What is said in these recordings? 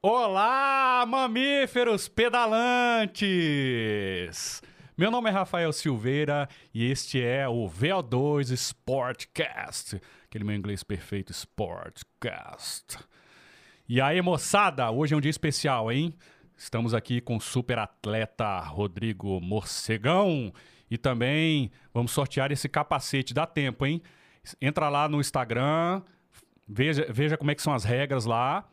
Olá, mamíferos pedalantes! Meu nome é Rafael Silveira e este é o VO2 Sportcast, aquele meu inglês perfeito Sportcast. E aí, moçada, hoje é um dia especial, hein? Estamos aqui com o super atleta Rodrigo Morcegão e também vamos sortear esse capacete. Dá tempo, hein? Entra lá no Instagram, veja, veja como é que são as regras lá.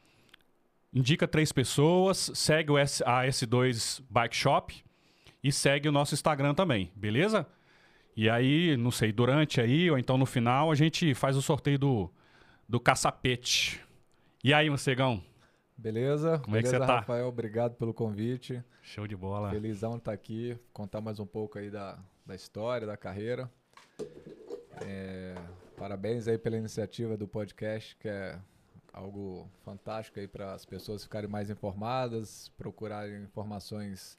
Indica três pessoas, segue o S, a S2 Bike Shop e segue o nosso Instagram também, beleza? E aí, não sei, durante aí ou então no final, a gente faz o sorteio do, do caçapete. E aí, Morcegão? Beleza? Como é que Beleza, você tá? Rafael, obrigado pelo convite. Show de bola. Felizão de estar aqui, contar mais um pouco aí da, da história, da carreira. É, parabéns aí pela iniciativa do podcast, que é algo fantástico aí para as pessoas ficarem mais informadas, procurarem informações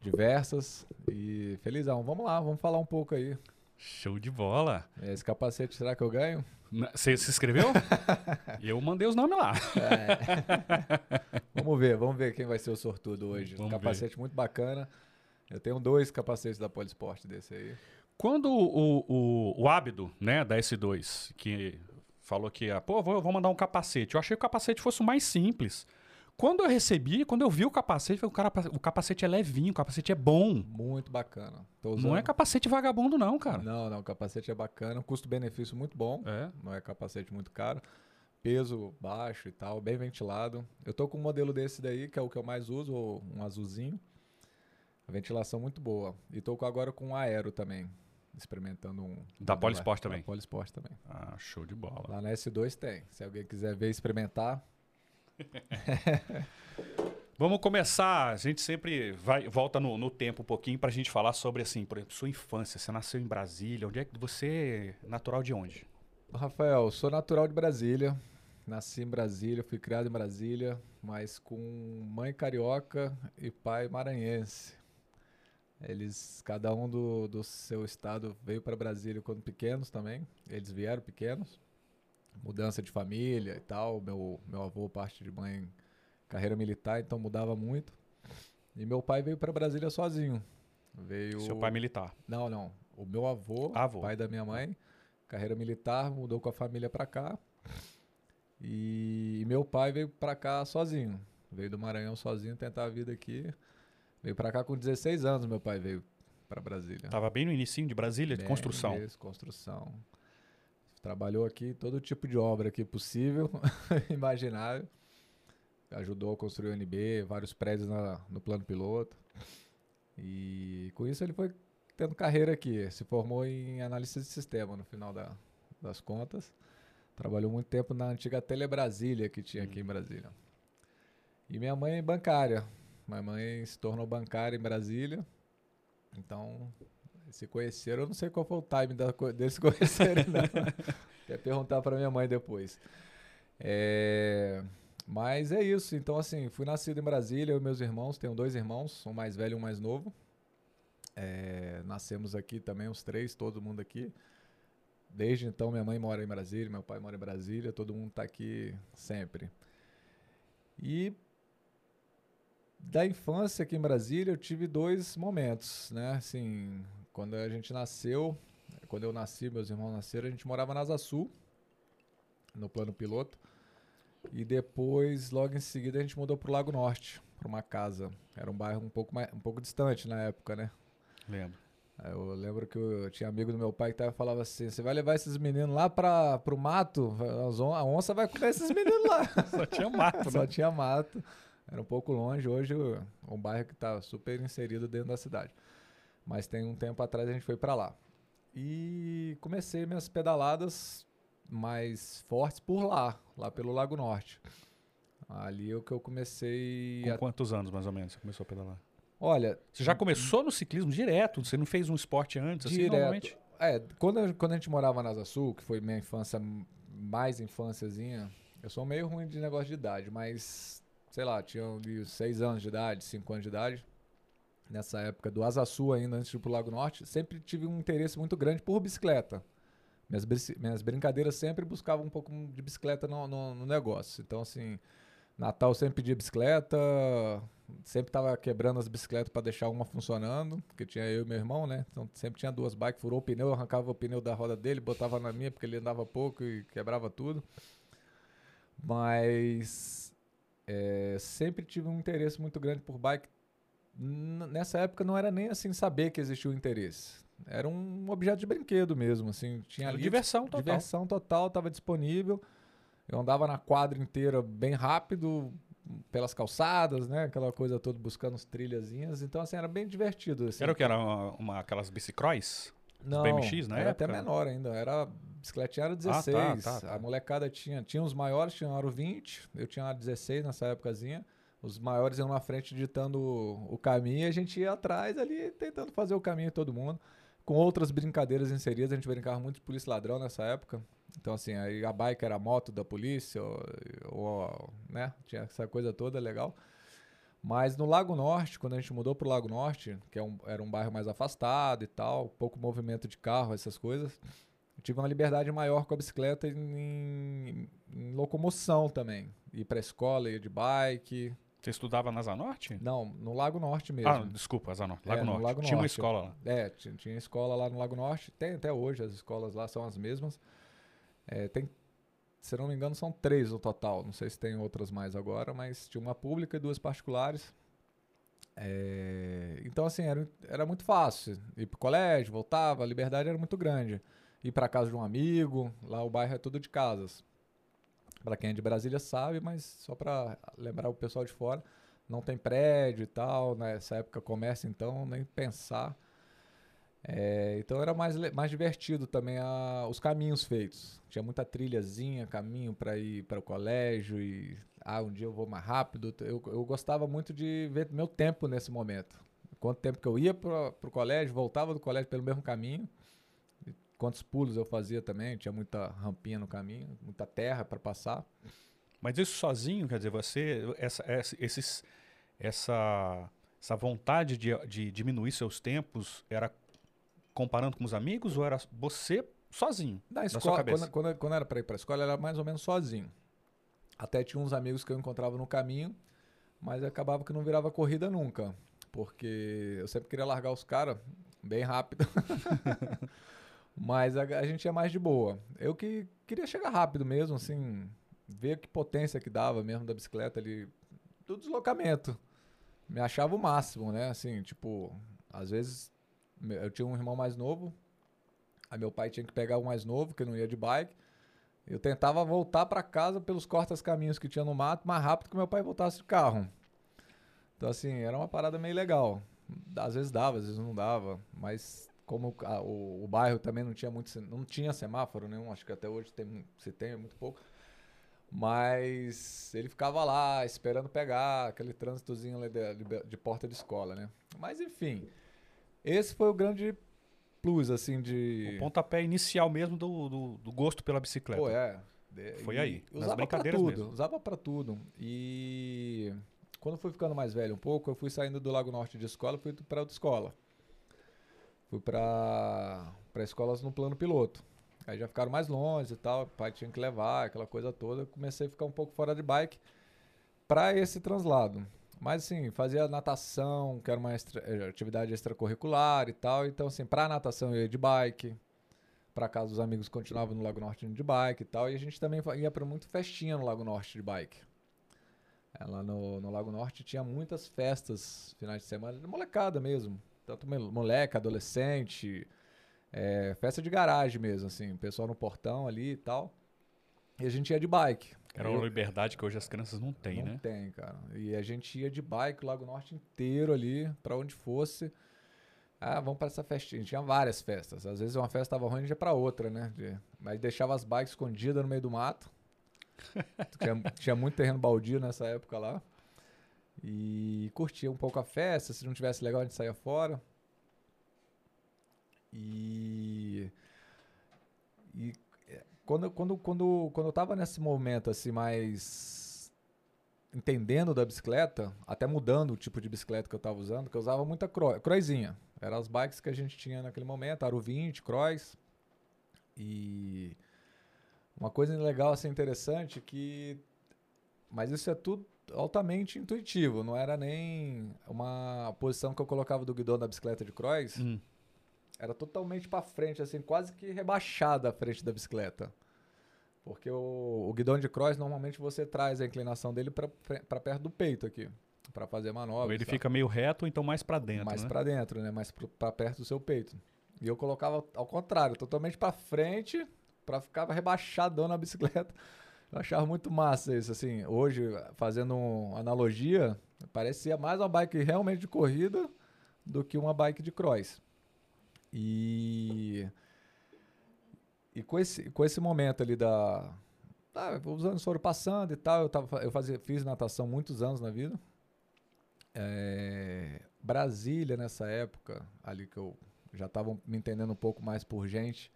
diversas. E felizão, vamos lá, vamos falar um pouco aí. Show de bola. Esse capacete, será que eu ganho? Você se inscreveu? eu mandei os nomes lá. Vamos ver, vamos ver quem vai ser o sortudo hoje. Vamos capacete muito bacana. Eu tenho dois capacetes da Polisport desse aí. Quando o, o, o Ábido, né, da S2, que falou que, ah, pô, vou, vou mandar um capacete. Eu achei que o capacete fosse o mais simples. Quando eu recebi, quando eu vi o capacete, falei, cara, o capacete é levinho, o capacete é bom. Muito bacana. Não é capacete vagabundo, não, cara. Não, não, o capacete é bacana, custo-benefício muito bom, É. não é capacete muito caro, peso baixo e tal, bem ventilado. Eu tô com um modelo desse daí, que é o que eu mais uso, um azulzinho. A ventilação muito boa. E tô agora com um aero também, experimentando um... Da Polisport da também. Polisport também. Ah, show de bola. Lá na S2 tem. Se alguém quiser ver experimentar, Vamos começar. A gente sempre vai, volta no, no tempo um pouquinho pra gente falar sobre, assim, por exemplo, sua infância. Você nasceu em Brasília. Onde é que você é natural de onde? Rafael, sou natural de Brasília. Nasci em Brasília, fui criado em Brasília, mas com mãe carioca e pai maranhense. Eles, cada um do, do seu estado veio para Brasília quando pequenos também. Eles vieram pequenos. Mudança de família e tal. Meu, meu avô, parte de mãe, carreira militar, então mudava muito. E meu pai veio para Brasília sozinho. Veio. Seu pai militar. Não, não. O meu avô, Avô. pai da minha mãe, carreira militar, mudou com a família pra cá. E meu pai veio pra cá sozinho. Veio do Maranhão sozinho tentar a vida aqui. Veio pra cá com 16 anos, meu pai veio pra Brasília. Tava bem no inicinho de Brasília, de Bem, construção. Isso, construção. Trabalhou aqui todo tipo de obra aqui possível, imaginável. Ajudou a construir o NB, vários prédios na- no plano piloto. E com isso ele foi tendo carreira aqui. Se formou em análise de sistema no final da- das contas. Trabalhou muito tempo na antiga Tele Brasília que tinha aqui em Brasília. E minha mãe é bancária. Minha mãe se tornou bancária em Brasília. Então, se conheceram, eu não sei qual foi o time da, deles conhecerem, não. Quer perguntar para minha mãe depois. É, mas é isso. Então, assim, fui nascido em Brasília, eu e meus irmãos. Tenho dois irmãos, um mais velho e um mais novo. É, nascemos aqui também, os três, todo mundo aqui. Desde então, minha mãe mora em Brasília, meu pai mora em Brasília, todo mundo está aqui sempre. E da infância aqui em Brasília, eu tive dois momentos, né? Assim, quando a gente nasceu, quando eu nasci, meus irmãos nasceram, a gente morava na Asa Sul, no plano piloto. E depois, logo em seguida, a gente mudou pro Lago Norte, para uma casa. Era um bairro um pouco, mais, um pouco distante na época, né? Lembro. Eu lembro que eu tinha amigo do meu pai que tava, falava assim: você vai levar esses meninos lá para pro mato? A onça vai comer esses meninos lá. Só tinha mato. Só tinha mato. Era um pouco longe. Hoje é um bairro que está super inserido dentro da cidade. Mas tem um tempo atrás a gente foi para lá. E comecei minhas pedaladas mais fortes por lá, lá pelo Lago Norte. Ali é o que eu comecei Com a... quantos anos, mais ou menos, você começou a pedalar? Olha, Você já começou no ciclismo direto? Você não fez um esporte antes, assim, normalmente? direto. É, quando, eu- quando a gente morava na Asa Sul, que foi minha infância, mais infânciazinha, eu sou meio ruim de negócio de idade, mas, sei lá, tinha seis anos de idade, cinco anos de idade. Nessa época do Asa Sul ainda, antes de ir pro Lago Norte, sempre tive um interesse muito grande por bicicleta. Minhas, minhas brincadeiras sempre buscavam um pouco de bicicleta no, no- no negócio. Então, assim, Natal sempre pedia bicicleta, sempre tava quebrando as bicicletas para deixar uma funcionando, porque tinha eu e meu irmão, né? Então sempre tinha duas bikes, furou o pneu, eu arrancava o pneu da roda dele, botava na minha porque ele andava pouco e quebrava tudo. Mas é, sempre tive um interesse muito grande por bike. Nessa época não era nem assim saber que existia o interesse. Era um objeto de brinquedo mesmo, assim, tinha ali, diversão total. Diversão total, estava disponível. Eu andava na quadra inteira bem rápido, pelas calçadas, né? Aquela coisa toda, buscando as trilhazinhas. Então, assim, era bem divertido. Assim. Era o que? Era uma, uma aquelas bicicross? Não, BMX na era época? até menor ainda. Era bicicletinha era 16. Ah, tá, tá, tá. A molecada tinha, tinha os maiores, tinha aro 20, eu tinha aro 16 nessa épocazinha. Os maiores iam na frente ditando o, o caminho e a gente ia atrás ali tentando fazer o caminho todo mundo. Com outras brincadeiras inseridas, a gente brincava muito de polícia ladrão nessa época. Então, assim, aí a bike era a moto da polícia, ou, ou, né? Tinha essa coisa toda legal. Mas no Lago Norte, quando a gente mudou para o Lago Norte, que é um, era um bairro mais afastado e tal, pouco movimento de carro, essas coisas, eu tive uma liberdade maior com a bicicleta em, em locomoção também. Ir para a escola, ir de bike. Você estudava na Zanorte? Não, no Lago Norte mesmo. Ah, desculpa, Zanorte. Lago É, no Norte. Lago Tinha uma Norte. escola lá. É, tinha, tinha escola lá no Lago Norte. Tem até hoje, as escolas lá são as mesmas. É, tem, se não me engano, são três no total. Não sei se tem outras mais agora, mas tinha uma pública e duas particulares. É, então, assim, era, era muito fácil. Ir pro colégio, voltava, a liberdade era muito grande. Ir para casa de um amigo, lá o bairro é tudo de casas. Para quem é de Brasília sabe, mas só para lembrar o pessoal de fora, não tem prédio e tal, nessa época comércio, então nem pensar. É, então era mais, mais divertido também a- os caminhos feitos. Tinha muita trilhazinha, caminho para ir para o colégio e ah, um dia eu vou mais rápido. Eu, eu gostava muito de ver meu tempo nesse momento. Quanto tempo que eu ia para o colégio, voltava do colégio pelo mesmo caminho. Quantos pulos eu fazia também, tinha muita rampinha no caminho, muita terra para passar. Mas isso sozinho, quer dizer, você, essa, essa, esses, essa, essa vontade de, de diminuir seus tempos era comparando com os amigos ou era você sozinho? Na Da escola, quando, quando, quando era para ir para a escola, era mais ou menos sozinho. Até tinha uns amigos que eu encontrava no caminho, mas acabava que não virava corrida nunca, porque eu sempre queria largar os caras bem rápido. mas a, a gente é mais de boa. Eu que queria chegar rápido mesmo, assim, ver que potência que dava mesmo da bicicleta ali, do deslocamento. Me achava o máximo, né? Assim, tipo, às vezes eu tinha um irmão mais novo, Aí meu pai tinha que pegar o mais novo, que não ia de bike. Eu tentava voltar para casa pelos cortas-caminhos que tinha no mato, mais rápido que meu pai voltasse de carro. Então, assim, era uma parada meio legal. Às vezes dava, às vezes não dava. Mas como a- o, o bairro também não tinha muito, não tinha semáforo nenhum, acho que até hoje tem, se tem, é muito pouco. Mas ele ficava lá esperando pegar aquele trânsitozinho de, de- porta de escola, né? Mas enfim, esse foi o grande plus, assim, de. O pontapé inicial mesmo do, do, do gosto pela bicicleta. Pô, é. Foi e aí, nas Usava pra brincadeiras tudo, mesmo. usava pra tudo. E quando fui ficando mais velho um pouco, eu fui saindo do Lago Norte de escola, fui pra outra escola. Fui pra escolas no plano piloto. Aí já ficaram mais longe e tal, o pai tinha que levar, aquela coisa toda. Eu comecei a ficar um pouco fora de bike pra esse translado. Mas assim, fazia natação, que era uma extra- eh, atividade extracurricular e tal. Então, assim, pra natação eu ia de bike. Pra casa os amigos continuavam no Lago Norte de bike e tal. E a gente também ia pra muito festinha no Lago Norte de bike. É, lá no, no Lago Norte tinha muitas festas finais de semana, de molecada mesmo. Tanto moleque, adolescente, é, festa de garagem mesmo, assim, pessoal no portão ali e tal. E a gente ia de bike. Era uma liberdade que hoje as crianças não têm, não né? tem, cara. E a gente ia de bike o Lago Norte inteiro ali, pra onde fosse. Ah, vamos pra essa festinha. Tinha várias festas. Às vezes uma festa tava ruim, a gente ia pra outra, né? De- Mas deixava as bikes escondidas no meio do mato. tinha, tinha muito terreno baldio nessa época lá. E curtia um pouco a festa. Se não tivesse legal, a gente saía fora. E. E é, quando, quando, quando, quando eu tava nesse momento assim, mais entendendo da bicicleta, até mudando o tipo de bicicleta que eu tava usando, que eu usava muita cro croizinha. Eram as bikes que a gente tinha naquele momento, Aro 20, Cross. E uma coisa legal, assim, interessante, que Mas isso é tudo altamente intuitivo, não era nem uma posição que eu colocava do guidão da bicicleta de cross. Hum. Era totalmente para frente, assim, quase que rebaixada a frente da bicicleta. Porque o, o guidão de cross, normalmente você traz a inclinação dele para perto do peito aqui, para fazer manobra. Ele fica meio reto, então mais para dentro, Mais né? para dentro, né? Mais para perto do seu peito. E eu colocava ao contrário, totalmente para frente, para ficar rebaixadão na bicicleta. Eu achava muito massa isso, assim. Hoje, fazendo uma analogia, parecia mais uma bike realmente de corrida do que uma bike de cross. E e com esse, com esse momento ali da. Tá, os anos foram passando e tal. Eu, tava, eu fazia, fiz natação muitos anos na vida. É, Brasília, nessa época, ali que eu já estava me entendendo um pouco mais por gente.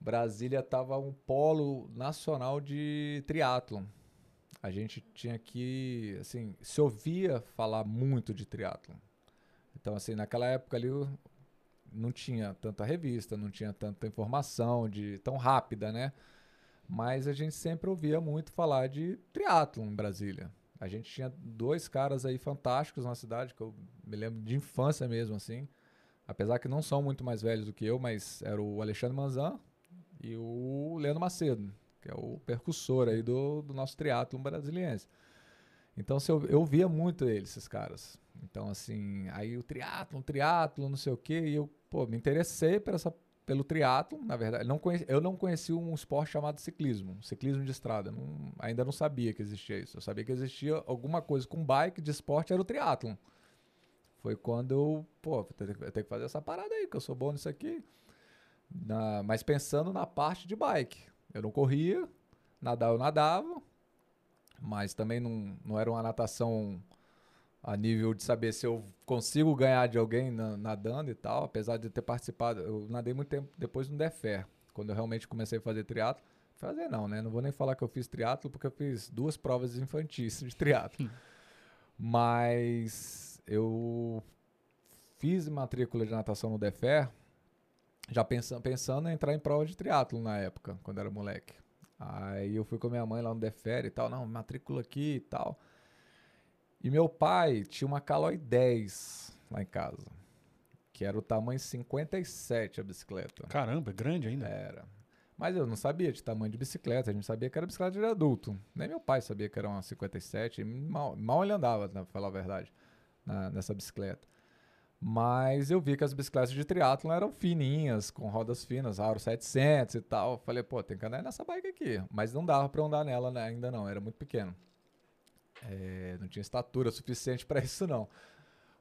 Brasília estava um polo nacional de triatlon. A gente tinha que, assim, se ouvia falar muito de triatlon. Então, assim, naquela época ali, não tinha tanta revista, não tinha tanta informação de tão rápida, né? Mas a gente sempre ouvia muito falar de triatlo em Brasília. A gente tinha dois caras aí fantásticos na cidade, que eu me lembro de infância mesmo, assim. Apesar que não são muito mais velhos do que eu, mas era o Alexandre Manzan e o Leandro Macedo, que é o percussor aí do, do nosso triatlo brasiliense. Então, eu, eu via muito eles, esses caras. Então, assim, aí o triatlo, triatlo, não sei o quê, e eu, pô, me interessei por essa, pelo triatlo, na verdade. Não conheci, eu não conhecia um esporte chamado ciclismo, ciclismo de estrada. Não, ainda não sabia que existia isso. Eu sabia que existia alguma coisa com bike de esporte, era o triatlon. Foi quando eu, pô, eu tenho que fazer essa parada aí, que eu sou bom nisso aqui. Na, mas pensando na parte de bike. Eu não corria, nadar eu nadava, mas também não, não era uma natação a nível de saber se eu consigo ganhar de alguém nadando e tal, apesar de ter participado. Eu nadei muito tempo depois no Defer, quando eu realmente comecei a fazer triatlo. Fazer não, né? Não vou nem falar que eu fiz triatlo, porque eu fiz duas provas infantis de triatlo. Mas eu fiz matrícula de natação no Defer, já pensando, pensando em entrar em prova de triatlo na época, quando era moleque. Aí eu fui com a minha mãe lá no Defer e tal, não, matrícula aqui e tal. E meu pai tinha uma Caloi 10 lá em casa, que era o tamanho 57 a bicicleta. Caramba, grande ainda. Era. Mas eu não sabia de tamanho de bicicleta, a gente sabia que era bicicleta de adulto. Nem meu pai sabia que era uma 57, mal, mal ele andava, pra falar a verdade, na, nessa bicicleta. Mas eu vi que as bicicletas de triatlon eram fininhas, com rodas finas, aro 700 e tal. Falei, pô, tem que andar nessa bike aqui. Mas não dava para andar nela né? ainda não, era muito pequeno. É, não tinha estatura suficiente para isso, não.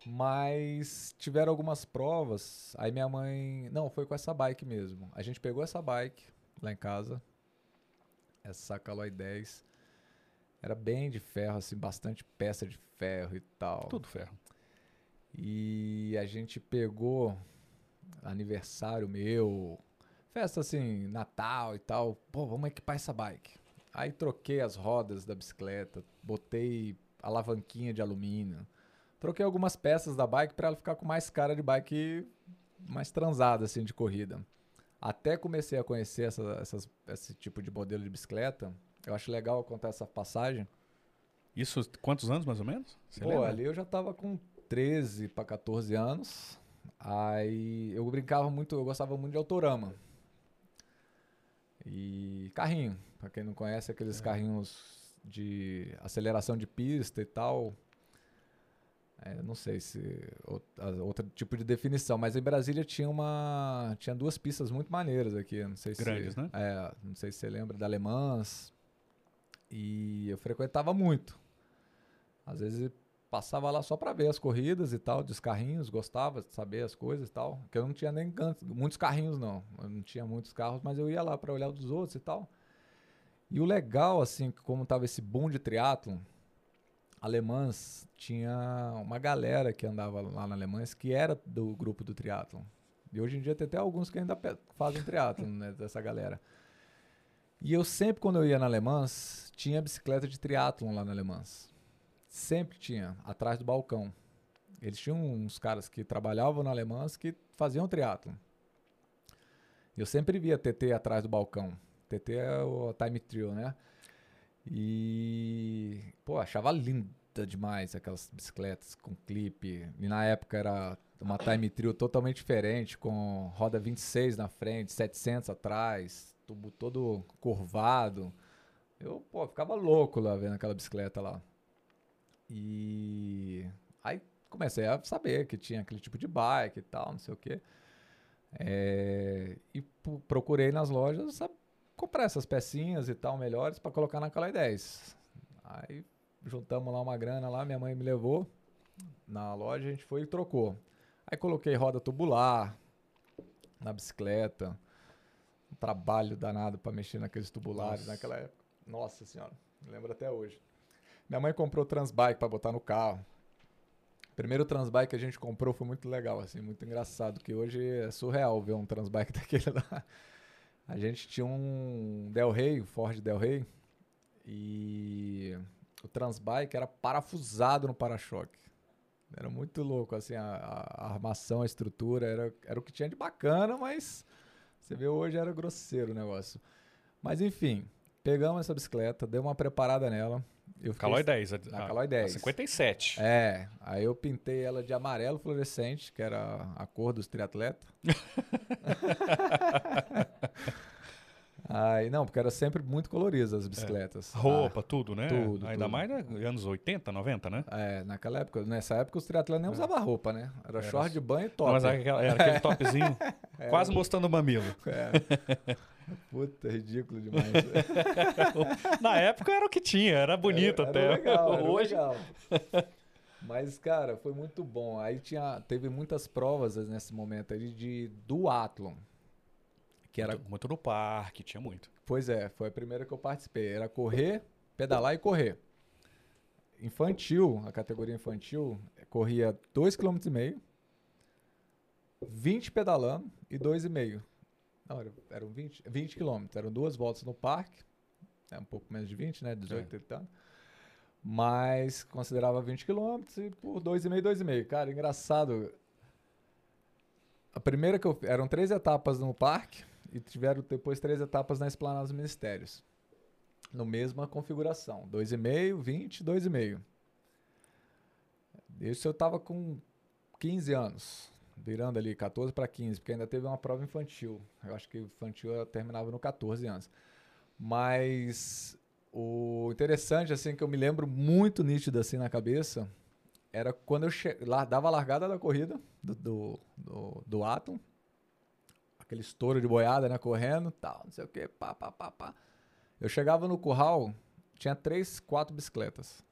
Mas tiveram algumas provas. Aí minha mãe. Não, foi com essa bike mesmo. A gente pegou essa bike lá em casa. Essa Caloi 10. Era bem de ferro, assim, bastante peça de ferro e tal. Tudo ferro. E a gente pegou aniversário meu, festa assim, Natal e tal. Pô, vamos equipar essa bike. Aí troquei as rodas da bicicleta, botei alavanquinha de alumínio. Troquei algumas peças da bike para ela ficar com mais cara de bike mais transada assim de corrida. Até comecei a conhecer essa, essas, esse tipo de modelo de bicicleta. Eu acho legal contar essa passagem. Isso, quantos anos mais ou menos? Você Pô, lembra? ali eu já tava com 13 para 14 anos. Aí eu brincava muito, eu gostava muito de autorama. E carrinho, para quem não conhece, aqueles é. carrinhos de aceleração de pista e tal. É, não sei se outro tipo de definição, mas em Brasília tinha uma tinha duas pistas muito maneiras aqui, não sei grandes, se, né? É, não sei se você lembra da Alemãs. E eu frequentava muito. Às vezes passava lá só para ver as corridas e tal, dos carrinhos, gostava de saber as coisas e tal. Que eu não tinha nem muitos carrinhos, não. Eu não tinha muitos carros, mas eu ia lá para olhar dos outros e tal. E o legal, assim, como tava esse boom de triatlon, alemãs, tinha uma galera que andava lá na Alemanha que era do grupo do triatlon. E hoje em dia tem até alguns que ainda fazem triatlon, né, dessa galera. E eu sempre, quando eu ia na Alemãs, tinha bicicleta de triatlon lá na Alemãs. Sempre tinha, atrás do balcão. Eles tinham uns caras que trabalhavam na Alemãs que faziam triatlon. Eu sempre via TT atrás do balcão. TT é o time trio, né? E, pô, achava linda demais aquelas bicicletas com clipe. E na época era uma time trio totalmente diferente, com roda 26 na frente, 700 atrás, tubo todo curvado. Eu, pô, ficava louco lá vendo aquela bicicleta lá. E aí comecei a saber que tinha aquele tipo de bike e tal, não sei o quê. É, e procurei nas lojas sabe, comprar essas pecinhas e tal melhores para colocar na Caloi 10. Aí juntamos lá uma grana lá, minha mãe me levou na loja, a gente foi e trocou. Aí coloquei roda tubular na bicicleta. Um trabalho danado para mexer naqueles tubulares Nossa. naquela época. Nossa senhora, lembro até hoje. Minha mãe comprou transbike para botar no carro. Primeiro transbike que a gente comprou foi muito legal, assim, muito engraçado, que hoje é surreal ver um transbike daquele lá. A gente tinha um Del Rey, Ford Del Rey, e o transbike era parafusado no para-choque. Era muito louco, assim, a, a, armação, a estrutura, era, era o que tinha de bacana, mas você vê hoje era grosseiro o negócio. Mas enfim, pegamos essa bicicleta, deu uma preparada nela. Eu Calói 10. A, Calói 10. A 57. É, aí eu pintei ela de amarelo fluorescente, que era a cor dos triatletas. Aí, não, porque era sempre muito coloridas as bicicletas. É. Roupa, ah, tudo, né? Tudo. Ainda tudo. mais nos anos 80, 90, né? É, naquela época, nessa época os triatletas nem é. usavam roupa, né? Era, era short de banho e top. Não, mas era, era aquele topzinho, é. quase mostrando o mamilo. É. Puta, ridículo demais. Na época era o que tinha, era bonito era, até. Era legal, era Hoje... legal. Mas, cara, foi muito bom. Aí tinha, teve muitas provas nesse momento ali de duatlon. Que era muito, muito no parque, tinha muito. Pois é, foi a primeira que eu participei. Era correr, pedalar e correr. Infantil, a categoria infantil, corria 2,5 km, 20 pedalando e 2,5. Não, eram 20, 20 km. Eram duas voltas no parque. É um pouco menos de 20, né? 18 é. e tal. Mas considerava 20 km e por 2,5, 2,5. Cara, engraçado. A primeira que eu. Eram três etapas no parque e tiveram depois três etapas na Esplanada dos Ministérios. No mesma configuração. 2,5, 20, 2,5. Isso eu estava com 15 anos, virando ali 14 para 15, porque ainda teve uma prova infantil. Eu acho que infantil terminava no 14 anos. Mas o interessante, assim, que eu me lembro muito nítido assim na cabeça, era quando eu che... dava a largada da corrida do, do, do, do Atom, aquele estouro de boiada, né? Correndo, tal, não sei o que, pá, pá, pá, pá. Eu chegava no curral, tinha três, quatro bicicletas.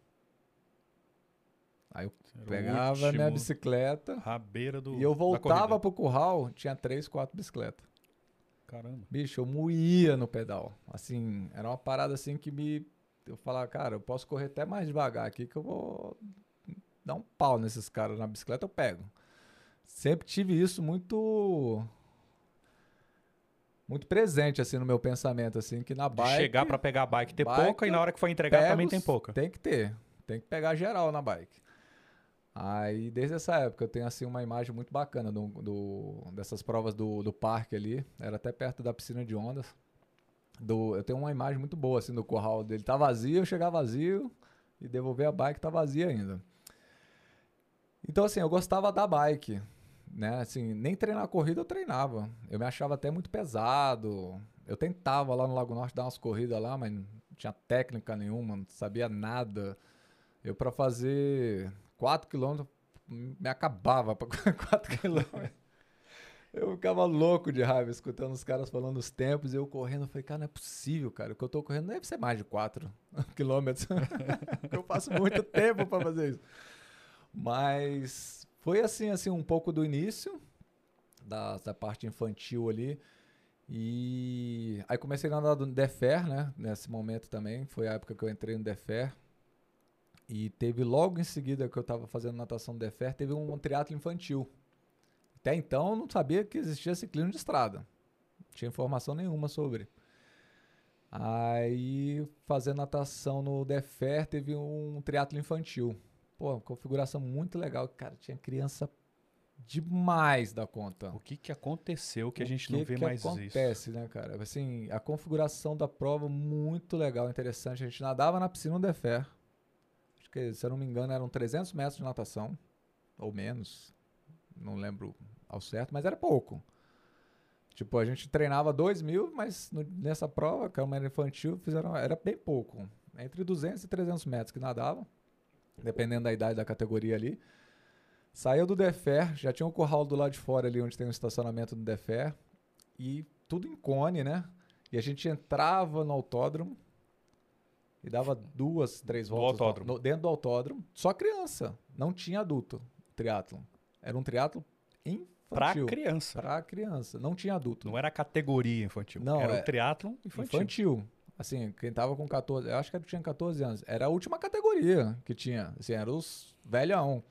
Aí eu Era pegava minha bicicleta rabeira do, e eu voltava pro curral, tinha três, quatro bicicletas. Caramba. Bicho, eu moía no pedal. Assim, era uma parada assim que me. Eu falava, cara, eu posso correr até mais devagar aqui que eu vou dar um pau nesses caras na bicicleta, eu pego. Sempre tive isso muito muito presente assim no meu pensamento assim que na bike de chegar para pegar a bike ter bike, pouca e na hora que for entregar pegos, também tem pouca. Tem que ter tem que pegar geral na bike. Aí desde essa época eu tenho assim uma imagem muito bacana do, do dessas provas do, do parque ali. Era até perto da piscina de ondas. Do eu tenho uma imagem muito boa assim do curral dele. Tá vazio eu chegar vazio e devolver a bike tá vazia ainda. Então assim eu gostava da bike né? Assim, nem treinar corrida eu treinava. Eu me achava até muito pesado. Eu tentava lá no Lago Norte dar umas corridas lá, mas não tinha técnica nenhuma, não sabia nada. Eu para fazer 4 km me acabava para 4 km. Eu ficava louco de raiva escutando os caras falando os tempos e eu correndo. Eu falei, cara, não é possível, cara. O que eu tô correndo deve ser mais de 4 quilômetros. eu faço muito tempo para fazer isso. Mas foi assim, assim, um pouco do início, da, da parte infantil ali. E aí comecei a andar no Defer, né? Nesse momento também. Foi a época que eu entrei no Defer. E teve logo em seguida que eu estava fazendo natação no Defer, teve um triatlo infantil. Até então eu não sabia que existia ciclismo de estrada. Não tinha informação nenhuma sobre. Aí, fazendo natação no Defer, teve um triatlo infantil. Pô, configuração muito legal. Cara, tinha criança demais da conta. O que, que aconteceu que a O gente que não vê que mais isso? acontece, né, cara? Assim, a configuração da prova muito legal, interessante. A gente nadava na piscina do Defer. Acho que, se eu não me engano, eram 300 metros de natação, ou menos. Não lembro ao certo, mas era pouco. Tipo, a gente treinava 2 mil, mas no- nessa prova, que era infantil, fizeram, era bem pouco. Entre 200 e 300 metros que nadavam, dependendo da idade da categoria ali. Saiu do Defer, já tinha um curral do lado de fora ali, onde tem um estacionamento do Defer. E tudo em cone, né? E a gente entrava no autódromo e dava duas, três voltas no- autódromo. no- dentro do autódromo. Só criança, não tinha adulto, triatlon. Era um triatlon Pra infantil. criança. Pra criança, não tinha adulto. Não era categoria infantil. Não, era é- o triatlon infantil. Infantil. Assim, quem tava com 14, eu acho que tinha 14 anos. Era a última categoria que tinha. Assim, era os velhão.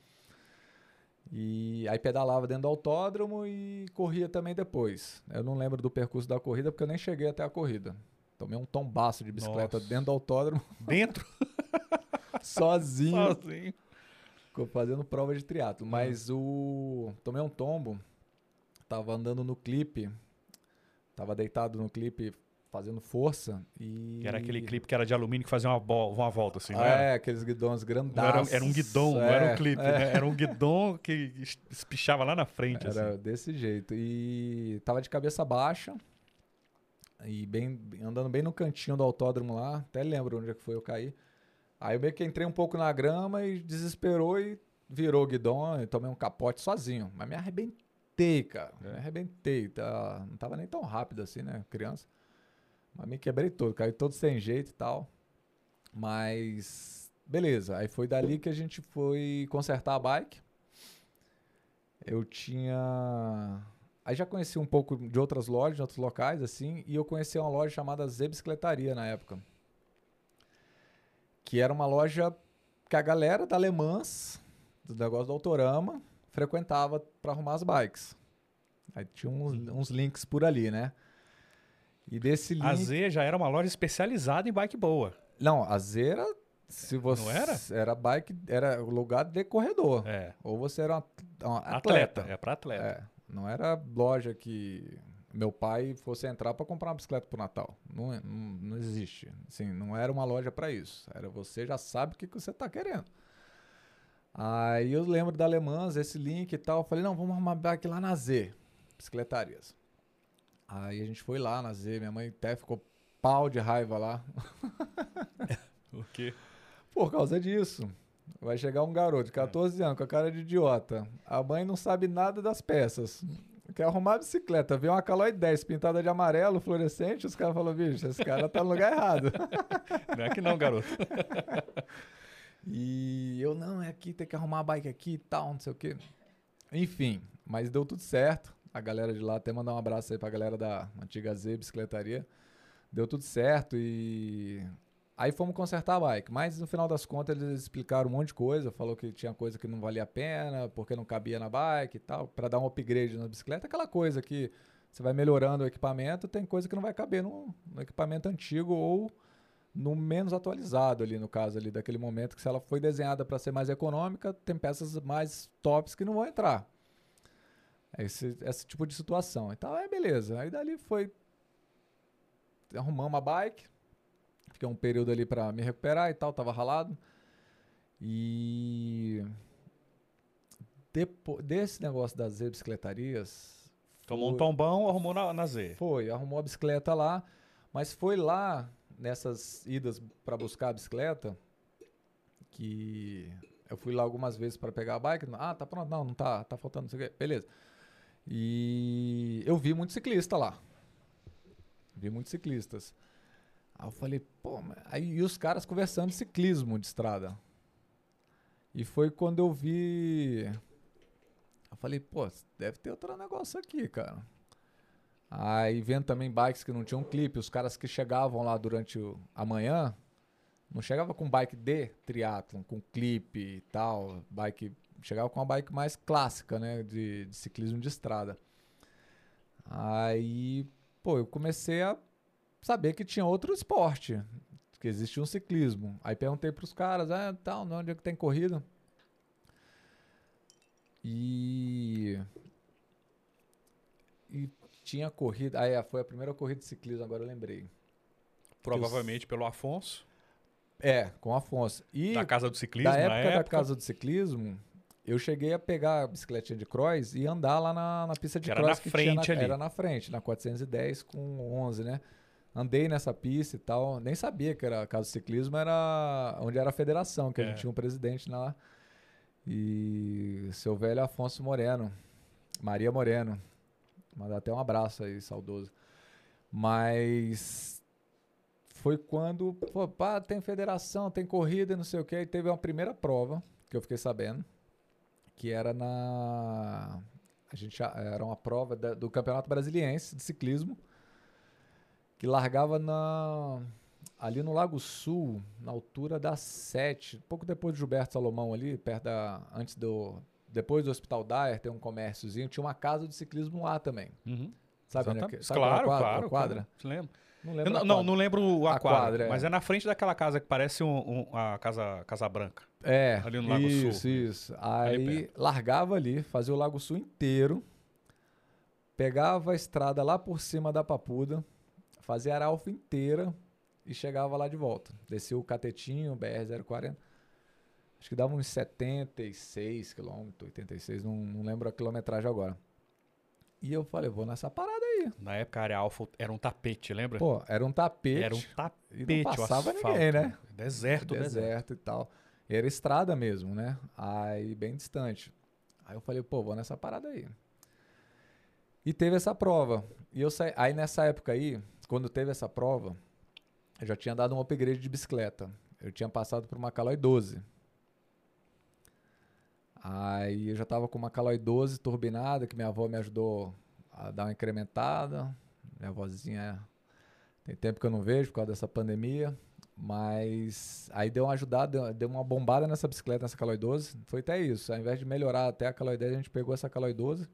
E aí pedalava dentro do autódromo e corria também depois. Eu não lembro do percurso da corrida porque eu nem cheguei até a corrida. Tomei um tombaço de bicicleta Nossa. dentro do autódromo, Dentro, sozinho, sozinho. ficou fazendo prova de triatlo. Mas o tomei um tombo, tava andando no clipe, tava deitado no clipe fazendo força e Que era aquele clipe que era de alumínio que fazia uma, uma volta, assim, Ah, era? é, aqueles guidões grandaços. era, era um guidão, não era um É, clipe, é. né? Era um guidão que es- espichava lá na frente, Era assim. desse jeito. E tava de cabeça baixa. E bem, andando bem no cantinho do autódromo lá. Até lembro onde é que foi eu caí. Aí eu meio que entrei um pouco na grama e desesperou e virou o guidão e tomei um capote sozinho. Mas me arrebentei, cara. Me arrebentei. Tá, não tava nem tão rápido assim, né? Criança. Mas me quebrei todo. Caí todo sem jeito e tal. Mas... Beleza. Aí foi dali que a gente foi consertar a bike. Eu tinha. Aí já conheci um pouco de outras lojas, de outros locais, assim, e eu conheci uma loja chamada Z Bicicletaria na época. Que era uma loja que a galera da Alemãs, do negócio do Autorama, frequentava para arrumar as bikes. Aí tinha uns, uns links por ali, né? E desse link. A Z já era uma loja especializada em bike boa. Não, a Z era. Se você... Não era? Era bike, era lugar de corredor. É. Ou você era um, um Atleta. atleta. É pra atleta. É, não era loja que meu pai fosse entrar para comprar uma bicicleta pro Natal. Não, é- não, não existe. Assim, não era uma loja para isso. Era você já sabe o que, que você tá querendo. Aí eu lembro da Alemãs, esse link e tal. Eu falei, não, vamos arrumar bike lá na Z, bicicletarias. Aí a gente foi lá na Z, minha mãe até ficou pau de raiva lá. O quê? Por causa disso. Vai chegar um garoto de É. 14 anos com a cara de idiota. A mãe não sabe nada das peças. Quer arrumar a bicicleta, vê uma Caloi 10 pintada de amarelo, fluorescente, os caras falam, bicho, esse cara tá no lugar errado. Não é que não, garoto. E eu, não, é aqui, tem que arrumar a bike aqui e tal, não sei o quê. Enfim, mas deu tudo certo. A galera de lá, até mandar um abraço aí pra galera da antiga Z Bicicletaria. Deu tudo certo e aí fomos consertar a bike. Mas no final das contas eles explicaram um monte de coisa. Falou que tinha coisa que não valia a pena, porque não cabia na bike e tal. Pra dar um upgrade na bicicleta, aquela coisa que você vai melhorando o equipamento, tem coisa que não vai caber no, no equipamento antigo ou no menos atualizado ali, no caso ali, daquele momento que se ela foi desenhada para ser mais econômica, tem peças mais tops que não vão entrar. Esse, esse tipo de situação. Então, é beleza. Aí dali foi. Arrumamos a bike. Fiquei um período ali para me recuperar e tal, tava ralado. E. Depo desse negócio das Z bicicletarias. Tomou um tombão, arrumou na, na Z. foi, arrumou a bicicleta lá, mas foi lá nessas idas para buscar a bicicleta que eu fui lá algumas vezes para pegar a bike. Ah, tá pronto, não, não tá, tá faltando, não sei o quê. Beleza. E eu vi muito ciclista lá. Vi muitos ciclistas. Aí eu falei, pô, mas... aí os caras conversando de ciclismo de estrada. E foi quando eu vi. Eu falei, pô, deve ter outro negócio aqui, cara. Aí vendo também bikes que não tinham clipe, os caras que chegavam lá durante a manhã, não chegava com bike de triatlon, com clipe e tal, bike, chegava com uma bike mais clássica, né, de, de ciclismo de estrada. Aí, pô, eu comecei a saber que tinha outro esporte, que existia um ciclismo. Aí perguntei pros caras, ah, tal, onde é que tem corrida? E. E tinha corrida. Ah, é, foi a primeira corrida de ciclismo, agora eu lembrei. Provavelmente pelo Afonso, É, com o Afonso. E da Casa do Ciclismo, da na época, época. da Casa do Ciclismo, eu cheguei a pegar a bicicletinha de cross e andar lá na, na pista de era cross na que frente tinha na, ali. Era na frente, na 410 com 11, né? Andei nessa pista e tal. Nem sabia que era a Casa do Ciclismo, era onde era a federação, que a É. gente tinha um presidente lá. E seu velho Afonso Moreno, Maria Moreno. Mandar até um abraço aí, saudoso. Mas foi quando, pô, pá, tem federação, tem corrida, e não sei o que. E teve uma primeira prova que eu fiquei sabendo, que era na. A gente era uma prova da- do Campeonato Brasiliense de ciclismo, que largava na ali no Lago Sul, na altura da 7, pouco depois do Gilberto Salomão ali, perto da antes do depois do Hospital Dyer, tem um comérciozinho, tinha uma casa de ciclismo lá também. Uhum. Sabe, é que- sabe claro, quadra, claro. quadra? claro. Você lembra? Não lembro. não, a não, lembro a, A quadra, quadra, é. mas é na frente daquela casa que parece um, um- a casa, casa Branca. É, Ali no Lago Sul. isso, isso. Aí largava ali, fazia o Lago Sul inteiro, pegava a estrada lá por cima da Papuda, fazia a Aralfa inteira e chegava lá de volta. Descia o catetinho, BR-040. Acho que dava uns 76 quilômetros, 86, não, não lembro a quilometragem agora. E eu falei, vou nessa parada Na época a área alfa era um tapete, lembra? Pô, era um tapete. era um e tapete, não o passava ninguém, né? Deserto, deserto. deserto e tal. E era estrada mesmo, né? Aí bem distante. Aí eu falei, pô, vou nessa parada aí. E teve essa prova. E eu saí, aí nessa época aí, quando teve essa prova, eu já tinha dado um upgrade de bicicleta. Eu tinha passado por uma Caloi 12. Aí eu já tava com uma Caloi 12 turbinada, que minha avó me ajudou a dar uma incrementada. Minha avózinha tem tempo que eu não vejo por causa dessa pandemia. Mas aí deu uma ajudada, deu- uma bombada nessa bicicleta, nessa Caloi 12. Foi até isso. Ao invés de melhorar até a Caloi 10, a gente pegou essa Caloi 12.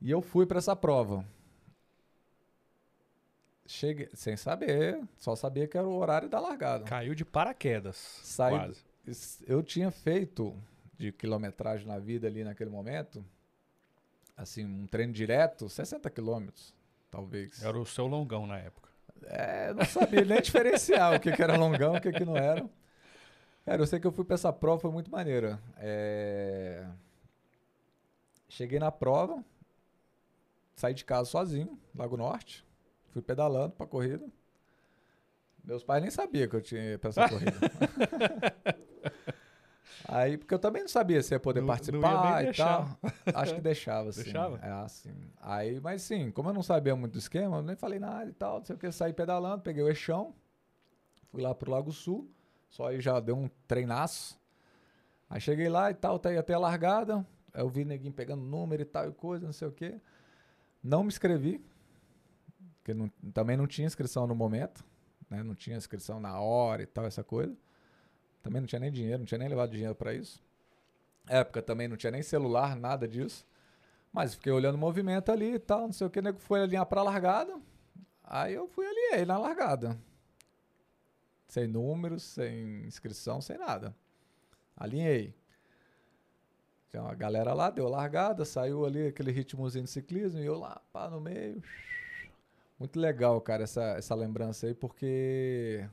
E eu fui para essa prova. Cheguei, sem saber, só sabia que era o horário da largada. Caiu de paraquedas. Saí- quase. Eu tinha feito de quilometragem na vida ali naquele momento, assim, um treino direto, 60 quilômetros, talvez. Era o seu longão na época. É, não sabia nem diferenciar o que, que era longão, o que, que não era. Cara, eu sei que eu fui pra essa prova, foi muito maneira. É, Cheguei na prova, saí de casa sozinho, Lago Norte, fui pedalando pra corrida. Meus pais nem sabiam que eu tinha pra essa corrida. Aí, porque eu também não sabia se ia poder Não- não ia participar e tal. Acho que deixava, sim. Deixava? É, assim. Aí, mas sim, como eu não sabia muito do esquema, eu nem falei nada e tal, não sei o que, saí pedalando, peguei o eixão, fui lá pro Lago Sul, só aí já deu um treinaço. Aí cheguei lá e tal, tá aí até a largada, aí eu vi neguinho pegando número e tal e coisa, não sei o que. Não me inscrevi, porque não- também não tinha inscrição no momento, né? Não tinha inscrição na hora e tal, essa coisa. Também não tinha nem dinheiro, não tinha nem levado dinheiro pra isso. Época também não tinha nem celular, nada disso. Mas fiquei olhando o movimento ali e tal, não sei o que, nego foi alinhar pra largada. Aí eu fui alinhei na largada. Sem números, sem inscrição, sem nada. Alinhei. Tinha uma galera lá, deu largada, saiu ali aquele ritmozinho de ciclismo e eu lá, pá, no meio. Muito legal, cara, essa, essa lembrança aí, porque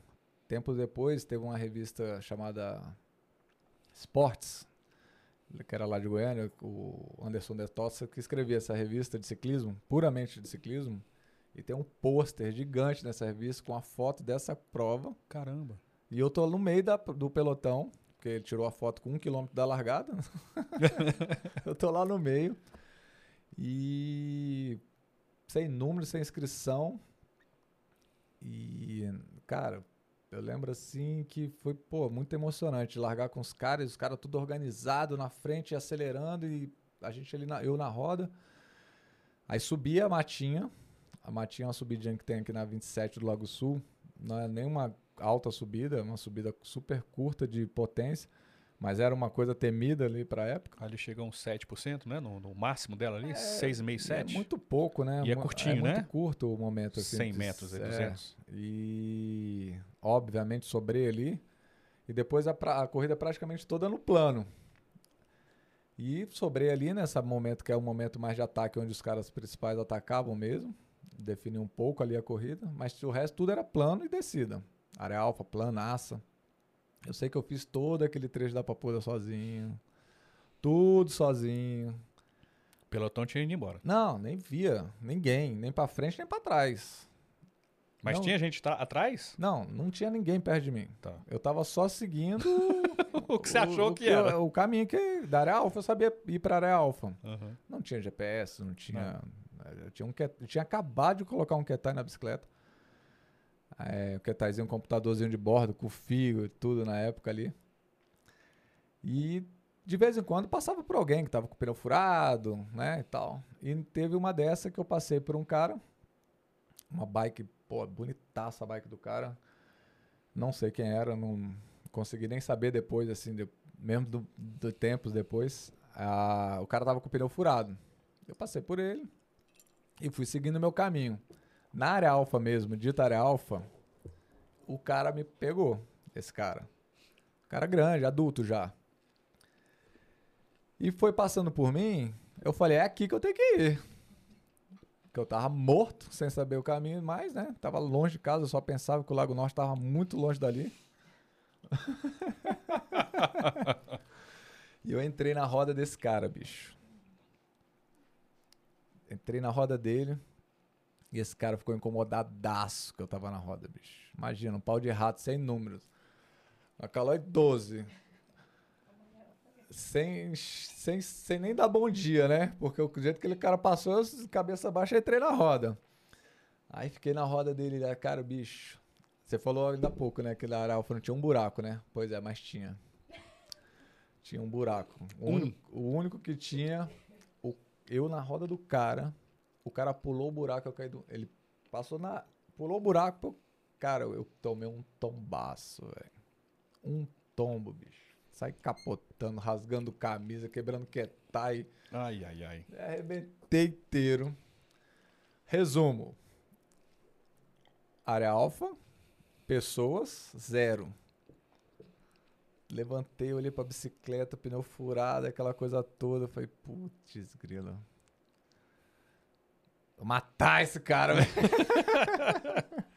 tempos depois teve uma revista chamada Sports, que era lá de Goiânia, o Anderson De Tossa, que escrevia essa revista de ciclismo, puramente de ciclismo, e tem um pôster gigante nessa revista com a foto dessa prova, Caramba. e eu tô no meio da- do pelotão, porque ele tirou a foto com um quilômetro da largada. eu tô lá no meio. E sem número, sem inscrição. E, cara, eu lembro assim que foi, pô, muito emocionante largar com os caras, os caras tudo organizado na frente, acelerando e a gente ali, na, eu na roda. Aí subi a matinha. A matinha é uma subidinha que tem aqui na 27 do Lago Sul. Não é nenhuma alta subida, é uma subida super curta de potência, mas era uma coisa temida ali pra época. Ali chegou uns 7%, né? No, no máximo dela ali, É, 6,5, E 7. É muito pouco, né? E é curtinho, é né? muito curto o momento. Assim, 100 de- metros, é é, 200. E, obviamente, sobrei ali. E depois a, pra- a corrida praticamente toda no plano. E sobrei ali nesse momento que é o momento mais de ataque, onde os caras principais atacavam mesmo. Defini um pouco ali a corrida, mas o resto tudo era plano e descida. Área alfa, planaça. Eu sei que eu fiz todo aquele trecho da Papuda sozinho. Tudo sozinho. O pelotão tinha ido embora. Não, nem via ninguém, nem pra frente nem pra trás. Mas Não. tinha gente atrás? Não, não tinha ninguém perto de mim. Tá. Eu tava só seguindo o que você achou o que era? eu- o caminho que da área alfa, eu sabia ir pra área alfa. Aham. Não tinha GPS, não tinha. Eu tinha, um, eu tinha acabado de colocar um Ketai na bicicleta. É, um Ketaizinho, um computadorzinho de bordo, com fio e tudo na época ali. E de vez em quando passava por alguém que tava com o pneu furado, né, e tal. E teve uma dessa que eu passei por um cara, uma bike, pô, bonitaça a bike do cara. Não sei quem era, não consegui nem saber depois, assim, de- mesmo do, do tempos depois. O cara tava com o pneu furado. Eu passei por ele e fui seguindo meu caminho. Na área alfa mesmo, dita área alfa, o cara me pegou, esse cara. Cara grande, adulto já. E foi passando por mim, eu falei, é aqui que eu tenho que ir. Que eu tava morto, sem saber o caminho mais, né? Tava longe de casa, eu só pensava que o Lago Norte tava muito longe dali. e eu entrei na roda desse cara, bicho. Entrei na roda dele e esse cara ficou incomodadaço que eu tava na roda, bicho. Imagina, um pau de rato sem números. Uma Calói 12. Sem, sem, sem nem dar bom dia, né? Porque o jeito que aquele cara passou, eu, cabeça baixa, entrei na roda. Aí fiquei na roda dele, cara, bicho. Você falou ainda há pouco, né? Que na alfa não tinha um buraco, né? Pois é, mas tinha. Tinha um buraco. O, Um. único, o único que tinha, o- eu na roda do cara, o cara pulou o buraco, eu caí do. Ele passou na. Pulou o buraco, eu- cara, eu, eu tomei um tombaço, velho. Um tombo, bicho. Sai capotando, rasgando camisa, quebrando quetai. Ai, ai, ai. Arrebentei inteiro. Resumo. Área alfa, pessoas, zero. Levantei, olhei pra bicicleta, pneu furado, aquela coisa toda. Falei, putz, grila. Vou matar esse cara, velho.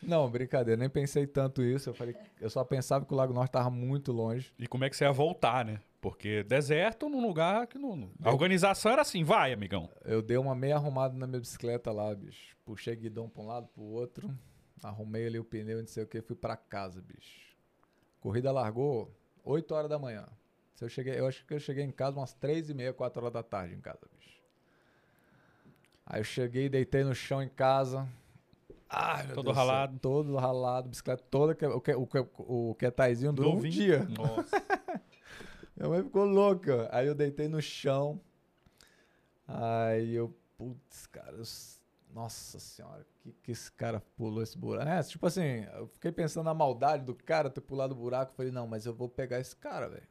Não, brincadeira, nem pensei tanto isso. Eu falei, eu só pensava que o Lago Norte tava muito longe. E como é que você ia voltar, né? Porque deserto num lugar que não. A organização era assim, vai, amigão. Eu dei uma meia arrumada na minha bicicleta lá, bicho. Puxei guidão pra um lado, pro outro. Arrumei ali o pneu, não sei o que, fui pra casa, bicho. Corrida largou 8 horas da manhã. Se eu, cheguei, eu acho que eu cheguei em casa umas 3 e meia, 4 horas da tarde em casa, bicho. Aí eu cheguei, deitei no chão em casa. Ai, meu Todo Deus do céu, ralado. Todo ralado, bicicleta toda. que- O, que, o, que, o quetaizinho durou um Novinho. dia. Nossa. Minha mãe ficou louca. Aí eu deitei no chão. Aí eu, putz, cara, eu nossa senhora, que que esse cara pulou esse buraco? É, tipo assim, eu fiquei pensando na maldade do cara ter pulado o buraco. Falei, não, mas eu vou pegar esse cara, velho.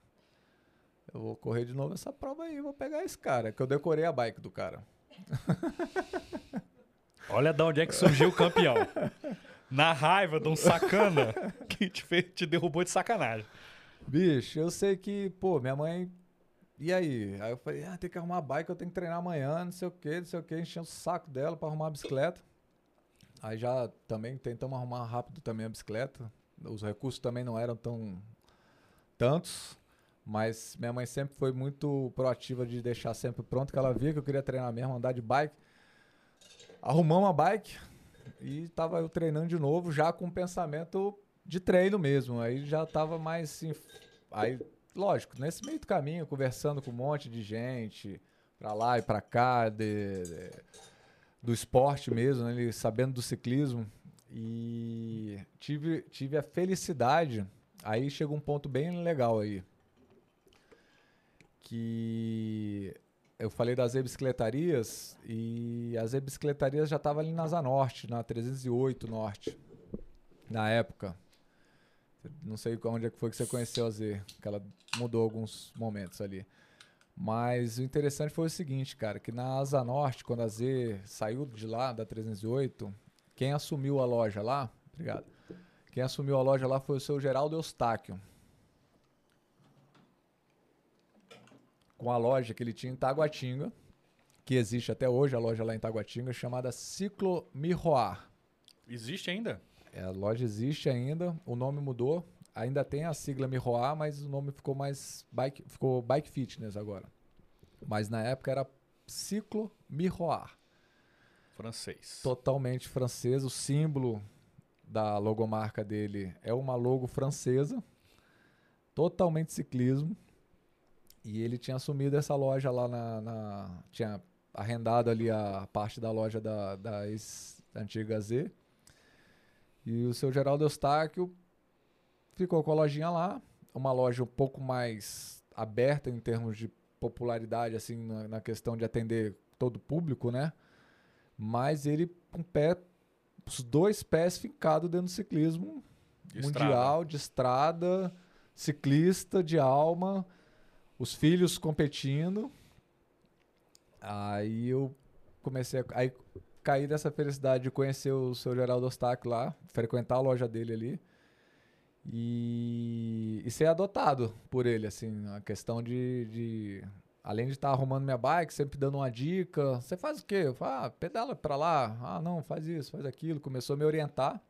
Eu vou correr de novo essa prova aí, vou pegar esse cara. Que eu decorei a bike do cara. Olha de onde é que surgiu o campeão. Na raiva de um sacana que te, fez, te derrubou de sacanagem. Bicho, eu sei que, pô, minha mãe. E aí? Aí eu falei, ah, tem que arrumar a bike, eu tenho que treinar amanhã, não sei o que, não sei o que, enchendo o saco dela pra arrumar a bicicleta. Aí já também tentamos arrumar rápido também a bicicleta. Os recursos também não eram tão tantos, mas minha mãe sempre foi muito proativa de deixar sempre pronto, que ela via que eu queria treinar mesmo, andar de bike. Arrumamos a bike e tava eu treinando de novo, já com pensamento de treino mesmo. Aí já tava mais assim. Aí, lógico, nesse meio do caminho, conversando com um monte de gente, pra lá e pra cá, de, de- do esporte mesmo, né, ele sabendo do ciclismo. E tive, tive a felicidade. Aí chega um ponto bem legal aí. Que eu falei das e-bicicletarias e as e-bicicletarias já estavam ali na Asa Norte, na 308 Norte, na época. Não sei onde é que foi que você conheceu a Z, que ela mudou alguns momentos ali. Mas o interessante foi o seguinte, cara, que na Asa Norte, quando a Z saiu de lá, da 308, quem assumiu a loja lá, obrigado, quem assumiu a loja lá foi o seu Geraldo Eustáquio. Com a loja que ele tinha em Taguatinga, que existe até hoje, a loja lá em Taguatinga, chamada Ciclo Miroir. Existe ainda? É, a loja existe ainda, o nome mudou, ainda tem a sigla Miroir, mas o nome ficou mais bike, ficou Bike Fitness agora. Mas na época era Ciclo Miroir. Francês. Totalmente francês, o símbolo da logomarca dele é uma logo francesa, totalmente ciclismo. E ele tinha assumido essa loja lá na. na tinha arrendado ali a parte da loja da, da ex-antiga Z. E o seu Geraldo Eustáquio ficou com a lojinha lá, uma loja um pouco mais aberta em termos de popularidade, assim, na, na questão de atender todo o público, né? Mas ele com pé, os dois pés fincados dentro do ciclismo De mundial, de estrada, ciclista de alma, os filhos competindo. Aí eu comecei a. Aí caí dessa felicidade de conhecer o seu Geraldo Ostaque lá, frequentar a loja dele ali. E, e ser adotado por ele, assim, a questão de. de além de estar arrumando minha bike, sempre dando uma dica. Você faz o quê? Eu falo, ah, pedala pra lá. Ah, não, faz isso, faz aquilo. Começou a me orientar.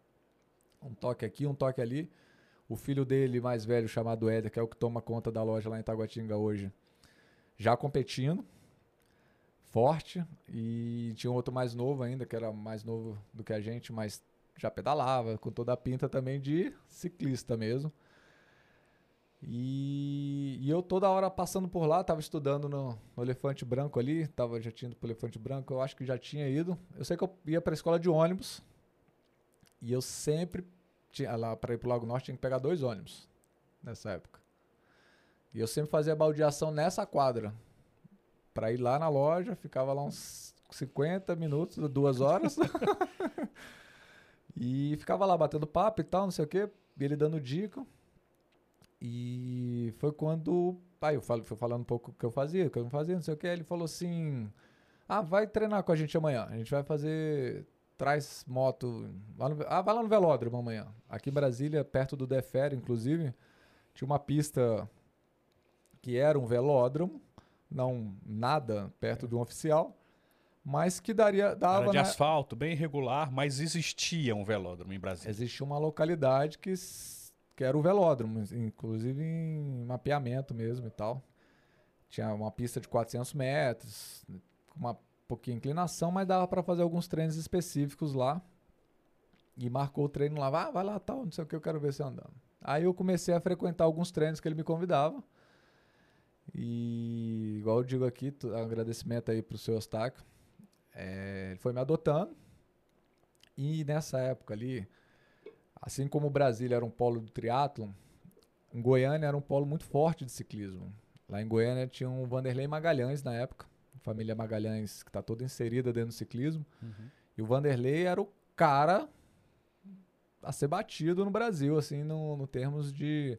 Um toque aqui, um toque ali. O filho dele, mais velho, chamado Éder, que é o que toma conta da loja lá em Taguatinga hoje, já competindo, forte. E tinha um outro mais novo ainda, que era mais novo do que a gente, mas já pedalava, com toda a pinta também de ciclista mesmo. E, e eu toda hora passando por lá, tava estudando no, no Elefante Branco ali, tava, já tinha ido pro Elefante Branco, eu acho que já tinha ido. Eu sei que eu ia pra escola de ônibus, e eu sempre tinha, lá para ir pro Lago Norte tinha que pegar dois ônibus nessa época. E eu sempre fazia baldeação nessa quadra. Pra ir lá na loja, ficava lá uns 50 minutos, duas horas. e ficava lá batendo papo e tal, não sei o quê. Ele dando dica. E foi quando. Aí eu falo, fui falando um pouco o que eu fazia, o que eu não fazia, não sei o que. Ele falou assim: Ah, vai treinar com a gente amanhã. A gente vai fazer. Traz moto. lá no- ah, vai lá no velódromo amanhã. Aqui em Brasília, perto do Defere, inclusive, tinha uma pista que era um velódromo, não nada perto de um oficial, mas que daria, dava. Era de na- asfalto, bem irregular, mas existia um velódromo em Brasília. Existia uma localidade que, que era o velódromo, inclusive em mapeamento mesmo e tal. Tinha uma pista de 400 metros, uma pouquinha inclinação, mas dava para fazer alguns treinos específicos lá. E marcou o treino lá, ah, vai lá tal, não sei o que, eu quero ver você andando. Aí eu comecei a frequentar alguns treinos que ele me convidava. E igual eu digo aqui, tu- agradecimento aí pro seu Eustáquio. É, ele foi me adotando. E nessa época ali, assim como Brasília era um polo do triatlon, Goiânia era um polo muito forte de ciclismo. Lá em Goiânia tinha um Vanderlei Magalhães na época, família Magalhães que está toda inserida dentro do ciclismo. Uhum. E o Vanderlei era o cara a ser batido no Brasil, assim, no, no termos de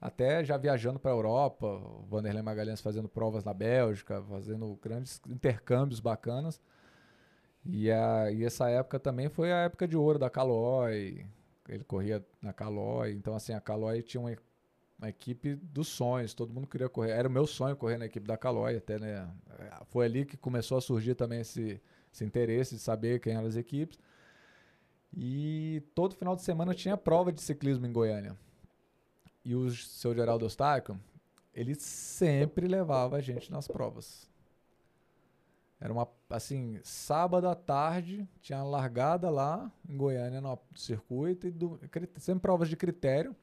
até já viajando para a Europa, o Vanderlei Magalhães fazendo provas na Bélgica, fazendo grandes intercâmbios bacanas. E, a, e essa época também foi a época de ouro da Caloi. Ele corria na Caloi. Então, assim, a Caloi tinha uma, uma equipe dos sonhos. Todo mundo queria correr. Era o meu sonho correr na equipe da Caloi, até, né? Foi ali que começou a surgir também esse, esse interesse de saber quem eram as equipes. E todo final de semana tinha prova de ciclismo em Goiânia. E o seu Geraldo Eustáquio, ele sempre levava a gente nas provas. Era uma, assim, sábado à tarde, tinha largada lá em Goiânia no circuito, e do, sempre provas de critério.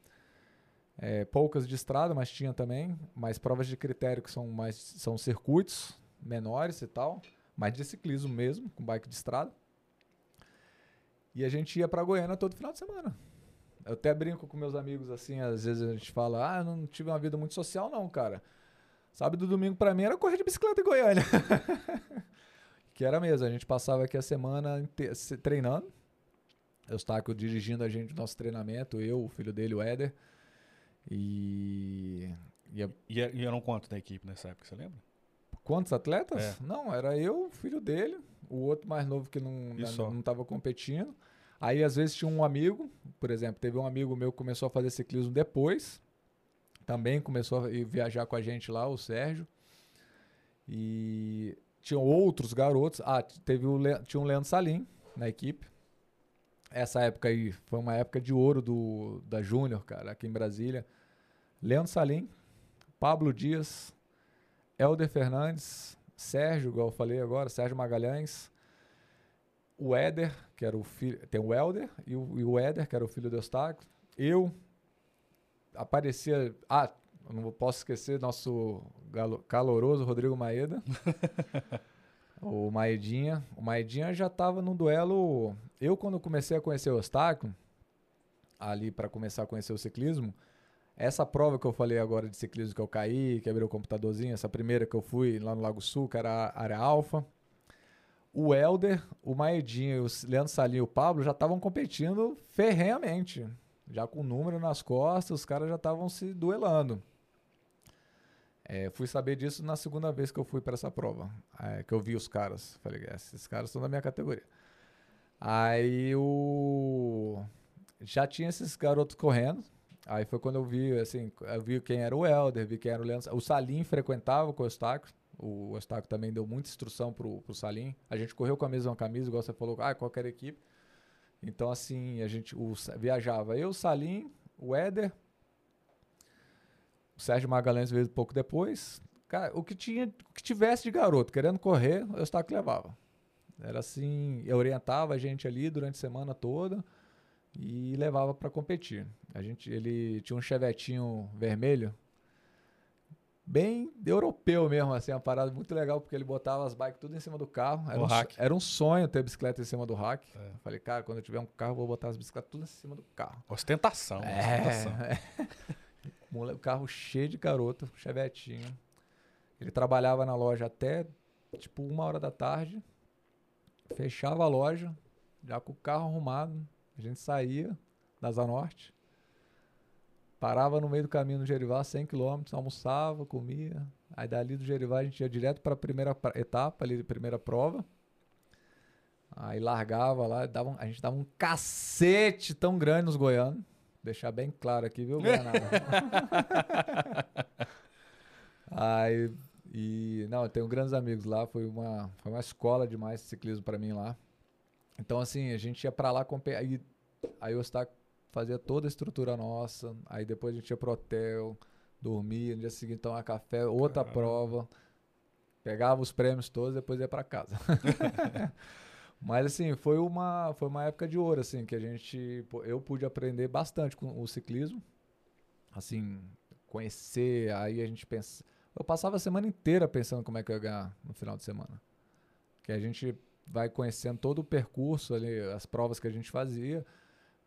É, poucas de estrada, mas tinha também. Mas provas de critério que são mais são circuitos menores e tal, mas de ciclismo mesmo, com bike de estrada. E a gente ia pra Goiânia todo final de semana. Eu até brinco com meus amigos assim, às vezes a gente fala: "Ah, eu não tive uma vida muito social não, cara". Sábado e domingo pra mim era correr de bicicleta em Goiânia. que era mesmo, a gente passava aqui a semana treinando. Eustáquio dirigindo a gente no nosso treinamento, eu, o filho dele, o Éder. E, e a- E, e eram quantos da equipe nessa época, você lembra? Quantos atletas? É. Não, era eu, o filho dele, o outro mais novo que não estava competindo. Aí às vezes tinha um amigo, por exemplo, teve um amigo meu que começou a fazer ciclismo depois, também começou a viajar com a gente lá, o Sérgio. E tinham outros garotos. Ah, teve o Le... tinha o Leandro Salim na equipe. Essa época aí foi uma época de ouro do, da Júnior, cara, aqui em Brasília. Leandro Salim, Pablo Dias, Helder Fernandes, Sérgio, igual eu falei agora, Sérgio Magalhães, o Éder, que era o filho. Tem o Helder e o, e o Éder, que era o filho do Eustáquio. Eu aparecia. Ah, não posso esquecer nosso galo, caloroso Rodrigo Maeda. o Maedinha. O Maedinha já estava no duelo. Eu, quando comecei a conhecer o Eustáquio, ali para começar a conhecer o ciclismo, essa prova que eu falei agora de ciclismo que eu caí, quebrei o computadorzinho, essa primeira que eu fui lá no Lago Sul, que era a área alfa. O Helder, o Maedinho, o Leandro Salim e o Pablo já estavam competindo ferrenhamente. Já com o número nas costas, os caras já estavam se duelando. É, fui saber disso na segunda vez que eu fui para essa prova, é, que eu vi os caras. Falei, é, esses caras são da minha categoria. Aí o já tinha esses garotos correndo. Aí foi quando eu vi, assim, eu vi quem era o Helder, vi quem era o Leandro. O Salim frequentava com o Eustáquio. O Eustáquio também deu muita instrução pro, pro Salim. A gente correu com a mesma camisa, igual você falou, ah, qualquer equipe. Então, assim, a gente o, viajava eu, o Salim, o Éder, o Sérgio Magalhães veio um pouco depois. Cara, o que tinha, o que tivesse de garoto querendo correr, o Eustáquio levava. Era assim, eu orientava a gente ali durante a semana toda e levava para competir. A gente, ele tinha um chevetinho vermelho, bem europeu mesmo, assim, uma parada muito legal, porque ele botava as bikes tudo em cima do carro. Era, um, era um, sonho ter bicicleta em cima do rack. É. falei, cara, quando eu tiver um carro, vou botar as bicicletas tudo em cima do carro. Ostentação. É, ostentação. É. o carro cheio de garoto, chevetinho. Ele trabalhava na loja até, tipo, uma hora da tarde. Fechava a loja, já com o carro arrumado. A gente saía da Zanorte Parava no meio do caminho no Gerivá, 100 km, almoçava, comia. Aí dali do Gerivá a gente ia direto para a primeira etapa, ali, primeira prova. Aí largava lá, dava a gente dava um cacete tão grande nos goianos. Deixar bem claro aqui, viu, Goianada? Aí, e, não, eu tenho grandes amigos lá, foi uma, foi uma escola demais de ciclismo para mim lá. Então, assim, a gente ia para lá, aí, aí eu estava fazia toda a estrutura nossa. Aí depois a gente ia pro hotel, dormia, no dia seguinte tomar café, outra Caramba. prova. Pegava os prêmios todos, depois ia para casa. Mas assim, foi uma, foi uma época de ouro, assim, que a gente. Eu pude aprender bastante com o ciclismo. Assim, conhecer, aí a gente pensa. Eu passava a semana inteira pensando como é que eu ia ganhar no final de semana. Que a gente vai conhecendo todo o percurso ali, as provas que a gente fazia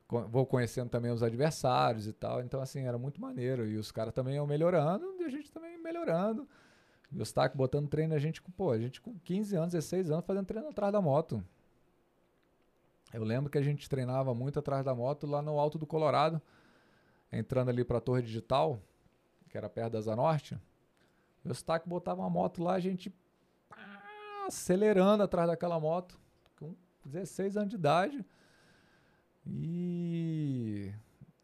vou conhecendo também os adversários e tal. Então, assim, era muito maneiro. E os caras também iam melhorando e a gente também melhorando. E o Stack botando treino, a gente, pô, a gente com 15 anos, 16 anos, fazendo treino atrás da moto. Eu lembro que a gente treinava muito atrás da moto lá no alto do Colorado, entrando ali para a Torre Digital, que era perto da Zanorte. O Stack botava uma moto lá, a gente acelerando atrás daquela moto, com 16 anos de idade e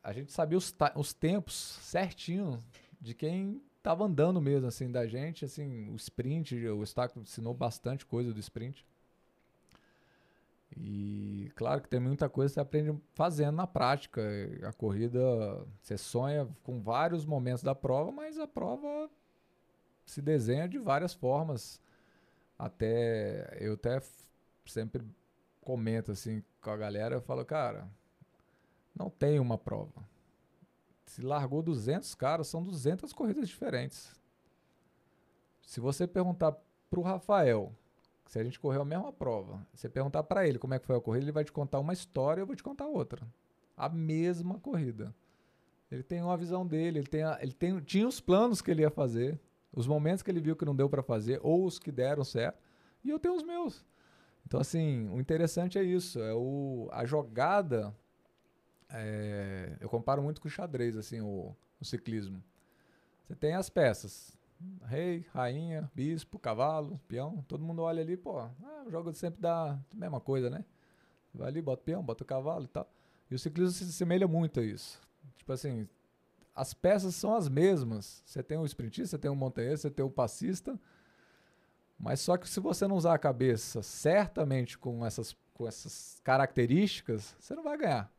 a gente sabia os, os tempos certinho de quem estava andando mesmo, assim, da gente, assim, o sprint, o Staco ensinou bastante coisa do sprint. E claro que tem muita coisa que você aprende fazendo na prática. A corrida, você sonha com vários momentos da prova, mas a prova se desenha de várias formas. Até eu até sempre comento assim com a galera, eu falo, cara, não tem uma prova. Se largou 200 caras, são 200 corridas diferentes. Se você perguntar para o Rafael, se a gente correu a mesma prova, você perguntar para ele como é que foi a corrida, ele vai te contar uma história, eu vou te contar outra. A mesma corrida. Ele tem uma visão dele, ele, tem a, ele tem, tinha os planos que ele ia fazer, os momentos que ele viu que não deu para fazer, ou os que deram certo, e eu tenho os meus. Então, assim, o interessante é isso, é o, a jogada é, eu comparo muito com o xadrez, assim, o, o ciclismo. Você tem as peças. Rei, rainha, bispo, cavalo, peão. Todo mundo olha ali, pô, ah, o jogo sempre dá a mesma coisa, né? Vai ali, bota o peão, bota o cavalo e tal. E o ciclismo se assemelha muito a isso. Tipo assim, as peças são as mesmas. Você tem o sprintista, você tem o montanhista, você tem o passista, Mas só que se você não usar a cabeça certamente com essas, com essas características, você não vai ganhar.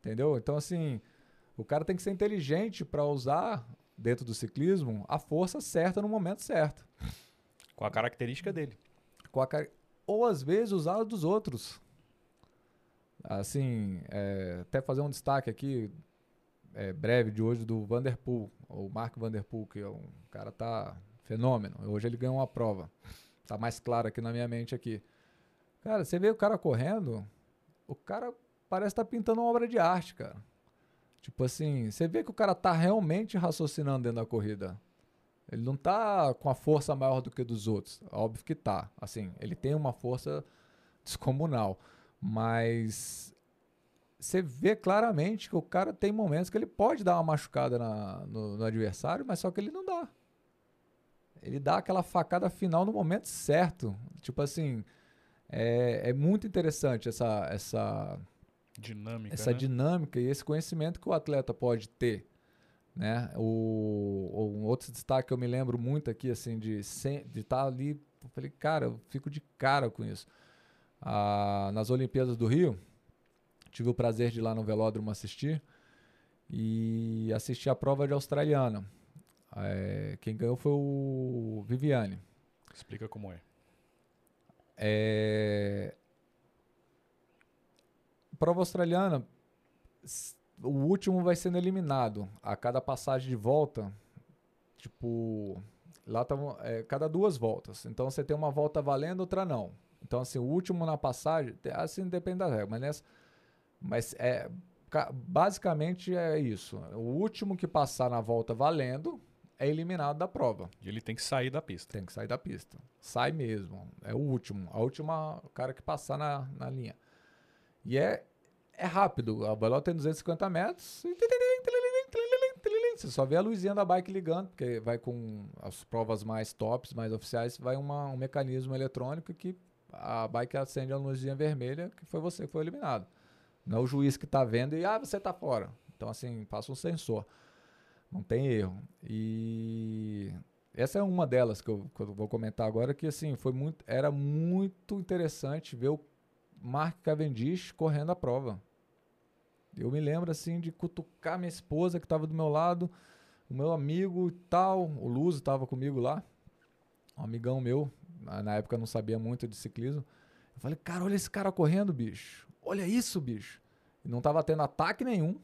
Entendeu? Então, assim, o cara tem que ser inteligente para usar dentro do ciclismo a força certa no momento certo. Com a característica dele. Com a, ou às vezes usar dos outros. Assim, é, até fazer um destaque aqui é, breve de hoje do Vanderpool, o Mark Vanderpool, que é um cara tá fenômeno. Hoje ele ganhou uma prova. Tá mais claro aqui na minha mente aqui. Cara, você vê o cara correndo, o cara parece estar tá pintando uma obra de arte, cara. Tipo assim, você vê que o cara tá realmente raciocinando dentro da corrida. Ele não tá com a força maior do que dos outros. Óbvio que tá. Assim, ele tem uma força descomunal. Mas você vê claramente que o cara tem momentos que ele pode dar uma machucada na, no, no, adversário, mas só que ele não dá. Ele dá aquela facada final no momento certo. Tipo assim, é, é muito interessante essa, essa dinâmica, essa né? dinâmica e esse conhecimento que o atleta pode ter. Né? O, um outro destaque que eu me lembro muito aqui, assim, de estar de tá ali, eu falei, cara, eu fico de cara com isso. Ah, nas Olimpíadas do Rio, tive o prazer de ir lá no velódromo assistir e assisti a prova de australiana. É, quem ganhou foi o Viviane. Explica como é. É, prova australiana, o último vai sendo eliminado a cada passagem de volta. Tipo, lá tá, é, cada duas voltas. Então você tem uma volta valendo, outra não. Então, assim, o último na passagem, assim, depende da regra, mas nessa mas é basicamente é isso. O último que passar na volta valendo é eliminado da prova. E ele tem que sair da pista. Tem que sair da pista. Sai mesmo. É o último. A última cara que passar na, na linha. E é, é rápido. A bola tem 250 metros. Você só vê a luzinha da bike ligando, porque vai com as provas mais tops, mais oficiais, vai uma, um mecanismo eletrônico que a bike acende a luzinha vermelha, que foi você que foi eliminado. Não é o juiz que está vendo e, ah, você está fora. Então, assim, passa um sensor. Não tem erro. E essa é uma delas que eu, que eu, vou comentar agora, que, assim, foi muito, era muito interessante ver o Mark Cavendish correndo a prova. Eu me lembro, assim, de cutucar minha esposa que estava do meu lado, o meu amigo e tal, o Luso estava comigo lá, um amigão meu, na época não sabia muito de ciclismo. Eu falei, cara, olha esse cara correndo, bicho. Olha isso, bicho. E não tava tendo ataque nenhum.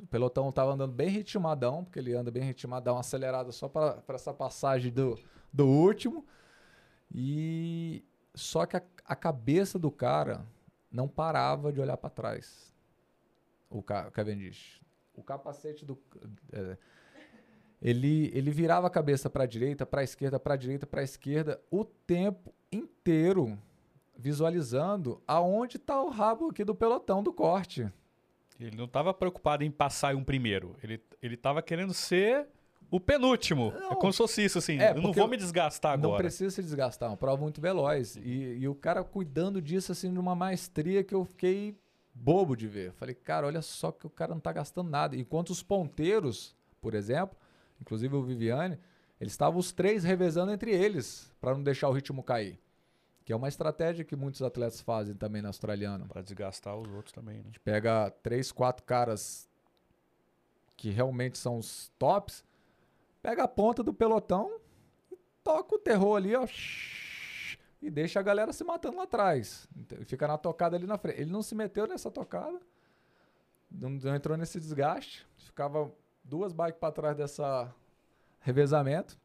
O pelotão tava andando bem ritmadão, porque ele anda bem ritmadão, acelerado só para essa passagem do, do último. E só que a, a cabeça do cara não parava de olhar para trás. O Cavendish. O capacete do. É, ele, ele virava a cabeça para a direita, para a esquerda, para a direita, para a esquerda, o tempo inteiro visualizando aonde está o rabo aqui do pelotão do corte. Ele não estava preocupado em passar um primeiro. Ele ele estava querendo ser o penúltimo. Não, é como se fosse isso, assim. É, eu não vou me desgastar agora. Não precisa se desgastar, é uma prova muito veloz. E, e o cara cuidando disso, assim, de uma maestria que eu fiquei bobo de ver. Falei, cara, olha só que o cara não está gastando nada. Enquanto os ponteiros, por exemplo, inclusive o Viviane, eles estavam os três revezando entre eles para não deixar o ritmo cair. Que é uma estratégia que muitos atletas fazem também na australiana. Para desgastar os outros também, né? A gente pega três, quatro caras que realmente são os tops, pega a ponta do pelotão toca o terror ali, ó. E deixa a galera se matando lá atrás. Fica na tocada ali na frente. Ele não se meteu nessa tocada, não, não entrou nesse desgaste. Ficava duas bikes para trás dessa revezamento.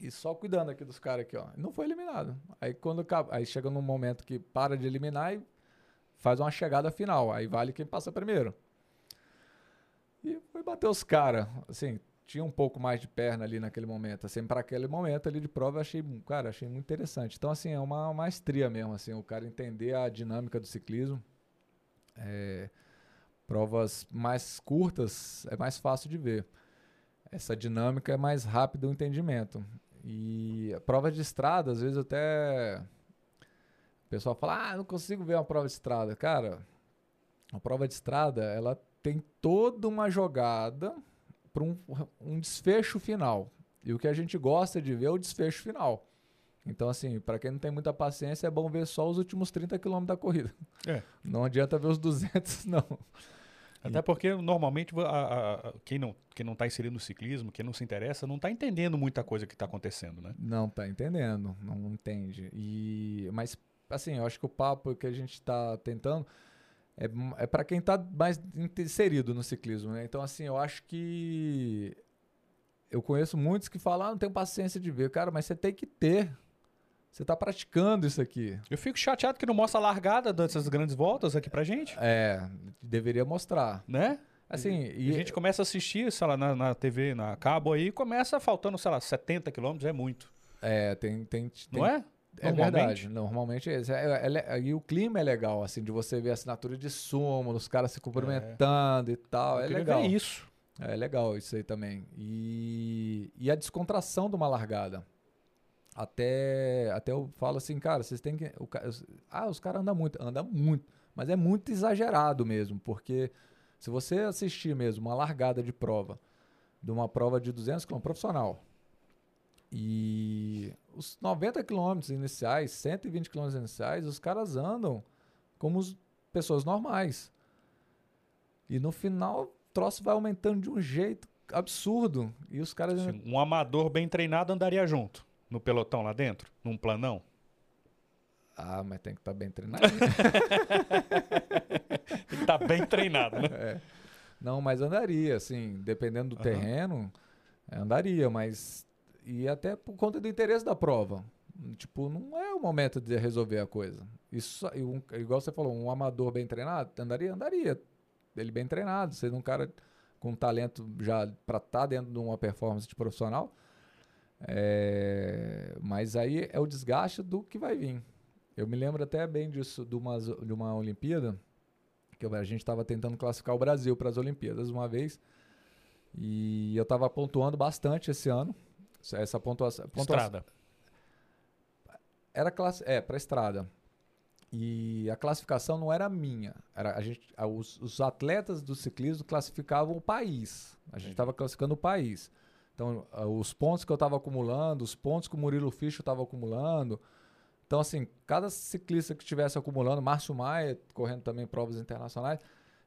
E só cuidando aqui dos caras aqui, ó. Não foi eliminado. Aí quando aí chega num momento que para de eliminar e faz uma chegada final. Aí vale quem passa primeiro. E foi bater os caras. Assim, tinha um pouco mais de perna ali naquele momento. Assim, para aquele momento ali de prova, eu achei, cara, achei muito interessante. Então, assim, é uma maestria mesmo, assim, o cara entender a dinâmica do ciclismo. É, provas mais curtas é mais fácil de ver. Essa dinâmica é mais rápido o entendimento. E a prova de estrada, às vezes até o pessoal fala: "Ah, não consigo ver uma prova de estrada". Cara, a prova de estrada, ela tem toda uma jogada para um, um desfecho final. E o que a gente gosta de ver é o desfecho final. Então, assim, para quem não tem muita paciência, é bom ver só os últimos 30 quilômetros da corrida. É. Não adianta ver os 200, não. Até porque, normalmente, a- a- a- quem, não, quem não tá inserido no ciclismo, quem não se interessa, não tá entendendo muita coisa que tá acontecendo, né? Não tá entendendo, não entende. E mas assim, eu acho que o papo que a gente tá tentando é, é para quem tá mais inserido no ciclismo, né? Então assim, eu acho que eu conheço muitos que falam, ah, não tenho paciência de ver, cara, mas você tem que ter. Você tá praticando isso aqui. Eu fico chateado que não mostra a largada dessas grandes voltas aqui pra gente, É, deveria mostrar. né? Assim, E e a gente começa a assistir, sei lá, na, na TV, na cabo aí, começa faltando, sei lá, 70 quilômetros, é muito. é, tem tem, Não tem é? É verdade, normalmente é, isso. é, é le- e o clima é legal, assim, de você ver a assinatura de súmulo, os caras se cumprimentando e tal, Eu é legal. ver isso. É legal isso aí também. E, e a descontração de uma largada. Até, até eu falo assim, cara, vocês têm que. o ah, os caras andam muito. Anda muito. Mas é muito exagerado mesmo, porque se você assistir mesmo uma largada de prova, de uma prova de 200 km profissional, e os 90 km iniciais, 120 km iniciais, os caras andam como os- pessoas normais. E no final, o troço vai aumentando de um jeito absurdo. E os caras. Assim, um amador bem treinado andaria junto, no pelotão lá dentro, num planão. Ah, mas tem que estar bem treinado. Tem que estar bem treinado, né? É. Não, mas andaria, assim, dependendo do Aham. terreno, andaria, mas. E até por conta do interesse da prova. Tipo, não é o momento de resolver a coisa. Isso, um- igual você falou, um amador bem treinado, andaria? Andaria. Ele bem treinado, sendo um cara com talento já para estar dentro de uma performance de profissional. É, mas aí é o desgaste do que vai vir. Eu me lembro até bem disso, de uma, de uma Olimpíada, que a gente estava tentando classificar o Brasil para as Olimpíadas uma vez. E eu estava pontuando bastante esse ano. Essa pontuação. pontuação Estrada. era classe, é, para estrada. E a classificação não era minha. Era a gente, a- os, os atletas do ciclismo classificavam o país. A gente estava classificando o país. Então, a- os pontos que eu estava acumulando, os pontos que o Murilo Ficho estava acumulando. Então, assim, cada ciclista que estivesse acumulando, Márcio Maia, correndo também provas internacionais.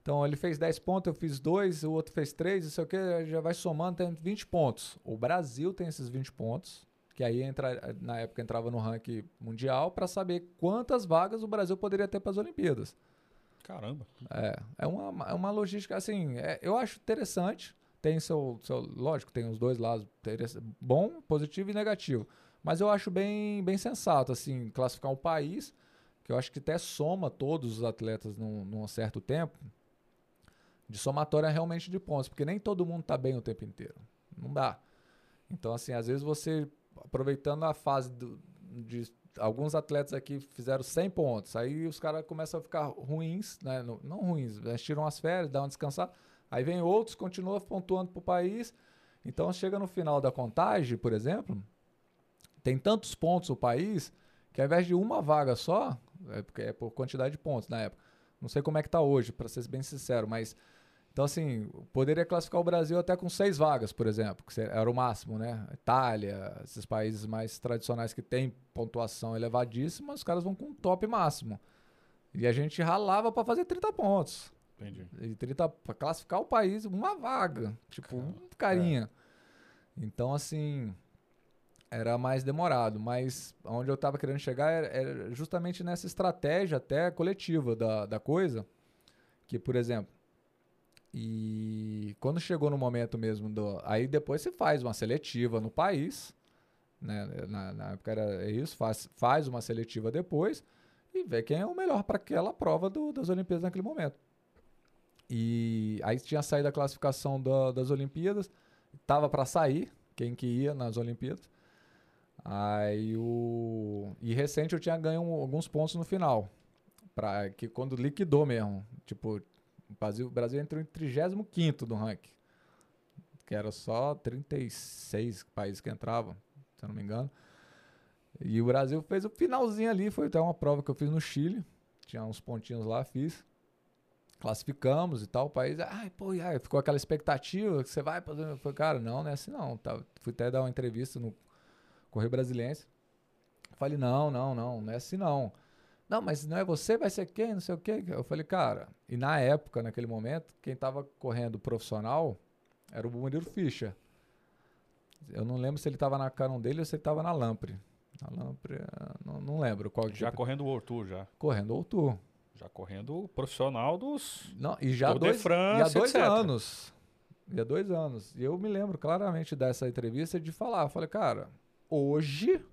Então, ele fez 10 pontos, eu fiz 2, o outro fez 3, isso aqui já vai somando, tem 20 pontos. O Brasil tem esses 20 pontos que aí entra, na época entrava no ranking mundial para saber quantas vagas o Brasil poderia ter para as Olimpíadas. Caramba. É, é uma, é uma logística assim, é- eu acho interessante. Tem seu, seu, lógico, tem os dois lados, bom, positivo e negativo. Mas eu acho bem, bem sensato, assim, classificar um país, que eu acho que até soma todos os atletas num, num certo tempo, de somatória realmente de pontos, porque nem todo mundo tá bem o tempo inteiro. Não dá. Então, assim, às vezes você, aproveitando a fase do- de alguns atletas aqui fizeram 100 pontos, aí os caras começam a ficar ruins, né? não, não ruins, eles tiram as férias, dão uma descansada, aí vem outros, continuam pontuando pro país, então chega no final da contagem, por exemplo, tem tantos pontos o país, que ao invés de uma vaga só, é porque é por quantidade de pontos na época, não sei como é que tá hoje, para ser bem sincero, mas então, assim, poderia classificar o Brasil até com seis vagas, por exemplo, que era o máximo, né? Itália, esses países mais tradicionais que têm pontuação elevadíssima, os caras vão com um top máximo. E a gente ralava para fazer 30 pontos. Entendi. E 30 para classificar o país, uma vaga. Tipo, um carinha. Então, assim, era mais demorado. Mas onde eu estava querendo chegar era, era justamente nessa estratégia até coletiva da, da coisa. Que, por exemplo, e quando chegou no momento mesmo do. Aí depois você faz uma seletiva no país. Né? Na, na época era isso, faz, faz uma seletiva depois e vê quem é o melhor para aquela prova do- das Olimpíadas naquele momento. E aí tinha saído a classificação da- das Olimpíadas, tava para sair quem que ia nas Olimpíadas. Aí o e recente eu tinha ganho alguns pontos no final, para que quando liquidou mesmo, tipo, o Brasil, o Brasil entrou em 35º do ranking. Que era só 36 países que entravam, se eu não me engano. E o Brasil fez o finalzinho ali, foi até uma prova que eu fiz no Chile. Tinha uns pontinhos lá, fiz. Classificamos e tal, o país, ai, pô, aí, ficou aquela expectativa que você vai fazer. Foi, cara, não, não é assim não. Tá, fui até dar uma entrevista no Correio Brasiliense. Falei, não, não, não, não é assim não. Não, mas não é você, vai ser quem, não sei o quê. Eu falei, cara, e na época, naquele momento, quem tava correndo profissional era o Murilo Fischer. Eu não lembro se ele tava na Canon dele ou se ele tava na Lampre. Na Lampre, não, não lembro qual Já correndo o Tour, já. correndo o Tour. Já correndo o profissional dos... Não, e já dois, France, e há dois etc. anos. E há dois anos. E eu me lembro claramente dessa entrevista de falar. Eu falei, cara, hoje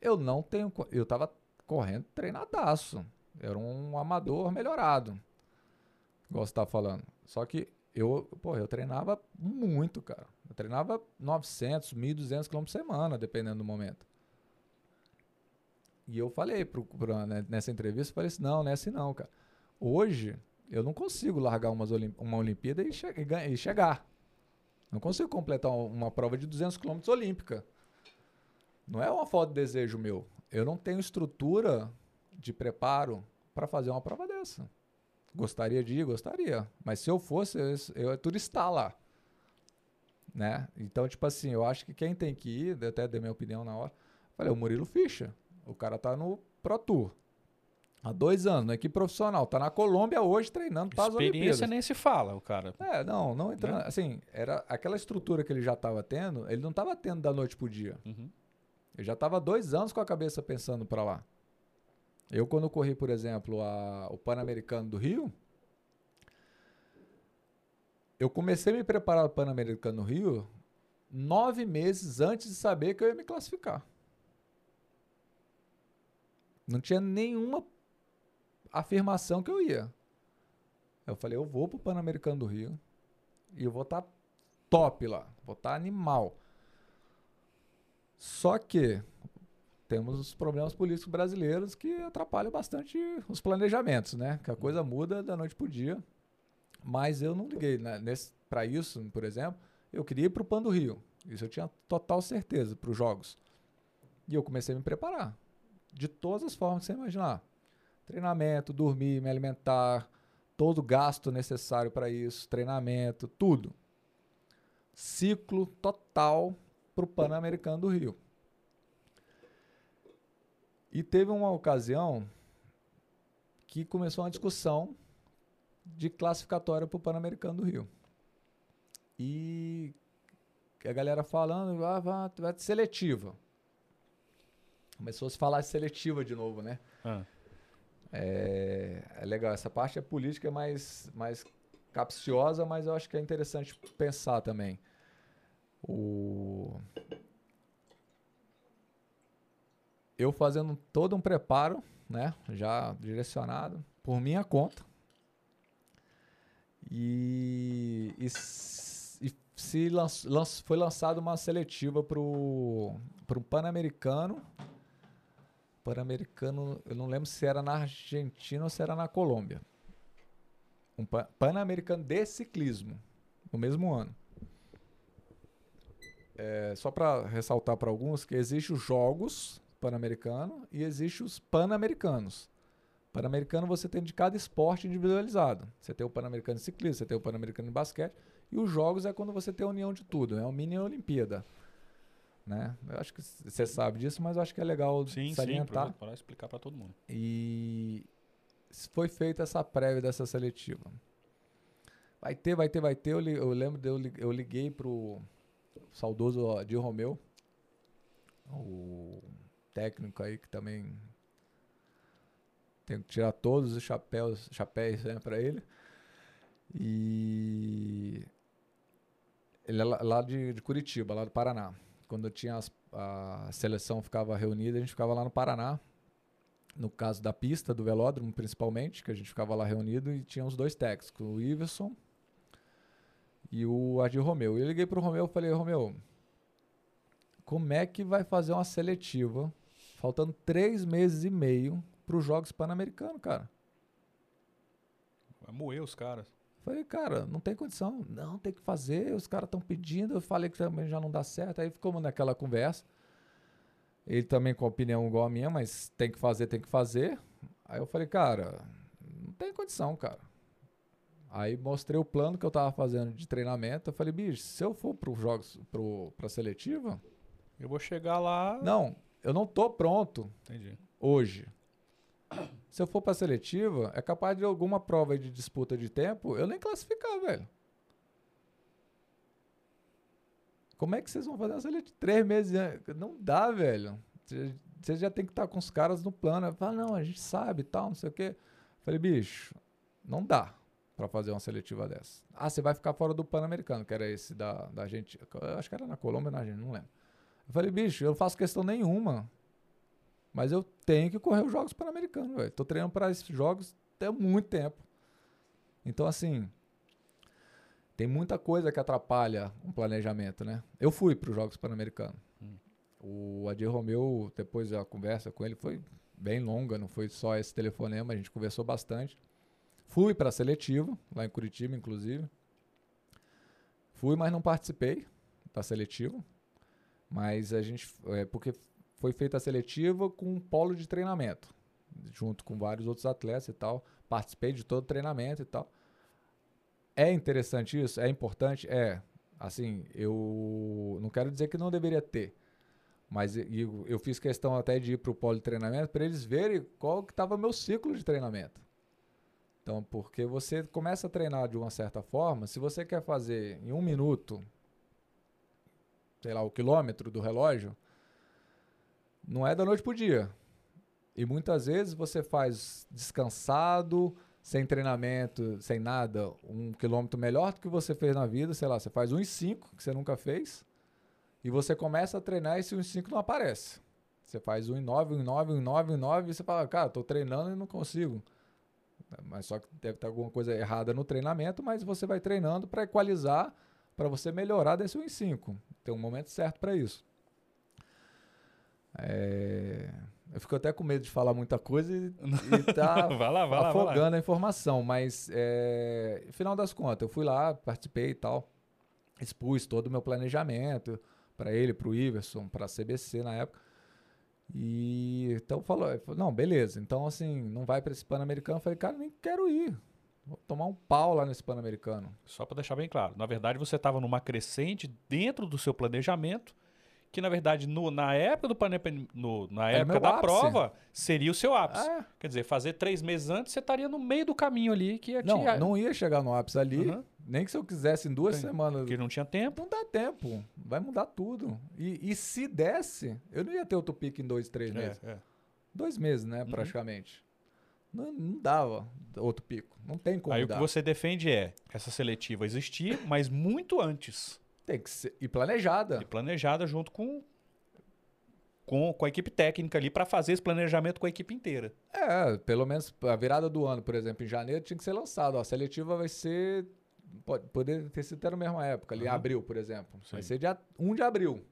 eu não tenho. Eu tava correndo treinadaço. Era um amador melhorado. Igual você tá falando. Só que eu, pô, eu treinava muito, cara. Eu treinava 900, 1.200 km por semana, dependendo do momento. E eu falei pro, pro- né, nessa entrevista, falei assim, não, não é assim não, cara. Hoje, eu não consigo largar umas Olim- uma Olimpíada e, che- e e chegar. Não consigo completar um- uma prova de 200 km olímpica. Não é uma falta de desejo meu. Eu não tenho estrutura de preparo para fazer uma prova dessa. Gostaria de ir, gostaria. Mas se eu fosse, eu, eu é turistar lá. Né? Então, tipo assim, eu acho que quem tem que ir, até dei minha opinião na hora. Falei, o Murilo Fischer. O cara tá no Pro Tour. Há dois anos, na equipe profissional. Tá na Colômbia hoje treinando para as Olimpíadas. Experiência nem se fala, o cara. É, não, não entra. Né? Assim, era aquela estrutura que ele já estava tendo, ele não estava tendo da noite pro dia. Uhum. Eu já estava dois anos com a cabeça pensando para lá. Eu, quando corri, por exemplo, a- o Pan-Americano do Rio, eu comecei a me preparar para o Pan-Americano do Rio nove meses antes de saber que eu ia me classificar. Não tinha nenhuma afirmação que eu ia. Eu falei, eu vou pro Pan-Americano do Rio e eu vou estar top lá, vou estar animal. Só que temos os problemas políticos brasileiros que atrapalham bastante os planejamentos, né? Que a coisa muda da noite pro dia. Mas eu não liguei né? para isso, por exemplo. Eu queria ir pro Pan do Rio. Isso eu tinha total certeza para os jogos. E eu comecei a me preparar. De todas as formas que você imaginar. Treinamento, dormir, me alimentar, todo o gasto necessário para isso, treinamento, tudo. Ciclo total para o Pan-Americano do Rio. E teve uma ocasião que começou uma discussão de classificatória para o Pan-Americano do Rio. E a galera falando, ah, vai, vai seletiva. Começou a se falar seletiva de novo, né? Ah. É, é legal, essa parte é política mais, mais capciosa, mas eu acho que é interessante pensar também. O... Eu fazendo todo um preparo, né, já direcionado, por minha conta. E, e, e se lanç, lanç- foi lançada uma seletiva para o Pan-Americano Pan-Americano, eu não lembro se era na Argentina ou se era na Colômbia. Um pa- Pan-Americano de ciclismo, no mesmo ano. É, só para ressaltar para alguns que existem os jogos Pan-Americano e existem os Pan-Americanos. Pan-Americano você tem de cada esporte individualizado. Você tem o Pan-Americano de ciclismo, você tem o Pan-Americano de basquete. E os jogos é quando você tem a união de tudo. É uma mini Olimpíada. Né? Eu acho que você sabe disso, mas eu acho que é legal Sim, sim, salientar. para explicar para todo mundo. E foi feita essa prévia dessa seletiva. Vai ter, vai ter, vai ter. Eu, li- eu lembro de eu, eu liguei pro saudoso Di Romeu, o técnico aí que também tem que tirar todos os chapéus, chapéus né, para ele. E ele é lá, lá de, de Curitiba, lá do Paraná. Quando tinha as- a seleção ficava reunida, a gente ficava lá no Paraná no caso da pista, do velódromo principalmente, que a gente ficava lá reunido e tinha os dois técnicos, o Iverson e o Adi Romeu. Eu liguei pro Romeu e falei, Romeu, como é que vai fazer uma seletiva faltando três meses e meio para os Jogos Pan-Americanos, cara? Vai moer os caras. Falei, cara, não tem condição. Não, tem que fazer, os caras estão pedindo. Eu falei que também já não dá certo. Aí ficamos naquela conversa. Ele também com a opinião igual a minha, mas tem que fazer, tem que fazer. Aí eu falei, cara, não tem condição, cara. Aí mostrei o plano que eu tava fazendo de treinamento. Eu falei, bicho, se eu for para os jogos, pro, pra seletiva, Eu vou chegar lá. não, eu não tô pronto Entendi. hoje. Se eu for pra seletiva, é capaz de alguma prova de disputa de tempo eu nem classificar, velho. Como é que vocês vão fazer uma seletiva? Três meses antes? Não dá, velho. Você- já tem que estar com os caras no plano. Fala, não, a gente sabe e tal, não sei o quê. Falei, bicho, não dá pra fazer uma seletiva dessa. Ah, você vai ficar fora do Pan-Americano, que era esse da, da gente. Acho que era na Colômbia na Argentina, não lembro. Eu falei, bicho, eu não faço questão nenhuma. Mas eu tenho que correr os Jogos Pan-Americanos, velho. Tô treinando para esses jogos até muito tempo. Então, assim, tem muita coisa que atrapalha um planejamento, né? Eu fui para os Jogos Pan-Americanos. O Adir Romeu, depois a conversa com ele foi bem longa, não foi só esse telefonema, a gente conversou bastante. Fui para a seletiva, lá em Curitiba, inclusive. Fui, mas não participei da seletiva. Mas a gente. É, porque foi feita a seletiva com um polo de treinamento, junto com vários outros atletas e tal. Participei de todo o treinamento e tal. É interessante isso? É importante? É. Assim, eu não quero dizer que não deveria ter. Mas eu, eu fiz questão até de ir para o polo de treinamento para eles verem qual que estava meu ciclo de treinamento. Então, porque você começa a treinar de uma certa forma, se você quer fazer em um minuto, sei lá, o quilômetro do relógio, não é da noite pro dia. E muitas vezes você faz descansado, sem treinamento, sem nada, um quilômetro melhor do que você fez na vida, sei lá, você faz 1,5 que você nunca fez, e você começa a treinar e esse 1,5 não aparece. Você faz 1,9, 1,9, 1,9, 1,9 e você fala, cara, tô treinando e não consigo. Mas só que deve ter alguma coisa errada no treinamento, mas você vai treinando para equalizar, para você melhorar desse 1,5. Tem um momento certo para isso. É, Eu fico até com medo de falar muita coisa e, e tá vai lá, vai lá, vai afogando a informação, mas é, final das contas, eu fui lá, participei e tal, expus todo o meu planejamento para ele, para o Iverson, para a CBC na época. E então falou, não, beleza. Então assim, não vai para esse Pan-Americano. Falei, cara, nem quero ir. Vou tomar um pau lá nesse Pan-Americano. Só para deixar bem claro, na verdade você estava numa crescente dentro do seu planejamento, que na verdade no- na época do pane- no- na Era época da ápice. prova seria o seu ápice. É, Quer dizer, fazer três meses antes você estaria no meio do caminho ali que ia te- não, não ia chegar no ápice ali, Aham. nem que se eu quisesse em duas Sim. semanas. porque não tinha tempo. Não dá tempo, vai mudar tudo. E, e se desse, eu não ia ter outro pique em dois, três meses. É, é. Dois meses, né, Uhum. praticamente. Não, não dava outro pico. Não tem como Aí o dar. que você defende é essa seletiva existir, mas muito antes Tem que ser. E planejada. e planejada junto com com, com a equipe técnica ali para fazer esse planejamento com a equipe inteira. É, pelo menos a virada do ano, por exemplo, em janeiro tinha que ser lançado. ó, A seletiva vai ser. Pode poder ter sido até na mesma época, ali em Aham. abril, por exemplo. Vai Sim. ser dia 1 de abril.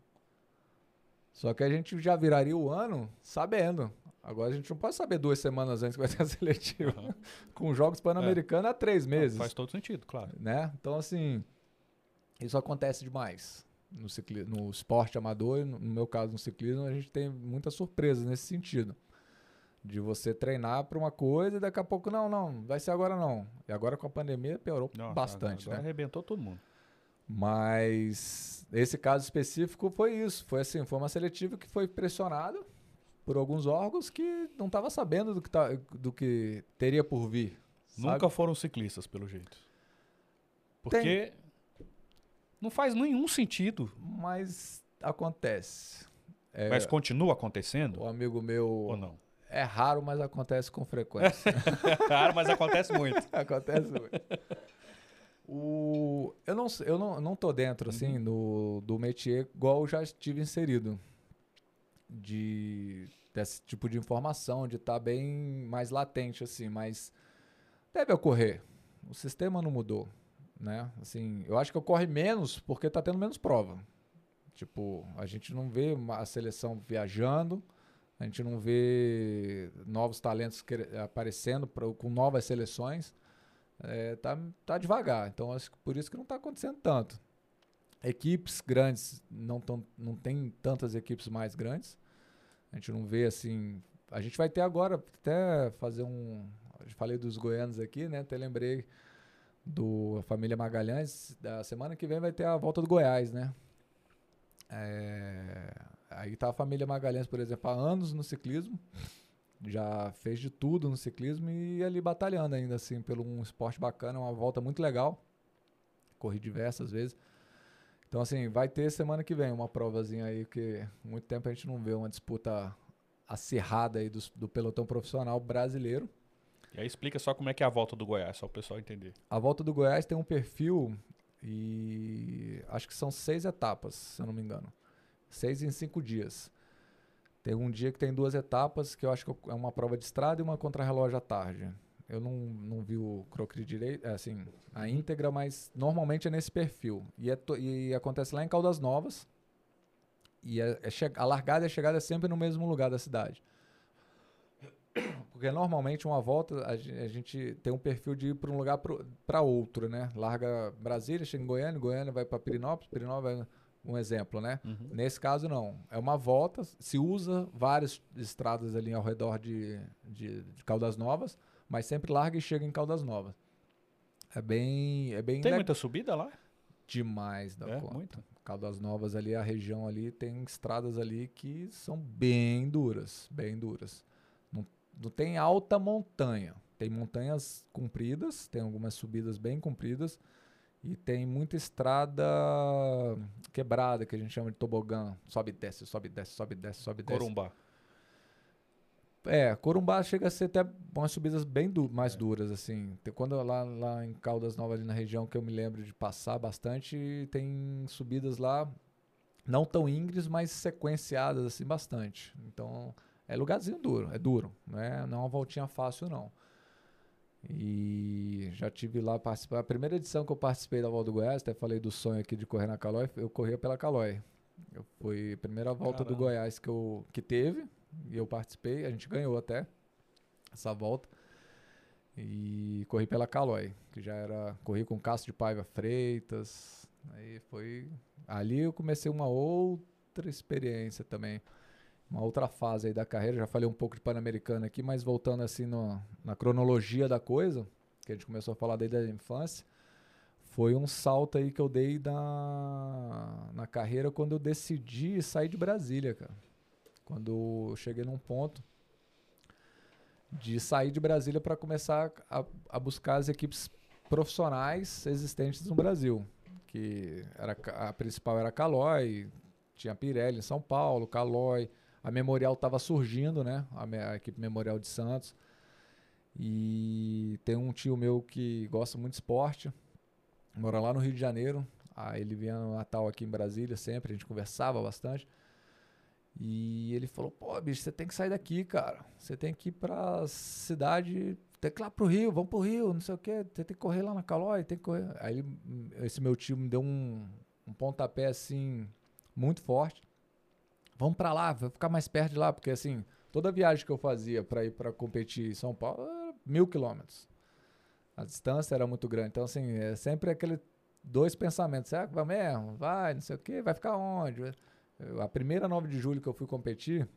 Só que a gente já viraria o ano sabendo. Agora a gente não pode saber duas semanas antes que vai ter a seletiva. Aham. Com jogos pan-americanos há três meses. Faz todo sentido, claro. né? Então, assim, isso acontece demais no, cicli no esporte amador, e no meu caso no ciclismo, a gente tem muitas surpresas nesse sentido. De você treinar para uma coisa e daqui a pouco, não, não, vai ser agora não. E agora com a pandemia piorou Nossa, bastante, agora né? arrebentou todo mundo. Mas esse caso específico foi isso. Foi assim, foi uma seletiva que foi pressionada por alguns órgãos que não estava sabendo do que, tá, do que teria por vir. sabe? Nunca foram ciclistas, pelo jeito. Porque não faz nenhum sentido. Mas acontece. É, Mas continua acontecendo O amigo meu ou não? é raro, mas acontece com frequência. Claro, mas acontece muito. acontece muito. O, eu não eu não, não tô dentro assim Uhum. do, do métier igual eu já estive inserido de desse tipo de informação, de estar bem mais latente assim, mas deve ocorrer. O sistema não mudou, né? Assim, eu acho que ocorre menos porque tá tendo menos prova. Tipo, a gente não vê a seleção viajando, a gente não vê novos talentos aparecendo pra, com novas seleções. É, tá, tá devagar. Então, acho que por isso que não está acontecendo tanto. Equipes grandes, não, tão, não tem tantas equipes mais grandes. A gente não vê assim. A gente vai ter agora, até fazer um. Falei dos goianos aqui, né? Até lembrei do família Magalhães. Da semana que vem vai ter a volta do Goiás, né? É, Aí tá a família Magalhães, por exemplo, há anos no ciclismo. Já fez de tudo no ciclismo e ali batalhando ainda, assim, pelo um esporte bacana, uma volta muito legal. Corri diversas vezes. Então, assim, vai ter semana que vem uma provazinha aí, que muito tempo a gente não vê uma disputa acirrada aí do, do pelotão profissional brasileiro. E aí explica só como é que é a volta do Goiás, só o pessoal entender. A volta do Goiás tem um perfil e acho que são seis etapas, se eu não me engano. Seis em cinco dias. Tem um dia que tem duas etapas, que eu acho que é uma prova de estrada e uma contrarrelógio à tarde. Eu não, não vi o crocri direito, é, assim, a íntegra, mas normalmente é nesse perfil. E, é e acontece lá em Caldas Novas. E é, é a largada e a chegada é sempre no mesmo lugar da cidade. Porque normalmente uma volta a gente tem um perfil de ir para um lugar para outro, né? Larga Brasília, chega em Goiânia, Goiânia vai para Pirinópolis, Pirinópolis vai um exemplo, né? Uhum. Nesse caso não, é uma volta, se usa várias estradas ali ao redor de, de, de Caldas Novas, mas sempre larga e chega em Caldas Novas. É bem, é bem. Tem muita subida lá? Demais da é, conta. Muito. Caldas Novas ali, a região ali tem estradas ali que são bem duras, bem duras não tem alta montanha. Tem montanhas compridas, tem algumas subidas bem compridas e tem muita estrada quebrada que a gente chama de tobogã. Sobe, desce, sobe, desce, sobe, desce, sobe, desce. Corumbá. É, Corumbá chega a ser até umas subidas bem du mais é. duras, assim. Quando lá, lá em Caldas Novas, ali na região, que eu me lembro de passar bastante, tem subidas lá não tão íngremes, mas sequenciadas, assim, bastante. Então, é lugarzinho duro, é duro, não é, não é uma voltinha fácil não. E já tive lá participar. A primeira edição que eu participei da Volta do Goiás, até falei do sonho aqui de correr na Calói, eu corria pela Calói. Eu fui a primeira volta Caramba. do Goiás que eu que teve e eu participei, a gente ganhou até essa volta. E corri pela Calói, que já era corri com Castro de Paiva Freitas. Aí foi ali eu comecei uma outra experiência também uma outra fase aí da carreira. Já falei um pouco de Pan-Americano aqui, mas voltando assim no, na cronologia da coisa, que a gente começou a falar desde a infância, foi um salto aí que eu dei na, na carreira quando eu decidi sair de Brasília, cara. Quando eu cheguei num ponto de sair de Brasília para começar a, a, buscar as equipes profissionais existentes no Brasil. Que era, a principal era a Calói, tinha a Pirelli em São Paulo, Calói, a Memorial estava surgindo, né? A, a, equipe Memorial de Santos. E tem um tio meu que gosta muito de esporte, mora lá no Rio de Janeiro. Aí ele vinha no Natal aqui em Brasília sempre, a gente conversava bastante. E ele falou: pô, bicho, você tem que sair daqui, cara. Você tem que ir pra cidade, tem que ir lá pro Rio, vamos pro Rio, não sei o quê. Tem que correr lá na Calói, tem que correr. Aí esse meu tio me deu um, um pontapé assim, muito forte vamos para lá, vou ficar mais perto de lá, porque assim, toda viagem que eu fazia para ir para competir em São Paulo mil quilômetros. A distância era muito grande. Então, assim, é sempre aquele dois pensamentos. Será que vai mesmo? Vai, não sei o quê, vai ficar onde? A primeira 9 de julho que eu fui competir,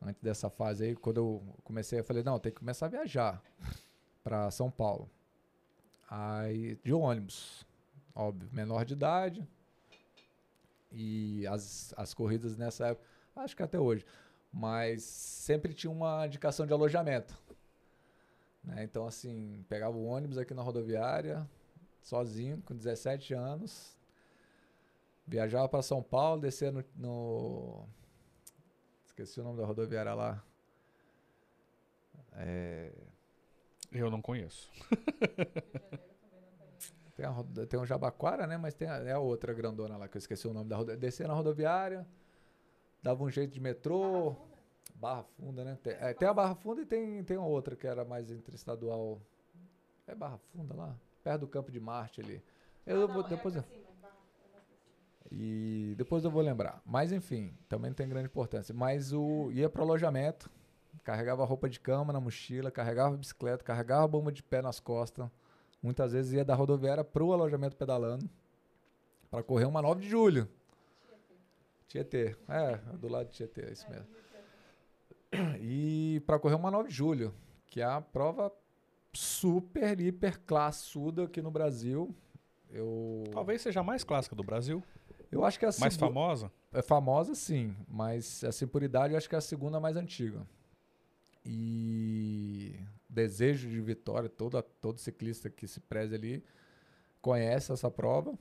antes dessa fase aí, quando eu comecei, eu falei, não, tem que começar a viajar para São Paulo. Aí, de ônibus, óbvio, menor de idade, e as, as corridas nessa época, acho que até hoje, mas sempre tinha uma indicação de alojamento. Né? Então, assim, pegava o ônibus aqui na rodoviária, sozinho, com 17 anos, viajava para São Paulo, descia no, no, Esqueci o nome da rodoviária lá. É... Eu não conheço. Tem, a, tem um Jabaquara, né? Mas tem a, é a outra grandona lá, que eu esqueci o nome da rodoviária. Descia na rodoviária, dava um jeito de metrô. Barra Funda, né? Tem, é, tem, a Barra Funda e tem, tem outra que era mais interestadual. É Barra Funda lá? Perto do Campo de Marte ali. Eu ah, não, vou, é depois eu... E depois eu vou lembrar. Mas enfim, também tem grande importância. Mas o ia para alojamento, carregava roupa de cama na mochila, carregava bicicleta, carregava bomba de pé nas costas Muitas vezes ia da rodoviária pro alojamento pedalando para correr uma 9 de julho. Tietê. É, do lado de Tietê, é isso mesmo. E para correr uma 9 de julho, que é a prova super, hiper classuda aqui no Brasil. Eu... Talvez seja a mais clássica do Brasil. Eu acho que é a Mais famosa? é famosa, sim, mas assim, por idade, eu acho que é a segunda mais antiga. E desejo de vitória, todo, todo ciclista que se preze ali conhece essa prova.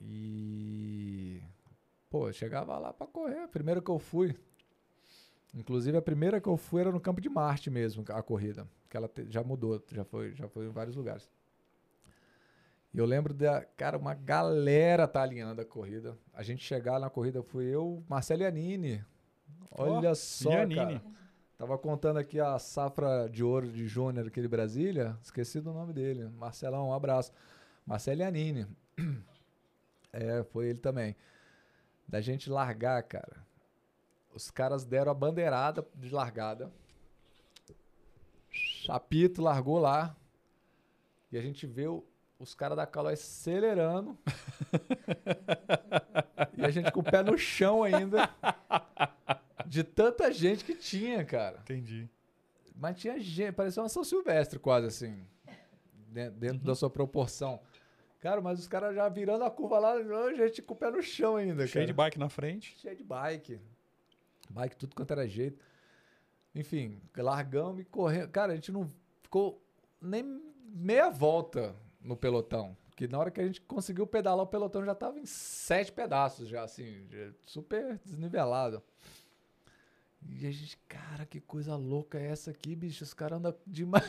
E. Pô, eu chegava lá para correr. A primeira que eu fui. Inclusive, a primeira que eu fui era no Campo de Marte mesmo, a corrida. Que ela te, já mudou, já foi, já foi em vários lugares. E eu lembro da, cara, uma galera tá alinhando a corrida. A gente chegar na corrida fui eu, Marcelo Iannini. Olha oh, só, Iannini. cara. Tava contando aqui a safra de ouro de Júnior aqui de Brasília. Esqueci do nome dele. Marcelão, um abraço. Marcelo Iannini. É, foi ele também. Da gente largar, cara. Os caras deram a bandeirada de largada. Chapito largou lá. E a gente viu os caras da Calói acelerando. e a gente com o pé no chão ainda. De tanta gente que tinha, cara. Entendi. Mas tinha gente, parecia uma São Silvestre quase assim. Dentro uhum. da sua proporção. Cara, mas os caras já virando a curva lá, a gente com o pé no chão ainda, Cheio cara. de bike na frente. Cheio de bike. Bike, tudo quanto era jeito. Enfim, largamos e correndo. Cara, a gente não ficou nem meia volta no pelotão. Que na hora que a gente conseguiu pedalar, o pelotão já tava em sete pedaços, já assim, super desnivelado. E a gente, cara, que coisa louca é essa aqui, bicho? Os caras andam demais.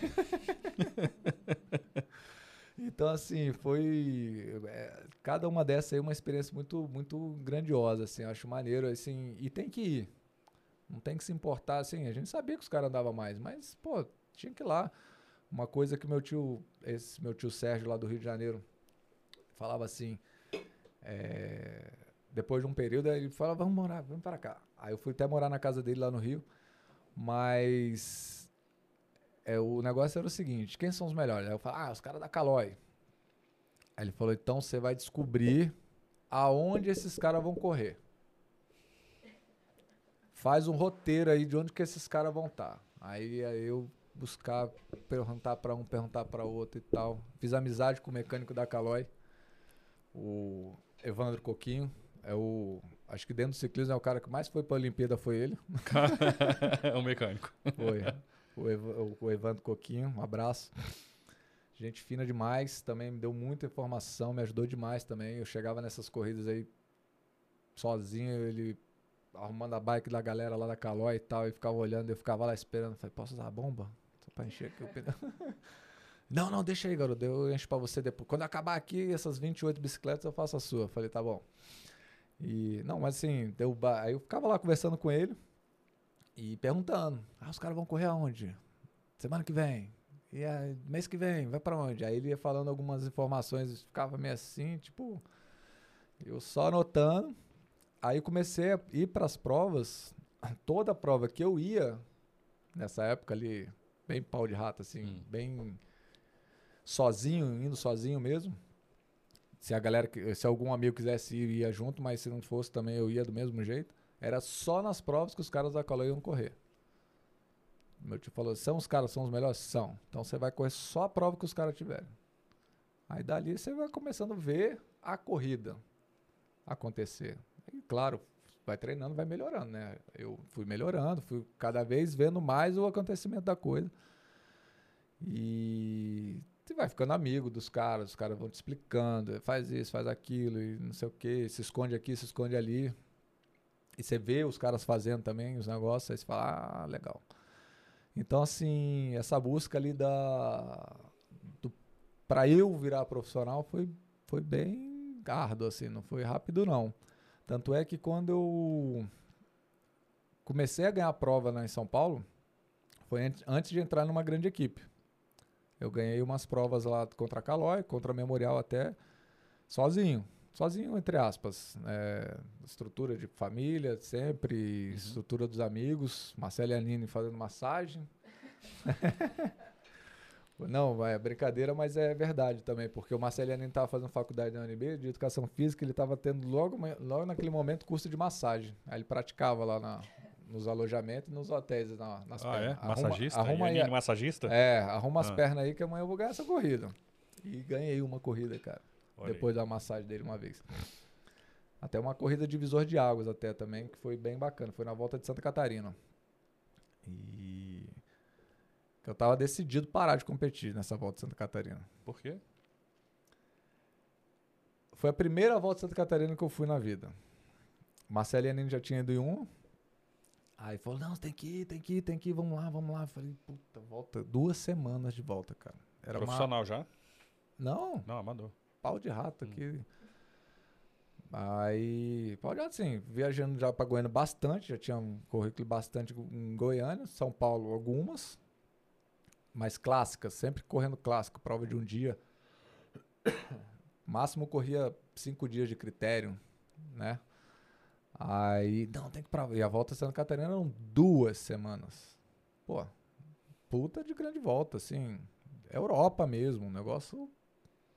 então, assim, foi. É, cada uma dessas aí é uma experiência muito, muito grandiosa, assim. Acho maneiro, assim. E tem que ir. Não tem que se importar, assim. A gente sabia que os caras andavam mais, mas, pô, tinha que ir lá. Uma coisa que meu tio, esse meu tio Sérgio lá do Rio de Janeiro, falava assim, é, depois de um período ele falava, vamos morar, vamos para cá. Aí eu fui até morar na casa dele lá no Rio, mas é, o negócio era o seguinte, quem são os melhores? Aí eu falei, ah, os caras da Calói. Aí ele falou, então você vai descobrir aonde esses caras vão correr. Faz um roteiro aí de onde que esses caras vão estar. Tá. Aí, aí eu buscar, perguntar para um, perguntar para outro e tal. Fiz amizade com o mecânico da Calói, o Evandro Coquinho. É o. Acho que dentro do ciclismo é o cara que mais foi para a Olimpíada, foi ele. é o mecânico. Foi. O, Ev o Evandro Coquinho, um abraço. Gente fina demais, também me deu muita informação, me ajudou demais também. Eu chegava nessas corridas aí sozinho, ele arrumando a bike da galera lá da Calói e tal, e ficava olhando, eu ficava lá esperando. Falei, posso usar a bomba? pra encher aqui o pneu. não, não, deixa aí, garoto. Eu encho pra você depois. Quando acabar aqui, essas 28 bicicletas, eu faço a sua. Falei, tá bom. E, não, mas assim, deu ba... aí eu ficava lá conversando com ele e perguntando: ah, os caras vão correr aonde? Semana que vem. E aí, mês que vem, vai para onde? Aí ele ia falando algumas informações, ficava meio assim, tipo, eu só anotando. Aí comecei a ir para as provas. Toda prova que eu ia, nessa época ali, bem pau de rato, assim, hum. bem sozinho, indo sozinho mesmo. Se a galera, se algum amigo quisesse ir, ia junto, mas se não fosse também eu ia do mesmo jeito. Era só nas provas que os caras da Calói iam correr. Meu tio falou: são os caras, são os melhores? São. Então você vai correr só a prova que os caras tiverem. Aí dali você vai começando a ver a corrida acontecer. E claro, vai treinando, vai melhorando, né? Eu fui melhorando, fui cada vez vendo mais o acontecimento da coisa. E você vai ficando amigo dos caras, os caras vão te explicando, faz isso, faz aquilo, e não sei o que, se esconde aqui, se esconde ali. E você vê os caras fazendo também os negócios, aí você fala, ah, legal. Então, assim, essa busca ali da. Do, pra eu virar profissional foi, foi bem árdua, assim, não foi rápido, não. Tanto é que quando eu comecei a ganhar prova lá em São Paulo, foi antes de entrar numa grande equipe. Eu ganhei umas provas lá contra a Calói, contra a Memorial até, sozinho. Sozinho, entre aspas. É, estrutura de família, sempre, uhum. estrutura dos amigos. Marcelo e Anine fazendo massagem. Não, é brincadeira, mas é verdade também, porque o Marceliano estava fazendo faculdade da UNB de Educação Física, ele estava tendo logo, logo naquele momento curso de massagem. Aí ele praticava lá na, nos alojamentos e nos hotéis, na, nas ah, pernas. é? Massagista? Arruma, arruma aí, massagista? É, arruma as ah. pernas aí que amanhã eu vou ganhar essa corrida. E ganhei uma corrida, cara. Depois da massagem dele uma vez. Até uma corrida divisor de águas até também, que foi bem bacana. Foi na volta de Santa Catarina. E eu tava decidido parar de competir nessa volta de Santa Catarina. Por quê? Foi a primeira volta de Santa Catarina que eu fui na vida. Marcelinho já tinha ido em um. Aí falou, não, tem que ir, tem que ir, tem que ir, vamos lá, vamos lá. Eu falei, puta, volta. Duas semanas de volta, cara. Era Profissional uma... já? Não. Não, amador. Pau de rato hum. aqui. Aí, pode assim, viajando já para Goiânia bastante, já tinha um currículo bastante em Goiânia, São Paulo algumas, mais clássicas, sempre correndo clássico, prova de um dia. Máximo corria cinco dias de critério, né? Aí, não, tem que pra. E a volta Santa Catarina eram duas semanas. Pô, puta de grande volta, assim. Europa mesmo, um negócio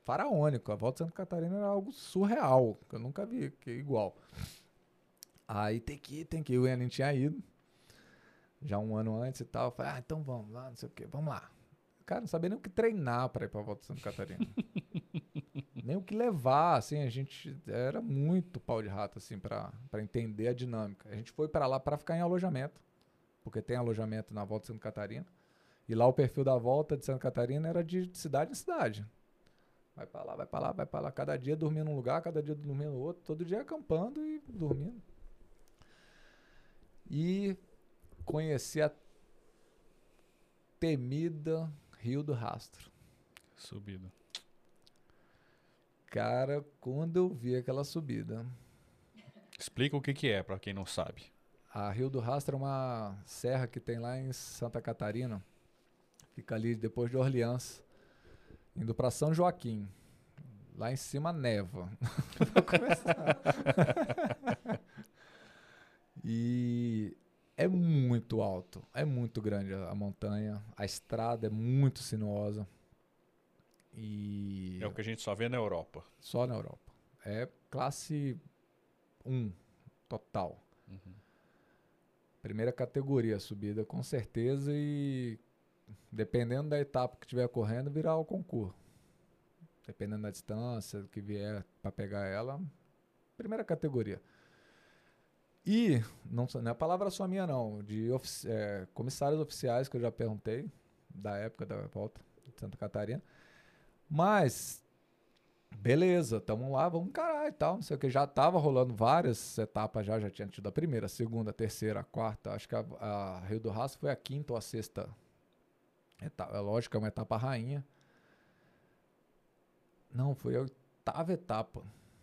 faraônico. A volta Santa Catarina era algo surreal, que eu nunca vi que é igual. Aí tem que ir, tem que ir. O Enem tinha ido já um ano antes e tal. Eu falei, ah, então vamos lá, não sei o quê, vamos lá. Cara, não sabia nem o que treinar para ir pra volta Santa Catarina. nem o que levar, assim, a gente era muito pau de rato, assim, para entender a dinâmica. A gente foi para lá para ficar em alojamento, porque tem alojamento na volta de Santa Catarina. E lá o perfil da volta de Santa Catarina era de cidade em cidade. Vai para lá, vai para lá, vai para lá. Cada dia dormindo num lugar, cada dia dormindo no outro. Todo dia acampando e dormindo. E conheci a temida Rio do Rastro. Subida. Cara, quando eu vi aquela subida. Explica o que, que é, para quem não sabe. A Rio do Rastro é uma serra que tem lá em Santa Catarina. Fica ali depois de Orleans, indo para São Joaquim. Lá em cima neva. Começar. e é muito alto, é muito grande a, montanha, a estrada é muito sinuosa. E é o que a gente só vê na Europa. Só na Europa. É classe 1 total. Uhum. Primeira categoria subida com certeza e dependendo da etapa que estiver correndo, virar o concurso. Dependendo da distância que vier para pegar ela, primeira categoria. E, não, não é palavra só minha não, de é, comissários oficiais que eu já perguntei, da época da volta de Santa Catarina. Mas, beleza, tamo lá, vamos encarar e tal, não sei o que. Já tava rolando várias etapas já, já tinha tido a primeira, a segunda, a terceira, a quarta. Acho que a, a Rio do Rastro foi a quinta ou a sexta etapa. É lógico, é uma etapa rainha. Não, foi a oitava etapa.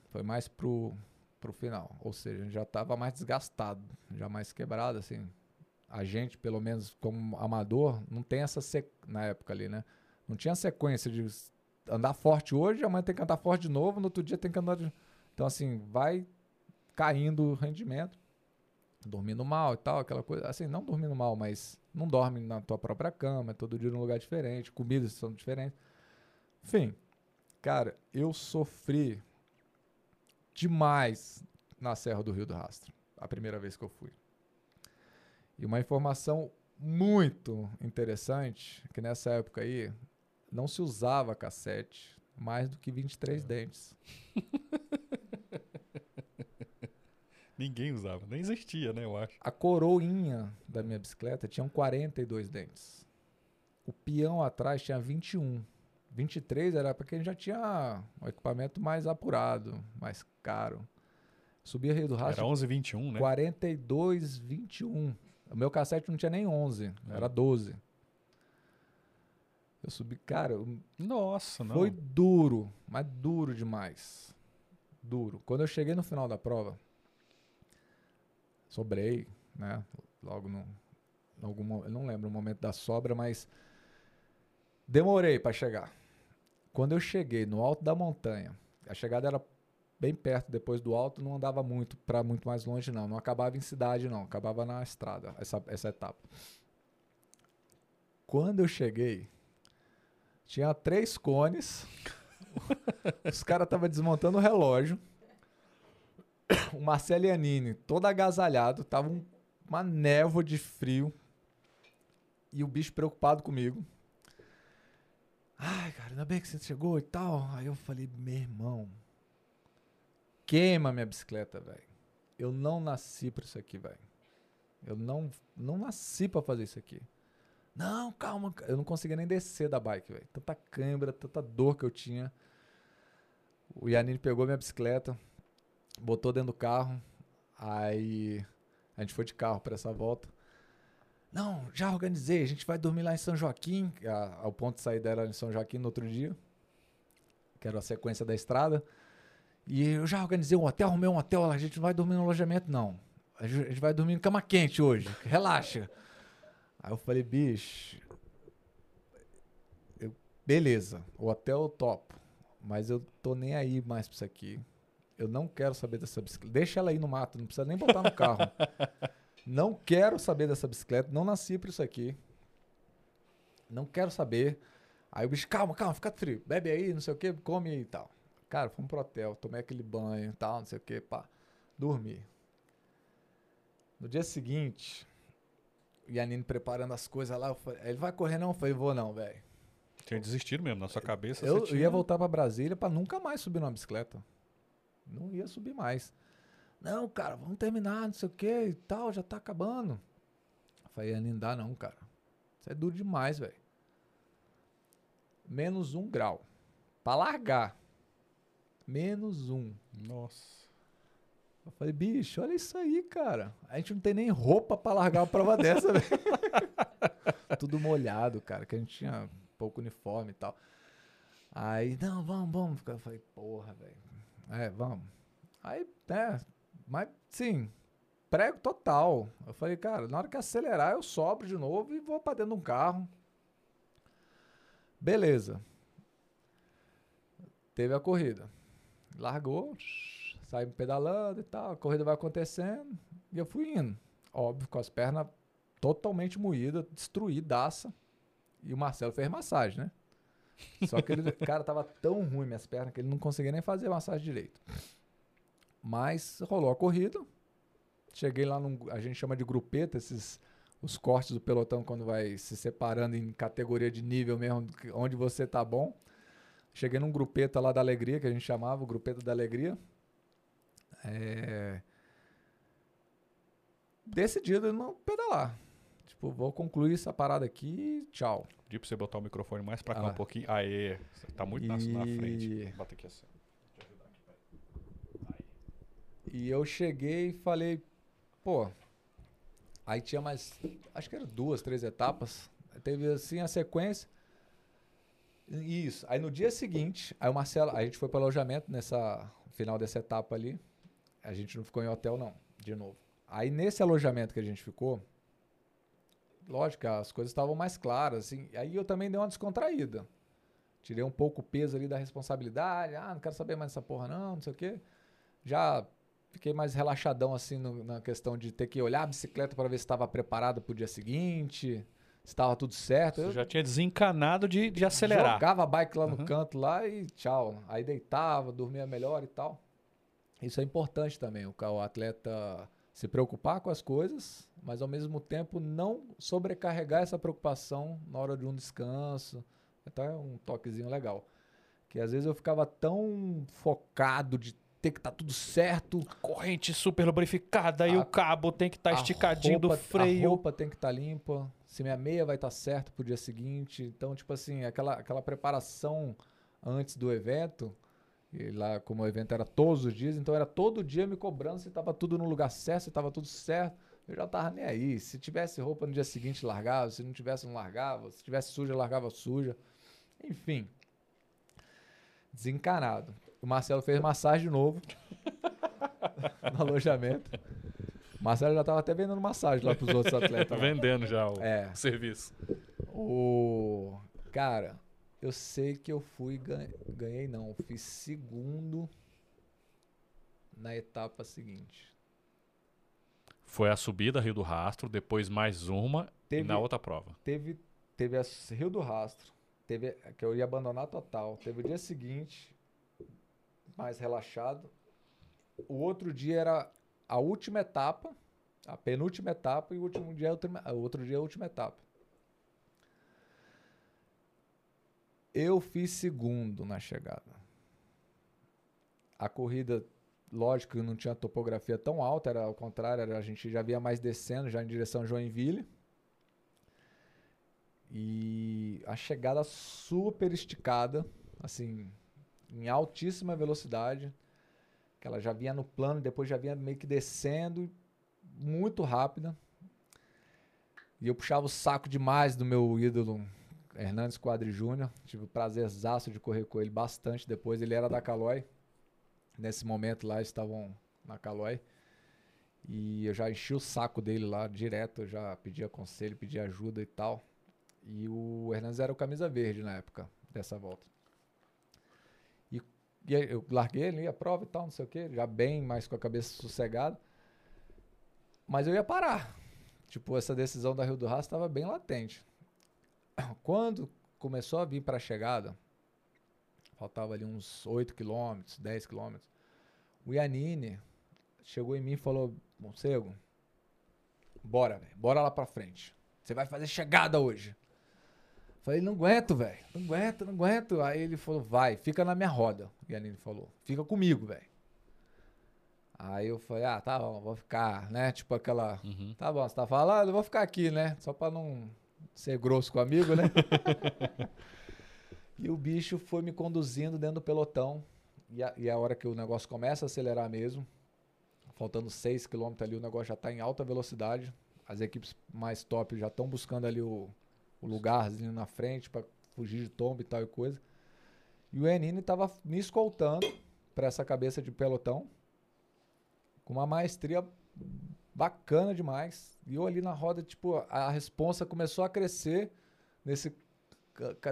Foi mais pro pro final. Ou seja, a gente já estava mais desgastado, já mais quebrado, assim. A gente, pelo menos como amador, não tem essa sec... na época ali, né? Não tinha sequência de andar forte hoje, amanhã tem que andar forte de novo, no outro dia tem que andar de... Então, assim, vai caindo o rendimento, dormindo mal e tal, aquela coisa. Assim, não dormindo mal, mas não dorme na tua própria cama, é todo dia num lugar diferente, comidas são diferentes. Enfim, cara, eu sofri demais na Serra do Rio do Rastro, a primeira vez que eu fui. E uma informação muito interessante, que nessa época aí não se usava cassete mais do que 23 é. dentes. Ninguém usava, nem existia, né, eu acho. A coroinha da minha bicicleta tinha 42 dentes. O peão atrás tinha 21. 23 era porque a gente já tinha um equipamento mais apurado, mais caro. Subia Rio do Rastro. Era 11, 21, né? 42, 21. O meu cassete não tinha nem 11, era 12. Eu subi, cara. Nossa, não. Foi duro, mas duro demais. Duro. Quando eu cheguei no final da prova, sobrei, né? Logo no. Algum, eu não lembro o momento da sobra, mas demorei para chegar. Quando eu cheguei no alto da montanha, a chegada era bem perto depois do alto, não andava muito para muito mais longe não, não acabava em cidade não, acabava na estrada essa essa etapa. Quando eu cheguei, tinha três cones. Os caras estavam desmontando o relógio. O Marcelo Iannini, todo agasalhado, tava um, uma névoa de frio. E o bicho preocupado comigo. Ai, cara, ainda bem que você chegou e tal. Aí eu falei, meu irmão, queima minha bicicleta, velho. Eu não nasci pra isso aqui, velho. Eu não, não nasci pra fazer isso aqui. Não, calma. ca- Eu não conseguia nem descer da bike, velho. Tanta câimbra, tanta dor que eu tinha. O Yanine pegou minha bicicleta, botou dentro do carro. Aí a gente foi de carro pra essa volta. Não, já organizei. A gente vai dormir lá em São Joaquim. A, o ponto de saída era em São Joaquim no outro dia. Que era a sequência da estrada. E eu já organizei um hotel, arrumei um hotel. A gente não vai dormir no alojamento, não. A gente vai dormir em cama quente hoje. Relaxa. Aí eu falei, bicho. eu- beleza, o hotel topo. Mas eu tô nem aí mais pra isso aqui. Eu não quero saber dessa bicicleta. Deixa ela aí no mato, não precisa nem botar no carro. não quero saber dessa bicicleta. Não nasci pra isso aqui. Não quero saber. Aí o bicho, calma, calma, fica frio. Bebe aí, não sei o que, come aí e tal. Cara, fomos pro hotel, tomei aquele banho e tal, não sei o que, pá. Dormi. No dia seguinte, o Yanine preparando as coisas lá, eu falei, ele vai correr não? Eu falei, vou não, velho. Tinha desistido mesmo, na sua cabeça Eu, eu ia voltar pra Brasília pra nunca mais subir numa bicicleta. Não ia subir mais. Não, cara, vamos terminar, não sei o que e tal, já tá acabando. Eu falei, Yanine, não dá não, cara. Isso é duro demais, velho. Menos um grau. Pra largar. Menos um. Nossa. Eu falei, bicho, olha isso aí, cara. A gente não tem nem roupa pra largar uma prova dessa, velho. Tudo molhado, cara, que a gente tinha pouco uniforme e tal. Aí, não, vamos, vamos. Eu falei, porra, velho. É, vamos. Aí, é, mas sim, prego total. Eu falei, cara, na hora que acelerar, eu sobro de novo e vou pra dentro de um carro. Beleza. Teve a corrida. Largou, saímos pedalando e tal, a corrida vai acontecendo e eu fui indo. Óbvio, com as pernas totalmente moídas, destruídaça. E o Marcelo fez massagem, né? Só que ele, cara, tava tão ruim minhas pernas que ele não conseguia nem fazer massagem direito. Mas rolou a corrida. Cheguei lá num, a gente chama de grupeta, esses os cortes do pelotão quando vai se separando em categoria de nível mesmo, onde você tá bom. Cheguei num grupeta lá da alegria, que a gente chamava, o grupeta da alegria. É... Decidido não pedalar. Tipo, vou concluir essa parada aqui e tchau. Pedi pra você botar o microfone mais pra cá Ah. um pouquinho. Aê, você tá muito na, na frente. E- Bota aqui assim. E eu cheguei e falei, pô. Aí tinha mais, acho que eram duas, três etapas. Teve assim a sequência. Isso. Aí no dia seguinte, aí o Marcelo, a gente foi para alojamento nessa final dessa etapa ali. A gente não ficou em hotel não, de novo. Aí nesse alojamento que a gente ficou, lógico, as coisas estavam mais claras, assim. Aí eu também dei uma descontraída. Tirei um pouco o peso ali da responsabilidade. Ah, não quero saber mais dessa porra não, não sei o quê. Já fiquei mais relaxadão assim no- na questão de ter que olhar a bicicleta para ver se estava preparada para o dia seguinte, se estava tudo certo. Você Eu já tinha desencanado de, de acelerar. jogava a bike lá no Uhum. canto lá e tchau. Aí deitava, dormia melhor e tal. Isso é importante também, o, atleta se preocupar com as coisas, mas ao mesmo tempo não sobrecarregar essa preocupação na hora de um descanso. Então é um toquezinho legal. Que às vezes eu ficava tão focado de ter que estar tudo certo, Corrente super lubrificada e A- o cabo tem que estar a tá esticadinho do roupa- A freio. roupa tem que estar limpa. Se minha meia vai estar certa pro dia seguinte. Então, tipo assim, aquela, aquela preparação antes do evento. E lá, como o evento era todos os dias, então era todo dia me cobrando se estava tudo no lugar certo, se estava tudo certo. Eu já tava nem aí. Se tivesse roupa no dia seguinte, largava. Se não tivesse, não largava. Se tivesse suja, largava suja. Enfim. Desencanado. O Marcelo fez massagem de novo. no alojamento. O Marcelo já tava até vendendo massagem lá pros outros atletas. vendendo já o É. serviço. O... Cara, eu sei que eu fui, gan- ganhei não, fiz segundo na etapa seguinte. Foi a subida Rio do Rastro, depois mais uma Teve, e na outra prova. teve, teve a Rio do Rastro, teve que eu ia abandonar total. Teve o dia seguinte, mais relaxado. O outro dia era a última etapa, a penúltima etapa, e o último dia a última- o outro dia é a última etapa. Eu fiz segundo na chegada. A corrida lógico que não tinha topografia tão alta, era ao contrário, era, a gente já via mais descendo, já em direção a Joinville. E a chegada super esticada, assim, em altíssima velocidade, que ela já vinha no plano, depois já vinha meio que descendo, muito rápida. E eu puxava o saco demais do meu ídolo, Hernandes Quadri Júnior. Tive o prazerzaço de correr com ele bastante depois. Ele era da Calói. Nesse momento lá, estavam na Calói. E eu já enchi o saco dele lá direto. Eu já pedia conselho, pedia ajuda e tal. E o Hernandes era o camisa verde na época dessa volta. E, e eu larguei ali a prova e tal, não sei o que, já bem, mais com a cabeça sossegada. Mas eu ia parar. Tipo, essa decisão da Rio do Rastro estava bem latente. Quando começou a vir para a chegada, faltava ali uns 8 quilômetros, 10 quilômetros, o Yanine chegou em mim e falou, Mocego, bora, bora lá para frente. Você vai fazer chegada hoje. Falei, não aguento, velho. Não aguento, não aguento. Aí ele falou, vai, fica na minha roda. O Yanine falou, fica comigo, velho. Aí eu falei, ah, tá bom, vou ficar, né? Tipo aquela. Uhum. Tá bom, você tá falando, eu vou ficar aqui, né? Só pra não ser grosso com o amigo, né? e o bicho foi me conduzindo dentro do pelotão. E a, e a hora que o negócio começa a acelerar mesmo, faltando 6 km ali, o negócio já tá em alta velocidade. As equipes mais top já estão buscando ali o, o lugarzinho na frente para fugir de tombo e tal e coisa. E o Enine estava me escoltando para essa cabeça de pelotão com uma maestria bacana demais. E eu ali na roda, tipo, a responsa começou a crescer nesse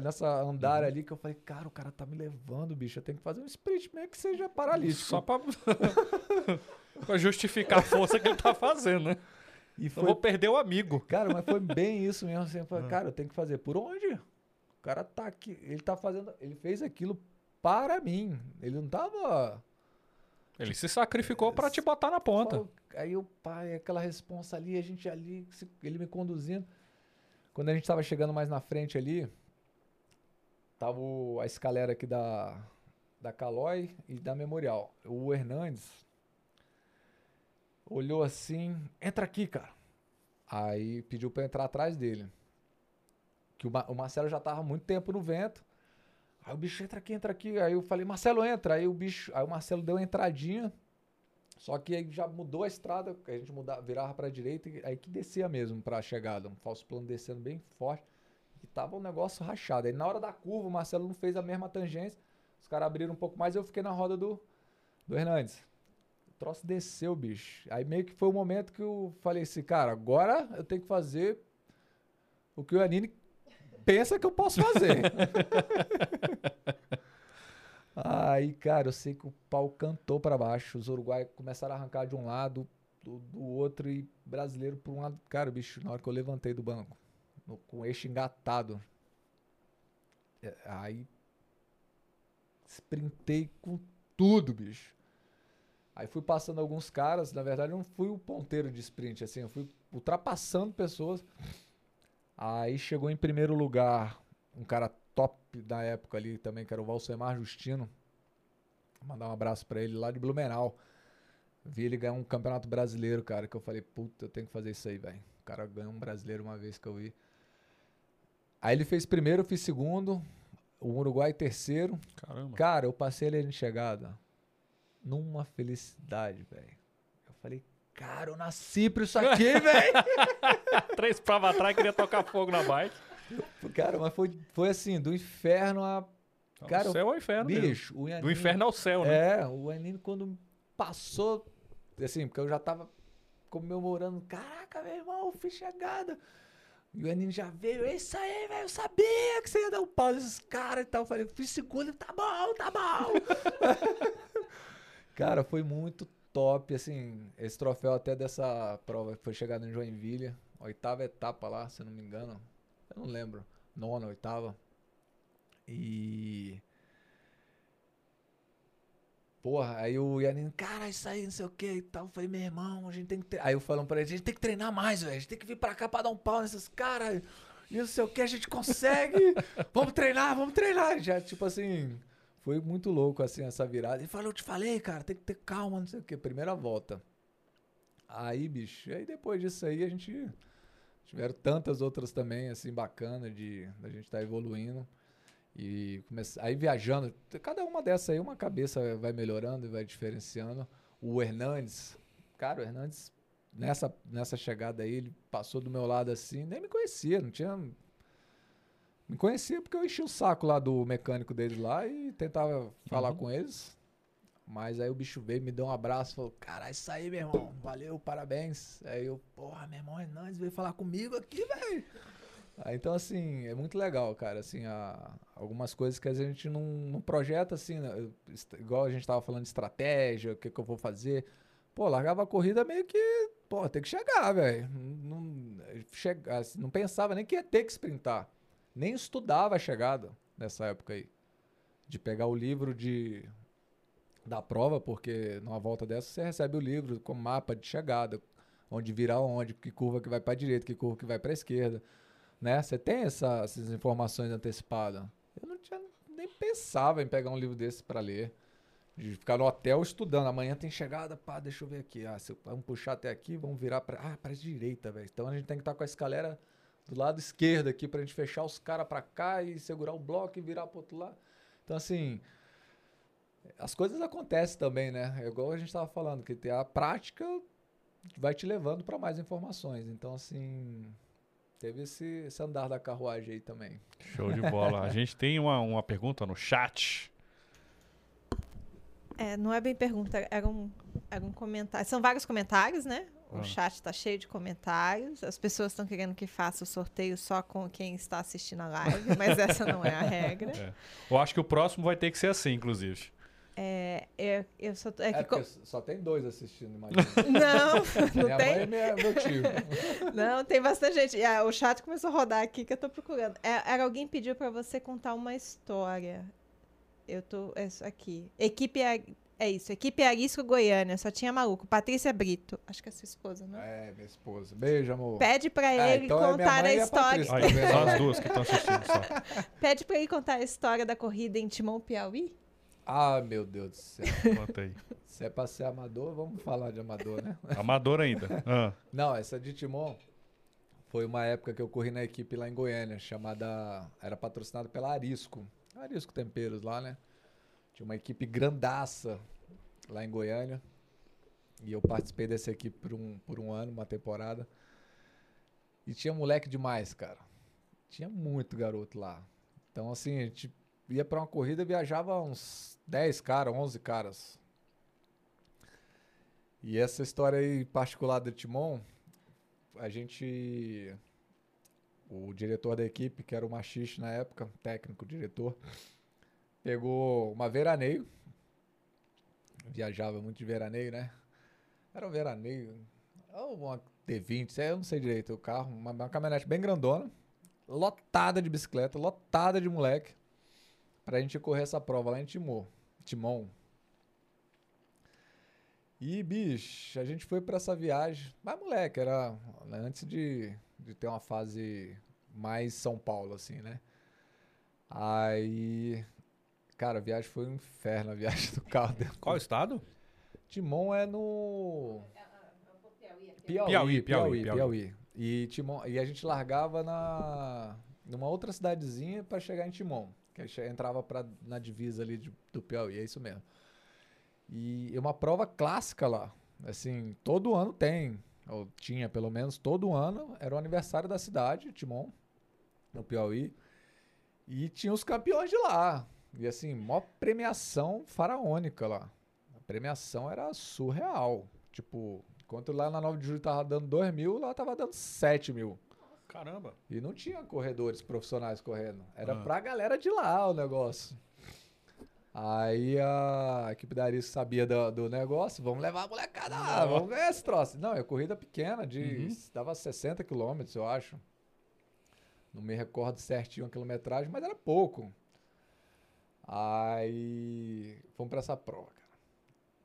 nessa andar uhum. ali que eu falei, cara, o cara tá me levando, bicho. Eu tenho que fazer um sprint mesmo que seja paralítico. Só pra, pra justificar a força que ele tá fazendo, né? E foi... Eu vou perder o amigo. Cara, mas foi bem isso mesmo. Assim, eu falei, ah. cara, eu tenho que fazer. Por onde? O cara tá aqui. Ele tá fazendo. Ele fez aquilo para mim. Ele não tava. Ele se sacrificou para te botar na ponta. Aí o pai, aquela responsa ali, a gente ali, ele me conduzindo. Quando a gente tava chegando mais na frente ali, tava a escalera aqui da, da Calói e da Memorial. O Hernandes, olhou assim, entra aqui, cara. Aí pediu para entrar atrás dele. Que o, o Marcelo já tava muito tempo no vento. Aí o bicho entra aqui, entra aqui. Aí eu falei, Marcelo, entra. Aí o bicho, aí o Marcelo deu uma entradinha. Só que aí já mudou a estrada, a gente mudava, virava para direita, aí que descia mesmo para a chegada, um falso plano descendo bem forte. E tava um negócio rachado. Aí na hora da curva, o Marcelo não fez a mesma tangência. Os caras abriram um pouco mais eu fiquei na roda do, do Hernandes troço desceu, bicho. Aí meio que foi o momento que eu falei assim, cara, agora eu tenho que fazer o que o Anine pensa que eu posso fazer. Aí, cara, eu sei que o pau cantou para baixo. Os uruguaios começaram a arrancar de um lado, do, do outro e brasileiro por um lado. Cara, bicho, na hora que eu levantei do banco, no, com o eixo engatado, é, aí sprintei com tudo, bicho. Aí fui passando alguns caras, na verdade eu não fui o ponteiro de sprint, assim, eu fui ultrapassando pessoas. Aí chegou em primeiro lugar um cara top da época ali também, que era o Valsemar Justino. Vou mandar um abraço para ele lá de Blumenau. Vi ele ganhar um campeonato brasileiro, cara, que eu falei, puta, eu tenho que fazer isso aí, velho. O cara ganhou um brasileiro uma vez que eu vi. Aí ele fez primeiro, eu fiz segundo. O Uruguai terceiro. Caramba. Cara, eu passei ele de chegada numa felicidade, velho. Eu falei, cara, eu nasci pra isso aqui, velho. Três provas atrás, queria tocar fogo na bike. Cara, mas foi, foi assim, do inferno a. Então, cara, o céu ao inferno. Bicho, o Do inferno ao céu, né? É, o Yanine quando passou, assim, porque eu já tava comemorando, caraca, meu irmão, fiz chegada. E o Yanine já veio, é isso aí, velho, eu sabia que você ia dar um pau nesses caras e tal. Eu falei, fiz segundo, tá bom, tá bom. Cara, foi muito top, assim, esse troféu até dessa prova que foi chegado em Joinville, oitava etapa lá, se não me engano, eu não lembro, nona, oitava, e... Porra, aí o Yanin, cara, isso aí, não sei o que e tal. Eu falei, meu irmão, a gente tem que. Tre... Aí eu falando pra ele, a gente tem que treinar mais, velho. A gente tem que vir pra cá pra dar um pau nesses caras. E não sei o que, a gente consegue. vamos treinar, vamos treinar. Já, tipo assim, Foi muito louco, assim, essa virada. Ele falou, eu te falei, cara, tem que ter calma, não sei o quê. Primeira volta. Aí, bicho, aí depois disso aí a gente... Tiveram tantas outras também, assim, bacana de a gente estar tá evoluindo. E comece... aí viajando, cada uma dessas aí, uma cabeça vai melhorando e vai diferenciando. O Hernandes, cara, o Hernandes, nessa, nessa chegada aí, ele passou do meu lado assim, nem me conhecia, não tinha me conhecia porque eu enchi o saco lá do mecânico deles lá e tentava falar uhum. com eles. Mas aí o bicho veio, me deu um abraço, falou, cara, isso aí, meu irmão, valeu, parabéns. Aí eu, porra, meu irmão Hernandes veio falar comigo aqui, velho. então, assim, é muito legal, cara, assim, a, algumas coisas que a gente não, não projeta, assim, né, igual a gente tava falando de estratégia, o que que eu vou fazer. Pô, largava a corrida meio que, pô, tem que chegar, velho. Não, não, assim, não pensava nem que ia ter que sprintar nem estudava a chegada nessa época aí. De pegar o livro de da prova, porque numa volta dessa você recebe o livro com mapa de chegada, onde virar onde, que curva que vai para direita, que curva que vai para esquerda, né? Você tem essa, essas informações antecipadas. Eu não tinha nem pensava em pegar um livro desse para ler, de ficar no hotel estudando. Amanhã tem chegada, pá, deixa eu ver aqui. Ah, se, vamos puxar até aqui, vamos virar para ah, para direita, velho. Então a gente tem que estar tá com a escalera do lado esquerdo aqui pra gente fechar os caras pra cá e segurar o bloco e virar pro outro lado. Então, assim, as coisas acontecem também, né? É igual a gente tava falando, que a prática vai te levando para mais informações. Então, assim, teve esse, esse, andar da carruagem aí também. Show de bola. a gente tem uma, uma pergunta no chat. É, não é bem pergunta, era um, era um comentário. São vários comentários, né? O ah. chat está cheio de comentários. As pessoas estão querendo que faça o sorteio só com quem está assistindo a live, mas essa não é a regra. É. Eu acho que o próximo vai ter que ser assim, inclusive. É, eu, eu só, é, é que só tem dois assistindo, imagina. Não, não minha tem. Mãe é minha, meu tio. Não, tem bastante gente. Ah, o chat começou a rodar aqui que eu tô procurando. É, era alguém pediu para você contar uma história. Eu tô. É isso aqui. Equipe é isso, equipe Arisco Goiânia, só tinha maluco. Patrícia Brito, acho que é sua esposa, né? É, minha esposa. Beijo, amor. Pede pra é, ele então é contar é a história. A Aí, só as duas que estão assistindo só. Pede pra ele contar a história da corrida em Timão Piauí. Ah, meu Deus do céu. Conta aí. Se é pra ser amador, vamos falar de amador, né? Amador ainda. Ah. Não, essa de Timão foi uma época que eu corri na equipe lá em Goiânia, chamada. Era patrocinado pela Arisco. Arisco Temperos lá, né? Tinha uma equipe grandaça lá em Goiânia. E eu participei dessa equipe por um, por um ano, uma temporada. E tinha moleque demais, cara. Tinha muito garoto lá. Então, assim, a gente ia para uma corrida e viajava uns 10 caras, 11 caras. E essa história aí particular do Timon, a gente. O diretor da equipe, que era o Machixe na época, técnico, diretor, Pegou uma veraneio. Viajava muito de veraneio, né? Era um veraneio. Ou uma T20, eu não sei direito o carro. Uma, uma caminhonete bem grandona. Lotada de bicicleta, lotada de moleque. Pra gente correr essa prova lá em Timor. Timon. E, bicho, a gente foi para essa viagem. Mas, moleque, era né, antes de, de ter uma fase mais São Paulo, assim, né? Aí Cara, a viagem foi um inferno, a viagem do carro. Dentro. Qual estado? Timon é no... Piauí, Piauí, Piauí, Piauí. E, Timon, e a gente largava na numa outra cidadezinha para chegar em Timon, que entrava pra, na divisa ali de, do Piauí, é isso mesmo. E é uma prova clássica lá. Assim, todo ano tem, ou tinha pelo menos, todo ano era o aniversário da cidade, Timon, no Piauí. E tinha os campeões de lá. E assim, mó premiação faraônica lá. A premiação era surreal. Tipo, enquanto lá na 9 de julho tava dando 2 mil, lá tava dando 7 mil. Caramba. E não tinha corredores profissionais correndo. Era ah. pra galera de lá o negócio. Aí a equipe da Aris sabia do, do, negócio, vamos levar a molecada lá, vamos ver esse troço. Não, é corrida pequena, de uhum. dava 60 quilômetros, eu acho. Não me recordo certinho a quilometragem, mas era pouco. Aí fomos para essa prova, cara.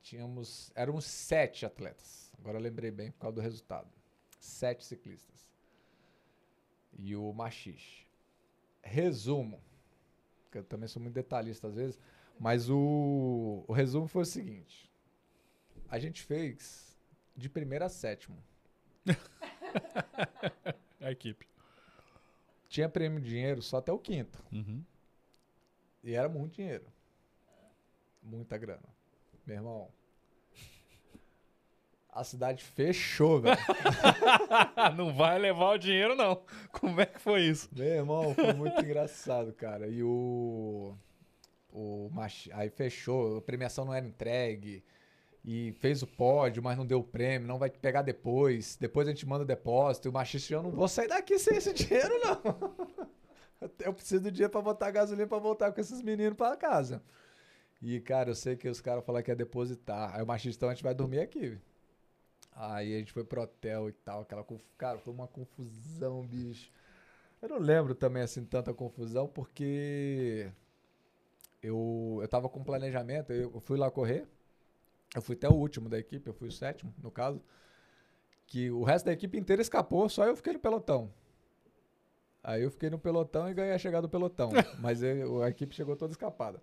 Tínhamos, éramos sete atletas. Agora eu lembrei bem por causa do resultado. Sete ciclistas. E o Machixe. Resumo, que eu também sou muito detalhista às vezes. Mas o, o resumo foi o seguinte. A gente fez de primeiro a sétimo. A equipe. Tinha prêmio de dinheiro só até o quinto. Uhum. E era muito dinheiro. Muita grana. Meu irmão. A cidade fechou, velho. não vai levar o dinheiro, não. Como é que foi isso? Meu irmão, foi muito engraçado, cara. E o. O machi... Aí fechou, a premiação não era entregue. E fez o pódio, mas não deu o prêmio, não vai pegar depois. Depois a gente manda o depósito. E o machista, eu não vou sair daqui sem esse dinheiro, não. Eu preciso do dinheiro pra botar gasolina pra voltar com esses meninos pra casa. E, cara, eu sei que os caras falaram que ia depositar. Aí o machista, então a gente vai dormir aqui. Aí a gente foi pro hotel e tal, aquela. Cara, foi uma confusão, bicho. Eu não lembro também, assim, tanta confusão, porque eu, eu tava com planejamento, eu fui lá correr, eu fui até o último da equipe, eu fui o sétimo, no caso, que o resto da equipe inteira escapou, só eu fiquei no pelotão. Aí eu fiquei no pelotão e ganhei a chegada do pelotão, mas eu, a equipe chegou toda escapada.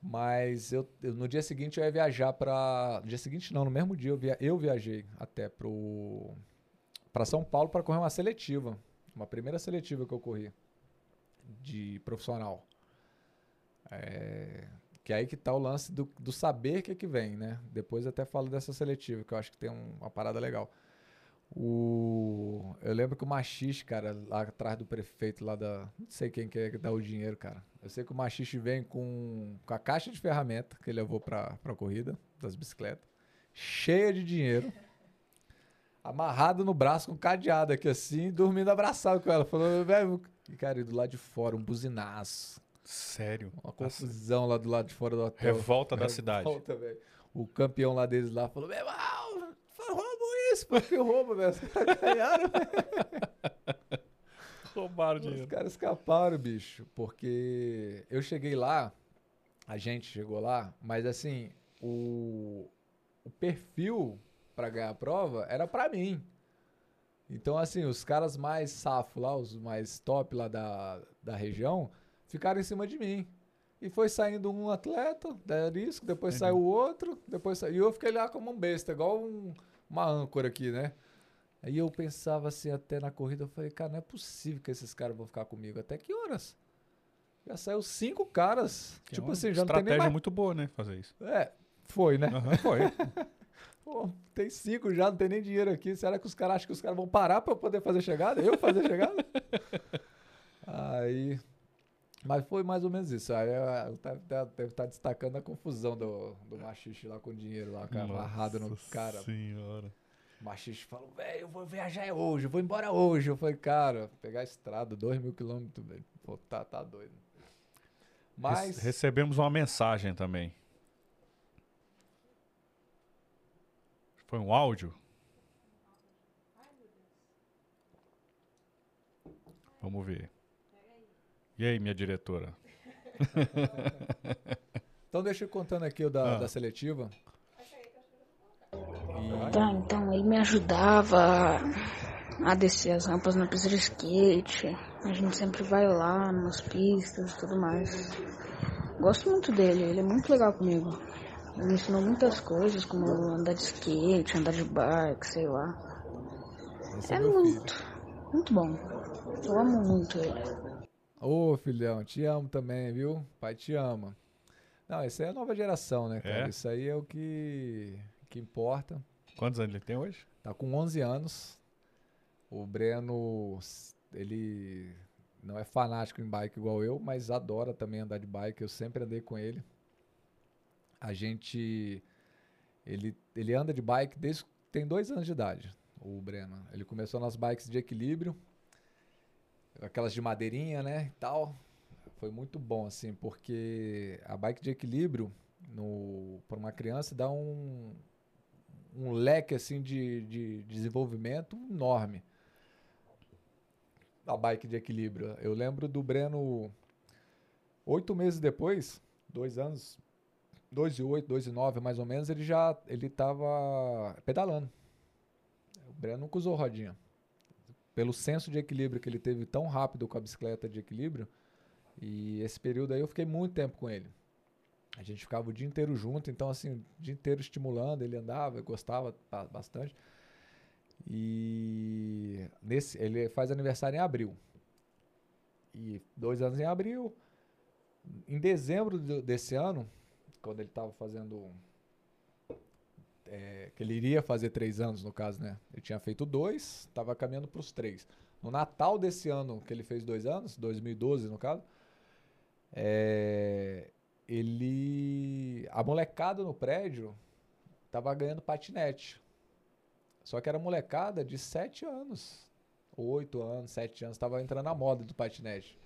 Mas eu, eu, no dia seguinte eu ia viajar para. No dia seguinte não, no mesmo dia eu, via, eu viajei até pro para São Paulo para correr uma seletiva, uma primeira seletiva que eu corri de profissional. É, que é aí que tá o lance do, do saber que é que vem, né? Depois até falo dessa seletiva, que eu acho que tem um, uma parada legal. O, eu lembro que o Machixe, cara, lá atrás do prefeito lá da. Não sei quem que é que dá o dinheiro, cara. Eu sei que o Machixe vem com, com a caixa de ferramenta que ele levou pra, pra corrida das bicicletas, cheia de dinheiro, amarrado no braço com cadeado aqui assim, dormindo abraçado com ela. Falou, velho, cara, e do lado de fora, um buzinaço. Sério? Uma confusão lá do lado de fora do hotel. Revolta da cidade. Revolta, velho. O campeão lá deles lá falou, meu irmão, isso, pô, que roubo, velho. Os caras ganharam, Roubaram dinheiro. Os caras escaparam, bicho. Porque eu cheguei lá, a gente chegou lá, mas assim, o, o perfil pra ganhar a prova era pra mim. Então, assim, os caras mais safo lá, os mais top lá da, da região, ficaram em cima de mim. E foi saindo um atleta, da risco, depois Entendi. saiu o outro, depois sa... E eu fiquei lá como um besta, igual um- uma âncora aqui, né? Aí eu pensava assim, até na corrida, eu falei, cara, não é possível que esses caras vão ficar comigo. Até que horas? Já saiu cinco caras. Que é tipo uma assim, já não tem estratégia nem mais... muito boa, né? Fazer isso. É, foi, né? Aham, foi. Pô, tem cinco já, não tem nem dinheiro aqui. Será que os caras acham que os caras vão parar pra eu poder fazer chegada? Eu fazer chegada? Aí. Mas foi mais ou menos isso. Aí tava- deve estar destacando a confusão do, do machixe lá com o dinheiro lá, cara, amarrado no cara. senhora. O machixe falou, velho, eu vou viajar é hoje, eu vou embora hoje. Eu falei, cara, pegar a estrada, dois mil quilômetros, velho. Tá, tá doido. Mas. Rece- Recebemos uma mensagem também. Foi um áudio? Vamos ver. E aí, minha diretora? Então deixa eu contando aqui o da, Ah. da seletiva. Tá, então ele me ajudava a descer as rampas na pista de skate. A gente sempre vai lá nas pistas e tudo mais. Gosto muito dele, ele é muito legal comigo. Ele me ensinou muitas coisas, como andar de skate, andar de bike, sei lá. Esse É filho. muito, muito bom. Eu amo muito ele. Ô, filhão, te amo também, viu? Pai te ama. Não, isso aí é a nova geração, né, cara? É? Isso aí é o que, que importa. Quantos anos ele tem hoje? Tá com 11 anos. O Breno, ele não é fanático em bike igual eu, mas adora também andar de bike. Eu sempre andei com ele. A gente. Ele, ele anda de bike desde tem dois anos de idade, o Breno. Ele começou nas bikes de equilíbrio, aquelas de madeirinha, né? E tal. Foi muito bom, assim, porque a bike de equilíbrio, para uma criança, dá um, um leque assim de, de desenvolvimento enorme. A bike de equilíbrio. Eu lembro do Breno oito meses depois, dois anos, dois e oito, dois e nove mais ou menos, ele já ele estava pedalando. O Breno nunca usou rodinha. Pelo senso de equilíbrio que ele teve tão rápido com a bicicleta de equilíbrio, e esse período aí eu fiquei muito tempo com ele. A gente ficava o dia inteiro junto, então assim, o dia inteiro estimulando, ele andava, gostava bastante. E nesse, ele faz aniversário em abril. E dois anos em abril. Em dezembro desse ano, quando ele estava fazendo. É, que ele iria fazer três anos, no caso, né? Ele tinha feito dois, estava caminhando para os três. No Natal desse ano, que ele fez dois anos, 2012 no caso, é, ele. A molecada no prédio tava ganhando patinete. Só que era molecada de 7 anos. 8 anos, 7 anos. Tava entrando na moda do patinete.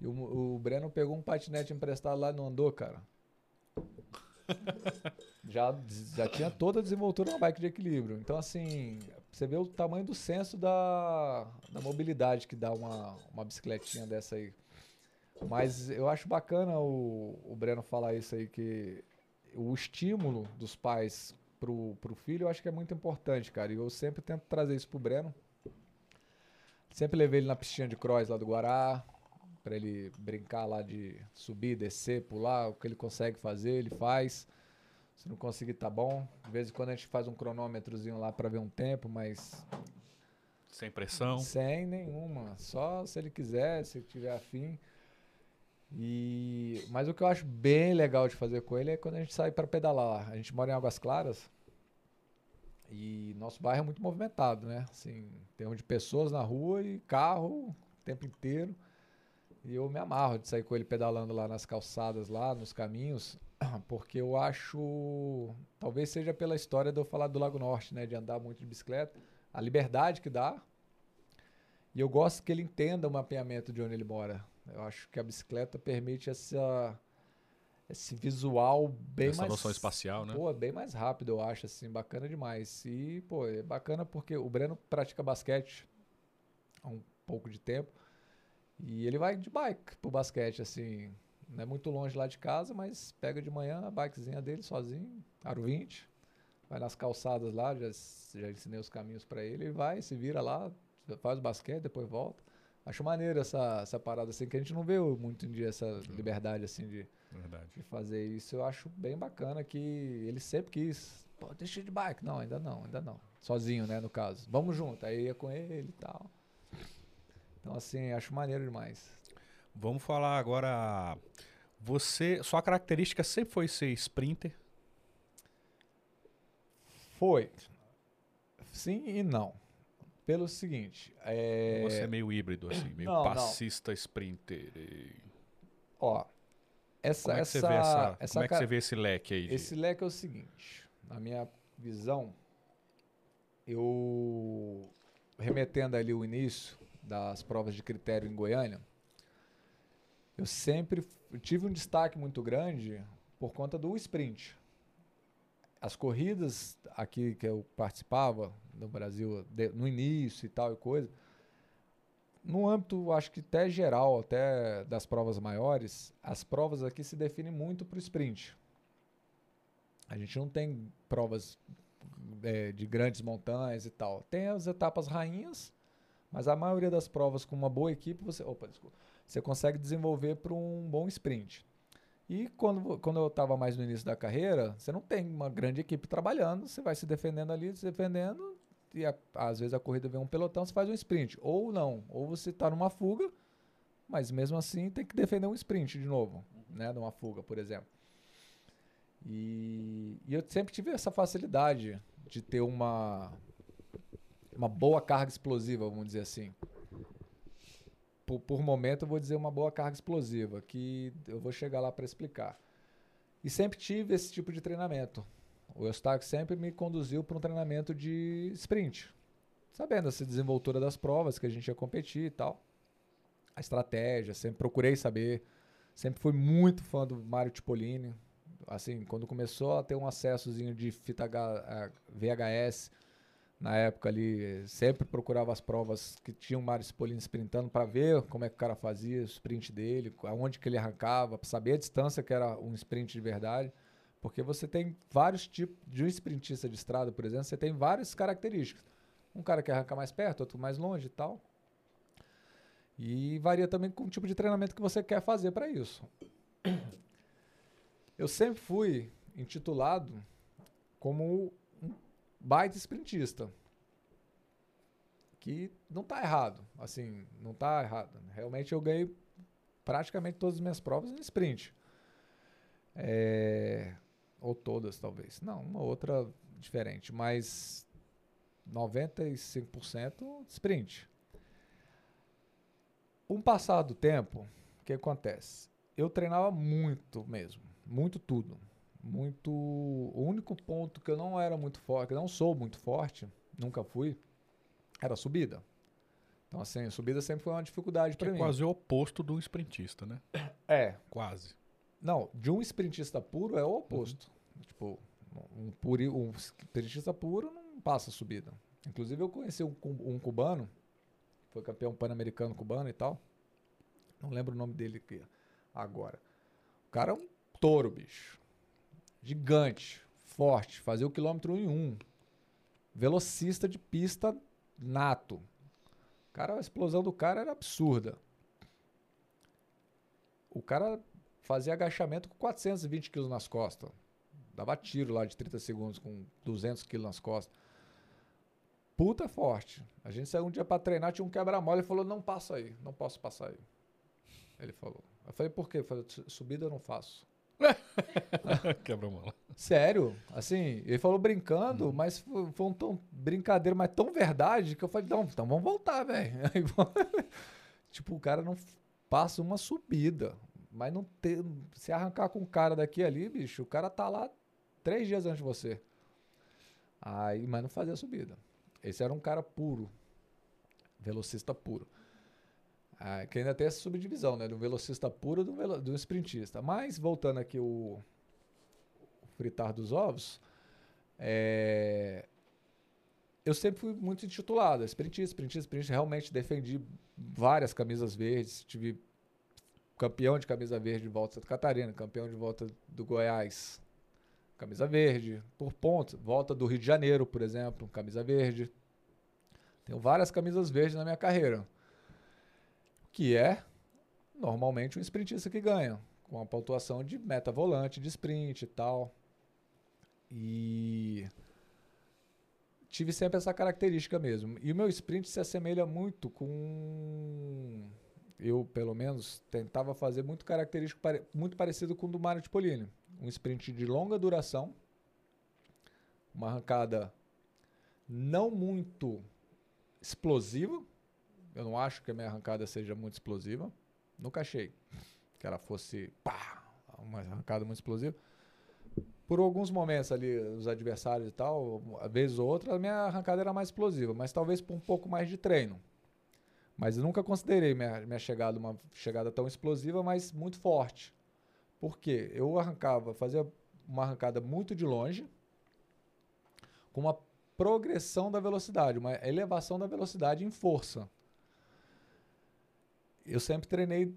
E o, o Breno pegou um patinete emprestado lá e não andou, cara. já, já tinha toda a desenvoltura na bike de equilíbrio. Então, assim, você vê o tamanho do senso da, da mobilidade que dá uma, uma bicicletinha dessa aí. Mas eu acho bacana o, o Breno falar isso aí, que o estímulo dos pais pro, pro filho eu acho que é muito importante, cara. E eu sempre tento trazer isso pro Breno. Sempre levei ele na piscina de cross lá do Guará, para ele brincar lá de subir, descer, pular, o que ele consegue fazer, ele faz. Se não conseguir, tá bom. De vez em quando a gente faz um cronômetrozinho lá para ver um tempo, mas. Sem pressão? Sem nenhuma. Só se ele quiser, se tiver afim. E mas o que eu acho bem legal de fazer com ele é quando a gente sai para pedalar. A gente mora em Águas Claras e nosso bairro é muito movimentado, né? Assim, tem de pessoas na rua e carro o tempo inteiro. E eu me amarro de sair com ele pedalando lá nas calçadas, lá nos caminhos, porque eu acho, talvez seja pela história de eu falar do Lago Norte, né, de andar muito de bicicleta, a liberdade que dá. E eu gosto que ele entenda o mapeamento de onde ele mora. Eu acho que a bicicleta permite essa esse visual bem essa mais noção espacial, né? Pô, bem mais rápido, eu acho assim, bacana demais. E, pô, é bacana porque o Breno pratica basquete há um pouco de tempo. E ele vai de bike pro basquete, assim. Não é muito longe lá de casa, mas pega de manhã a bikezinha dele sozinho, aro 20. Vai nas calçadas lá, já, já ensinei os caminhos para ele. Ele vai, se vira lá, faz o basquete, depois volta. Acho maneiro essa, essa parada assim, que a gente não vê muito em dia essa liberdade assim de, de fazer isso. Eu acho bem bacana que ele sempre quis. Pô, deixa de bike. Não, ainda não, ainda não. Sozinho, né, no caso. Vamos junto. Aí ia com ele e tal. Então, assim, acho maneiro demais. Vamos falar agora. Você, sua característica sempre foi ser sprinter? Foi. Sim e não. Pelo seguinte, é... Você é meio híbrido, assim, meio não, passista não. sprinter. E... Ó, essa, como é que essa, você vê essa, essa como é que você vê esse leque aí? Esse leque é o seguinte, na minha visão, eu remetendo ali o início das provas de critério em Goiânia, eu sempre tive um destaque muito grande por conta do sprint. As corridas aqui que eu participava no Brasil no início e tal e coisa, no âmbito, acho que até geral, até das provas maiores, as provas aqui se definem muito para o sprint. A gente não tem provas é, de grandes montanhas e tal. Tem as etapas rainhas, mas a maioria das provas com uma boa equipe, você, opa, desculpa, você consegue desenvolver para um bom sprint. E quando, quando eu estava mais no início da carreira, você não tem uma grande equipe trabalhando, você vai se defendendo ali, se defendendo, e a, às vezes a corrida vem um pelotão, você faz um sprint. Ou não, ou você está numa fuga, mas mesmo assim tem que defender um sprint de novo, né, numa fuga, por exemplo. E, e eu sempre tive essa facilidade de ter uma, uma boa carga explosiva, vamos dizer assim. Por, por momento, eu vou dizer uma boa carga explosiva, que eu vou chegar lá para explicar. E sempre tive esse tipo de treinamento. O Eustáquio sempre me conduziu para um treinamento de sprint, sabendo essa desenvoltura das provas que a gente ia competir e tal. A estratégia, sempre procurei saber. Sempre fui muito fã do Mário Tipolini. Assim, quando começou a ter um acessozinho de fita VHS, na época ali, sempre procurava as provas que tinham o Mário Cipollini sprintando para ver como é que o cara fazia o sprint dele, aonde que ele arrancava, para saber a distância que era um sprint de verdade. Porque você tem vários tipos de um sprintista de estrada, por exemplo, você tem várias características. Um cara que arranca mais perto, outro mais longe e tal. E varia também com o tipo de treinamento que você quer fazer para isso. eu sempre fui intitulado como baita sprintista. Que não tá errado. Assim, não tá errado. Realmente eu ganhei praticamente todas as minhas provas em sprint. É, ou todas, talvez. Não, uma outra diferente. Mas 95% sprint. Um passado tempo, o que acontece? Eu treinava muito mesmo, muito tudo. Muito. O único ponto que eu não era muito forte, que eu não sou muito forte, nunca fui, era a subida. Então, assim, a subida sempre foi uma dificuldade para é mim. quase o oposto do sprintista, né? É. Quase. Não, de um sprintista puro é o oposto. Tipo, um, puri, um sprintista puro não passa subida. Inclusive, eu conheci um, um cubano, foi campeão pan-americano cubano e tal. Não lembro o nome dele aqui agora. O cara é um touro, bicho. Gigante, forte, fazia o quilômetro 1 em 1. Velocista de pista nato. Cara, a explosão do cara era absurda. O cara fazia agachamento com 420 quilos nas costas. Dava tiro lá de 30 segundos com 200 quilos nas costas. Puta forte. A gente saiu um dia pra treinar, tinha um quebra-mola. Ele falou: Não passa aí, não posso passar aí. Ele falou. Eu falei: Por quê? Eu falei: "Su- Subida eu não faço. Quebra-mola. Sério? Assim, ele falou brincando, mas foi, foi um tom brincadeira, mas tão verdade que eu falei: Não, então vamos voltar, velho. Tipo, o cara não passa uma subida. Mas não ter, se arrancar com o cara daqui ali, bicho, o cara tá lá três dias antes de você. Aí, mas não fazia subida. Esse era um cara puro. Velocista puro. Ah, que ainda tem essa subdivisão, né? Do velocista puro do, velo- do sprintista. Mas, voltando aqui o, o fritar dos ovos, é, eu sempre fui muito intitulado. Sprintista, sprintista, sprintista. Realmente defendi várias camisas verdes. Tive campeão de camisa verde de volta de Santa Catarina, campeão de volta do Goiás, camisa verde, por pontos, volta do Rio de Janeiro, por exemplo, camisa verde. Tenho várias camisas verdes na minha carreira. Que é normalmente um sprintista que ganha, com uma pontuação de meta volante, de sprint e tal. E tive sempre essa característica mesmo. E o meu sprint se assemelha muito com eu, pelo menos, tentava fazer muito característico, muito parecido com o do Mário Tipolini. Um sprint de longa duração, uma arrancada não muito explosiva. Eu não acho que a minha arrancada seja muito explosiva. Nunca achei que ela fosse pá, uma arrancada muito explosiva. Por alguns momentos ali, os adversários e tal, uma vez ou outra, a minha arrancada era mais explosiva, mas talvez por um pouco mais de treino. Mas eu nunca considerei minha, minha chegada uma chegada tão explosiva, mas muito forte. Por quê? Eu arrancava, fazia uma arrancada muito de longe, com uma progressão da velocidade, uma elevação da velocidade em força. Eu sempre treinei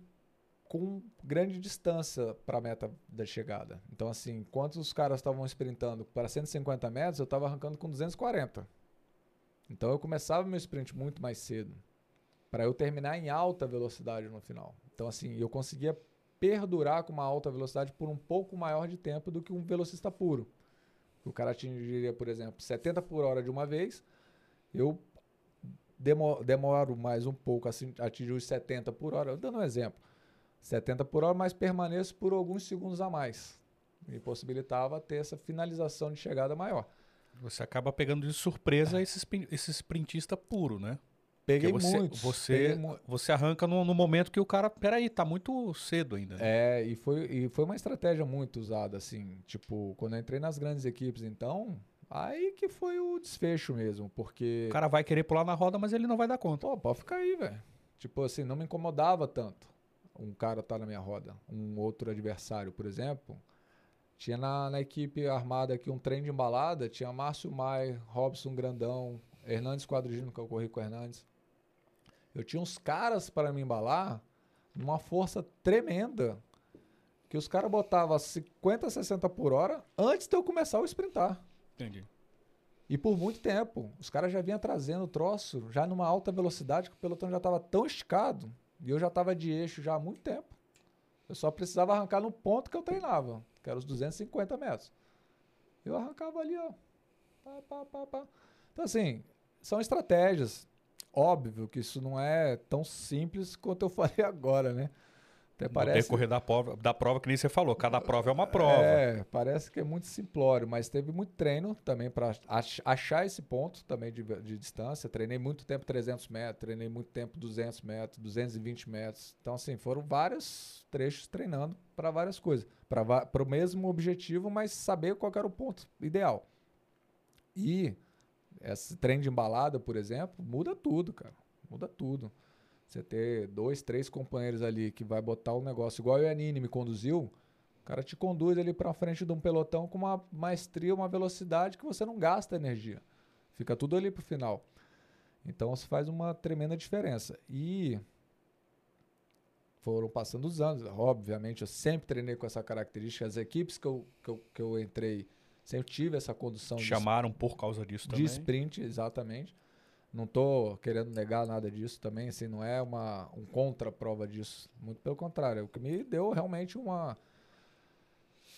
com grande distância para a meta da chegada. Então, assim, enquanto os caras estavam sprintando para 150 metros, eu estava arrancando com 240. Então, eu começava meu sprint muito mais cedo para eu terminar em alta velocidade no final. Então, assim, eu conseguia perdurar com uma alta velocidade por um pouco maior de tempo do que um velocista puro. O cara atingiria, por exemplo, 70 por hora de uma vez, eu demo- demoro mais um pouco assim, atingir os 70 por hora, dando um exemplo. 70 por hora, mas permaneço por alguns segundos a mais. Me possibilitava ter essa finalização de chegada maior. Você acaba pegando de surpresa esse, spin- esse sprintista puro, né? Peguei Porque você, muitos. Você, peguei mu- você arranca no, no momento que o cara. Peraí, tá muito cedo ainda. né? É, e foi, e foi uma estratégia muito usada, assim. Tipo, quando eu entrei nas grandes equipes, então, aí que foi o desfecho mesmo, porque. O cara vai querer pular na roda, mas ele não vai dar conta. Pô, pode ficar aí, velho. Tipo assim, não me incomodava tanto um cara tá na minha roda. Um outro adversário, por exemplo. Tinha na, na equipe armada aqui um trem de embalada, tinha Márcio Mai, Robson Grandão, Hernandes Quadrigino, que eu corri com o Hernandes. Eu tinha uns caras para me embalar numa força tremenda. Que os caras botavam 50, 60 por hora antes de eu começar a sprintar. Entendi. E por muito tempo, os caras já vinham trazendo o troço já numa alta velocidade que o pelotão já estava tão esticado e eu já estava de eixo já há muito tempo. Eu só precisava arrancar no ponto que eu treinava, que eram os 250 metros. Eu arrancava ali, ó. Pá, pá, pá, pá. Então, assim, são estratégias. Óbvio que isso não é tão simples quanto eu falei agora, né? Até No parece, decorrer da prova, da prova, que nem você falou, cada prova é uma prova. É, parece que é muito simplório, mas teve muito treino também para achar esse ponto também de, de distância. Treinei muito tempo 300 metros, treinei muito tempo 200 metros, 220 metros. Então, assim, foram vários trechos treinando para várias coisas, para o mesmo objetivo, mas saber qual era o ponto ideal. E esse trem de embalada, por exemplo, muda tudo, cara. Muda tudo. Você ter dois, três companheiros ali que vai botar o um negócio igual o Yanine me conduziu, o cara te conduz ali para frente de um pelotão com uma maestria, uma velocidade que você não gasta energia. Fica tudo ali pro final. Então isso faz uma tremenda diferença. E foram passando os anos. Obviamente, eu sempre treinei com essa característica. As equipes que eu, que eu, que eu entrei sempre tive essa condução. Chamaram de, por causa disso também. De sprint, exatamente. Não estou querendo negar nada disso também, assim, não é uma um contra-prova disso. Muito pelo contrário, é o que me deu realmente uma.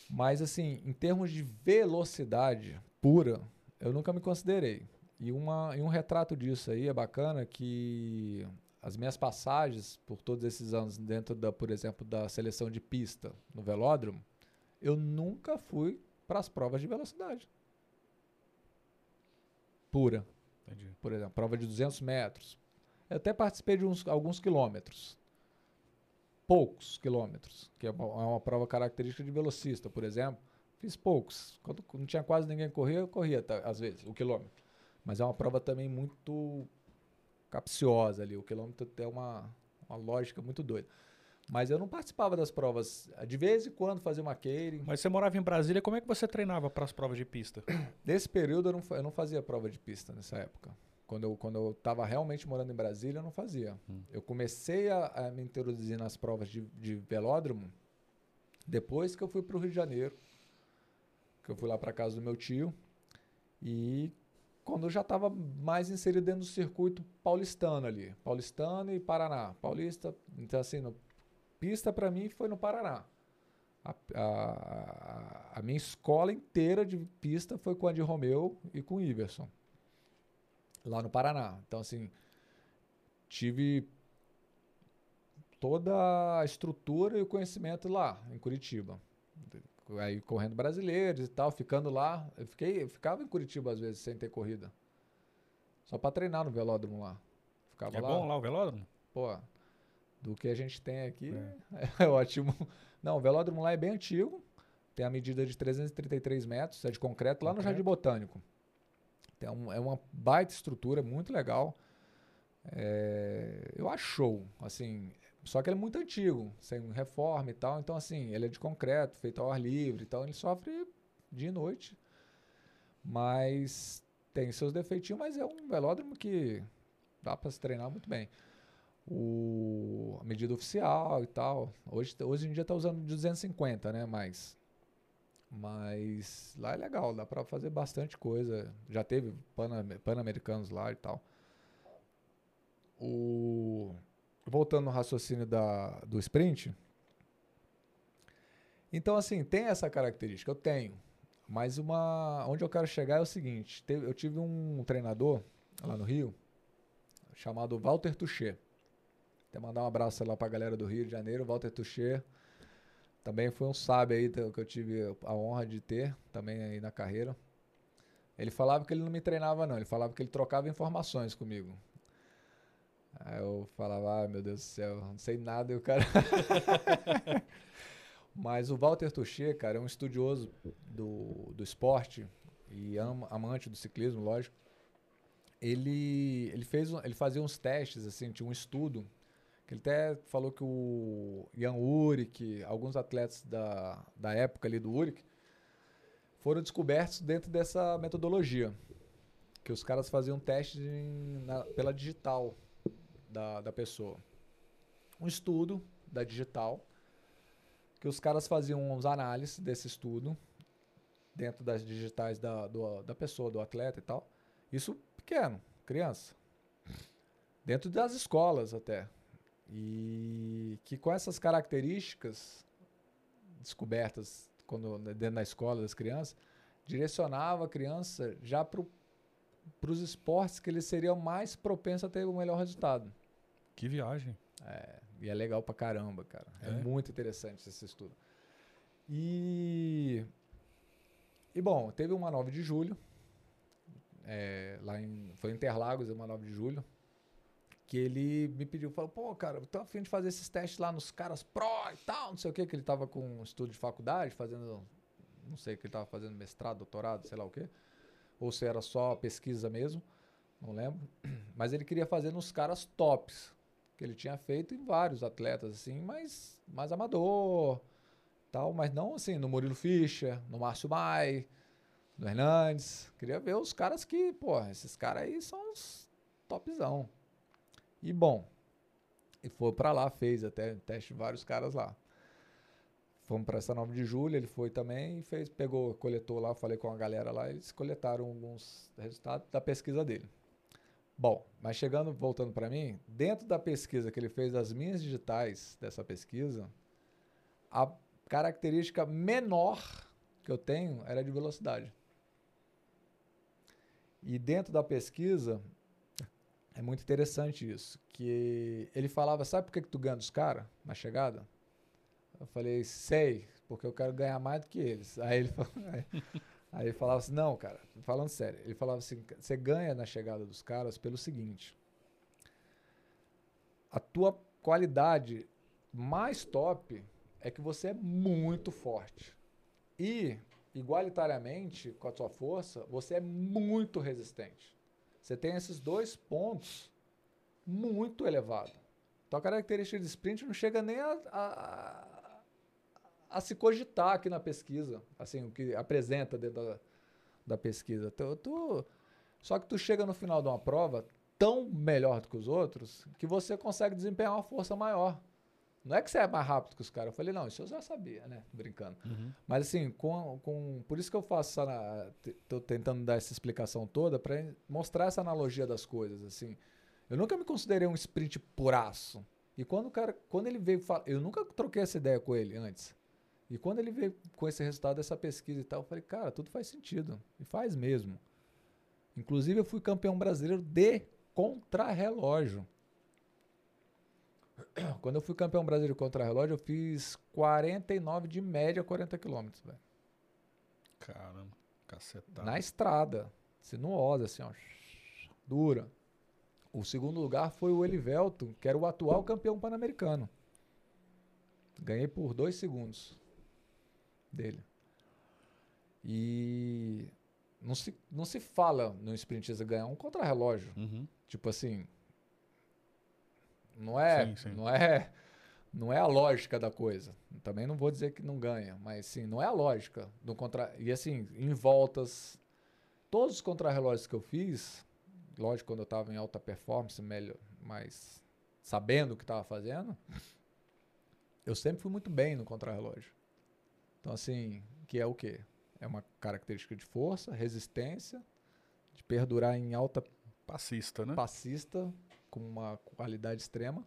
Mas, assim, em termos de velocidade pura, eu nunca me considerei. E, uma, e um retrato disso aí é bacana que as minhas passagens por todos esses anos dentro da, por exemplo, da seleção de pista no velódromo, eu nunca fui para as provas de velocidade pura. Entendi. Por exemplo, prova de 200 metros. Eu até participei de uns, alguns quilômetros. Poucos quilômetros, que é uma, é uma, prova característica de velocista, por exemplo. Fiz poucos. Quando não tinha quase ninguém correr, eu corria tá, às vezes o quilômetro. Mas é uma prova também muito capciosa ali. O quilômetro tem uma, uma lógica muito doida. Mas eu não participava das provas. De vez em quando fazia uma keirin. Mas você morava em Brasília, como é que você treinava para as provas de pista? Nesse período eu não, eu não fazia prova de pista nessa época. Quando eu, quando eu tava realmente morando em Brasília, eu não fazia. Hum. Eu comecei a, a, me introduzir nas provas de, de velódromo depois que eu fui para o Rio de Janeiro. Que eu fui lá para casa do meu tio. E quando eu já estava mais inserido dentro do circuito paulistano ali. Paulistano e Paraná. Paulista, então assim, no pista para mim foi no Paraná. A, a, a, minha escola inteira de pista foi com a de Romeu e com o Iverson. Lá no Paraná. Então, assim, tive toda a estrutura e o conhecimento lá, em Curitiba. Aí correndo brasileiros e tal, ficando lá. Eu, fiquei, eu ficava em Curitiba às vezes sem ter corrida. Só para treinar no velódromo lá. Ficava é lá. bom lá o velódromo? Pô, do que a gente tem aqui é, é ótimo. Não, o velódromo lá é bem antigo. Tem a medida de 333 metros, é de concreto, lá no Jardim Botânico. Tem um, é uma baita estrutura, muito legal. É, eu acho show, assim. Só que ele é muito antigo, sem reforma e tal. Então, assim, ele é de concreto, feito ao ar livre. Então, ele sofre dia e noite. Mas tem seus defeitinhos, mas é um velódromo que dá para se treinar muito bem o, a medida oficial e tal. Hoje, hoje em dia está usando 250, né? Mas, mas lá é legal, dá para fazer bastante coisa. Já teve pan-americanos lá e tal. O, voltando no raciocínio da, do sprint. Então, assim, tem essa característica, eu tenho. Mas uma, onde eu quero chegar é o seguinte: eu tive um treinador lá no Rio chamado Walter Toucher. Até mandar um abraço lá pra galera do Rio de Janeiro, Walter Toucher. Também foi um sábio aí que eu tive a honra de ter também aí na carreira. Ele falava que ele não me treinava, não. Ele falava que ele trocava informações comigo. Aí eu falava, ah, meu Deus do céu, não sei nada. E o cara. Mas o Walter Toucher, cara, é um estudioso do, do esporte e ama, amante do ciclismo, lógico. Ele, ele, fez, ele fazia uns testes, assim, tinha um estudo ele até falou que o Ian Uric, alguns atletas da, da época ali do Uric, foram descobertos dentro dessa metodologia. Que os caras faziam testes em, na, pela digital da, da pessoa. Um estudo da digital, que os caras faziam uns análises desse estudo dentro das digitais da, do, da pessoa, do atleta e tal. Isso pequeno, criança. Dentro das escolas até. E que com essas características descobertas quando dentro da escola das crianças, direcionava a criança já para os esportes que eles seriam mais propensos a ter o melhor resultado. Que viagem. É, e é legal pra caramba, cara. É, É? muito interessante esse estudo. E. E bom, teve uma 9 de julho. é, lá em. Foi em Interlagos, uma 9 de julho. Que ele me pediu, falou, pô, cara, eu tô afim de fazer esses testes lá nos caras pró e tal, não sei o que, que ele tava com um estudo de faculdade, fazendo. Não sei que ele tava fazendo, mestrado, doutorado, sei lá o quê. Ou se era só pesquisa mesmo, não lembro. Mas ele queria fazer nos caras tops que ele tinha feito em vários atletas, assim, mas mais amador, tal, mas não assim, no Murilo Fischer, no Márcio Mai, no Hernandes. Queria ver os caras que, pô, esses caras aí são os topzão. E bom, e foi pra lá, fez até teste vários caras lá. Fomos pra essa 9 de julho, ele foi também e fez, pegou, coletou lá, falei com a galera lá, eles coletaram alguns resultados da pesquisa dele. Bom, mas chegando, voltando para mim, dentro da pesquisa que ele fez das minhas digitais dessa pesquisa, a característica menor que eu tenho era de velocidade. E dentro da pesquisa, é muito interessante isso, que ele falava, sabe por que, que tu ganha dos caras na chegada? Eu falei, sei, porque eu quero ganhar mais do que eles. Aí ele falou, aí, aí ele falava assim, não, cara, falando sério, ele falava assim, você ganha na chegada dos caras pelo seguinte, a tua qualidade mais top é que você é muito forte. E, igualitariamente, com a tua força, você é muito resistente. Você tem esses dois pontos muito elevados. Então a característica de sprint não chega nem a, a, a se cogitar aqui na pesquisa, assim, o que apresenta dentro da, da pesquisa. Tu, tu- só que tu chega no final de uma prova tão melhor do que os outros que você consegue desempenhar uma força maior. Não é que você é mais rápido que os caras. Eu falei, não, isso eu já sabia, né? Brincando. Uhum. Mas assim, com, com, por isso que eu faço essa. Tô tentando dar essa explicação toda para mostrar essa analogia das coisas. Assim, eu nunca me considerei um sprint puraço. E quando o cara, quando ele veio falar, eu nunca troquei essa ideia com ele antes. E quando ele veio com esse resultado dessa pesquisa e tal, eu falei, cara, tudo faz sentido. E faz mesmo. Inclusive, eu fui campeão brasileiro de contrarrelógio. Quando eu fui campeão brasileiro de contrarrelógio, eu fiz 49 de média 40 quilômetros, velho. Caramba, cacetada. Na estrada, sinuosa, assim, ó. Dura. O segundo lugar foi o Elivelto, que era o atual campeão pan-americano. Ganhei por dois segundos dele. E não se, não se fala no sprintista ganhar um contrarrelógio. Uhum. Tipo assim, não é, Sim, sim. não é, não é a lógica da coisa. Também não vou dizer que não ganha, mas sim, não é a lógica do contra e assim, em voltas, todos os contrarrelógios que eu fiz, lógico quando eu estava em alta performance, melhor, mas sabendo o que estava fazendo, eu sempre fui muito bem no contrarrelógio. Então assim, que é o quê? É uma característica de força, resistência, de perdurar em alta Passista, né? passista com uma qualidade extrema.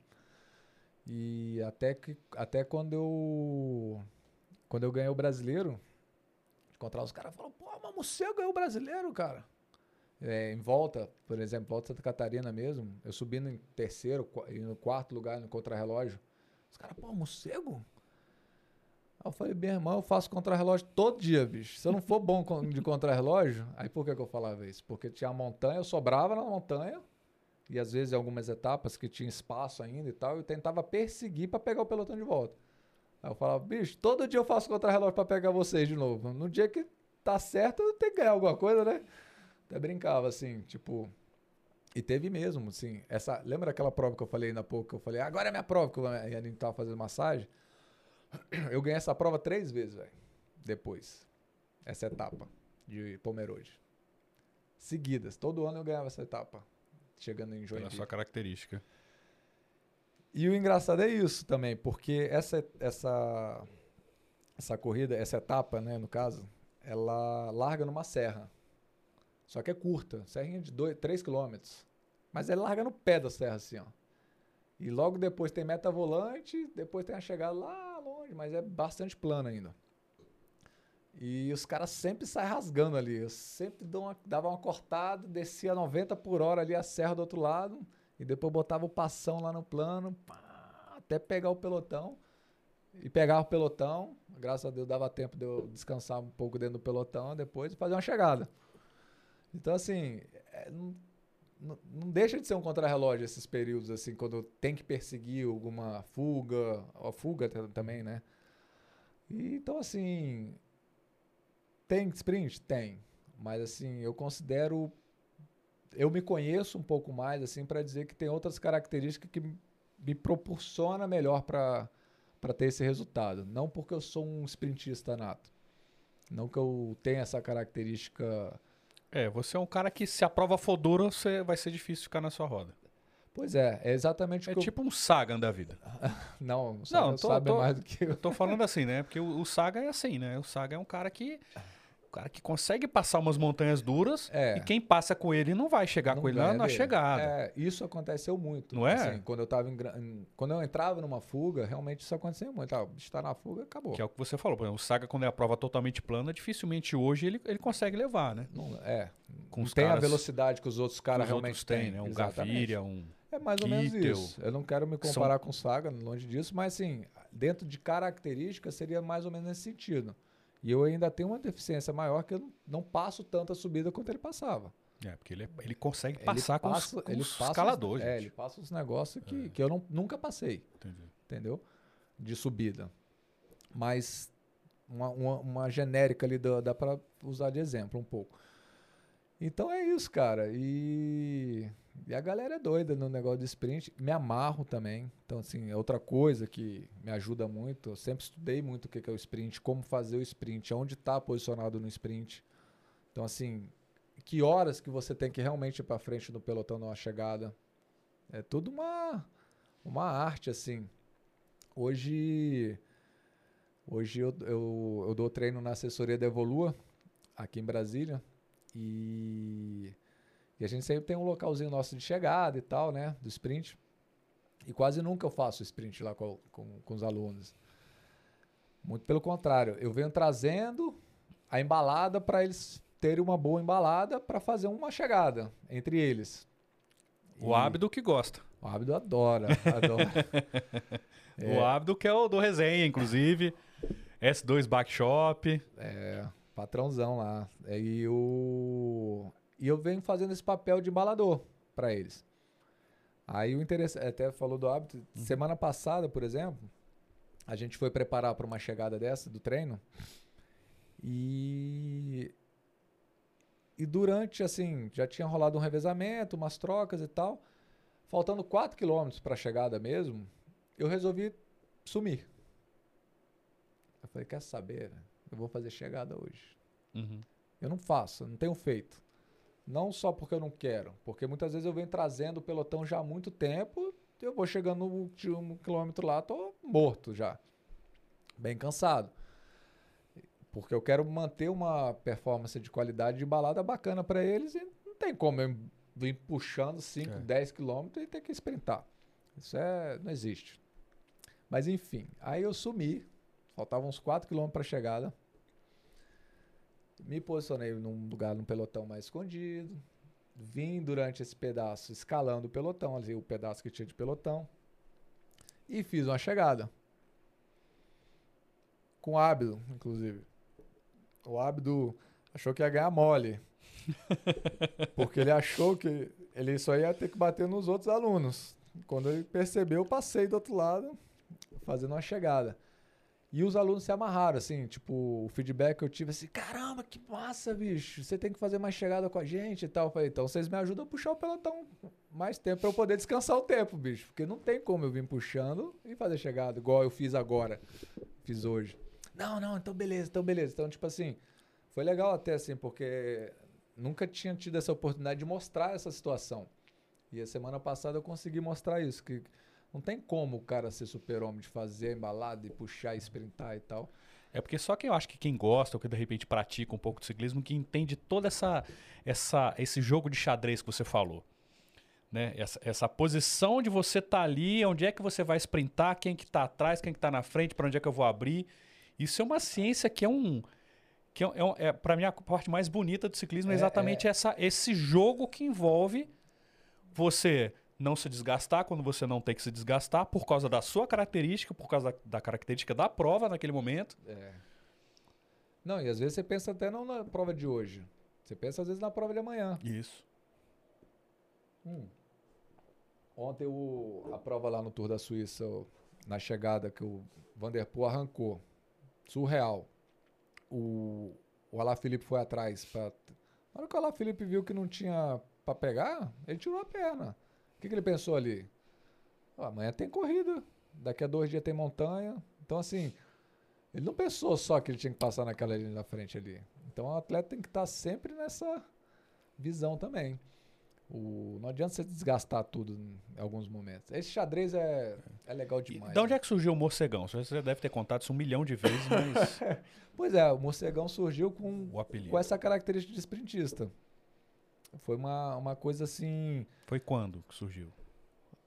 E até que até quando eu quando eu ganhei o brasileiro, encontrar os caras falaram, pô, mas você ganhou o brasileiro, cara. É, em volta, por exemplo, volta Santa Catarina mesmo, eu subindo em terceiro e no quarto lugar no contrarrelógio. Os caras, pô, morcego? Aí eu falei, meu irmão, eu faço contrarrelógio todo dia, bicho. Se eu não for bom de contrarrelógio, aí por que, que eu falava isso? Porque tinha a montanha, eu sobrava na montanha, e às vezes algumas etapas que tinha espaço ainda e tal, eu tentava perseguir para pegar o pelotão de volta. Aí eu falava, bicho, todo dia eu faço contrarrelógio para pegar vocês de novo. No dia que tá certo, eu tenho que ganhar alguma coisa, né? Até brincava assim, tipo. E teve mesmo, assim. Essa, lembra aquela prova que eu falei ainda pouco? Que eu falei, agora é minha prova, que eu- a gente tava fazendo massagem. Eu ganhei essa prova três vezes, velho. Depois. Essa etapa de Pomerode. Seguidas. Todo ano eu ganhava essa etapa. Chegando em Pela Joinville. sua característica. E o engraçado é isso também, porque essa, essa, essa corrida, essa etapa, né, no caso, ela larga numa serra. Só que é curta, serrinha de 3 km. Mas ela larga no pé da serra, assim, ó. E logo depois tem meta volante, depois tem a chegada lá longe, mas é bastante plano ainda. E os caras sempre saem rasgando ali. Eu sempre uma- dava uma cortada, descia 90 por hora ali a serra do outro lado. E depois botava o passão lá no plano, pá, até pegar o pelotão. E pegava o pelotão. Graças a Deus dava tempo de eu descansar um pouco dentro do pelotão depois e fazer uma chegada. Então, assim, é, não, não- deixa de ser um contrarrelógio esses períodos, assim, quando tem que perseguir alguma fuga, a fuga ta- também, né? E, então, assim, tem sprint? Tem. Mas, assim, eu considero. Eu me conheço um pouco mais, assim, para dizer que tem outras características que me- proporciona melhor para ter esse resultado. Não porque eu sou um sprintista nato. Não que eu tenha essa característica. É, você é um cara que se a prova for dura, você vai ser difícil ficar na sua roda. Pois é, é exatamente É o que tipo um Sagan da vida. eu... Não, não, Não, sabe, tô- sabe tô- mais do que eu. Eu tô falando assim, né? Porque o, o Saga é assim, né? O Saga é um cara que. O cara que consegue passar umas montanhas duras É. e quem passa com ele não vai chegar Não com ele lá na chegada. É, isso aconteceu muito. Não é? Assim, quando eu tava em, quando eu entrava numa fuga, realmente isso acontecia muito. Ah, o bicho tá na fuga, acabou. Que é o que você falou. Por exemplo, o Saga, quando é a prova totalmente plana, dificilmente hoje ele, ele consegue levar, né? Não, é, Com não tem a caras velocidade que os outros caras realmente têm, né? Um Exatamente. Gaviria, um. É mais ou menos Kittel. isso. Eu não quero me São- comparar com o Saga, longe disso, mas assim, dentro de características seria mais ou menos nesse sentido. E eu ainda tenho uma deficiência maior que eu não- passo tanta subida quanto ele passava. É, porque ele, é- ele consegue Ele passar com, passa- os, com ele os escaladores. É, ele passa os negócios que, que eu não, nunca passei. Entendi. entendeu? De subida. Mas uma, uma, uma genérica ali dá, dá para usar de exemplo um pouco. Então é isso, cara. E, e a galera é doida no negócio de sprint. Me amarro também. Então, assim, é outra coisa que me ajuda muito. Eu sempre estudei muito o que é o sprint, como fazer o sprint, onde está posicionado no sprint. Então, assim, que horas que você tem que realmente ir para frente no pelotão numa chegada. É tudo uma, uma arte, assim. Hoje, hoje eu, eu, eu dou treino na assessoria da Evolua, aqui em Brasília. E, e a gente sempre tem um localzinho nosso de chegada e tal, né? Do sprint. E quase nunca eu faço sprint lá com, com, com os alunos. Muito pelo contrário, eu venho trazendo a embalada para eles terem uma boa embalada para fazer uma chegada entre eles. O E- Abdo que gosta. O Abdo adora, adora. O Abdo que é o do resenha, inclusive. S2 Backshop. É, patrãozão lá. É, E, o... e eu venho fazendo esse papel de embalador para eles. Aí o interessante, até falou do hábito. Semana passada, por exemplo, a gente foi preparar para uma chegada dessa do treino. E e durante assim, já tinha rolado um revezamento, umas trocas e tal. Faltando 4 quilômetros para a chegada mesmo, eu resolvi sumir. Eu falei, quer saber? velho? Eu vou fazer chegada hoje. Uhum. Eu não faço, eu não tenho feito. Não só porque eu não quero, porque muitas vezes eu venho trazendo o pelotão já há muito tempo, eu vou chegando no último quilômetro lá, tô morto já. Bem cansado. Porque eu quero manter uma performance de qualidade de balada bacana para eles e não tem como eu vir puxando 5, É. 10 quilômetros e ter que sprintar. Isso é, não existe. Mas enfim, aí eu sumi, faltavam uns 4 quilômetros para chegada. Me posicionei num lugar, num pelotão mais escondido. Vim durante esse pedaço escalando o pelotão, ali o pedaço que tinha de pelotão. E fiz uma chegada. Com o Ábido, inclusive. O Ábido achou que ia ganhar mole. Porque ele achou que ele só ia ter que bater nos outros alunos. Quando ele percebeu, eu passei do outro lado, fazendo uma chegada. E os alunos se amarraram, assim, tipo, o feedback que eu tive assim, caramba, que massa, bicho, você tem que fazer mais chegada com a gente e tal. Eu falei, então vocês me ajudam a puxar o pelotão mais tempo pra eu poder descansar o tempo, bicho. Porque não tem como eu vir puxando e fazer chegada, igual eu fiz agora, fiz hoje. Não, não, então beleza, então beleza. Então, tipo assim, foi legal até assim, porque nunca tinha tido essa oportunidade de mostrar essa situação. E a semana passada eu consegui mostrar isso, que não tem como o cara ser super-homem de fazer a embalada e puxar e sprintar e tal. É porque só que eu acho que quem gosta ou que de repente pratica um pouco de ciclismo que entende toda essa, essa esse jogo de xadrez que você falou. Né? Essa, essa posição de você estar ali, onde é que você vai sprintar, quem que tá atrás, quem que tá na frente, para onde é que eu vou abrir. Isso é uma ciência que é um Que é, é, é para mim, a parte mais bonita do ciclismo é, É, exatamente essa, esse jogo que envolve você não se desgastar quando você não tem que se desgastar por causa da sua característica, por causa da, da característica da prova naquele momento. É. Não, e às vezes você pensa até não na prova de hoje. Você pensa às vezes na prova de amanhã. Isso. Hum. Ontem o, a prova lá no Tour da Suíça, na chegada que o Vanderpool arrancou. Surreal. O, o Alaphilippe foi atrás. Pra, na hora que o Alaphilippe viu que não tinha pra pegar, ele tirou a perna. O que, que ele pensou ali? "Ó, amanhã tem corrida. Daqui a dois dias tem montanha. Então, assim, ele não pensou só que ele tinha que passar naquela linha da frente ali. Então, o atleta tem que estar sempre nessa visão também. O, não adianta você desgastar tudo em alguns momentos. Esse xadrez é, é legal E demais. de onde né? é que surgiu o morcegão? Você deve ter contado isso um milhão de vezes, mas Pois é, o morcegão surgiu com, com essa característica de sprintista. Foi uma, uma coisa assim. Foi quando que surgiu?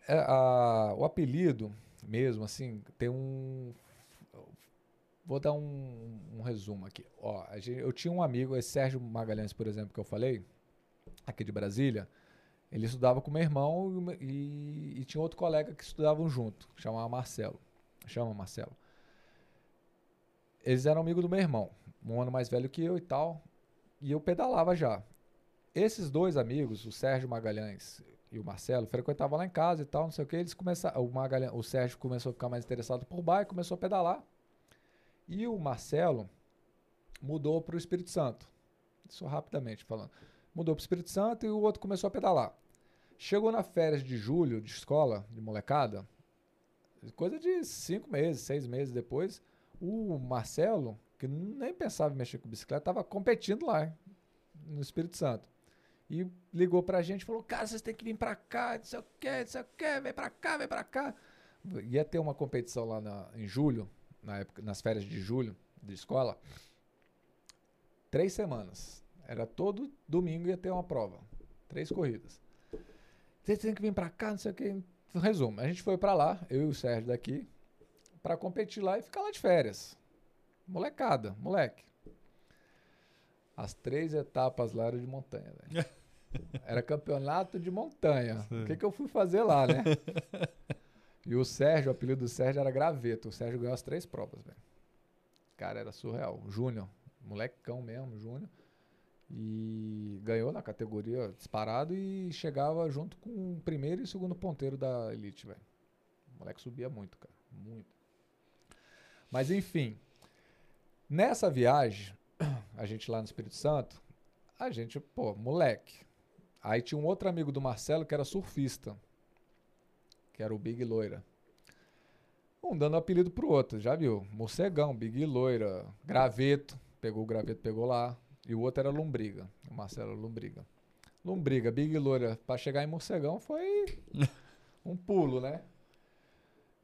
é, a- o apelido mesmo, assim, tem um. Vou dar um, um resumo aqui. Ó, gente- eu tinha um amigo, esse Sérgio Magalhães, por exemplo, que eu falei, aqui de Brasília. Ele estudava com meu irmão e e, e tinha outro colega que estudavam junto, que chamava Marcelo. Chama Marcelo. Eles eram amigos do meu irmão, um ano mais velho que eu e tal. E eu pedalava já. Esses dois amigos, o Sérgio Magalhães e o Marcelo, frequentavam lá em casa e tal, não sei o que. Eles começaram. O, Magalhães, o Sérgio começou a ficar mais interessado por bike, começou a pedalar. E o Marcelo mudou para o Espírito Santo. Isso rapidamente falando. Mudou para o Espírito Santo e o outro começou a pedalar. Chegou na férias de julho de escola, de molecada, coisa de cinco meses, seis meses depois, o Marcelo, que nem pensava em mexer com bicicleta, estava competindo lá no Espírito Santo. E ligou pra gente e falou: Cara, vocês têm que vir pra cá, não sei o que, não sei o que, vem pra cá, vem pra cá. Ia ter uma competição lá na- em julho, na época, nas férias de julho de escola. Três semanas. Era todo domingo ia ter uma prova. Três corridas. Vocês têm que vir pra cá, não sei o que. Resumo, a gente foi pra lá, eu e o Sérgio daqui, pra competir lá e ficar lá de férias. Molecada, moleque. As três etapas lá eram de montanha, velho. Era campeonato de montanha. O que, que eu fui fazer lá, né? E o Sérgio, o apelido do Sérgio era Graveto. O Sérgio ganhou as três provas, velho. Cara, era surreal. Júnior, molecão mesmo, Júnior. E ganhou na categoria disparado e chegava junto com o primeiro e segundo ponteiro da Elite, velho. O moleque subia muito, cara. Muito. Mas enfim, nessa viagem, a gente lá no Espírito Santo, a gente, pô, moleque. Aí tinha um outro amigo do Marcelo que era surfista, que era o Big Loira. Um dando apelido pro outro, já viu? Morcegão, Big Loira, Graveto, pegou o graveto, pegou lá. E o outro era Lombriga, o Marcelo Lombriga. Lombriga, Big Loira, pra chegar em Morcegão foi um pulo, né?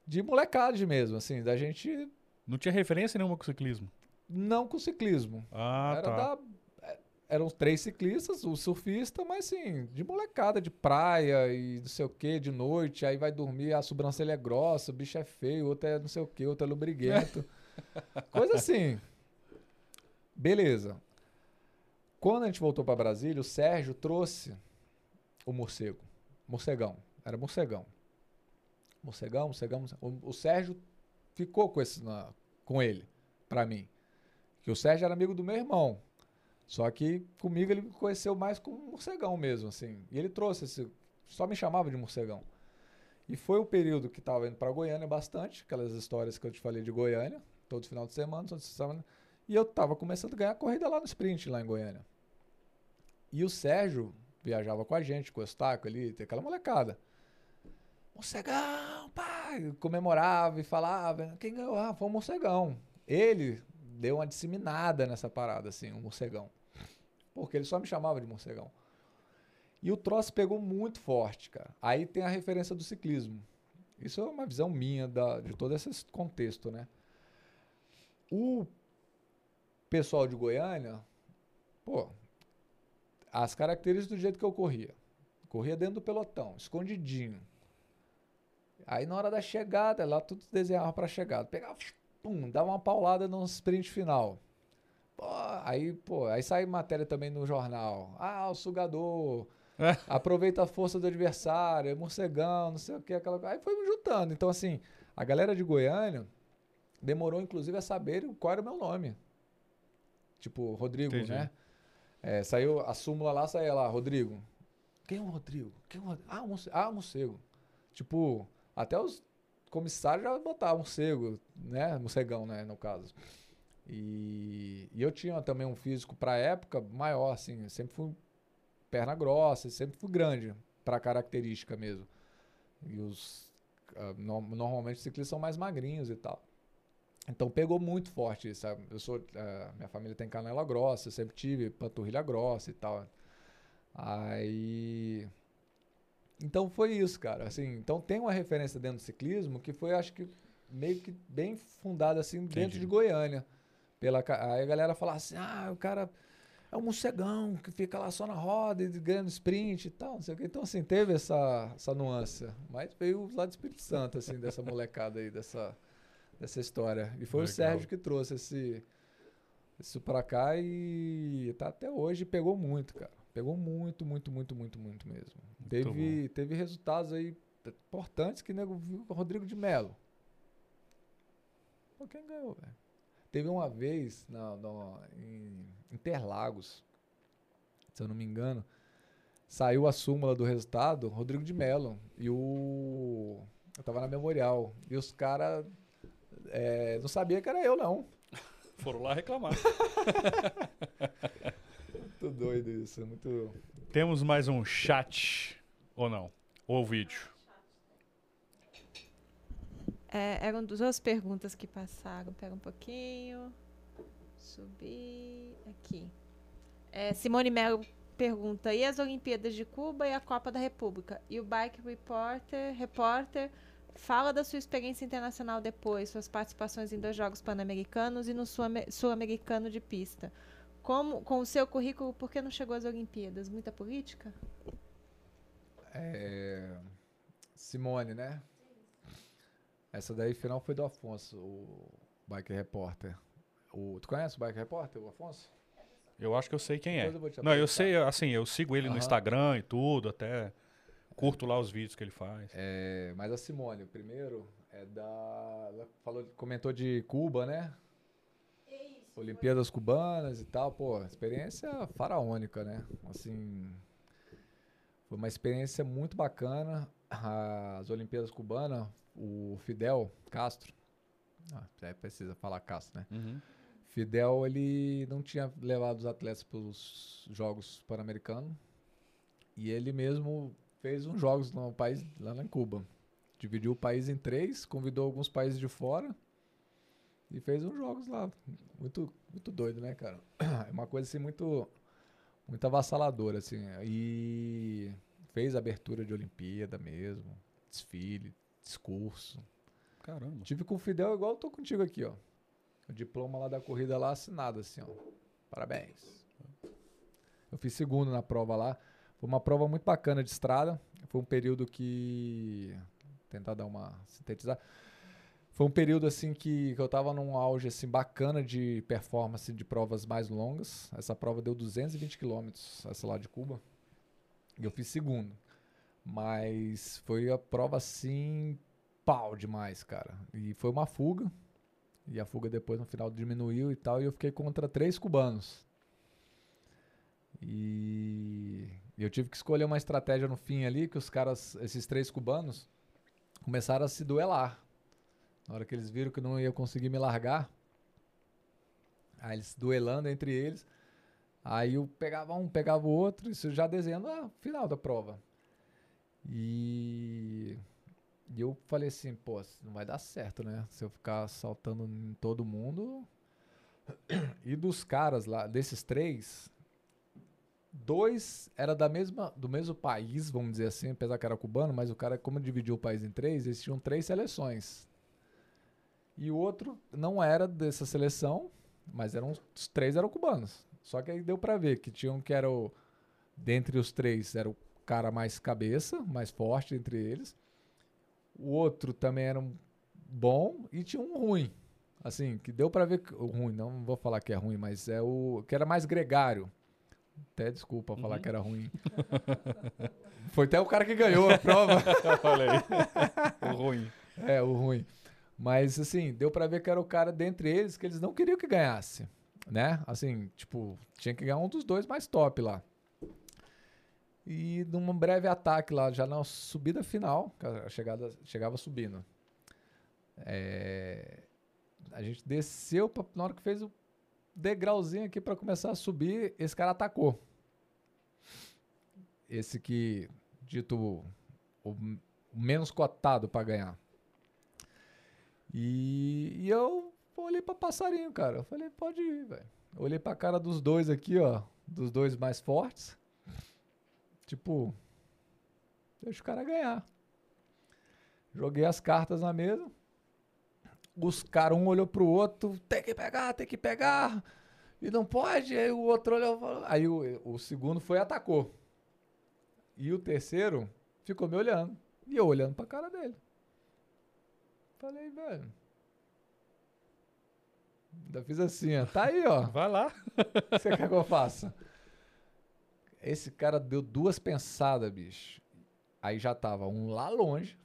De molecagem mesmo, assim, da gente Não tinha referência nenhuma com ciclismo. Não com ciclismo. Ah, era tá. da, é, eram três ciclistas, o surfista, mas assim, de molecada, de praia e não sei o que, de noite, aí vai dormir, a sobrancelha é grossa, o bicho é feio, outro é não sei o que, outro é lubriguento. Coisa assim. Beleza. Quando a gente voltou para Brasília, o Sérgio trouxe o morcego. Morcegão. Era morcegão. Morcegão, morcegão, morcegão. O, o Sérgio ficou com, esse na- com ele, para mim. Que o Sérgio era amigo do meu irmão. Só que comigo ele me conheceu mais como morcegão mesmo, assim. E ele trouxe esse. Só me chamava de morcegão. E foi o período que estava indo para Goiânia bastante, aquelas histórias que eu te falei de Goiânia, todo final de semana, todo semana. E eu tava começando a ganhar corrida lá no sprint, lá em Goiânia. E o Sérgio viajava com a gente, com o Eustáquio ali, tem aquela molecada. Morcegão, pai! Comemorava e falava. Quem ganhou? Ah, foi o Morcegão. Ele deu uma disseminada nessa parada, assim, o Morcegão. Porque ele só me chamava de Morcegão. E o troço pegou muito forte, cara. Aí tem a referência do ciclismo. Isso é uma visão minha da, de todo esse contexto, né? O pessoal de Goiânia, pô, as características do jeito que eu corria. Corria dentro do pelotão, escondidinho. Aí na hora da chegada, lá tudo desenhava pra chegada. Pegava, pum, dava uma paulada no sprint final. Pô, aí, pô, aí sai matéria também no jornal. Ah, o sugador. É. Aproveita a força do adversário, é morcegão, não sei o que, aquela. Aí foi me juntando. Então, assim, a galera de Goiânia demorou, inclusive, a saber qual era o meu nome. Tipo, Rodrigo, Entendi. né? É, saiu a súmula lá, saía lá, Rodrigo. Quem é o Rodrigo? Quem é o Rodrigo? Ah, morcego. Ah, morcego. Tipo, até os comissários já botavam morcego, né? Morcegão, né, no caso. E, e eu tinha também um físico pra época maior, assim. Sempre fui perna grossa, sempre fui grande pra característica mesmo. E os. ah, no- normalmente os ciclistas são mais magrinhos e tal. Então pegou muito forte isso. Eu sou. ah, minha família tem canela grossa, eu sempre tive panturrilha grossa e tal. Aí. Então foi isso, cara. Assim, então tem uma referência dentro do ciclismo que foi, acho que, meio que bem fundada assim dentro Entendi. de Goiânia. Pela, aí a galera fala assim: ah, o cara é um morcegão que fica lá só na roda e ganhando sprint e tal, não sei o quê. Então, assim, teve essa, essa nuance. Mas veio lá do Espírito Santo, assim, dessa molecada aí, dessa, dessa história. E foi Legal. o Sérgio que trouxe esse, isso pra cá e tá até hoje pegou muito, cara. Pegou muito, muito, muito, muito, muito mesmo. teve, teve resultados aí importantes que nego viu o Rodrigo de Melo. Pô, quem ganhou, velho? Teve uma vez na, na- em Interlagos, se eu não me engano, saiu a súmula do resultado, Rodrigo de Melo. E o. Eu tava na Memorial. E os caras não sabia que era eu, não. Foram lá reclamar. Muito doido isso. Muito. Temos mais um chat, ou não? Ou vídeo. É, eram duas perguntas que passaram. Pega um pouquinho. Subir. Aqui. É, Simone Melo pergunta: e as Olimpíadas de Cuba e a Copa da República? E o Bike Reporter, repórter fala da sua experiência internacional depois, suas participações em dois Jogos Pan-Americanos e no Sul-Ame- Sul-Americano de pista. Como, com o seu currículo, por que não chegou às Olimpíadas? Muita política? É, Simone, né? Essa daí, final, foi do Afonso, o Bike Repórter. O, tu conhece o Bike Repórter, o Afonso? Eu acho que eu sei quem é. Eu Não, eu sei, assim, eu sigo ele no. Instagram e tudo, até curto lá os vídeos que ele faz. É, mas a Simone, o primeiro, é da. Ela falou, comentou de Cuba, né? Olimpíadas cubanas e tal, pô, experiência faraônica, né? Assim, foi uma experiência muito bacana. As Olimpíadas cubanas, o Fidel Castro, ah, precisa falar Castro, né? Uhum. Fidel, ele não tinha levado os atletas para os Jogos Pan-Americanos e ele mesmo fez uns jogos no país, lá em Cuba. Dividiu o país em três, convidou alguns países de fora e fez uns jogos lá. Muito, muito doido, né, cara? É uma coisa assim muito, muito avassaladora, assim. E fez abertura de Olimpíada mesmo, desfile, discurso. Caramba. Tive com o Fidel igual eu tô contigo aqui, ó. O diploma lá da corrida lá assinado, assim, ó. Parabéns. Eu fiz segundo na prova lá. Foi uma prova muito bacana de estrada. Foi um período que. Tentar dar uma. sintetizar. Foi um período assim que, que eu tava num auge assim bacana de performance de provas mais longas. Essa prova deu 220 quilômetros, essa lá de Cuba. E eu fiz segundo. Mas foi a prova assim pau demais, cara. E foi uma fuga. E a fuga depois no final diminuiu e tal. E eu fiquei contra três cubanos. E eu tive que escolher uma estratégia no fim ali, que os caras, esses três cubanos, começaram a se duelar. Na hora que eles viram que não ia conseguir me largar, aí eles duelando entre eles. Aí eu pegava um, pegava o outro, isso já desenhando a final da prova. E, e eu falei assim, pô, não vai dar certo, né? Se eu ficar saltando em todo mundo. E dos caras lá, desses três, dois era da mesma, do mesmo país, vamos dizer assim, apesar que era cubano, mas o cara, como dividiu o país em três, eles tinham três seleções. E o outro não era dessa seleção, mas eram os três eram cubanos. Só que aí deu pra ver que tinha um que era o dentre os três era o cara mais cabeça, mais forte entre eles. O outro também era um bom e tinha um ruim. assim, que deu pra ver que, o ruim, não vou falar que é ruim, mas é o que era mais gregário. Até desculpa falar Uhum. que era ruim. Foi até o cara que ganhou a prova. Olha aí. o ruim. É, o ruim. Mas, assim, deu pra ver que era o cara dentre eles que eles não queriam que ganhasse, né? Assim, tipo, tinha que ganhar um dos dois mais top lá. E num breve ataque lá, já na subida final, a chegada, chegava subindo. É, a gente desceu, pra, na hora que fez o degrauzinho aqui pra começar a subir, esse cara atacou. Esse que, dito o, o menos cotado pra ganhar. E, e eu olhei pra passarinho, cara. Eu falei, pode ir, velho. Olhei pra cara dos dois aqui, ó. Dos dois mais fortes. Tipo, deixa o cara ganhar. Joguei as cartas na mesa. Os caras, um olhou pro outro, tem que pegar, tem que pegar. E não pode. Aí o outro olhou. Aí o, o segundo foi e atacou. E o terceiro ficou me olhando. E eu olhando pra cara dele. Falei, velho. Ainda fiz assim, ó. Tá aí, ó. Vai lá. O que você quer que eu faça? Esse cara deu duas pensadas, bicho. Aí já tava um lá longe,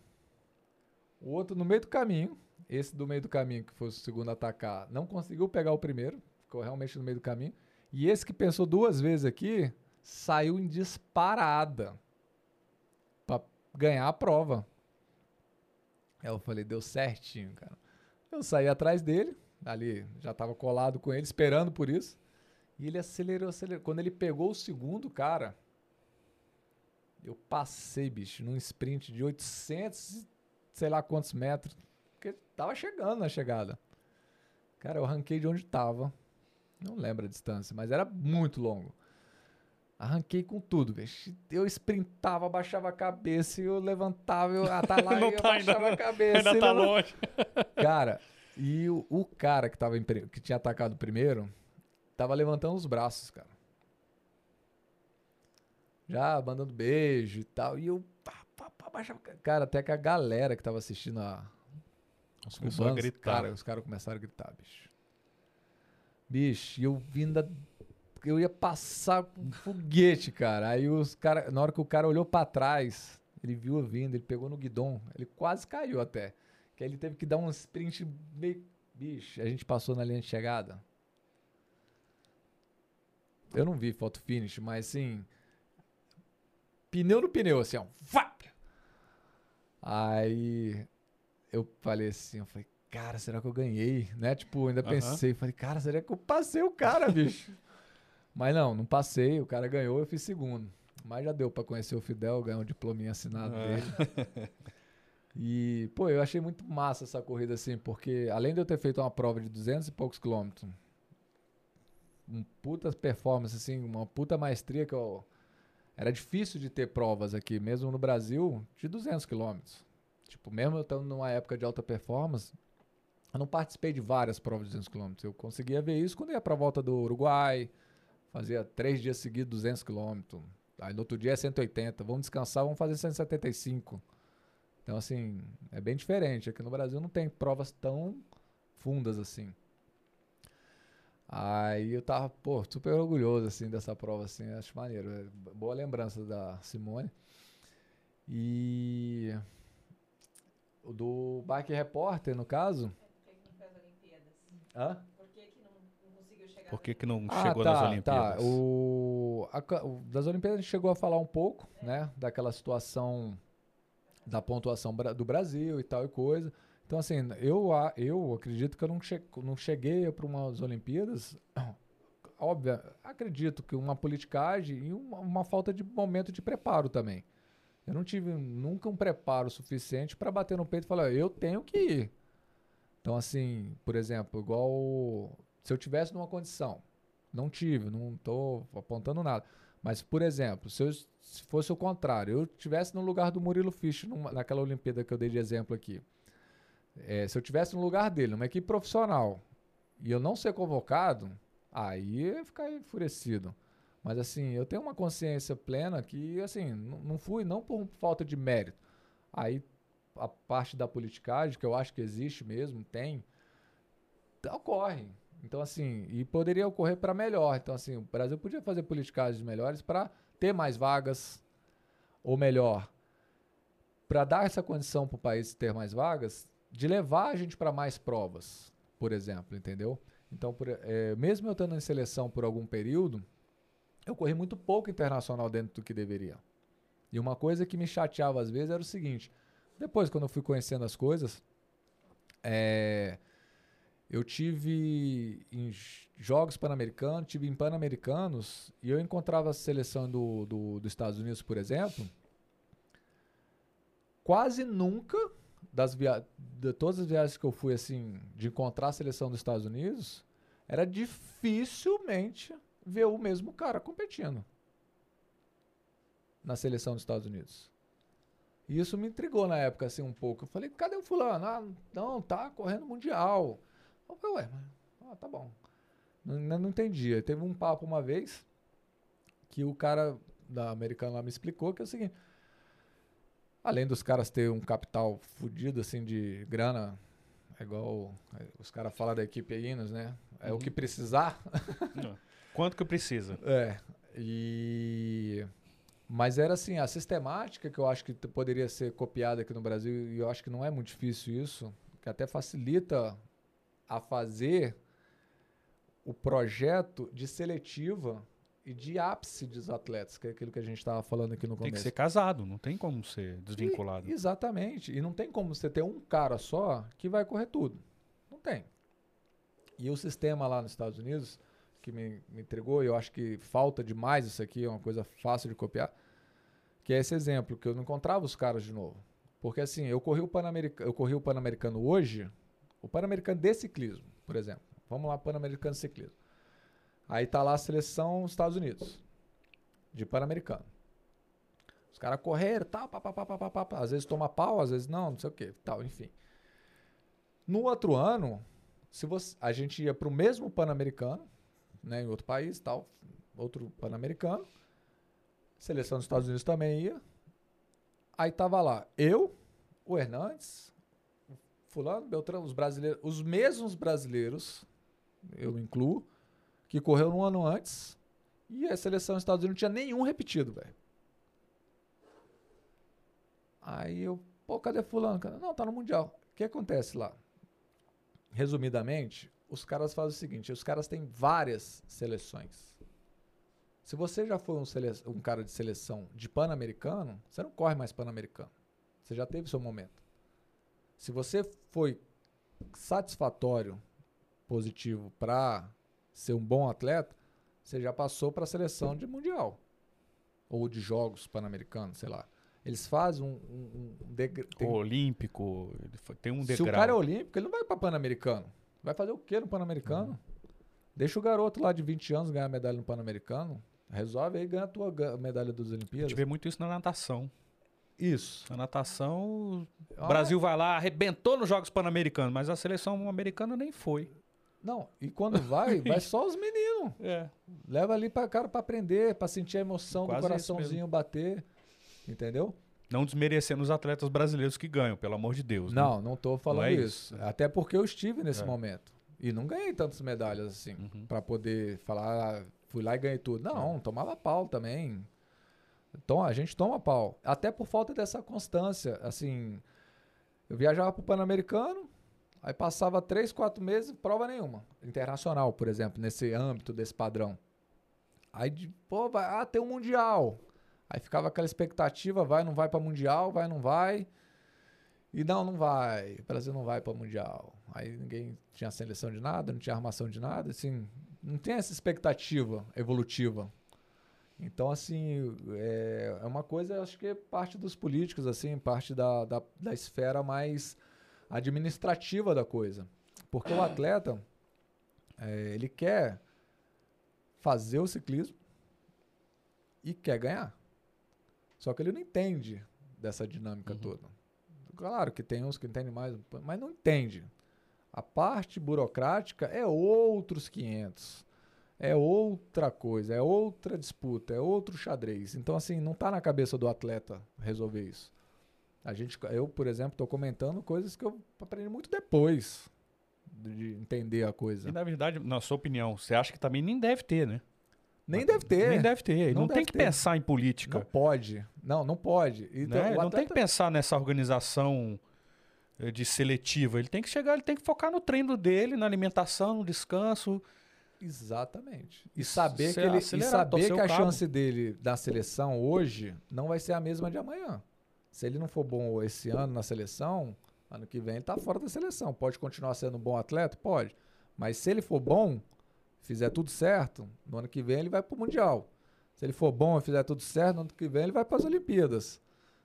o outro no meio do caminho. Esse do meio do caminho, que foi o segundo a atacar, não conseguiu pegar o primeiro, ficou realmente no meio do caminho. E esse que pensou duas vezes aqui, saiu em disparada pra ganhar a prova. Eu falei, deu certinho, cara. Eu saí atrás dele, ali, já tava colado com ele, esperando por isso. E ele acelerou, acelerou. Quando ele pegou o segundo, cara, eu passei, bicho, num sprint de 800, e sei lá quantos metros, porque tava chegando na chegada. Cara, eu arranquei de onde tava. Não lembro a distância, mas era muito longo. Arranquei com tudo, bicho. Eu sprintava, baixava a cabeça, e eu levantava, eu ah, tá lá, e eu tá ainda, baixava a cabeça. Ainda tá levantava- longe. Cara, e o, o cara que, tava que tinha atacado primeiro tava levantando os braços, cara. Já mandando beijo e tal. E eu pá, pá, pá, baixava. Cara, até que a galera que tava assistindo a. Os Começou a gritar. Cara, os caras começaram a gritar, bicho. Bicho, e eu vindo. Eu ia passar com um foguete, cara. Aí os cara, na hora que o cara olhou pra trás, ele viu vindo, ele pegou no guidão, ele quase caiu até. Que aí ele teve que dar um sprint meio. Bicho, a gente passou na linha de chegada. Eu não vi foto finish, mas assim. Pneu no pneu, assim, ó. Vap! Aí eu falei assim, eu falei, cara, será que eu ganhei? Né? Tipo, ainda Aham. pensei, falei, cara, será que eu passei o cara, bicho? Mas não, não passei, o cara ganhou, eu fiz segundo. Mas já deu pra conhecer o Fidel, ganhar um diplominha assinado É. dele. E, pô, eu achei muito massa essa corrida, assim, porque além de eu ter feito uma prova de 200 e poucos quilômetros, um puta performance, assim, uma puta maestria que eu... Era difícil de ter provas aqui, mesmo no Brasil, de 200 quilômetros. Tipo, mesmo eu estando numa época de alta performance, eu não participei de várias provas de 200 quilômetros. Eu conseguia ver isso quando ia pra volta do Uruguai, fazia três dias seguidos 200 quilômetros. Aí no outro dia é 180. Vamos descansar, vamos fazer 175. Então, assim, é bem diferente. Aqui no Brasil não tem provas tão fundas assim. Aí eu tava, pô, super orgulhoso, assim, dessa prova, assim, acho maneiro. É boa lembrança da Simone. E do Bike Repórter, no caso. Hã? Por que, que não Ah, chegou tá, nas tá. Olimpíadas? O, a o- das Olimpíadas a gente chegou a falar um pouco, né? Daquela situação da pontuação do Brasil e tal e coisa. Então, assim, eu, eu acredito que eu não, che não cheguei para umas Olimpíadas. Óbvio, acredito que uma politicagem e uma, uma falta de momento de preparo também. Eu não tive nunca um preparo suficiente para bater no peito e falar, eu tenho que ir. Então, assim, por exemplo, igual se eu tivesse numa condição, não tive, não estou apontando nada. Mas, por exemplo, se, eu, se fosse o contrário, eu tivesse no lugar do Murilo Fisch numa- naquela Olimpíada que eu dei de exemplo aqui. É, se eu tivesse no lugar dele, numa equipe profissional, e eu não ser convocado, aí eu ia ficar enfurecido. Mas assim, eu tenho uma consciência plena que, assim, não fui não por falta de mérito. Aí a parte da politicagem, que eu acho que existe mesmo, tem. ocorre. Então, assim, e poderia ocorrer para melhor. Então, assim, o Brasil podia fazer politicagens melhores para ter mais vagas, ou melhor, para dar essa condição para o país ter mais vagas, de levar a gente para mais provas, por exemplo, entendeu? Então, por, é, mesmo eu estando em seleção por algum período, eu corri muito pouco internacional dentro do que deveria. E uma coisa que me chateava às vezes era o seguinte: depois, quando eu fui conhecendo as coisas, é, eu tive em Jogos Pan-Americanos, tive em Pan-Americanos, e eu encontrava a seleção do, do, dos Estados Unidos, por exemplo, quase nunca, das via de todas as viagens que eu fui, assim, de encontrar a seleção dos Estados Unidos, era dificilmente ver o mesmo cara competindo na seleção dos Estados Unidos. E isso me intrigou na época, assim, um pouco. Eu falei, cadê o fulano? Ah, não, tá correndo mundial. Eu falei, ué, mas, ah, tá bom. Não, não entendia. Teve um papo uma vez que o cara da americana lá me explicou que é o seguinte, além dos caras ter um capital fudido, assim, de grana, é igual os caras falam da equipe Inos, né? É uhum. o que precisar. Quanto que precisa? É. E mas era assim, a sistemática que eu acho que poderia ser copiada aqui no Brasil, e eu acho que não é muito difícil isso, que até facilita a fazer o projeto de seletiva e de ápice dos atletas, que é aquilo que a gente estava falando aqui no começo. Tem que ser casado, não tem como ser desvinculado. E, exatamente. E não tem como você ter um cara só que vai correr tudo. Não tem. E o sistema lá nos Estados Unidos, que me, me entregou, e eu acho que falta demais isso aqui, é uma coisa fácil de copiar, que é esse exemplo, que eu não encontrava os caras de novo. Porque assim, eu corri o Pan-Americano, eu corri o Pan-Americano hoje, o Pan-Americano de ciclismo, por exemplo. Vamos lá, Pan-Americano de ciclismo. Aí tá lá a seleção Estados Unidos, de Pan-Americano. Os caras correram, tal, pá, pá, pá, pá, pá, pá, às vezes toma pau, às vezes não, não sei o que, tal, enfim. No outro ano, se você, a gente ia para o mesmo Pan-Americano, né, em outro país, tal, outro pan-americano. Seleção dos Estados Unidos também ia. Aí tava lá eu, o Hernandes, fulano, Beltrão, os brasileiros, os mesmos brasileiros, eu incluo, que correu um ano antes, e a seleção dos Estados Unidos não tinha nenhum repetido, velho. Aí eu, pô, cadê fulano? Não, tá no Mundial. O que acontece lá? Resumidamente, os caras fazem o seguinte: os caras têm várias seleções. Se você já foi um, um cara de seleção de pan-americano, você não corre mais pan-americano. Você já teve seu momento. Se você foi satisfatório, positivo para ser um bom atleta, você já passou para a seleção de mundial ou de jogos pan-americanos, sei lá. Eles fazem um, um, um deg... tem... olímpico, tem um degrau. Se o cara é olímpico, ele não vai para pan-americano. Vai fazer o quê no Pan-Americano? Uhum. Deixa o garoto lá de 20 anos ganhar medalha no Pan-Americano. Resolve aí, ganha a tua medalha das Olimpíadas. A gente vê muito isso na natação. Isso. Na natação, o ah, Brasil vai lá, arrebentou nos Jogos Pan-Americanos, mas a seleção americana nem foi. Não, e quando vai, vai só os meninos. É. Leva ali para cara para aprender, para sentir a emoção Quase do coraçãozinho bater, entendeu? Não desmerecendo os atletas brasileiros que ganham, pelo amor de Deus. Não, né? não estou falando não é isso. isso. Até porque eu estive nesse é. momento. E não ganhei tantas medalhas assim, uhum. para poder falar, ah, fui lá e ganhei tudo. Não, tomava pau também. Então, a gente toma pau. Até por falta dessa constância. Assim, eu viajava para o Pan-Americano, aí passava três, quatro meses, prova nenhuma. Internacional, por exemplo, nesse âmbito desse padrão. Aí, pô, vai, ah, tem um Mundial. Aí ficava aquela expectativa, vai, não vai para mundial, vai, não vai. E não, não vai. O Brasil não vai para mundial. Aí ninguém tinha seleção de nada, não tinha armação de nada, assim, não tem essa expectativa evolutiva. Então, assim, é, é uma coisa, acho que é parte dos políticos, assim, parte da, da, da esfera mais administrativa da coisa. Porque o atleta, é, ele quer fazer o ciclismo e quer ganhar. Só que ele não entende dessa dinâmica uhum. toda. Claro que tem uns que entendem mais, mas não entende. A parte burocrática é outros 500. É outra coisa, é outra disputa, é outro xadrez. Então, assim, não está na cabeça do atleta resolver isso. A gente, eu, por exemplo, estou comentando coisas que eu aprendi muito depois de entender a coisa. E na verdade, na sua opinião, você acha que também nem deve ter, né? Nem deve ter. Nem deve ter. Não, Não tem deve que ter. pensar em política. Não pode. Não, não pode. Então, né? Ele não tem que atleta- pensar nessa organização eh, de seletiva. Ele tem que chegar, ele tem que focar no treino dele, na alimentação, no descanso. Exatamente. E saber que, ser ele, e acelerar, saber que o a cabo. chance dele da seleção hoje não vai ser a mesma de amanhã. Se ele não for bom esse ano na seleção, ano que vem ele tá fora da seleção. Pode continuar sendo um bom atleta? Pode. Mas se ele for bom, fizer tudo certo, no ano que vem ele vai pro Mundial. Se ele for bom e fizer tudo certo, no ano que vem ele vai para as Olimpíadas.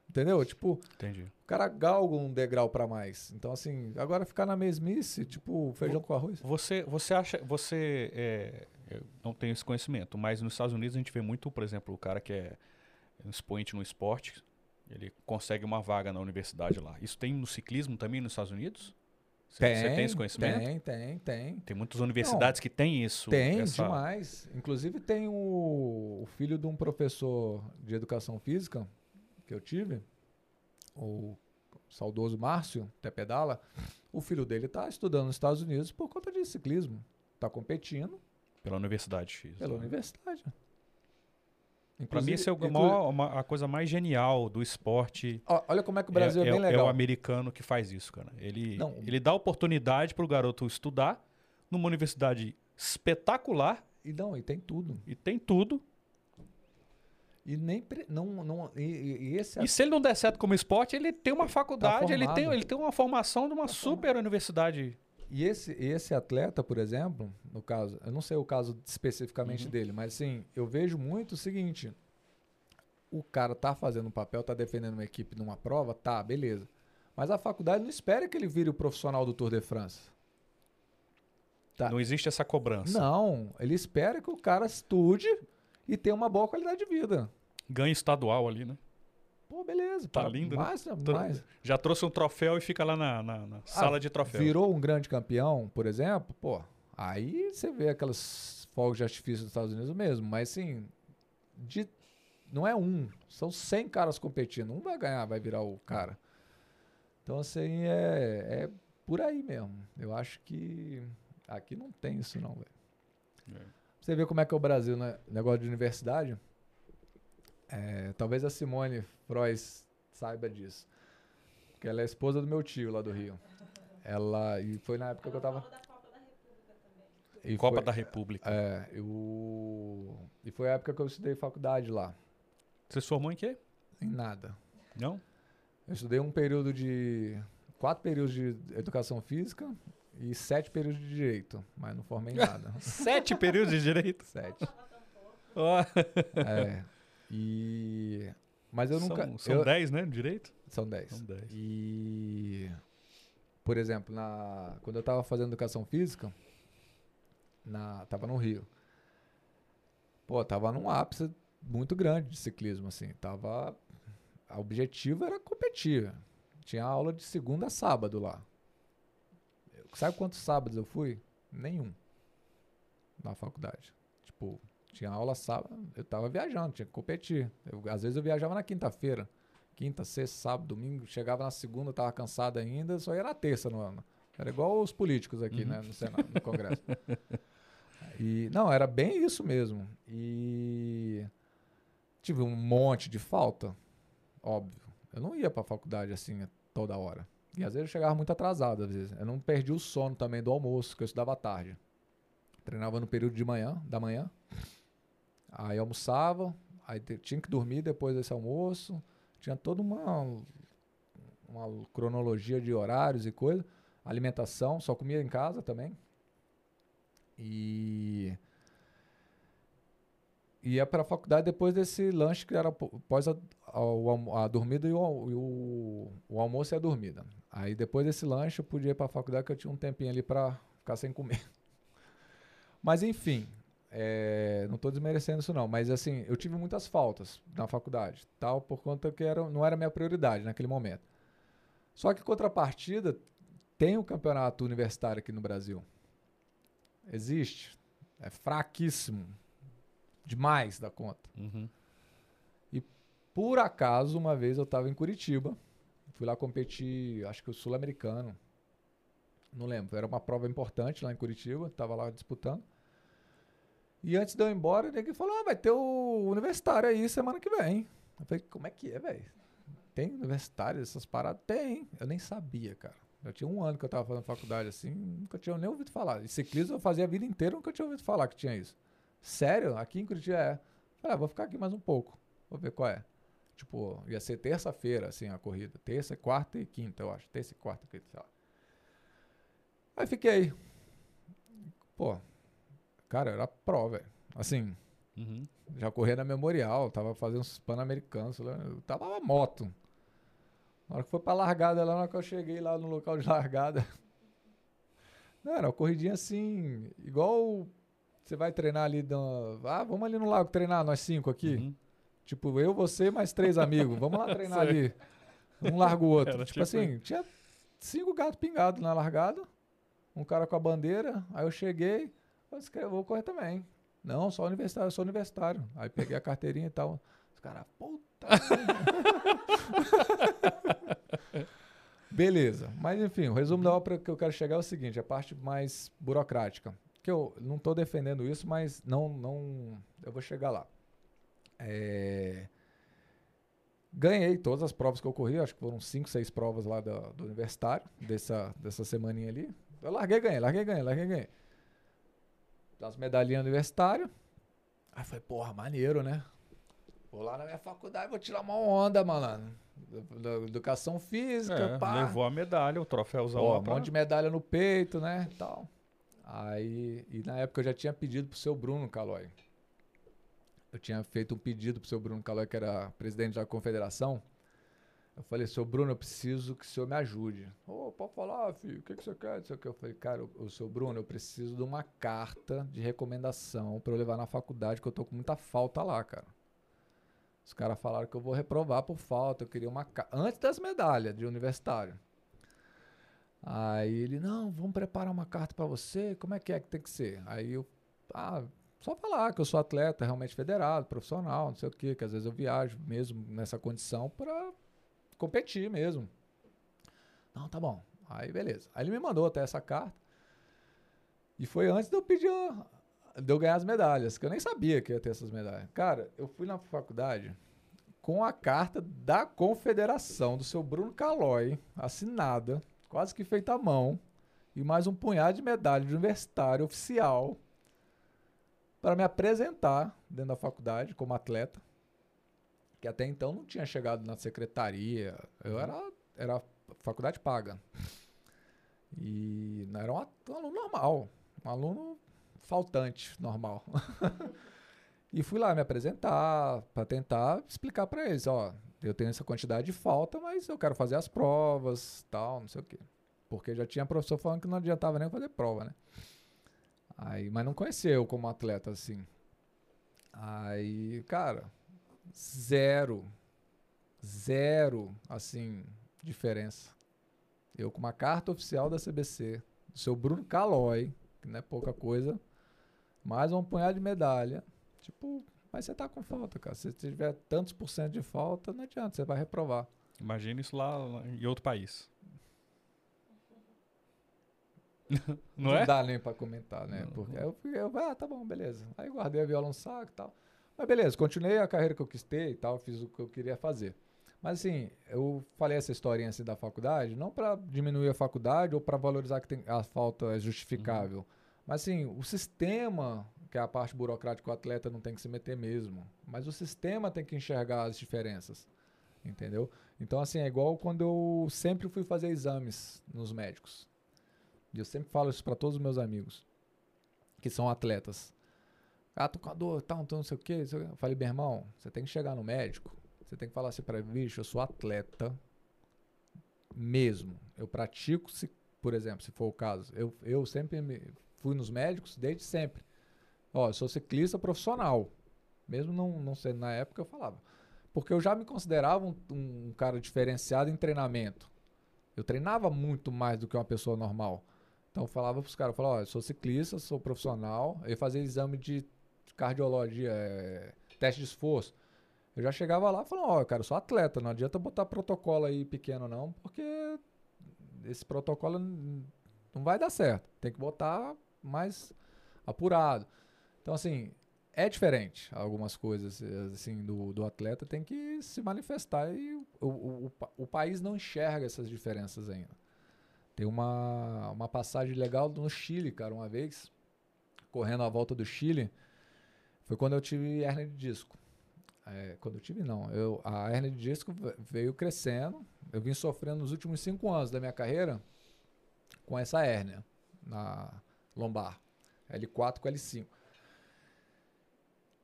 Entendeu? Tipo, Entendi. O cara galga um degrau para mais. Então, assim, agora ficar na mesmice, tipo feijão com arroz. Você, você acha, você é, eu não tenho esse conhecimento, mas nos Estados Unidos a gente vê muito, por exemplo, o cara que é um expoente no esporte, ele consegue uma vaga na universidade lá. Isso tem no ciclismo também nos Estados Unidos? Você, você tem esse conhecimento? Tem, Tem, tem, tem. muitas universidades que têm isso. Tem essa- demais. Inclusive tem o, o filho de um professor de educação física que eu tive, o saudoso Márcio Tepedala. O filho dele está estudando nos Estados Unidos por conta de ciclismo. Está competindo Pela universidade X. pela né? universidade. Pra mim, esse é o maior- uma- a coisa mais genial do esporte. Olha como é que o Brasil é, é, bem é legal. o americano que faz isso, cara. Ele, Não. ele dá oportunidade pro garoto estudar numa universidade espetacular E não, e tem tudo. e tem tudo. E nem não, não e, e- esse E se ele não der certo como esporte, ele tem uma faculdade, ele, tem, Tá ele tem uma formação de uma super universidade. E esse, esse atleta, por exemplo, no caso, eu não sei o caso especificamente Uhum. dele, mas assim, eu vejo muito o seguinte: o cara tá fazendo um papel, tá defendendo uma equipe numa prova, tá, beleza. Mas a faculdade não espera que ele vire o profissional do Tour de France. Tá. Não existe essa cobrança. Não, ele espera que o cara estude e tenha uma boa qualidade de vida. Ganha estadual ali, né? Pô, beleza. Tá lindo, né? mais, Tro- mais. Já trouxe um troféu e fica lá na, na- na sala de troféu. Virou um grande campeão, por exemplo, pô, aí você vê aquelas fogos de artifício dos Estados Unidos mesmo, mas assim, de, não é um, são 100 caras competindo, um vai ganhar, vai virar o cara. Então assim, é, é por aí mesmo. Eu acho que aqui não tem isso não, velho. É. Você vê como é que é o Brasil, né? Negócio de universidade. É, talvez a Simone Frois saiba disso. Porque ela é esposa do meu tio lá do Rio. Ela. E foi na época que eu tava. E Copa foi, da República. É, eu, e foi a época que eu estudei faculdade lá. Você se formou em quê? Em nada. Não? Eu estudei um período de. Quatro períodos de educação física e sete períodos de direito. Mas não formei nada. Sete períodos de direito. sete. É. E. Mas eu nunca. São, são eu- dez, né? Direito? São 10. São dez. E, por exemplo, na, quando eu estava fazendo educação física, na, tava no Rio. Pô, tava num ápice muito grande de ciclismo, assim. Tava, o objetivo era competir. Tinha aula de segunda a sábado lá. Sabe quantos sábados eu fui? Nenhum. Na faculdade. Tipo, tinha aula sábado, eu tava viajando, tinha que competir. Eu- às vezes eu viajava na quinta-feira. Quinta, sexta, sábado, domingo, chegava na segunda, tava cansado ainda, só ia na terça no ano. Era igual os políticos aqui, né, no Senado, no Congresso. E, não, era bem isso mesmo. E tive um monte de falta, óbvio. Eu não ia pra faculdade assim toda hora. E às vezes eu chegava muito atrasado, às vezes. Eu não perdi o sono também do almoço, que eu estudava à tarde. Treinava no período de manhã, da manhã. Aí almoçava, aí tinha que dormir depois desse almoço. Tinha toda uma, uma cronologia de horários e coisa. Alimentação, só comia em casa também. E ia para a faculdade depois desse lanche que era após a, almo- a dormida e, o, e o, o almoço e a dormida. Aí depois desse lanche eu podia ir para a faculdade que eu tinha um tempinho ali para ficar sem comer. Mas enfim, é, não estou desmerecendo isso não, mas assim, eu tive muitas faltas na faculdade, tal, por conta que era, não era minha prioridade naquele momento. Só que contrapartida, tem o campeonato universitário aqui no Brasil. Existe. É fraquíssimo. Demais da conta. Uhum. Por acaso, uma vez eu estava em Curitiba, fui lá competir, acho que o Sul-Americano. Não lembro. Era uma prova importante lá em Curitiba. Tava lá disputando. E antes de eu ir embora, ninguém falou: ah, vai ter o universitário aí semana que vem. Eu falei: como é que é, velho? Tem universitário, essas paradas? Tem. Eu nem sabia, cara. Eu tinha um ano que eu tava fazendo faculdade assim, nunca tinha nem ouvido falar. E ciclismo eu fazia a vida inteira, nunca tinha ouvido falar que tinha isso. Sério? Aqui em Curitiba é. Falei, ah, vou ficar aqui mais um pouco. Vou ver qual é. Tipo, ia ser terça-feira, assim, a corrida. Terça, quarta e quinta, eu acho. Terça e quarta, quinta, sei lá. Aí fiquei. Pô, cara, era pró, velho. Assim, Uhum. já corria na Memorial, tava fazendo uns pan-americanos, tava moto. Na hora que foi pra largada lá, na hora que eu cheguei lá no local de largada. Não, era uma corridinha assim, igual você vai treinar ali. No, ah, vamos ali no lago treinar, nós cinco aqui. Uhum. Tipo, eu, você, mais três amigos. Vamos lá treinar ali. Um larga o outro. Era tipo, tipo assim, tinha cinco gatos pingados na largada. Um cara com a bandeira. Aí eu cheguei. Eu disse, "Eu vou correr também. Não, só universitário, eu sou universitário. Aí peguei a carteirinha e tal. Os caras, puta. Beleza. Mas enfim, o resumo da obra que eu quero chegar é o seguinte: a parte mais burocrática. Que eu não estou defendendo isso, mas não, não. Eu vou chegar lá. É, Ganhei todas as provas que eu corri, acho que foram cinco, seis provas lá do, do universitário, dessa, dessa semaninha ali. Eu larguei, ganhei, larguei, ganhei, larguei, ganhei. Das medalhinhas universitárias. Aí foi, porra, maneiro, né? Vou lá na minha faculdade, vou tirar uma onda, malandro. Da- Educação física, É, pá. levou a medalha, o troféuzão Ó, lá um pra... monte de medalha no peito, né? Tal. Aí, e na época eu já tinha pedido pro seu Bruno Calói. Eu tinha feito um pedido pro seu Bruno Calói, que era presidente da confederação. Eu falei, seu Bruno, eu preciso que o senhor me ajude. Ô, pode falar, filho, o que, que você quer? Eu falei, cara, o seu Bruno, eu preciso de uma carta de recomendação para eu levar na faculdade, que eu tô com muita falta lá, cara. Os caras falaram que eu vou reprovar por falta. Eu queria uma carta. Antes das medalhas de universitário. Aí ele, não, vamos preparar uma carta para você. Como é que é que tem que ser? Aí eu, ah, só falar que eu sou atleta realmente federado, profissional, não sei o quê, que às vezes eu viajo mesmo nessa condição para competir mesmo. Não, tá bom. Aí beleza. Aí ele me mandou até essa carta. E foi antes de eu pedir, de eu ganhar as medalhas, que eu nem sabia que ia ter essas medalhas. Cara, eu fui na faculdade com a carta da confederação do seu Bruno Calói, assinada, quase que feita à mão, e mais um punhado de medalha de universitário oficial para me apresentar dentro da faculdade como atleta, que até então não tinha chegado na secretaria, eu era, era faculdade paga. E não era um aluno normal, um aluno faltante normal. E fui lá me apresentar para tentar explicar para eles, ó, eu tenho essa quantidade de falta, mas eu quero fazer as provas, tal, não sei o quê. Porque já tinha professor falando que não adiantava nem fazer prova, né? Aí, mas não conhecia eu como atleta assim. Aí, cara, zero, zero, assim, diferença. Eu com uma carta oficial da CBC, do seu Bruno Calói, que não é pouca coisa, mais um punhado de medalha. Tipo, mas você tá com falta, cara. Se tiver tantos por cento de falta, não adianta, você vai reprovar. Imagina isso lá em outro país. Não é? dá nem pra comentar, né? Não. Porque eu, fui- eu, ah, tá bom, beleza. Aí guardei a viola no saco e tal. Mas beleza, continuei a carreira que eu quis ter e tal, fiz o que eu queria fazer. Mas assim, eu falei essa historinha assim da faculdade, não pra diminuir a faculdade ou pra valorizar que tem, a falta é justificável. Mas assim, o sistema, que é a parte burocrática, o atleta não tem que se meter mesmo. Mas o sistema tem que enxergar as diferenças. Entendeu? Então, assim, é igual quando eu sempre fui fazer exames nos médicos. E eu sempre falo isso para todos os meus amigos que são atletas. Ah, tô com a dor, tal, não sei o quê. Eu falei, meu irmão, você tem que chegar no médico, você tem que falar assim para ele, bicho, eu sou atleta mesmo. Eu pratico, se, por exemplo, se for o caso. Eu, eu sempre me- fui nos médicos desde sempre. Ó, eu sou ciclista profissional. Mesmo não, não sendo na época, eu falava. Porque eu já me considerava um, um cara diferenciado em treinamento. Eu treinava muito mais do que uma pessoa normal. Então falava pros caras, falava, ó, eu sou ciclista, sou profissional, eu fazia exame de cardiologia, é, teste de esforço. Eu já chegava lá falava, ó, cara, eu sou atleta, não adianta botar protocolo aí pequeno não, porque esse protocolo não vai dar certo. Tem que botar mais apurado. Então, assim, é diferente algumas coisas, assim, do, do atleta tem que se manifestar e o, o, o, o país não enxerga essas diferenças ainda. Tem uma, uma passagem legal no Chile, cara, uma vez, correndo a volta do Chile, foi quando eu tive hernia de disco. É, quando eu tive, não. Eu, a hernia de disco veio crescendo. Eu vim sofrendo nos últimos cinco anos da minha carreira com essa hérnia na lombar. L4 com L5.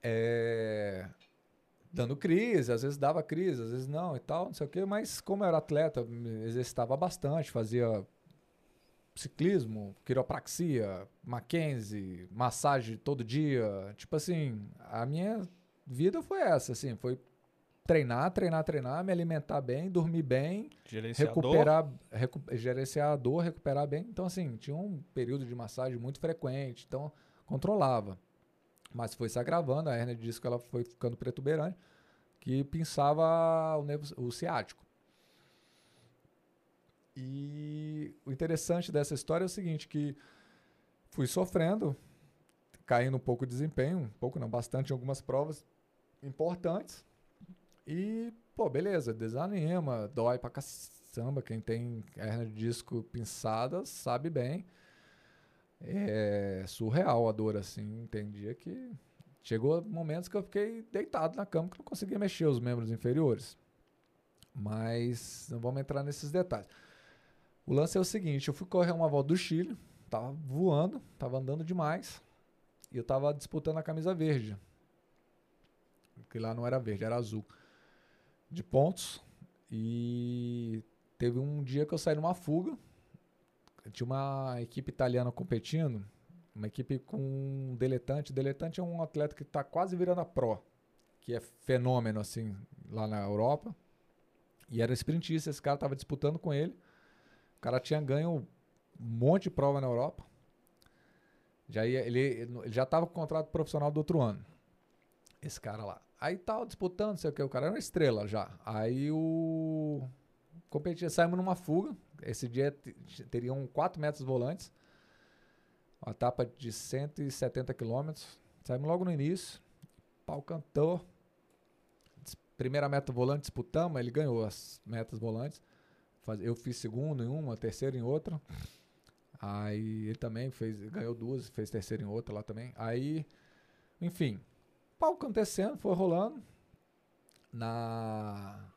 É, dando crise, às vezes dava crise, às vezes não e tal, não sei o quê, mas como eu era atleta, me exercitava bastante, fazia ciclismo, quiropraxia, Mackenzie, massagem todo dia. Tipo assim, a minha vida foi essa, assim, foi treinar, treinar, treinar, me alimentar bem, dormir bem, recuperar, recu gerenciar a dor, recuperar bem. Então, assim, tinha um período de massagem muito frequente, então controlava. Mas foi se agravando, a hernia de disco ela foi ficando protuberante, que pinçava o nervo o ciático. E o interessante dessa história é o seguinte, que fui sofrendo, caindo um pouco de desempenho, um pouco não, bastante em algumas provas importantes. E, pô, beleza, desanima, dói pra caçamba, quem tem hernia de disco pinçada sabe bem. É surreal a dor, assim, entendia que chegou momentos que eu fiquei deitado na cama que não conseguia mexer os membros inferiores. Mas não vamos entrar nesses detalhes. O lance é o seguinte, eu fui correr uma volta do Chile, tava voando, tava andando demais, e eu tava disputando a camisa verde. Que lá não era verde, era azul. De pontos. E teve um dia que eu saí numa fuga. Tinha uma equipe italiana competindo, uma equipe com um deletante. Deletante é um atleta que está quase virando a pro, que é fenômeno assim lá na Europa. E era sprintista, esse cara tava disputando com ele. O cara tinha ganho um monte de prova na Europa. Já ia, ele, ele já estava com contrato profissional do outro ano. Esse cara lá. Aí tava disputando, não sei o que, o cara era uma estrela já. Aí o. Competia, saímos numa fuga. Esse dia teriam 4 metros volantes. Uma etapa de 170 quilômetros. Saímos logo no início. Pau cantou. Primeira meta volante disputamos, ele ganhou as metas volantes. Eu fiz segundo em uma, terceiro em outra. Aí ele também fez, ganhou duas, fez terceiro em outra lá também. Aí, enfim, pau acontecendo, foi rolando. Na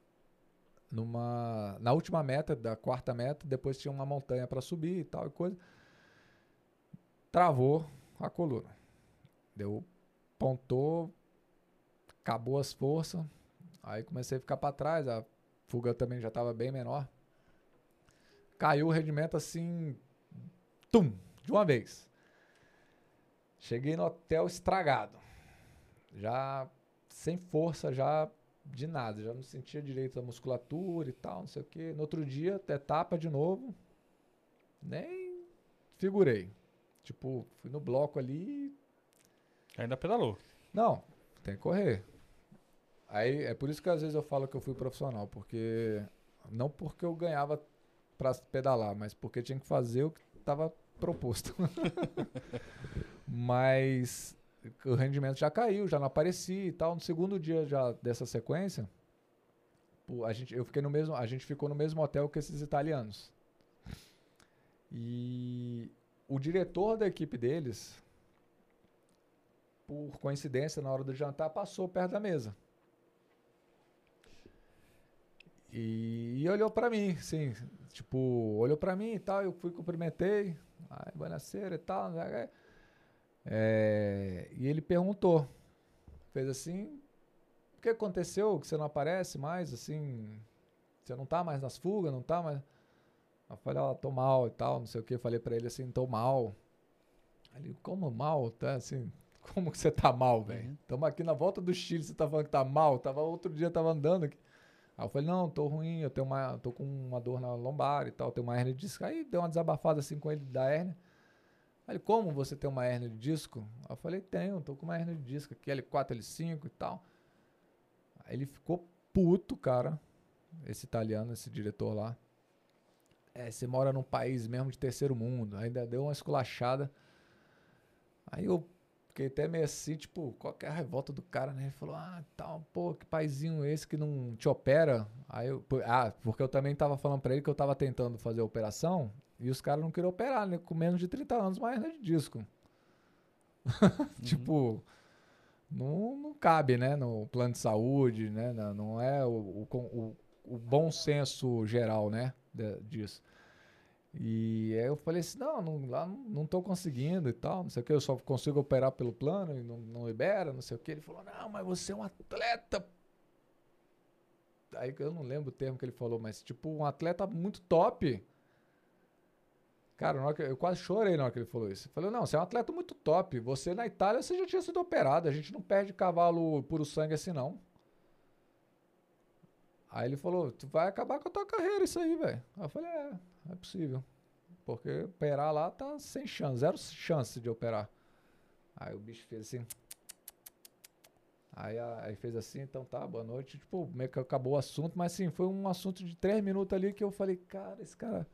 numa na última meta, da quarta meta, depois tinha uma montanha para subir e tal e coisa. Travou a coluna. Deu pontou, acabou as forças. Aí comecei a ficar para trás, a fuga também já estava bem menor caiu o rendimento assim, tum, de uma vez. Cheguei no hotel estragado. Já sem força, já de nada. Já não sentia direito da musculatura e tal, não sei o quê. No outro dia, etapa de novo. Nem figurei. Tipo, fui no bloco ali. Ainda pedalou? Não, tem que correr. Aí é por isso que às vezes eu falo que eu fui profissional, porque não porque eu ganhava para pedalar, mas porque tinha que fazer o que estava proposto. mas o rendimento já caiu, já não aparecia e tal. No segundo dia já dessa sequência, a gente, eu fiquei no mesmo, a gente ficou no mesmo hotel que esses italianos. E o diretor da equipe deles, por coincidência, na hora do jantar, passou perto da mesa. E, e olhou para mim, sim, tipo, olhou para mim e tal, eu fui cumprimentei, ai, buonasera e tal, é, e ele perguntou, fez assim, o que aconteceu, que você não aparece mais, assim, você não tá mais nas fugas, não tá mais... Eu falei, ó, oh, tô mal e tal, não sei o que, falei para ele assim, tô mal. Ele, como mal, tá, assim, como que você tá mal, velho? Estamos uhum. aqui na volta do Chile, você tá falando que tá mal, tava outro dia, tava andando aqui. Aí eu falei, não, tô ruim, eu tenho uma, tô com uma dor na lombar e tal, tenho uma hernia de disco. Aí deu uma desabafada assim com ele da hernia. Aí ele, como você tem uma hernia de disco? Aí eu falei, tenho, tô com uma hernia de disco aqui, L4, L5 e tal. Aí ele ficou puto, cara, esse italiano, esse diretor lá. é, você mora num país mesmo de terceiro mundo. Ainda deu uma esculachada. Aí eu fiquei até meio assim, tipo, qual que é a revolta do cara, né? Ele falou, ah, tal, pô, que paizinho esse que não te opera. Aí eu, ah, porque eu também tava falando pra ele que eu tava tentando fazer a operação e os caras não queriam operar, né? Com menos de 30 anos, mais né, de disco. tipo, não, não cabe, né? No plano de saúde, né? Não, não é o, o, o, o bom senso geral, né? de- disso. E aí eu falei assim, não, não, lá não, tô conseguindo e tal, não sei o que, eu só consigo operar pelo plano e não, não libera, não sei o que. Ele falou, não, mas você é um atleta. Aí eu não lembro o termo que ele falou, mas tipo, um atleta muito top. Cara, eu quase chorei na hora que ele falou isso. Eu falei, não, você é um atleta muito top. Você na Itália, você já tinha sido operado. A gente não perde cavalo puro sangue assim, não. Aí ele falou, tu vai acabar com a tua carreira isso aí, velho. Eu falei, é, é possível. Porque operar lá tá sem chance, zero chance de operar. Aí o bicho fez assim. Aí, aí fez assim, então tá, boa noite. Tipo, meio que acabou o assunto, mas assim, foi um assunto de três minutos ali que eu falei, cara, esse cara.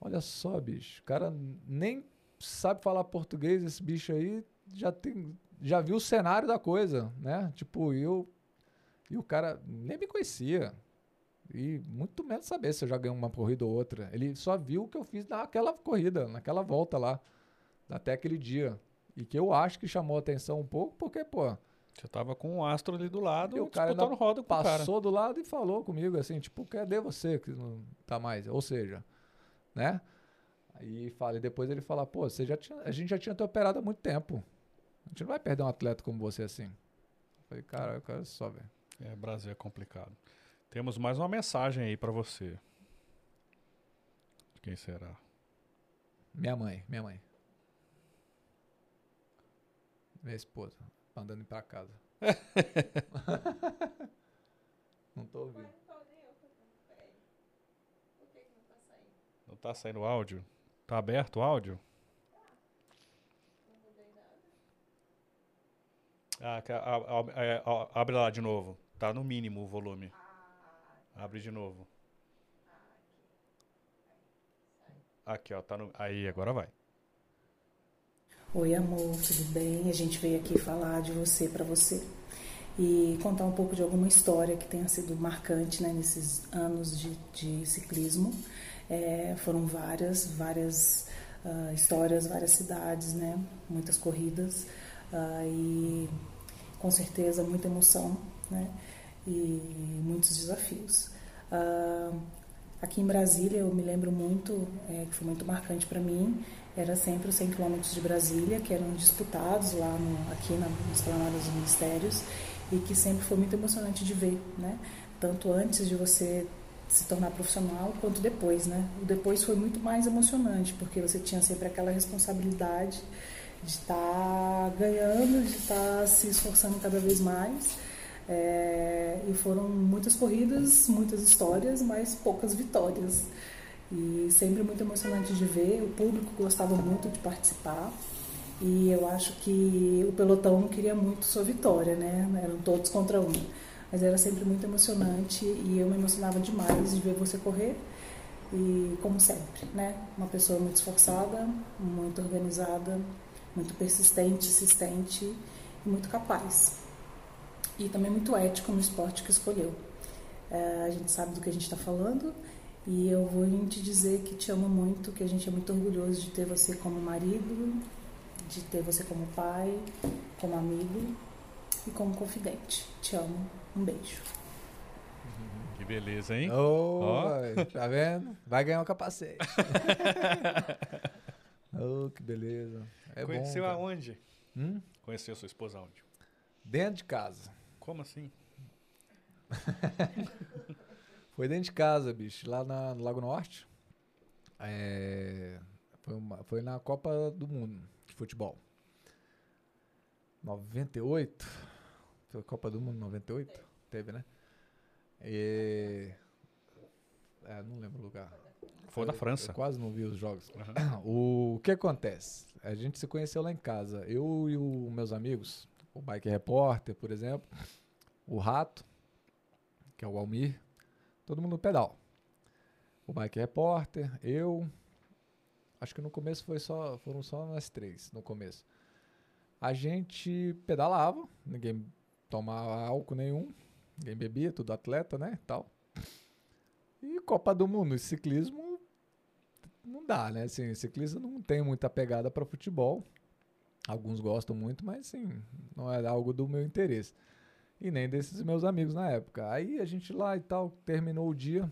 Olha só, bicho. O cara nem sabe falar português, esse bicho aí já tem. Já viu o cenário da coisa, né? Tipo, eu. E o cara nem me conhecia. E muito menos saber se eu já ganhei uma corrida ou outra. Ele só viu o que eu fiz naquela corrida, naquela volta lá. Até aquele dia. E que eu acho que chamou atenção um pouco, porque, pô, Você tava com o astro ali do lado, E o cara disputando roda com o cara. passou do lado e falou comigo assim, tipo, cadê você que não tá mais? Ou seja, né? Aí fala, e depois ele fala, pô, você já tinha, a gente já tinha te operado há muito tempo. A gente não vai perder um atleta como você assim. Eu falei, cara, eu quero só ver. É, Brasil é complicado. Temos mais uma mensagem aí pra você. Quem será? Minha mãe, minha mãe. Minha esposa, mandando ir pra casa. não tô ouvindo. Não tá saindo áudio? Tá aberto o áudio? Ah, que- a- a- a- abre lá de novo. Tá no mínimo o volume. Abre de novo. Aqui, ó. Tá no... Aí, agora vai. Oi, amor, tudo bem? A gente veio aqui falar de você para você e contar um pouco de alguma história que tenha sido marcante né, nesses anos de, de ciclismo. É, foram várias, várias ah, histórias, várias cidades, né? Muitas corridas ah, e com certeza muita emoção, né? E muitos desafios. Ah, Aqui em Brasília, eu me lembro muito, é, que foi muito marcante para mim, era sempre os 100 km de Brasília, que eram disputados lá no, aqui na, nas planadas dos ministérios, e que sempre foi muito emocionante de ver, né? Tanto antes de você se tornar profissional, quanto depois, né? O depois foi muito mais emocionante, porque você tinha sempre aquela responsabilidade de estar ganhando, de estar se esforçando cada vez mais. É, e foram muitas corridas, muitas histórias, mas poucas vitórias. E sempre muito emocionante de ver. O público gostava muito de participar. E eu acho que o pelotão queria muito sua vitória, né? Eram todos contra um. Mas era sempre muito emocionante e eu me emocionava demais de ver você correr. E como sempre, né? Uma pessoa muito esforçada, muito organizada, muito persistente, insistente e muito capaz e também muito ético no esporte que escolheu. É, a gente sabe do que a gente está falando e eu vou te dizer que te amo muito, que a gente é muito orgulhoso de ter você como marido, de ter você como pai, como amigo e como confidente. Te amo. Um beijo. Que beleza, hein? Ó. vai, tá vendo? Vai ganhar um capacete. oh, que beleza. É Conheceu bom, aonde? Hum? Conheceu sua esposa aonde? Dentro de casa. Como assim? Foi dentro de casa, bicho, lá na- no Lago Norte. É, foi, uma- foi na Copa do Mundo de futebol. 98. Foi a Copa do Mundo 98? Teve, né? E, é, não lembro o lugar. Foi da França. Eu quase não vi os jogos. Aham. O que acontece? A gente se conheceu lá em casa. Eu e os meus amigos, o Bike Repórter, por exemplo, o Rato, que é o Almir, todo mundo no pedal. o Bike Repórter, eu. Acho que no começo foi só, foram só nós três, no começo. A gente pedalava, ninguém tomava álcool nenhum, ninguém bebia, tudo atleta, né, tal. E Copa do Mundo, ciclismo não dá, né? Assim, ciclismo não tem muita pegada para futebol. Alguns gostam muito, mas sim, não era algo do meu interesse. E nem desses meus amigos na época. Aí a gente lá e tal, terminou o dia.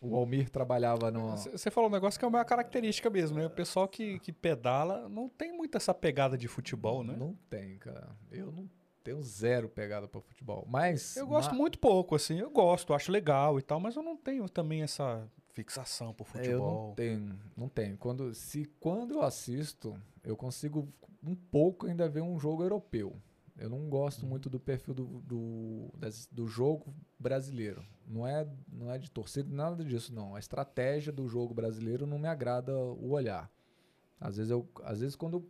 O Almir trabalhava no. Você falou um negócio que é uma característica mesmo, né? O pessoal que, que pedala não tem muito essa pegada de futebol, né? Não tem, cara. Eu não tenho zero pegada para futebol. Mas. Eu gosto ma... muito pouco, assim. Eu gosto, acho legal e tal, mas eu não tenho também essa fixação por futebol. Eu não tenho, não tenho. Quando, se, quando eu assisto, eu consigo um pouco ainda ver um jogo europeu. Eu não gosto uhum. muito do perfil do, do, do jogo brasileiro. Não é, não é de torcida, nada disso, não. A estratégia do jogo brasileiro não me agrada o olhar. Às vezes, eu, às vezes quando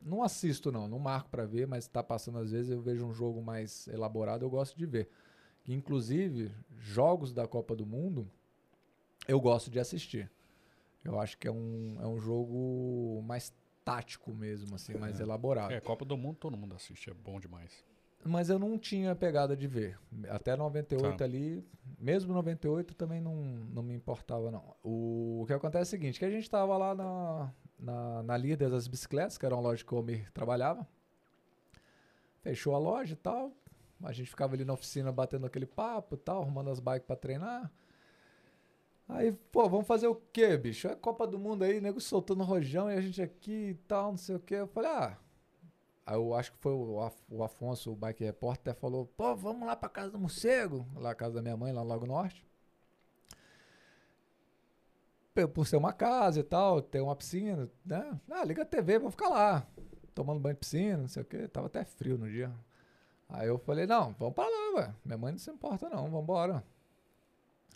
não assisto, não, não marco para ver, mas está passando às vezes eu vejo um jogo mais elaborado, eu gosto de ver. Inclusive, jogos da Copa do Mundo, eu gosto de assistir. Eu acho que é um, é um jogo mais tático mesmo, assim, é. mais elaborado. É, Copa do Mundo todo mundo assiste, é bom demais. Mas eu não tinha pegada de ver. Até 98 tá. ali, mesmo 98 também não, não me importava, não. O, o que acontece é o seguinte, que a gente estava lá na, na, na líder das bicicletas, que era uma loja que o Omir trabalhava. Fechou a loja e tal. A gente ficava ali na oficina batendo aquele papo e tal, arrumando as bikes para treinar. Aí, pô, vamos fazer o quê, bicho? É Copa do Mundo aí, nego soltando rojão e a gente aqui e tal, não sei o quê. Eu falei, ah. Aí eu acho que foi o, Af o Afonso, o bike repórter, falou, pô, vamos lá pra casa do morcego, lá a casa da minha mãe, lá no Lago Norte. Por ser uma casa e tal, ter uma piscina, né? Ah, liga a TV, vou ficar lá, tomando banho de piscina, não sei o quê. Tava até frio no dia. Aí eu falei, não, vamos pra lá, ué. Minha mãe não se importa não, vamos embora.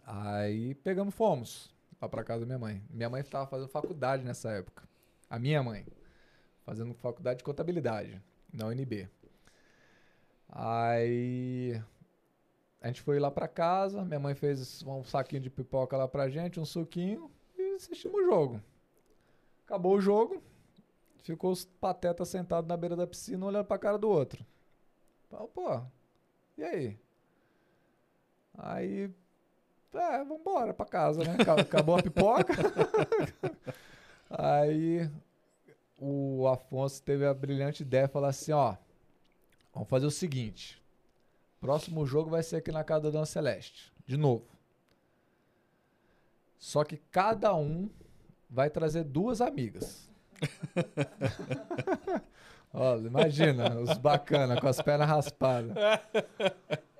Aí pegamos, fomos lá pra casa da minha mãe. Minha mãe estava fazendo faculdade nessa época. A minha mãe. Fazendo faculdade de contabilidade na UNB. Aí a gente foi lá pra casa, minha mãe fez um saquinho de pipoca lá pra gente, um suquinho e assistimos o jogo. Acabou o jogo, ficou os patetas sentados na beira da piscina olhando pra cara do outro. Pô, e aí? Aí é, vambora pra casa, né? Acabou a pipoca. Aí o Afonso teve a brilhante ideia de falar assim, ó, vamos fazer o seguinte. Próximo jogo vai ser aqui na casa da Dona Celeste, de novo. Só que cada um vai trazer duas amigas. Olha, imagina, os bacana com as pernas raspadas.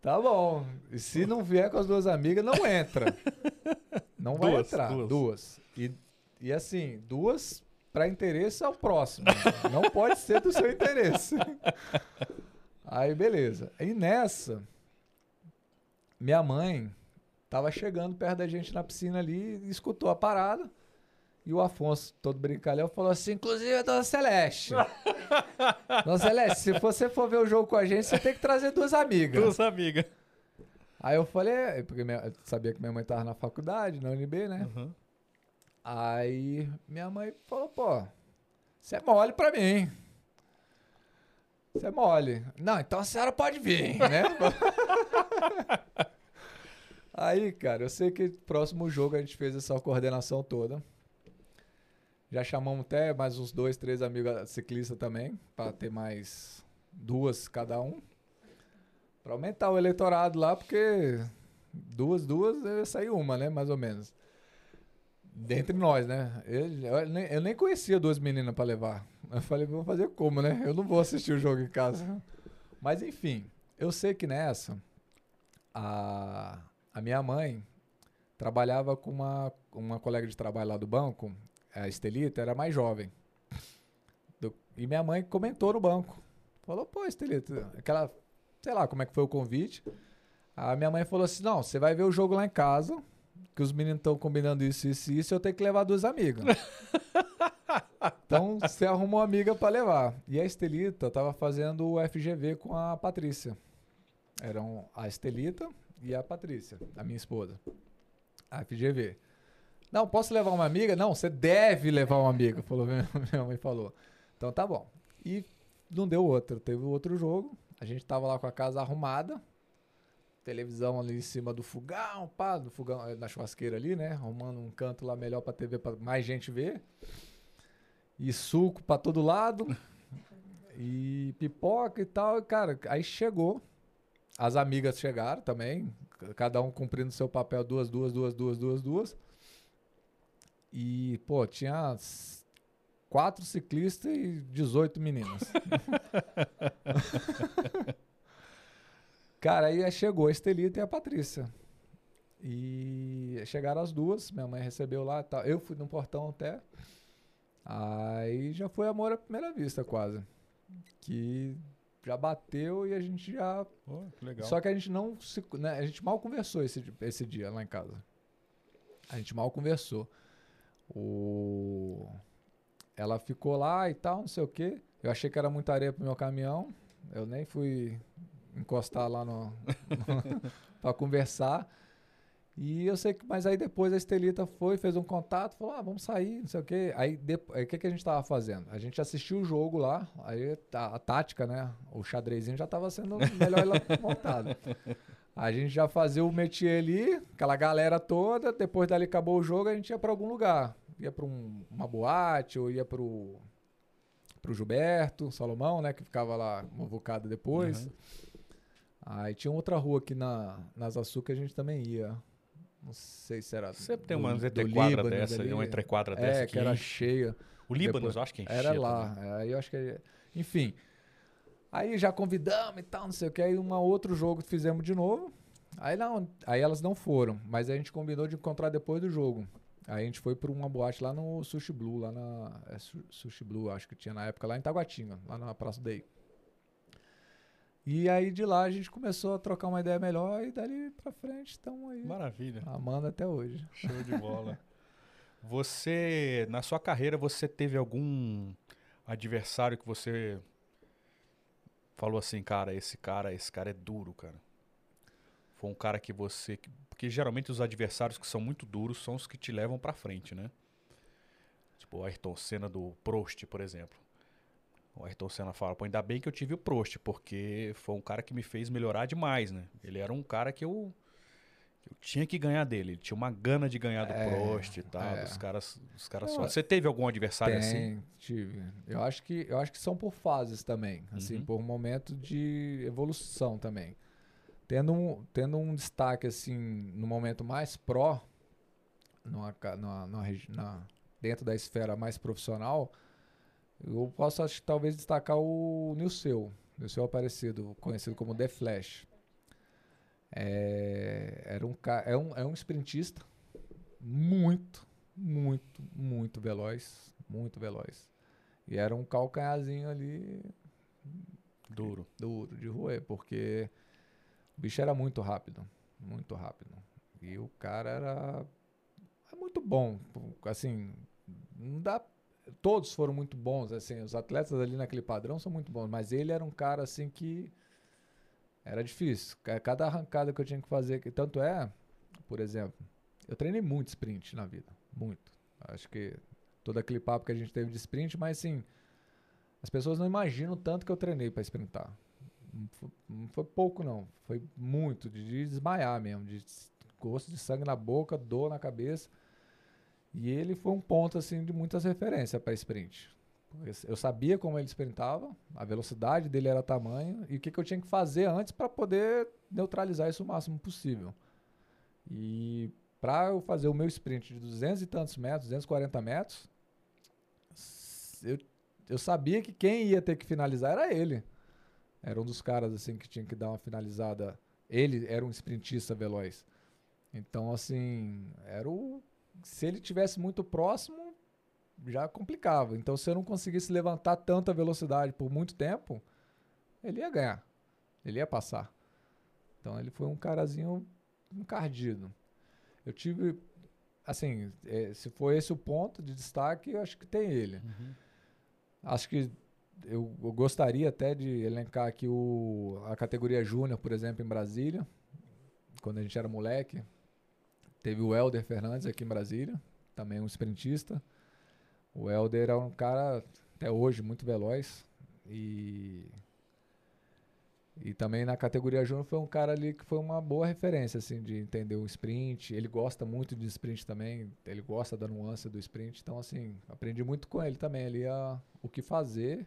Tá bom. E se não vier com as duas amigas, não entra. Não vai duas, entrar. Duas. duas. E, e assim, duas para interesse ao próximo. não pode ser do seu interesse. Aí, beleza. E nessa, minha mãe tava chegando perto da gente na piscina ali, escutou a parada. E o Afonso, todo brincalhão, falou assim: inclusive a Dona Celeste. Dona Celeste, se você for ver o jogo com a gente, você tem que trazer duas amigas. Duas amigas. Aí eu falei, é, porque minha, eu sabia que minha mãe tava na faculdade, na UNB, né? Uhum. Aí minha mãe falou, pô, você é mole pra mim. Você é mole. Não, então a senhora pode vir, né? Aí, cara, eu sei que próximo jogo a gente fez essa coordenação toda. Já chamamos até mais uns dois, três amigos ciclistas também, para ter mais duas cada um. Para aumentar o eleitorado lá, porque duas, duas, ia sair uma, né? Mais ou menos. Dentre nós, né? Eu, eu, nem, eu nem conhecia duas meninas para levar. Eu falei, vou fazer como, né? Eu não vou assistir o jogo em casa. Mas enfim, eu sei que nessa, a, a minha mãe trabalhava com uma, uma colega de trabalho lá do banco a Estelita era mais jovem. Do, e minha mãe comentou no banco. Falou, pô, Estelita, aquela, sei lá como é que foi o convite. A minha mãe falou assim: não, você vai ver o jogo lá em casa, que os meninos estão combinando isso, isso e isso, eu tenho que levar duas amigas. então você arrumou uma amiga para levar. E a Estelita tava fazendo o FGV com a Patrícia. Eram a Estelita e a Patrícia, a minha esposa. A FGV. Não, posso levar uma amiga? Não, você deve levar uma amiga, falou minha, mãe falou. Então tá bom. E não deu outro, teve outro jogo. A gente tava lá com a casa arrumada, televisão ali em cima do fogão, pá, do fogão eh, na churrasqueira ali, né? Arrumando um canto lá melhor pra TV pra mais gente ver. E suco pra todo lado. e pipoca e tal. E, cara, aí chegou. As amigas chegaram também, cada um cumprindo seu papel, duas, duas, duas, duas, duas, duas. E, pô, tinha quatro ciclistas e 18 meninas. Cara, aí chegou a Estelita e a Patrícia. E chegaram as duas, minha mãe recebeu lá e tal. Eu fui no portão até. Aí já foi amor à primeira vista, quase. Que já bateu e a gente já Pô, que legal. só que a gente não se, né, a gente mal conversou esse, esse dia lá em casa. A gente mal conversou. O ela ficou lá e tal, não sei o quê. Eu achei que era muita areia pro meu caminhão. Eu nem fui encostar lá no, para conversar. E eu sei que, mas aí depois a Estelita foi, fez um contato, falou: "Ah, vamos sair, não sei o quê". Aí depo- aí o que que a gente tava fazendo? A gente assistiu o jogo lá, aí a, a tática, né, o xadrezinho já tava sendo melhor montado. A gente já fazia o métier ali, aquela galera toda, depois dali acabou o jogo, a gente ia para algum lugar. Ia para uma boate ou ia pro pro Gilberto, Salomão, né, que ficava lá muvucado depois. Uhum. Aí tinha outra rua aqui na nas Açúcar que a gente também ia. Não sei se era Sempre tem do- uma do entrequadra dessa, ali. uma entrequadra dessa É, que que era cheia. O depois- eu acho que enchia Era lá. Aí eu acho que. Enfim. Aí já convidamos e tal, não sei o que. Aí um outro jogo fizemos de novo. Aí não, aí elas não foram, mas a gente combinou de encontrar depois do jogo. Aí a gente foi para uma boate lá no Sushi Blue, lá na é, Su- Sushi Blue, acho que tinha na época lá em Taguatinga, lá na Praça Day. E aí de lá a gente começou a trocar uma ideia melhor e dali pra frente estamos aí Maravilha. amando até hoje. Show de bola. Você, na sua carreira, você teve algum adversário que você falou assim, cara, esse cara, esse cara é duro, cara. Foi um cara que você, porque geralmente os adversários que são muito duros são os que te levam pra frente, né? Tipo o Ayrton Senna do Prost, por exemplo. O Ayrton Senna fala, pô, ainda bem que eu tive o Prost, porque foi um cara que me fez melhorar demais, né? Ele era um cara que eu eu tinha que ganhar dele. Ele tinha uma gana de ganhar do É, Prost e tal, é. dos caras, dos caras só. Você teve algum adversário assim? Tem, tive. Eu acho que eu acho que são por fases também, assim, Uhum. por um momento de evolução também. Tendo um, tendo um destaque assim no momento mais pró, numa, numa- numa na- dentro da esfera mais profissional, eu posso acho talvez destacar o Nilceu, Nilceu Aparecido, conhecido como The Flash. É, era um, é, um, é um sprintista muito, muito, muito veloz. Muito veloz. E era um calcanharzinho ali Duro. duro de roer, porque o bicho era muito rápido. Muito rápido. E o cara era é muito bom. Assim, não dá. Todos foram muito bons, assim, os atletas ali naquele padrão são muito bons, mas ele era um cara assim que era difícil. Ca- Cada arrancada que eu tinha que fazer, que tanto é, por exemplo, eu treinei muito sprint na vida, muito. Acho que todo aquele papo que a gente teve de sprint, mas assim, as pessoas não imaginam tanto que eu treinei para sprintar. Não foi, pouco não, foi muito de, de desmaiar mesmo, de gosto de sangue na boca, dor na cabeça. E ele foi um ponto assim de muitas referências para sprint. Eu sabia como ele sprintava, a velocidade dele era tamanho e o que, que eu tinha que fazer antes para poder neutralizar isso o máximo possível. E para eu fazer o meu sprint de 200 e tantos metros, 240 metros, eu, eu sabia que quem ia ter que finalizar era ele. Era um dos caras assim que tinha que dar uma finalizada. Ele era um sprintista veloz. Então, assim, era o. Se ele tivesse muito próximo, já complicava. Então, se eu não conseguisse levantar tanta velocidade por muito tempo, ele ia ganhar. Ele ia passar. Então, ele foi um carazinho encardido. Eu tive. Assim, eh, se for esse o ponto de destaque, eu acho que tem ele. Acho que eu, eu gostaria até de elencar aqui o, a categoria júnior, por exemplo, em Brasília, quando a gente era moleque. Teve o Helder Fernandes aqui em Brasília, também um sprintista. O Helder é um cara, até hoje, muito veloz. E, e também na categoria júnior foi um cara ali que foi uma boa referência, assim, de entender o sprint. Ele gosta muito de sprint também, ele gosta da nuance do sprint. Então, assim, aprendi muito com ele também ali a, o que fazer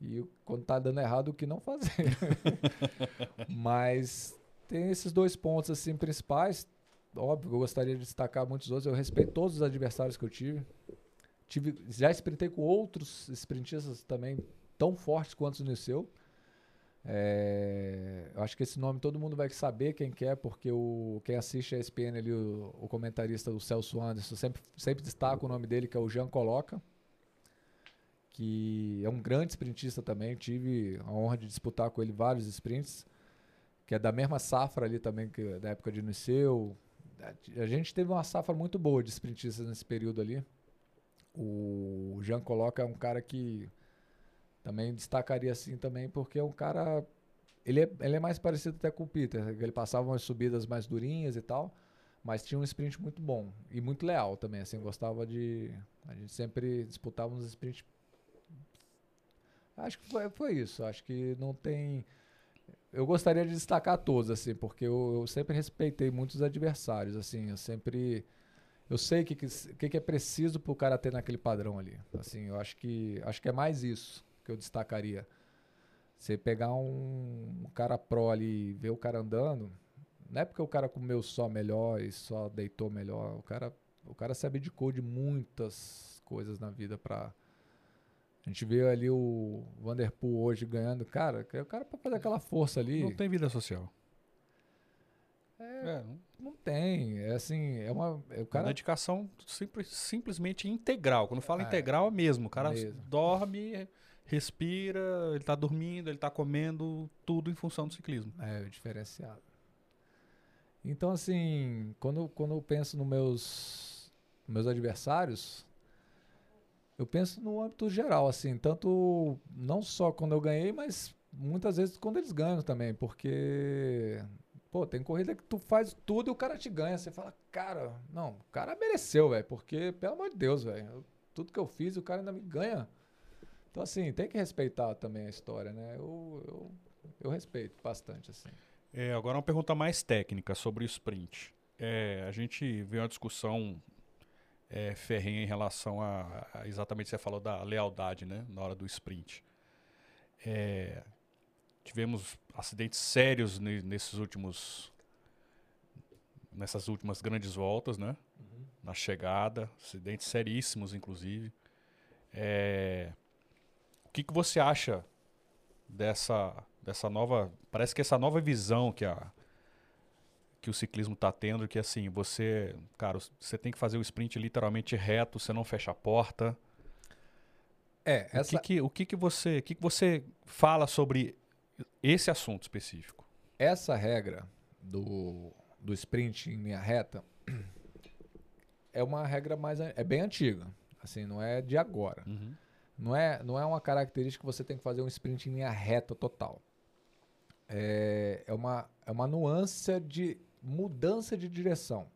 e quando tá dando errado, o que não fazer. Mas tem esses dois pontos, assim, principais. Óbvio, eu gostaria de destacar muitos outros. Eu respeito todos os adversários que eu tive. Tive já sprintei com outros sprintistas também tão fortes quanto o Niceu. É, eu acho que esse nome todo mundo vai saber quem quer, porque o, quem assiste a ESPN ali, o, o comentarista do Celso Anderson, sempre, sempre destaca o nome dele, que é o Jean Coloca que é um grande sprintista também. Tive a honra de disputar com ele vários sprints, que é da mesma safra ali também, que da época de Niceu. A gente teve uma safra muito boa de sprintistas nesse período ali. O Jean Coloca é um cara que também destacaria assim também, porque é um cara. Ele é, ele é mais parecido até com o Peter, ele passava umas subidas mais durinhas e tal, mas tinha um sprint muito bom e muito leal também. Assim, gostava de. A gente sempre disputava uns sprints Acho que foi, foi isso. Acho que não tem. Eu gostaria de destacar todos, assim, porque eu, eu sempre respeitei muitos adversários, assim, eu sempre. Eu sei o que, que, que é preciso para o cara ter naquele padrão ali. Assim, eu acho que acho que é mais isso que eu destacaria. Você pegar um, um cara pro ali e ver o cara andando, não é porque o cara comeu só melhor e só deitou melhor. O cara, o cara se abdicou de muitas coisas na vida para a gente vê ali o Vanderpool hoje ganhando. Cara, o cara para fazer aquela força ali. Não tem vida social. É, é, não tem. É assim, é uma. É o cara... Uma dedicação simples, simplesmente integral. Quando fala é, integral é mesmo. O cara mesmo. dorme, respira, ele tá dormindo, ele tá comendo, tudo em função do ciclismo. É, diferenciado. Então, assim, quando, quando eu penso nos meus, meus adversários, eu penso no âmbito geral, assim, tanto não só quando eu ganhei, mas muitas vezes quando eles ganham também, porque pô, tem corrida que tu faz tudo e o cara te ganha, você fala, cara, não, o cara mereceu, velho, porque pelo amor de Deus, velho, tudo que eu fiz, o cara ainda me ganha. Então assim, tem que respeitar também a história, né? Eu, eu, eu respeito bastante assim. É, agora uma pergunta mais técnica sobre o sprint. É, a gente vê uma discussão é, ferrenha em relação a, a, exatamente você falou da lealdade, né, na hora do sprint. É, tivemos acidentes sérios nesses últimos nessas últimas grandes voltas, né? Uhum. Na chegada, acidentes seríssimos, inclusive. É, o que, que você acha dessa dessa nova? Parece que essa nova visão que a que o ciclismo está tendo, que assim, você, cara, você tem que fazer o sprint literalmente reto, você não fecha a porta. É, essa... o que, que o que, que você, o que, que você fala sobre esse assunto específico? Essa regra do, do sprint em linha reta é uma regra mais é bem antiga, assim, não é de agora. Uhum. Não é, não é uma característica que você tem que fazer um sprint em linha reta total. É, é, uma, é uma nuance de mudança de direção.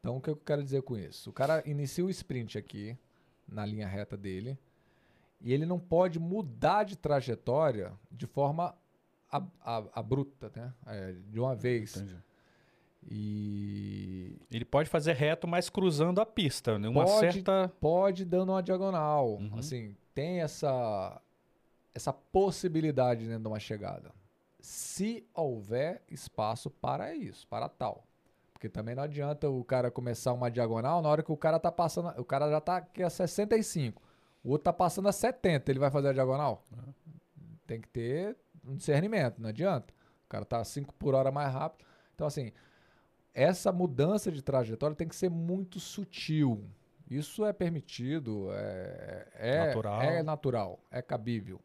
Então, o que eu quero dizer com isso? O cara inicia o sprint aqui, na linha reta dele, e ele não pode mudar de trajetória de forma abrupta, né? É, de uma vez. Entendi. E ele pode fazer reto, mas cruzando a pista, né? Uma pode, certa pode dando uma diagonal, uhum. assim, tem essa essa possibilidade dentro de uma chegada se houver espaço para isso, para tal. Porque também não adianta o cara começar uma diagonal na hora que o cara tá passando, o cara já tá aqui a 65, o outro tá passando a 70, ele vai fazer a diagonal? Tem que ter um discernimento, não adianta. O cara tá 5 por hora mais rápido. Então assim, essa mudança de trajetória tem que ser muito sutil. Isso é permitido, é, é natural, é, natural, é cabível.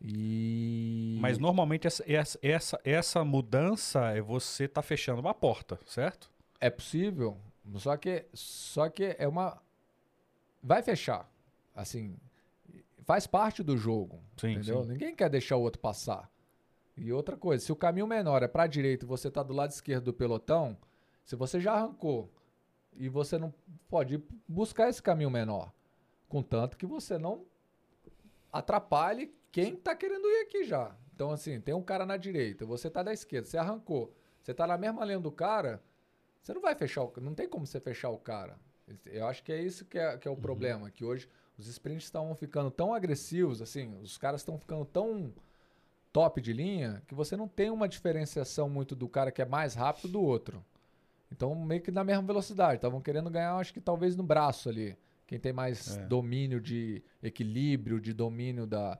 E... Mas normalmente essa, essa, essa, essa mudança é você tá fechando uma porta, certo? É possível, só que, só que é uma. Vai fechar. Assim, faz parte do jogo. Sim, entendeu? Sim. Ninguém quer deixar o outro passar. E outra coisa, se o caminho menor é para a direita e você tá do lado esquerdo do pelotão, Se você já arrancou e você não pode buscar esse caminho menor, contanto que você não atrapalhe quem está querendo ir aqui já. Então, assim, tem um cara na direita, você tá da esquerda, você arrancou, você tá na mesma linha do cara, você não vai fechar o Não tem como você fechar o cara. Eu acho que é isso que é, que é o uhum. problema, que hoje os sprints estão ficando tão agressivos, assim, os caras estão ficando tão top de linha que você não tem uma diferenciação muito do cara que é mais rápido do outro. Então, meio que na mesma velocidade. Estavam querendo ganhar, acho que talvez no braço ali. Quem tem mais é. domínio de equilíbrio, de domínio da,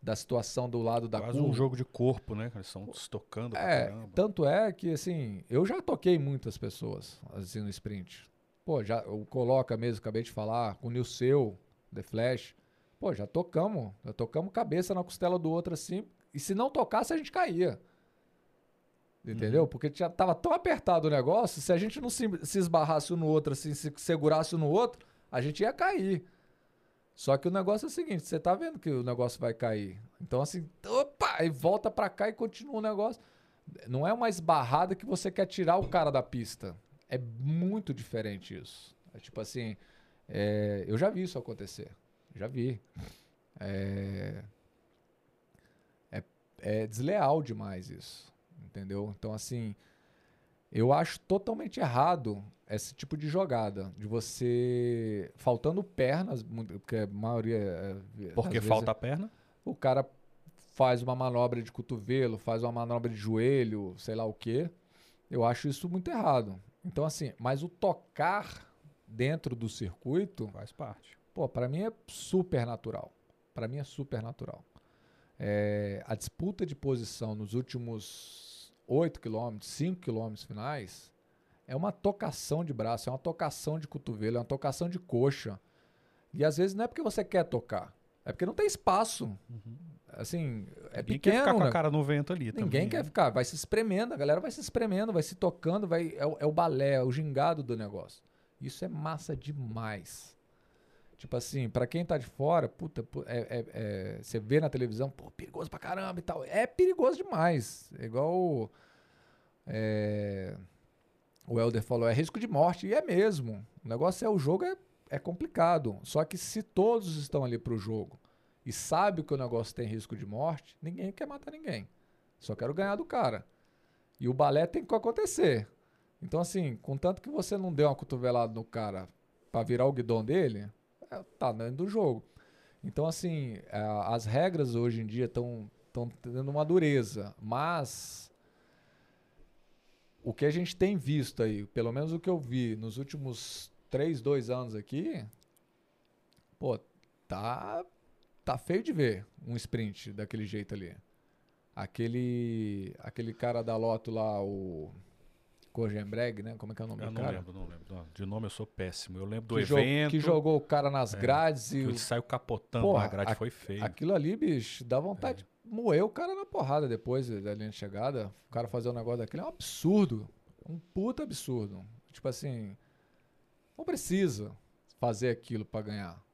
da situação do lado da Quase curva. um jogo de corpo, né? Eles estão se tocando. É, tanto é que, assim, eu já toquei muitas pessoas, assim, no sprint. Pô, já, o Coloca mesmo, acabei de falar, com o Nilceu, The Flash. Pô, já tocamos, já tocamos cabeça na costela do outro assim, e se não tocasse, a gente caía. Entendeu? Uhum. Porque já tava tão apertado o negócio, se a gente não se, se esbarrasse um no outro, assim, se segurasse um no outro, a gente ia cair. Só que o negócio é o seguinte, você tá vendo que o negócio vai cair. Então assim, opa, e volta para cá e continua o negócio. Não é uma esbarrada que você quer tirar o cara da pista. É muito diferente isso. É tipo assim, é, eu já vi isso acontecer. Já vi. É, é, é desleal demais isso. Entendeu? Então assim, eu acho totalmente errado esse tipo de jogada, de você faltando pernas, porque a maioria. É, porque falta a perna? O cara faz uma manobra de cotovelo, faz uma manobra de joelho, sei lá o quê. Eu acho isso muito errado. Então, assim, mas o tocar dentro do circuito. Faz parte. Pô, pra mim é super natural. Pra mim é super natural. É, a disputa de posição nos últimos 8 quilômetros, 5 quilômetros finais, é uma tocação de braço, é uma tocação de cotovelo, é uma tocação de coxa. E às vezes não é porque você quer tocar, é porque não tem espaço. Uhum. Assim, é Ninguém pequeno. quer ficar com né? a cara no vento ali Ninguém também, quer né? ficar, vai se espremendo, a galera vai se espremendo, vai se tocando, vai, é, é o balé, é o gingado do negócio. Isso é massa demais. Tipo assim, para quem tá de fora, puta, é, é, é, você vê na televisão, pô, perigoso pra caramba e tal. É perigoso demais. É igual. É, o Helder falou, é risco de morte. E é mesmo. O negócio é o jogo é, é complicado. Só que se todos estão ali pro jogo e sabe que o negócio tem risco de morte, ninguém quer matar ninguém. Só quero ganhar do cara. E o balé tem que acontecer. Então, assim, contanto que você não dê uma cotovelada no cara para virar o guidão dele, é, tá dentro do jogo. Então, assim, é, as regras hoje em dia estão tendo uma dureza, mas o que a gente tem visto aí, pelo menos o que eu vi nos últimos três, dois anos aqui, pô, tá, tá feio de ver um sprint daquele jeito ali. Aquele, aquele cara da Loto lá, o Kogenbreg, né? Como é que é o nome eu do não cara? Lembro, não lembro. De nome eu sou péssimo. Eu lembro do que evento. que jogou o cara nas é, grades e. Ele saiu capotando Porra, na grade, a, foi feio. Aquilo ali, bicho, dá vontade é. de moer o cara na porrada depois da linha de chegada. O cara fazer um negócio daquele é um absurdo. Um puta absurdo. Tipo assim. Não precisa fazer aquilo para ganhar.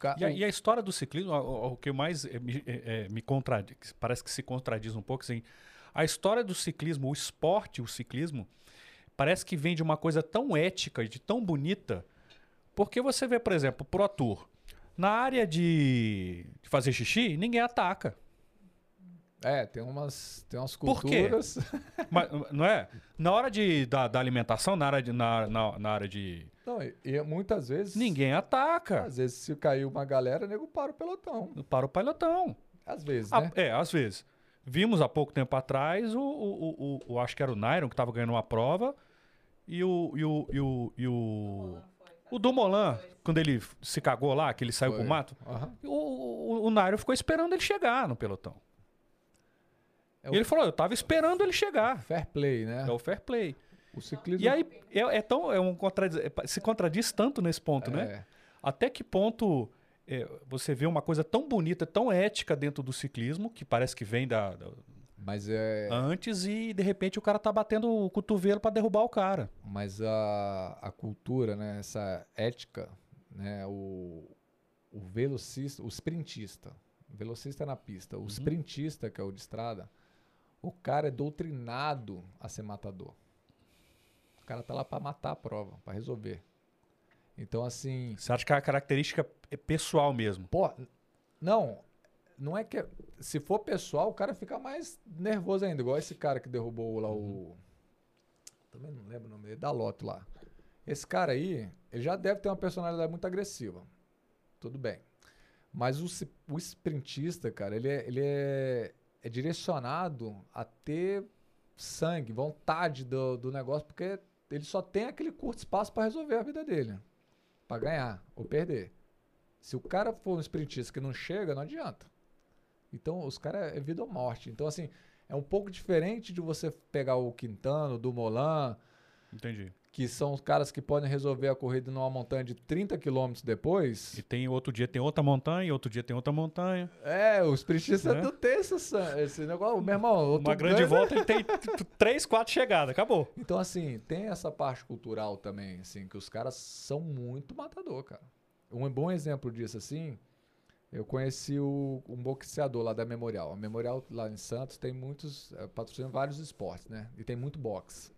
Ca... e, a, e, a, história do ciclismo, o, o que mais é, me, é, me contradiz, parece que se contradiz um pouco, assim, a história do ciclismo, o esporte, o ciclismo, parece que vem de uma coisa tão ética e de tão bonita. Porque você vê, por exemplo, Pro Tour. Na área de, fazer xixi, ninguém ataca. É, tem umas, tem umas culturas. Por quê? Mas, não é? Na hora de, da, da alimentação, na área de. Na, na, na área de... Não, e, e, muitas vezes. Ninguém ataca. Às vezes, se cair uma galera, o nego para o pelotão. Para o pelotão. Às vezes, né? é, às vezes. Vimos há pouco tempo atrás o, o, o, o acho que era o Nairon que estava ganhando uma prova e o e o e o, e o, o Dumoulin, quando ele se cagou lá, que ele saiu foi. pro mato, uhum. o, o, o Nairon ficou esperando ele chegar no pelotão. É e ele falou, eu tava esperando ele chegar. Fair play, né? É o fair play. O ciclismo... E aí é, é tão é um contradiz, é, se contradiz tanto nesse ponto, é. né? Até que ponto é, você vê uma coisa tão bonita, tão ética dentro do ciclismo, que parece que vem da, da mas é... antes e de repente o cara tá batendo o cotovelo para derrubar o cara. Mas a, a cultura, né, essa ética, né, o, o velocista, o sprintista, o velocista na pista, o uhum. sprintista que é o de estrada, O cara é doutrinado a ser matador. O cara tá lá pra matar a prova, pra resolver. Então, assim. Você acha que a característica é pessoal mesmo? Pô, não. Não é que. Se for pessoal, o cara fica mais nervoso ainda. Igual esse cara que derrubou lá o. Também não lembro o nome dele, da Loto lá. Esse cara aí, ele já deve ter uma personalidade muito agressiva. Tudo bem. Mas o, o sprintista, cara, ele é, ele é, é direcionado a ter sangue, vontade do, do negócio, porque ele só tem aquele curto espaço para resolver a vida dele. Para ganhar ou perder. Se o cara for um sprintista que não chega, não adianta. Então, os caras é vida ou morte. Então, assim, é um pouco diferente de você pegar o Quintano, do Molan, Entendi. Que são os caras que podem resolver a corrida numa montanha de 30 quilômetros depois. E tem outro dia tem outra montanha, outro dia tem outra montanha. É, o sprintista É. não tem esse negócio. Meu irmão, Uma grande volta ele tem três, quatro chegadas, acabou. Então, assim, tem essa parte cultural também, assim, que os caras são muito matador, cara. Um bom exemplo disso, assim, eu conheci o, um boxeador lá da Memorial. A Memorial lá em Santos tem muitos, eh, patrocina vários esportes, né? E tem muito boxe.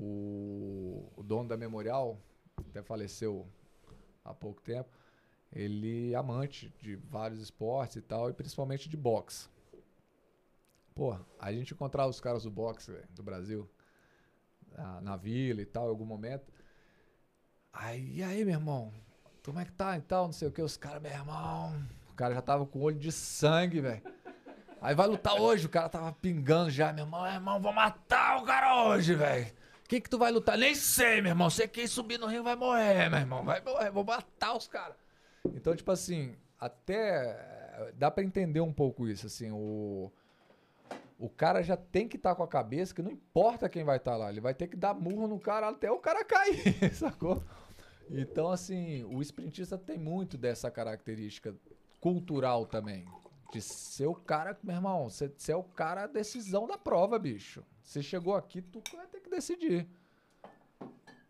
O, o dono da Memorial, até faleceu há pouco tempo, ele é amante de vários esportes e tal, e principalmente de boxe. Pô, a gente encontrava os caras do boxe velho, do Brasil na, na vila e tal, em algum momento. Aí, e aí, meu irmão? Como é que tá e tal? Não sei o que. Os caras, meu irmão. O cara já tava com olho de sangue, velho. Aí vai lutar hoje. O cara tava pingando já, meu irmão. Meu irmão, vou matar o cara hoje, velho. Quem que tu vai lutar? Nem sei, meu irmão. Você quem subir no rio vai morrer, meu irmão. Vai morrer. Vou matar os caras. Então, tipo assim, até eh, dá pra entender um pouco isso, assim, o o cara já tem que estar com a cabeça que não importa quem vai estar lá, ele vai ter que dar murro no cara até o cara cair, sacou? Então, assim, o sprintista tem muito dessa característica cultural também. De ser o cara, meu irmão, você é o cara a decisão da prova, bicho. Você chegou aqui, tu vai ter que decidir.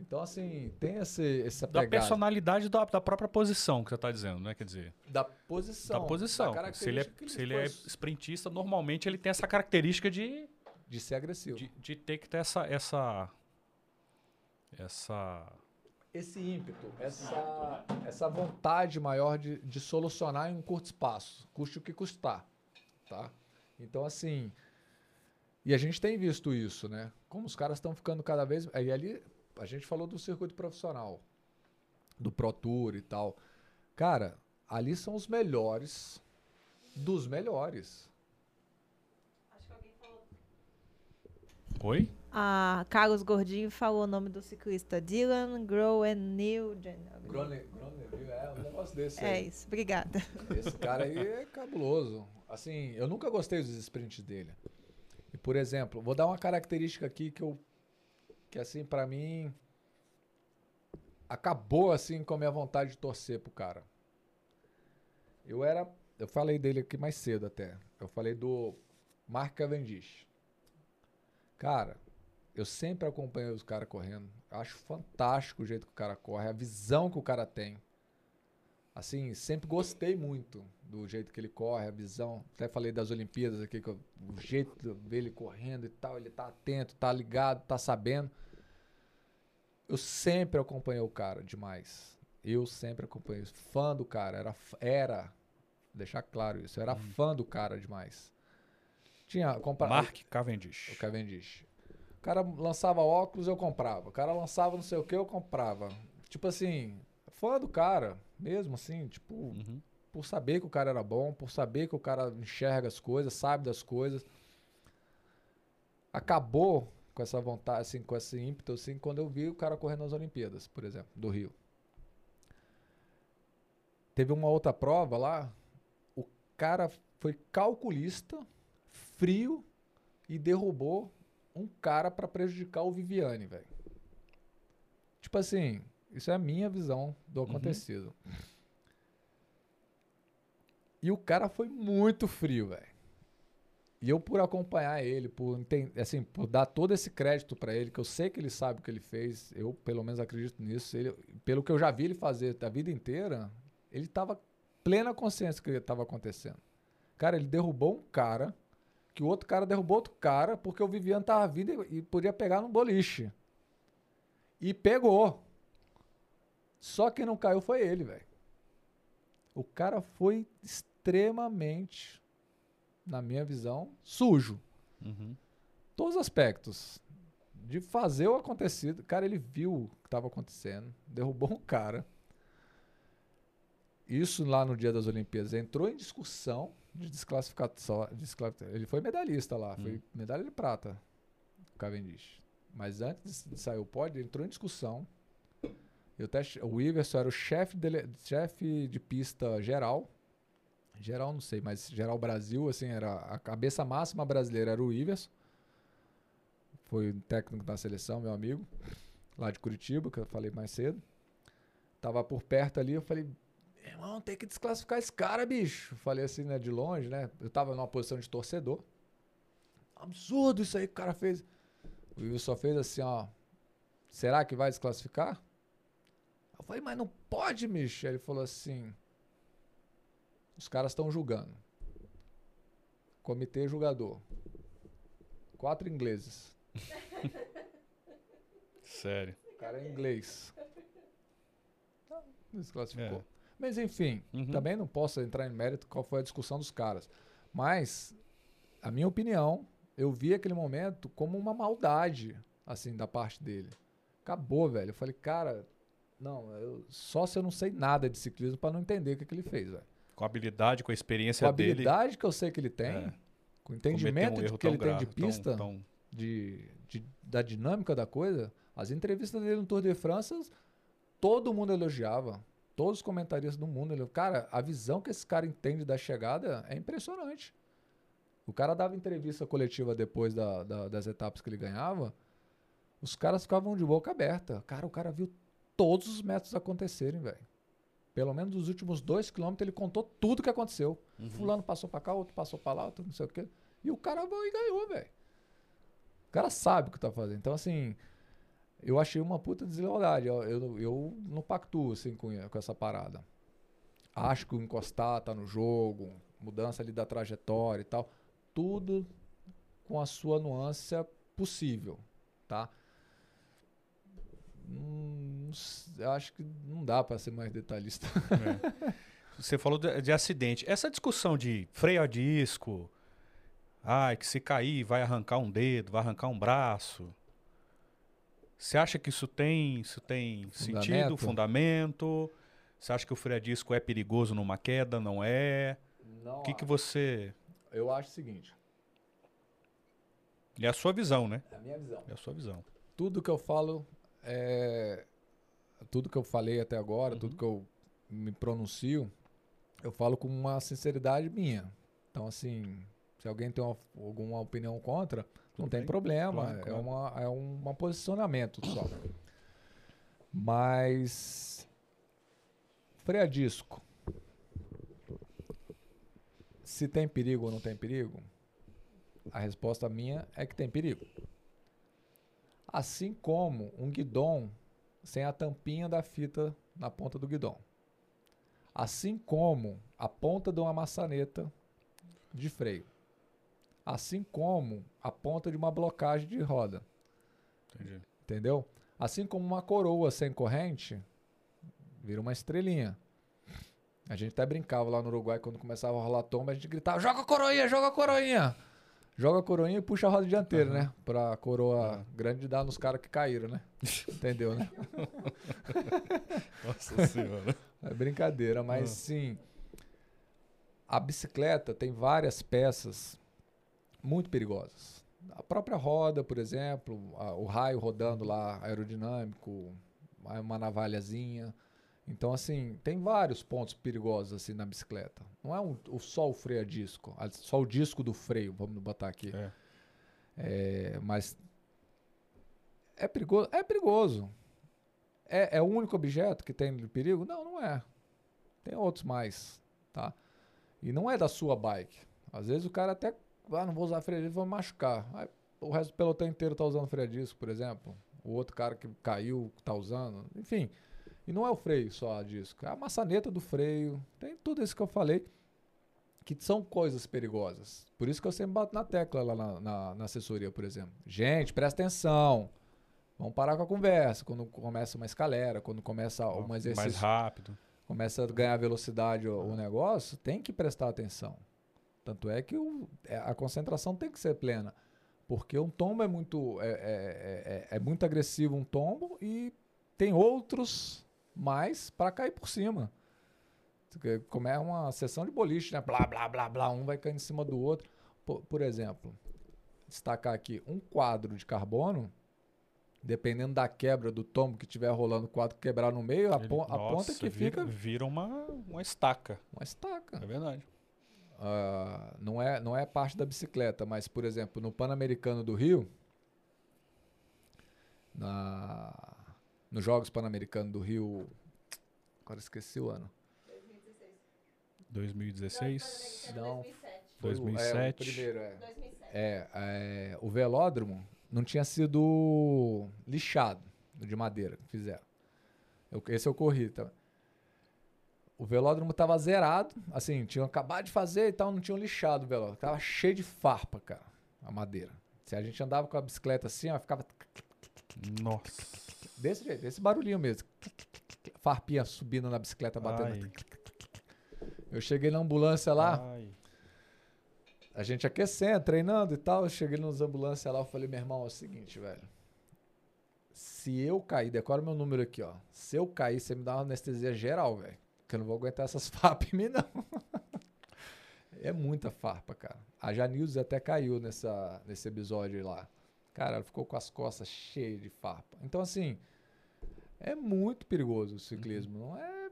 Então, assim, tem esse, essa Da pegada personalidade da, da própria posição que você tá dizendo, né? Quer dizer, da posição. da posição. da se ele, é, que se ele é sprintista, normalmente ele tem essa característica de, de ser agressivo. de, de ter que ter essa. essa. essa esse ímpeto, essa, essa vontade maior de, de solucionar em um curto espaço, custe o que custar, tá? Então, assim, e a gente tem visto isso, né? Como os caras estão ficando cada vez... Aí ali, a gente falou do circuito profissional, do Pro Tour e tal. Cara, ali são os melhores dos melhores. Oi? Ah, Carlos Gordinho falou o nome do ciclista. Dylan Groenewegen. é um negócio desse É aí. isso, obrigada. Esse cara aí é cabuloso. Assim, eu nunca gostei dos sprints dele. E, por exemplo, vou dar uma característica aqui que eu. Que, assim, pra mim. Acabou, assim, com a minha vontade de torcer pro cara. Eu era. Eu falei dele aqui mais cedo até. Eu falei do Mark Cavendish. Cara, eu sempre acompanhei os caras correndo. Acho fantástico o jeito que o cara corre, a visão que o cara tem. Assim, sempre gostei muito do jeito que ele corre, a visão. Até falei das Olimpíadas aqui, que eu- o jeito dele correndo e tal, ele tá atento, tá ligado, tá sabendo. Eu sempre acompanhei o cara demais. Eu sempre acompanhei. Fã do cara, era, era deixar claro isso, eu era fã do cara demais. Tinha compra... Mark Cavendish. O Cavendish. O cara lançava óculos, eu comprava. O cara lançava não sei o que, eu comprava. Tipo assim, fã do cara, mesmo assim, tipo, Uhum. por saber que o cara era bom, por saber que o cara enxerga as coisas, sabe das coisas. Acabou com essa vontade, assim, com esse ímpeto, assim, quando eu vi o cara correndo nas Olimpíadas, por exemplo, do Rio. Teve uma outra prova lá, o cara foi calculista, frio e derrubou um cara pra prejudicar o Viviane, velho. Tipo assim, isso é a minha visão do acontecido. E o cara foi muito frio, velho. E eu por acompanhar ele, por assim, por dar todo esse crédito pra ele, que eu sei que ele sabe o que ele fez, eu pelo menos acredito nisso, ele, pelo que eu já vi ele fazer a vida inteira, ele tava plena consciência do que estava acontecendo. Cara, ele derrubou um cara que o outro cara derrubou outro cara porque o Viviano tava vindo e, e podia pegar no boliche. E pegou. Só quem não caiu foi ele, velho. O cara foi extremamente, na minha visão, sujo. Uhum. Todos os aspectos. De fazer o acontecido. Cara, ele viu o que estava acontecendo. Derrubou um cara. Isso lá no dia das Olimpíadas entrou em discussão de desclassificação. desclassificação. Ele foi medalhista lá, foi medalha de prata, o Cavendish. Mas antes de sair o pódio, entrou em discussão. E o, teste, o Iverson era o chefe dele- chefe de pista geral. Geral não sei, mas geral Brasil, assim, era a cabeça máxima brasileira era o Iverson. Foi o técnico da seleção, meu amigo, lá de Curitiba, que eu falei mais cedo. Tava por perto ali, eu falei, irmão, tem que desclassificar esse cara, bicho. Falei assim, né, de longe, né? Eu tava numa posição de torcedor. Absurdo isso aí que o cara fez. O Will só fez assim, ó. Será que vai desclassificar? Eu falei, mas não pode, bicho. Aí Ele falou assim: os caras estão julgando. Comitê julgador. Quatro ingleses. Sério. O cara é inglês. Então, desclassificou. É. Mas enfim, Uhum. também não posso entrar em mérito qual foi a discussão dos caras. Mas, a minha opinião, eu vi aquele momento como uma maldade, assim, da parte dele. Acabou, velho. Eu falei, cara, não, eu- só se eu não sei nada de ciclismo pra não entender o que, que ele fez, velho. Com a habilidade, com a experiência Com a dele. habilidade que eu sei que ele tem, É. com o entendimento um erro que ele tão tem de grave, tão- pista, tão- de, de- da dinâmica da coisa, as entrevistas dele no Tour de France, todo mundo elogiava. Todos os comentaristas do mundo. elogiavam. Cara, a visão que esse cara entende da chegada é impressionante. O cara dava entrevista coletiva depois da- da- das etapas que ele ganhava. Os caras ficavam de boca aberta. Cara, o cara viu todos os métodos acontecerem, velho. Pelo menos nos últimos dois quilômetros ele contou tudo que aconteceu. Uhum. Fulano passou pra cá, outro passou pra lá, outro não sei o quê. E o cara foi e ganhou, velho. O cara sabe o que tá fazendo. Então, assim, eu achei uma puta deslealdade. Eu, eu, eu não pactuo, assim, com, com essa parada. Acho que o encostar tá no jogo, mudança ali da trajetória e tal. Tudo com a sua nuance possível, tá? Hum, acho que não dá pra ser mais detalhista. É. Você falou de, de acidente. Essa discussão de freio a disco, ai, que se cair vai arrancar um dedo, vai arrancar um braço. Você acha que isso tem, isso tem sentido, Fundamento? fundamento? Você acha que o freio a disco é perigoso numa queda? Não é? Não O que, que você. Eu acho o seguinte, É a sua visão, né? é a minha visão. É a sua visão. tudo que eu falo é tudo que eu falei até agora, Uhum. tudo que eu me pronuncio, eu falo com uma sinceridade minha. Então assim, se alguém tem uma- alguma opinião contra, não Tudo tem problema, Claro, é claro. uma é um posicionamento só. Mas freio a disco. Se tem perigo ou não tem perigo? A resposta minha é que tem perigo. Assim como um guidão sem a tampinha da fita na ponta do guidão. Assim como a ponta de uma maçaneta de freio. Assim como a ponta de uma blocagem de roda. Entendi. Entendeu? Assim como uma coroa sem corrente vira uma estrelinha. A gente até brincava lá no Uruguai quando começava a rolar tomba, a gente gritava: joga a coroinha, joga a coroinha! Joga a coroinha e puxa a roda dianteira, né? Pra coroa grande dar nos caras que caíram, né? Entendeu, né? Nossa senhora. É brincadeira, mas sim. A bicicleta tem várias peças muito perigosas. A própria roda, por exemplo, a- o raio rodando lá aerodinâmico, uma navalhazinha. Então, assim, tem vários pontos perigosos assim na bicicleta. Não é um, o- só o freio a disco, a- só o disco do freio, vamos botar aqui. É. É, mas é perigoso. É perigoso. É, é o único objeto que tem perigo? Não, não é. Tem outros mais, tá? E não é da sua bike. Às vezes o cara até, ah, não vou usar freio disco, vou me machucar. Aí, o resto do pelotão inteiro tá usando freio disco, por exemplo. O outro cara que caiu tá usando. Enfim. E não é o freio só a disco, é a maçaneta do freio. Tem tudo isso que eu falei que são coisas perigosas. Por isso que eu sempre bato na tecla lá na, na, na assessoria, por exemplo. Gente, presta atenção. Vamos parar com a conversa. Quando começa uma escalera, quando começa um exercício. Mais rápido. Começa a ganhar velocidade o, o negócio, tem que prestar atenção. Tanto é que o, é, a concentração tem que ser plena. Porque um tombo é muito, é, é, é, é muito agressivo, um tombo, e tem outros mais para cair por cima. Como é uma sessão de boliche, né? Blá, blá, blá, blá. Um vai cair em cima do outro. Por, por exemplo, destacar aqui um quadro de carbono dependendo da quebra do tombo que estiver rolando, o quadro quebrar no meio, a, Ele, a nossa, ponta que vira, fica. Vira uma, uma estaca. Uma estaca. É verdade. Uh, não, é, não é parte da bicicleta, mas, por exemplo, no Pan-Americano do Rio, na, nos Jogos Pan-Americanos do Rio, agora esqueci o ano. 2016? Não. 2007. É, o primeiro, é. 2007. É, é, o velódromo não tinha sido lixado de madeira que fizeram. Eu, esse eu corri, tá? O velódromo tava zerado, assim, tinham acabado de fazer e tal, não tinham lixado o velódromo. Tava cheio de farpa, cara, a madeira. Se a gente andava com a bicicleta assim, ó, ficava. Nossa. Desse jeito, esse barulhinho mesmo. Farpinha subindo na bicicleta, batendo. Ai. Eu cheguei na ambulância lá. Ai. A gente aquecendo, treinando e tal. Eu cheguei nos ambulâncias lá, eu falei, meu irmão, é o seguinte, velho. Se eu cair, decora meu número aqui, ó. Se eu cair, você me dá uma anestesia geral, velho. Que eu não vou aguentar essas farpas em mim, não. é muita farpa, cara. A Janilza até caiu nessa, nesse episódio lá. Cara, ela ficou com as costas cheias de farpa. Então, assim, é muito perigoso o ciclismo. Uhum. Não, é,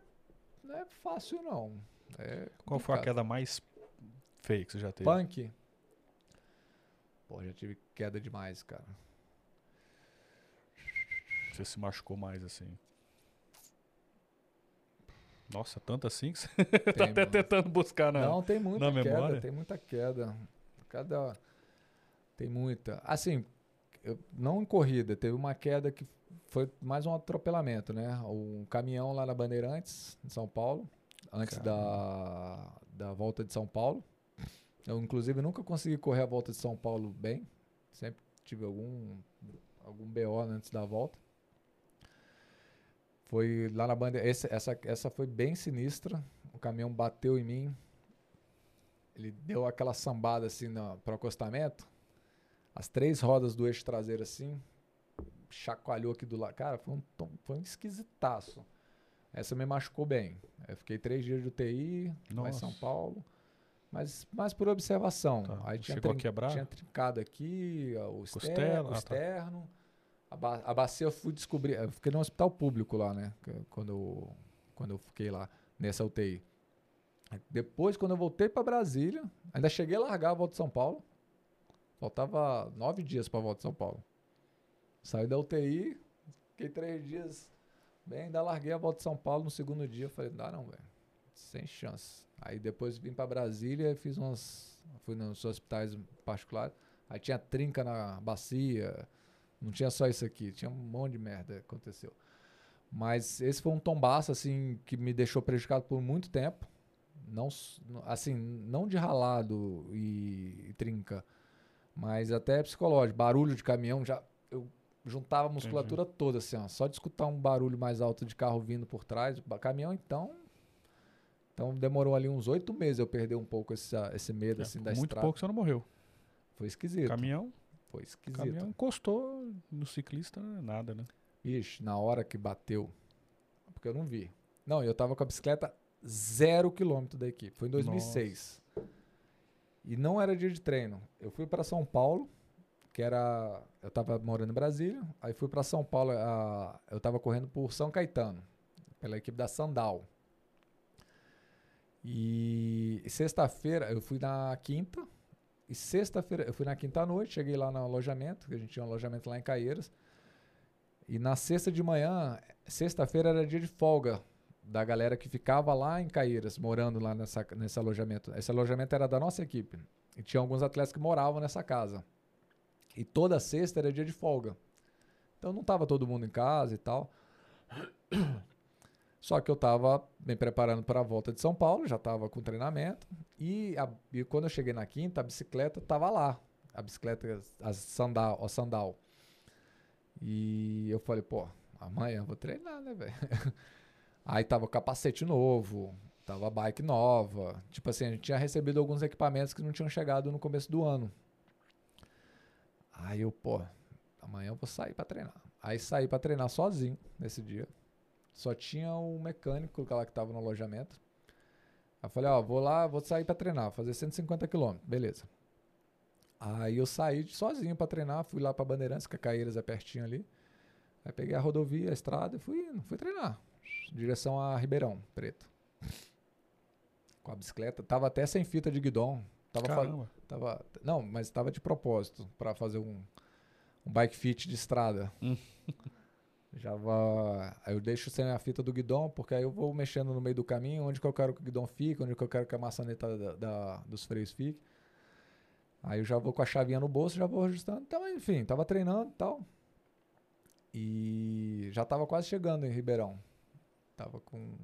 não é fácil, não. É Qual foi a queda mais feia que você já teve? Punk. Pô, já tive queda demais, cara. Você se machucou mais assim? Nossa, tanto assim que você tem, tá até mano. tentando buscar na Não, tem muita queda, memória. tem muita queda. Cada tem muita. Assim, eu, não em corrida, teve uma queda que foi mais um atropelamento, né? Um caminhão lá na Bandeirantes, em São Paulo, antes da, da volta de São Paulo. Eu, inclusive, nunca consegui correr a volta de São Paulo bem. Sempre tive algum, algum BO antes da volta. Foi lá na banda. Essa, essa, essa foi bem sinistra. O caminhão bateu em mim. Ele deu aquela sambada assim para o acostamento. As três rodas do eixo traseiro assim. Chacoalhou aqui do lado. Cara, foi um, foi um esquisitaço. Essa me machucou bem. Eu fiquei três dias de UTI, lá em São Paulo. Mas mais por observação. Tá. Aí tinha, Chegou trin a quebrar? tinha trincado aqui, o externo. O externo. Ah, tá. A, ba a bacia eu fui descobrir. Eu fiquei no hospital público lá, né? Quando eu, quando eu fiquei lá nessa UTI. Depois, quando eu voltei para Brasília, ainda cheguei a largar a volta de São Paulo. Faltava nove dias para a volta de São Paulo. Saí da UTI, fiquei três dias bem, ainda larguei a volta de São Paulo no segundo dia. Falei, não dá não, velho. Sem chance. Aí depois vim para Brasília e fiz umas. Fui nos hospitais particulares. Aí tinha trinca na bacia. Não tinha só isso aqui, tinha um monte de merda que aconteceu. Mas esse foi um tombaço, assim, que me deixou prejudicado por muito tempo. Não, assim, não de ralado e, e trinca, mas até psicológico. Barulho de caminhão, já eu juntava a musculatura Entendi. toda, assim, ó, só de escutar um barulho mais alto de carro vindo por trás. Caminhão, então, então demorou ali uns oito meses eu perder um pouco esse, esse medo é, assim, da muito estrada. Muito pouco você não morreu. Foi esquisito. Caminhão? Foi esquisito. Caminhão encostou no ciclista, nada, né? Ixi, na hora que bateu, porque eu não vi. Não, eu tava com a bicicleta zero quilômetro da equipe. Foi em 2006. Nossa. E não era dia de treino. Eu fui para São Paulo, que era. Eu tava morando em Brasília. Aí fui para São Paulo. A, eu tava correndo por São Caetano, pela equipe da Sandal. E sexta-feira, eu fui na quinta, e sexta-feira, eu fui na quinta noite, cheguei lá no alojamento, que a gente tinha um alojamento lá em Caieiras. E na sexta de manhã, sexta-feira era dia de folga da galera que ficava lá em Caieiras, morando lá nessa, nesse alojamento. Esse alojamento era da nossa equipe. E tinha alguns atletas que moravam nessa casa. E toda sexta era dia de folga. Então não estava todo mundo em casa e tal. Só que eu estava me preparando para a volta de São Paulo, já estava com treinamento. E, a, e, quando eu cheguei na quinta, a bicicleta estava lá. A bicicleta, a sandal, a sandal. E eu falei, pô, amanhã vou treinar, né, velho? Aí tava capacete novo, tava bike nova. Tipo assim, a gente tinha recebido alguns equipamentos que não tinham chegado no começo do ano. Aí eu, pô, amanhã eu vou sair para treinar. Aí saí para treinar sozinho nesse dia. Só tinha o mecânico lá que tava no alojamento. Aí eu falei, ó, vou lá, vou sair para treinar, fazer 150 km, beleza. Aí eu saí sozinho para treinar, fui lá para Bandeirantes, que a Caeiras é pertinho ali. Aí peguei a rodovia, a estrada e fui, fui treinar. Direção a Ribeirão Preto. Com a bicicleta. Tava até sem fita de guidão. Tava, Caramba. tava Não, mas tava de propósito para fazer um, um bike fit de estrada. Já vai. Aí eu deixo sem a fita do guidão, porque aí eu vou mexendo no meio do caminho, onde que eu quero que o guidão fique, onde que eu quero que a maçaneta da, da, dos freios fique. Aí eu já vou com a chavinha no bolso, já vou ajustando. Então, enfim, tava treinando e tal. E já tava quase chegando em Ribeirão. Tava com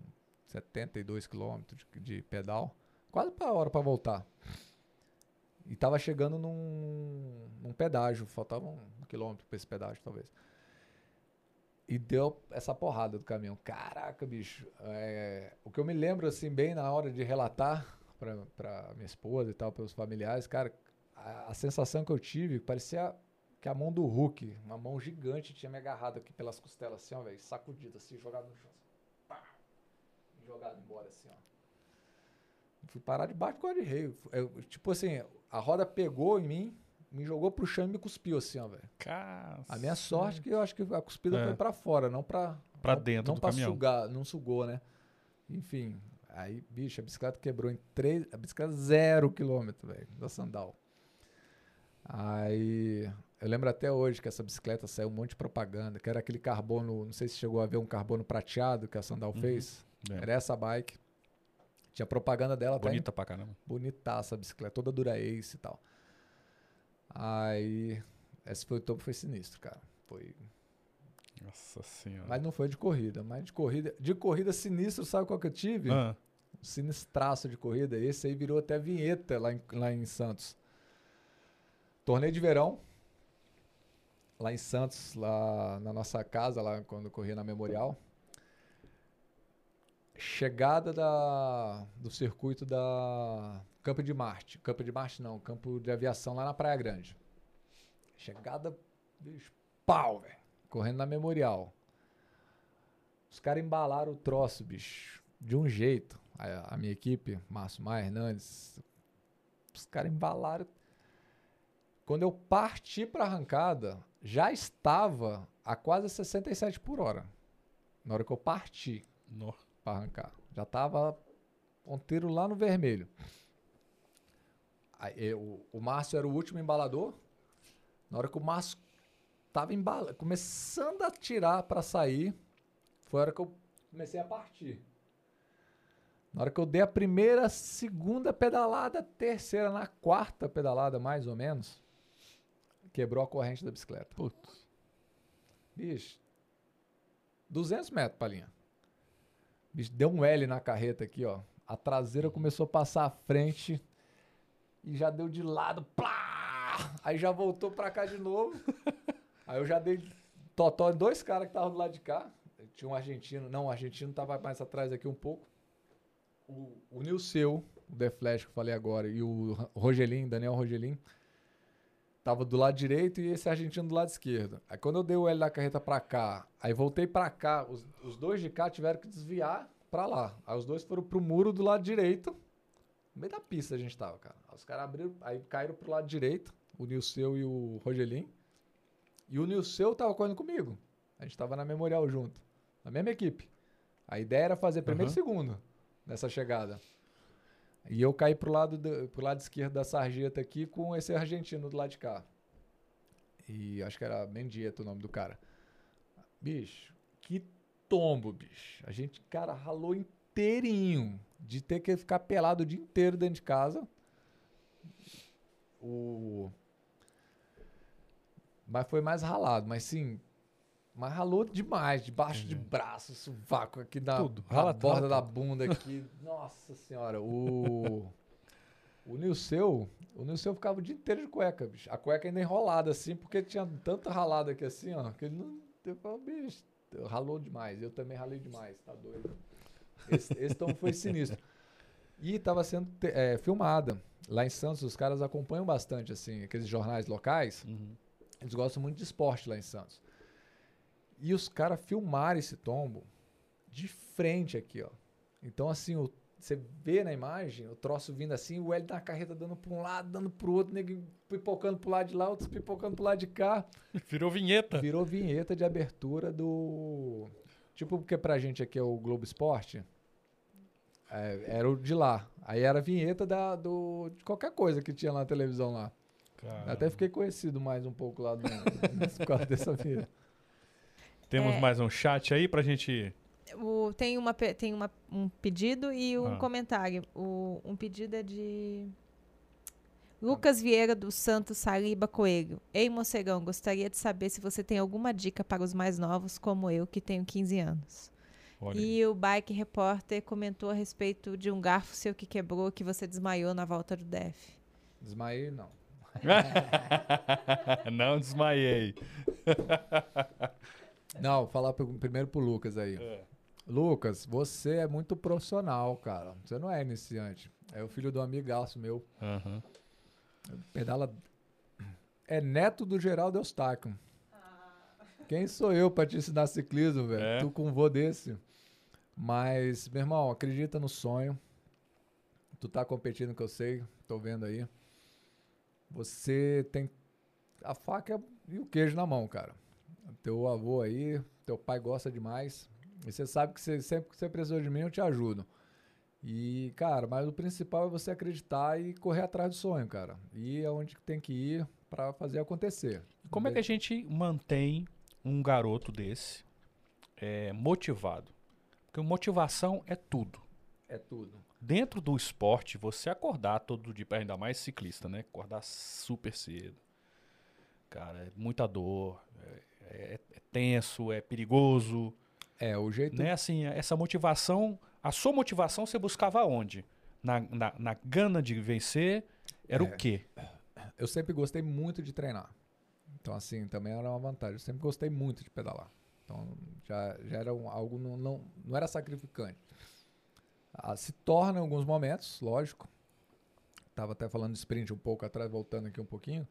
72 quilômetros de, de pedal. Quase para hora para voltar. E tava chegando num, num pedágio. Faltava um quilômetro para esse pedágio, talvez. E deu essa porrada do caminhão. Caraca, bicho. É, o que eu me lembro, assim, bem na hora de relatar para minha esposa e tal, para os familiares, cara, a, a, sensação que eu tive parecia que a mão do Hulk, uma mão gigante, tinha me agarrado aqui pelas costelas, assim, ó, velho, sacudido, assim, jogado no chão. Assim, pá, jogado embora, assim, ó. Fui parar debaixo do guarda-reio. Tipo assim, a roda pegou em mim, me jogou pro chão e me cuspiu assim, ó, velho. A minha sorte é que eu acho que a cuspida é. foi para fora, não para para dentro não do pra caminhão. sugar, não sugou, né? Enfim, aí, bicho, a bicicleta quebrou em três, a bicicleta zero quilômetro, velho, da sandal. Aí, eu lembro até hoje que essa bicicleta saiu um monte de propaganda, que era aquele carbono, não sei se chegou a ver um carbono prateado que a Sandal uhum. fez. É. Era essa bike. Tinha propaganda dela Bonita pra caramba. Bonitaça a bicicleta, toda dura ace e tal. Aí, esse foi o topo, foi sinistro, cara. Foi. Nossa senhora. Mas não foi de corrida, mas de corrida. De corrida sinistro, sabe qual que eu tive? Ah. Um sinistraço de corrida. Esse aí virou até vinheta lá em, lá em Santos. Torneio de verão. Lá em Santos, lá na nossa casa, lá quando eu corria na Memorial. Chegada da, do circuito da Campo de Marte. Campo de Marte não, campo de aviação lá na Praia Grande. Chegada, bicho, pau, velho. Correndo na Memorial. Os caras embalaram o troço, bicho, de um jeito. A, a minha equipe, Márcio Maia Hernandes, os caras embalaram. Quando eu parti para arrancada, já estava a quase 67 por hora. Na hora que eu parti para arrancar. Já estava ponteiro lá no vermelho. Eu, o Márcio era o último embalador. Na hora que o Márcio tava embala, começando a tirar para sair, foi a hora que eu comecei a partir. Na hora que eu dei a primeira, segunda pedalada, terceira, na quarta pedalada, mais ou menos, quebrou a corrente da bicicleta. Putz. Bicho, 200 metros pra linha. Bicho, deu um L na carreta aqui, ó. A traseira começou a passar à frente e já deu de lado, plá! Aí já voltou pra cá de novo. Aí eu já dei totó em dois caras que estavam do lado de cá. Tinha um argentino, não, o argentino tava mais atrás aqui um pouco. O, o Nilceu, o The Flash que eu falei agora, e o Rogelin, Daniel Rogelin, tava do lado direito e esse argentino do lado esquerdo. Aí quando eu dei o L da carreta pra cá, aí voltei pra cá, os, os dois de cá tiveram que desviar pra lá. Aí os dois foram pro muro do lado direito. No meio da pista a gente tava, cara. Aí os caras abriram, aí caíram pro lado direito, o Nilceu e o Rogelin. E o Nilceu tava correndo comigo. A gente tava na Memorial junto, na mesma equipe. A ideia era fazer primeiro uhum. e segundo nessa chegada. E eu caí pro lado, do, pro lado esquerdo da sarjeta aqui com esse argentino do lado de cá. E acho que era Mendieta o nome do cara. Bicho, que tombo, bicho. A gente, cara, ralou inteirinho de ter que ficar pelado o dia inteiro dentro de casa. O... Mas foi mais ralado, mas sim, Mas ralou demais, debaixo de braço, sovaco aqui na, Tudo, rala borda tudo. da bunda aqui. Nossa senhora, o. O Nilceu, o Nilceu ficava o dia inteiro de cueca, bicho. A cueca ainda enrolada assim, porque tinha tanta ralada aqui assim, ó, que ele não. Eu bicho, ralou demais. Eu também ralei demais, tá doido. Esse, esse tom foi sinistro. E estava sendo te- é, filmada. Lá em Santos, os caras acompanham bastante, assim, aqueles jornais locais. Uhum. Eles gostam muito de esporte lá em Santos. E os caras filmaram esse tombo de frente aqui, ó. Então, assim, o- você vê na imagem o troço vindo assim, o Hélio na carreta dando pra um lado, dando pro outro, nego pipocando pro lado de lá, outros pipocando pro lado de cá. Virou vinheta. Virou vinheta de abertura do. Tipo, porque pra gente aqui é o Globo Esporte. é, era o de lá. Aí era a vinheta da, do, de qualquer coisa que tinha lá na televisão lá. Até fiquei conhecido mais um pouco lá no, por causa dessa vinheta. Temos É. mais um chat aí pra gente. O- tem uma, tem uma, um pedido e um Ah. comentário. O, um pedido é de Lucas Vieira dos Santos Saliba Coelho. Ei, Mocegão, gostaria de saber se você tem alguma dica para os mais novos, como eu, que tenho 15 anos. Olha. E o Bike Repórter comentou a respeito de um garfo seu que quebrou, que você desmaiou na volta do DF. Desmaiei, não. Não desmaiei. Não, falar pro- primeiro pro Lucas aí. É. Lucas, você é muito profissional, cara. Você não é iniciante. É o filho do amigaço meu. Aham. Pedala. É neto do Geraldo Eustáquio. Quem sou eu pra te ensinar ciclismo, velho? É? Tu com um vô desse. Mas, meu irmão, acredita no sonho. Tu tá competindo, que eu sei. Tô vendo aí. Você tem a faca e o queijo na mão, cara. Teu avô aí, teu pai gosta demais. E você sabe que você, sempre que você precisou de mim, eu te ajudo. E, cara, mas o principal é você acreditar e correr atrás do sonho, cara. E é onde tem que ir pra fazer acontecer. Como é que a gente mantém um garoto desse é, motivado? Porque motivação é tudo. É tudo. Dentro do esporte, você acordar todo dia, ainda mais ciclista, né? Acordar super cedo. Cara, é muita dor, é, é- é tenso, é perigoso. É, o jeito. Né? Assim, essa motivação, a sua motivação você buscava onde? Na, na, na gana de vencer, era É. o quê? Eu sempre gostei muito de treinar. Então, assim, também era uma vantagem. Eu sempre gostei muito de pedalar. Então, já, já era um- algo, não, não, não era sacrificante. Ah, se torna em alguns momentos, lógico. Tava até falando de sprint um pouco atrás, voltando aqui um pouquinho.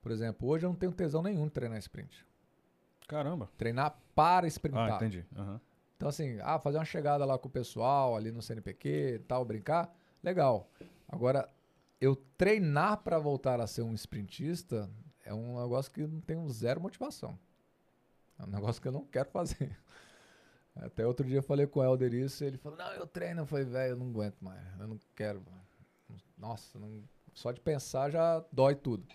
Por exemplo, hoje eu não tenho tesão nenhum de treinar sprint. Caramba. Treinar para sprintar. Ah, entendi. Aham. Então, assim, ah, fazer uma chegada lá com o pessoal, ali no CNPq tal, brincar, legal. Agora, eu treinar para voltar a ser um sprintista é um negócio que não tenho zero motivação. É um negócio que eu não quero fazer. Até outro dia eu falei com o Helder isso, ele falou, não, eu treino. Eu falei, velho, eu não aguento mais, eu não quero. Nossa, não- só de pensar já dói tudo.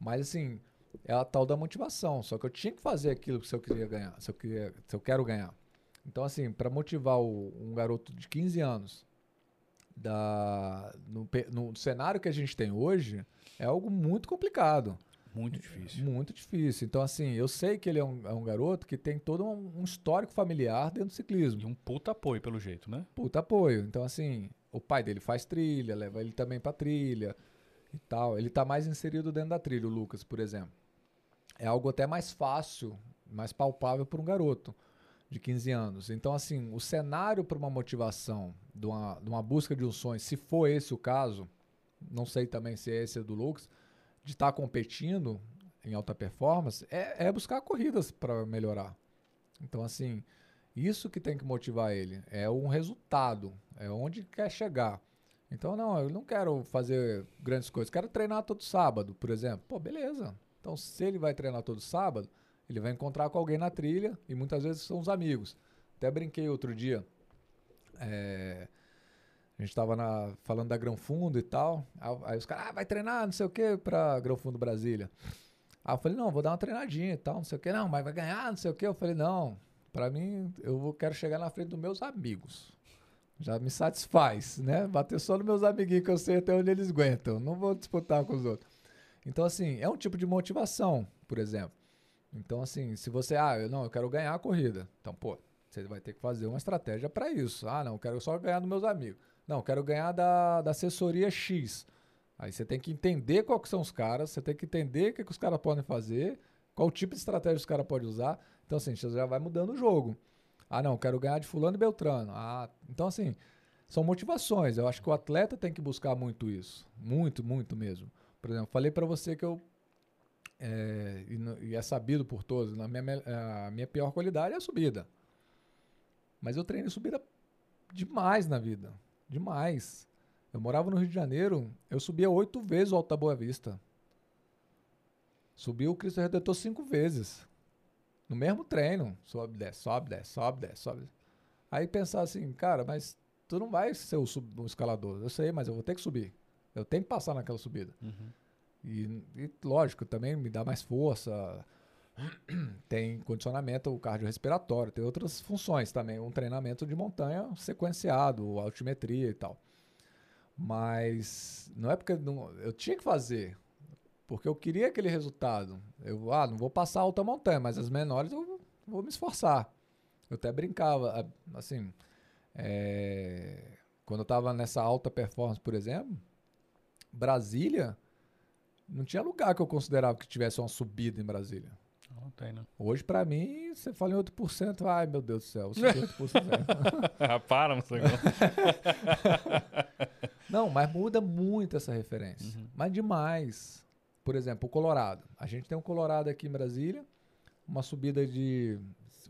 Mas assim, é a tal da motivação. Só que eu tinha que fazer aquilo se eu queria ganhar, se eu, queria, se eu quero ganhar. Então, assim, para motivar o- um garoto de 15 anos da, no, no cenário que a gente tem hoje, é algo muito complicado. Muito difícil. Muito difícil. Então, assim, eu sei que ele é um, é um garoto que tem todo um, um histórico familiar dentro do ciclismo. E um puta apoio, pelo jeito, né? Puta apoio. Então, assim, o pai dele faz trilha, leva ele também pra trilha e tal. Ele tá mais inserido dentro da trilha, o Lucas, por exemplo. É algo até mais fácil, mais palpável para um garoto de 15 anos. Então, assim, o cenário para uma motivação, de uma, de uma busca de um sonho, se for esse o caso, não sei também se é esse do Lucas, de estar competindo em alta performance, é, é buscar corridas para melhorar. Então, assim, isso que tem que motivar ele. É um resultado. É onde quer chegar. Então, não, eu não quero fazer grandes coisas. Quero treinar todo sábado, por exemplo. Pô, beleza. Então, se ele vai treinar todo sábado, ele vai encontrar com alguém na trilha e muitas vezes são os amigos. Até brinquei outro dia. é, a gente estava falando da Grão Fundo e tal. Aí, os caras, ah, vai treinar, não sei o que, pra Grão Fundo Brasília. Aí eu falei, não, vou dar uma treinadinha e tal, não sei o que. Não, mas vai ganhar, não sei o que. Eu falei, não, Pra mim, eu quero chegar na frente dos meus amigos. Já me satisfaz, né? Bater só nos meus amiguinhos que eu sei até onde eles aguentam. Não vou disputar com os outros. Então, assim, é um tipo de motivação, por exemplo. Então, assim, se você, ah, eu, não, eu quero ganhar a corrida. Então, pô, você vai ter que fazer uma estratégia para isso. Ah, não, eu quero só ganhar dos meus amigos. Não, eu quero ganhar da, da assessoria X. Aí você tem que entender qual que são os caras, você tem que entender o que, que os caras podem fazer, qual tipo de estratégia os caras podem usar. Então, assim, você já vai mudando o jogo. Ah, não, eu quero ganhar de fulano e beltrano. Ah, então, assim, são motivações. Eu acho que o atleta tem que buscar muito isso. Muito, muito mesmo. Por exemplo, falei para você que eu é, e, e, é sabido por todos, na minha, a minha pior qualidade é a subida. Mas eu treino subida demais na vida. Demais. Eu morava no Rio de Janeiro, eu subia oito vezes o Alta Boa Vista. Subi o Cristo Redentor cinco vezes. No mesmo treino. Sobe, desce, sobe, desce, sobe, desce, sobe. Aí pensar assim, cara, mas tu não vai ser o, sub, o escalador. Eu sei, mas eu vou ter que subir. Eu tenho que passar naquela subida. Uhum. E, e, lógico, também me dá mais força. Tem condicionamento cardiorrespiratório, tem outras funções também. Um treinamento de montanha sequenciado, altimetria e tal. Mas não é porque não, eu tinha que fazer, porque eu queria aquele resultado. Eu, ah, não vou passar alta montanha, mas as menores eu vou me esforçar. Eu até brincava, assim, é, quando eu estava nessa alta performance, por exemplo, Brasília, não tinha lugar que eu considerava que tivesse uma subida em Brasília. Não tem, né? Hoje, pra mim, você fala em 8%, ai meu Deus do céu, 8%. Para, não sei Não, mas muda muito essa referência. Uhum. Mas demais. Por exemplo, o Colorado. A gente tem um Colorado aqui em Brasília, uma subida de.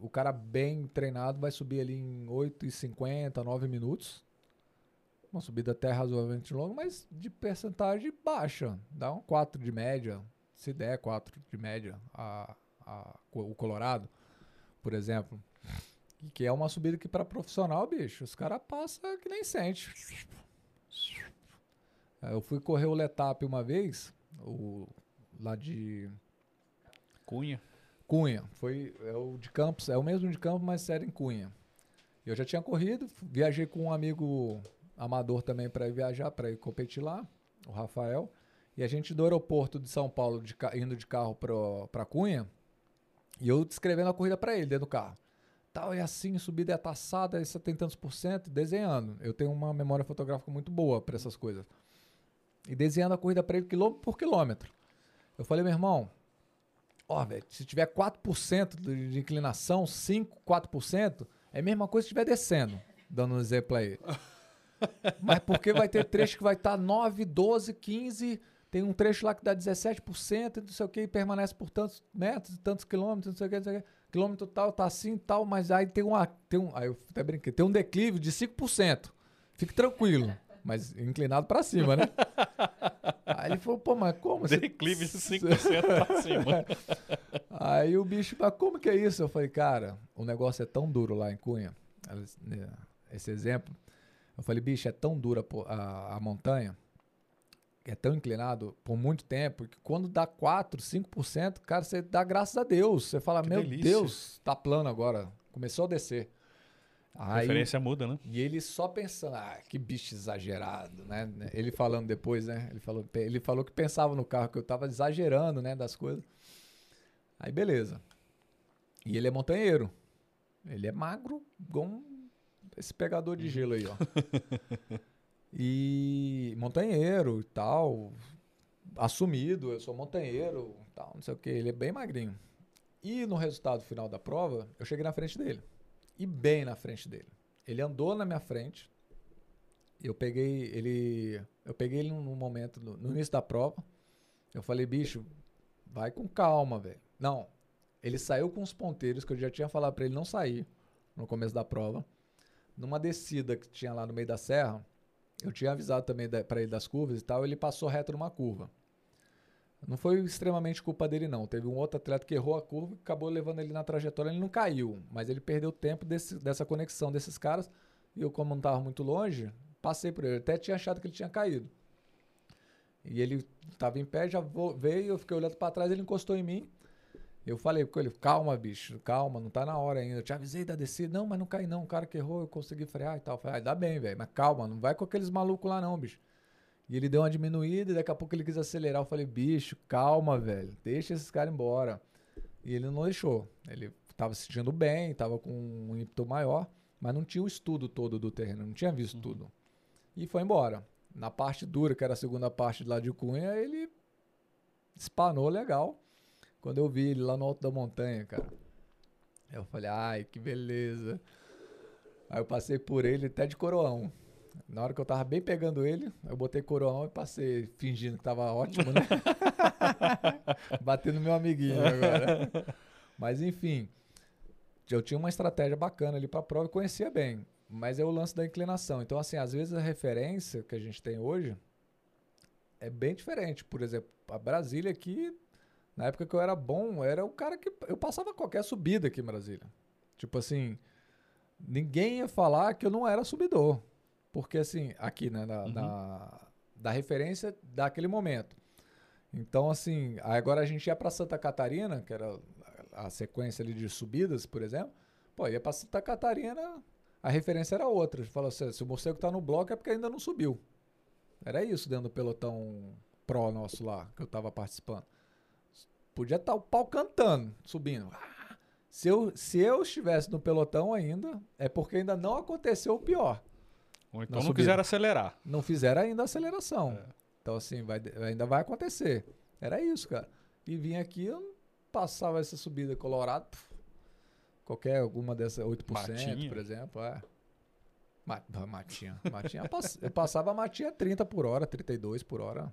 O cara bem treinado vai subir ali em 8,50, 9 minutos. Uma subida até razoavelmente longa, mas de percentagem baixa. Dá um 4 de média, se der 4 de média, a, a, o Colorado, por exemplo. Que é uma subida que para profissional, bicho, os caras passam que nem sente. Eu fui correr o Letap uma vez, o, lá de. Cunha? Cunha. Foi é o de Campos, é o mesmo de Campos, mas era em Cunha. Eu já tinha corrido, viajei com um amigo amador também para ir viajar, para ir competir lá, o Rafael. E a gente do aeroporto de São Paulo, de, indo de carro para Cunha, e eu descrevendo a corrida para ele dentro do carro. Tal, é assim, subida é taçada, isso tem tantos por cento, desenhando. Eu tenho uma memória fotográfica muito boa para essas coisas. E desenhando a corrida para ele quilômetro por quilômetro. Eu falei, meu irmão, ó, velho, se tiver 4% de inclinação, 5, 4%, é a mesma coisa se estiver descendo, dando um exemplo aí. Mas porque vai ter trecho que vai estar tá 9, 12, 15, tem um trecho lá que dá 17%, não sei o que, e permanece por tantos metros, tantos quilômetros, não sei o que, não sei o que. Quilômetro tal, tá assim tal, mas aí tem, uma, tem um. Aí eu até brinquei, tem um declive de 5%. Fique tranquilo. Mas inclinado para cima, né? Aí ele falou, pô, mas como? Declive de 5% para cima. Aí o bicho, mas como que é isso? Eu falei, cara, o negócio é tão duro lá em Cunha, né, esse exemplo. Eu falei, bicho, é tão dura a, a montanha, é tão inclinado por muito tempo, que quando dá 4, 5%, cara, você dá graças a Deus. Você fala, que meu delícia. Deus, tá plano agora. Começou a descer. A referência muda, né? E ele só pensando, ah, que bicho exagerado, né? Ele falando depois, né? Ele falou, ele falou que pensava no carro, que eu tava exagerando, né, das coisas. Aí beleza. E ele é montanheiro. Ele é magro, igual um, esse pegador de gelo aí, ó. e montanheiro e tal, assumido, eu sou montanheiro, tal, não sei o que. Ele é bem magrinho. E no resultado final da prova, eu cheguei na frente dele e bem na frente dele. Ele andou na minha frente. Eu peguei ele, eu peguei ele num momento no, no início da prova. Eu falei, bicho, vai com calma, velho. Não, ele saiu com os ponteiros que eu já tinha falado para ele não sair no começo da prova. Numa descida que tinha lá no meio da serra, eu tinha avisado também para ele das curvas e tal, ele passou reto numa curva. Não foi extremamente culpa dele, não. Teve um outro atleta que errou a curva e acabou levando ele na trajetória. Ele não caiu, mas ele perdeu tempo desse, dessa conexão desses caras. E eu, como não estava muito longe, passei por ele. Até tinha achado que ele tinha caído. E ele estava em pé, já veio, eu fiquei olhando para trás, ele encostou em mim. Eu falei com ele, calma, bicho, calma, não tá na hora ainda. Eu te avisei da descida. Não, mas não cai não. O cara que errou, eu consegui frear e tal. Eu falei, ah, dá bem, velho, mas calma, não vai com aqueles malucos lá não, bicho. E ele deu uma diminuída e daqui a pouco ele quis acelerar. Eu falei, bicho, calma, velho. Deixa esses caras embora. E ele não deixou. Ele estava se sentindo bem, estava com um ímpeto maior, mas não tinha o estudo todo do terreno, não tinha visto tudo. E foi embora. Na parte dura, que era a segunda parte lá de Cunha, ele espanou legal. Quando eu vi ele lá no alto da montanha, cara. Eu falei, ai, que beleza. Aí eu passei por ele até de coroão. Na hora que eu tava bem pegando ele, eu botei coroão e passei fingindo que tava ótimo, né? Batendo meu amiguinho agora. Mas enfim, eu tinha uma estratégia bacana ali pra prova e conhecia bem. Mas é o lance da inclinação. Então, assim, às vezes a referência que a gente tem hoje é bem diferente. Por exemplo, a Brasília aqui, na época que eu era bom, era o cara que. Eu passava qualquer subida aqui em Brasília. Tipo assim, ninguém ia falar que eu não era subidor. Porque, assim, aqui, né, na, na- da referência daquele momento. Então, assim, agora a gente ia para Santa Catarina, que era a sequência ali de subidas, por exemplo. Pô, ia para Santa Catarina, a referência era outra. Fala assim, se o morcego tá no bloco é porque ainda não subiu. Era isso dentro do pelotão pró nosso lá, que eu tava participando. Podia estar o pau cantando, subindo. Ah, Se eu, se eu estivesse no pelotão ainda, é porque ainda não aconteceu o pior. Ou então não subida. quiseram acelerar. Não fizeram ainda a aceleração. Então, assim, vai, ainda vai acontecer. Era isso, cara. E vim aqui, eu passava essa subida colorado. puf, qualquer alguma dessas 8%, Matinha. por exemplo. É. Ma- Matinha. Matinha eu passava a matinha 30 por hora, 32 por hora.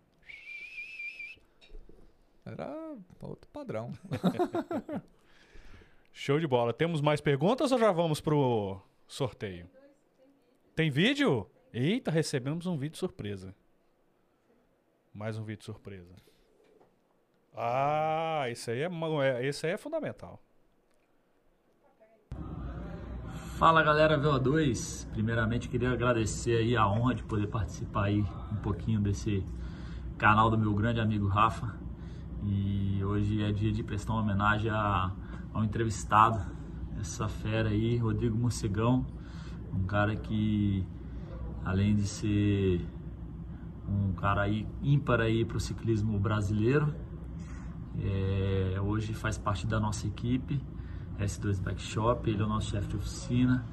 Era outro padrão. Show de bola. Temos mais perguntas ou já vamos pro sorteio? Tem vídeo? Eita, recebemos um vídeo surpresa. Mais um vídeo surpresa. Ah, isso aí é, ma- é- esse aí é fundamental. Fala galera VO2, primeiramente queria agradecer aí a honra de poder participar aí um pouquinho desse canal do meu grande amigo Rafa e hoje é dia de prestar uma homenagem a, ao entrevistado, essa fera aí, Rodrigo Morcegão, um cara que além de ser um cara aí ímpar aí para o ciclismo brasileiro, é, hoje faz parte da nossa equipe S2 Bike Shop, ele é o nosso chefe de oficina.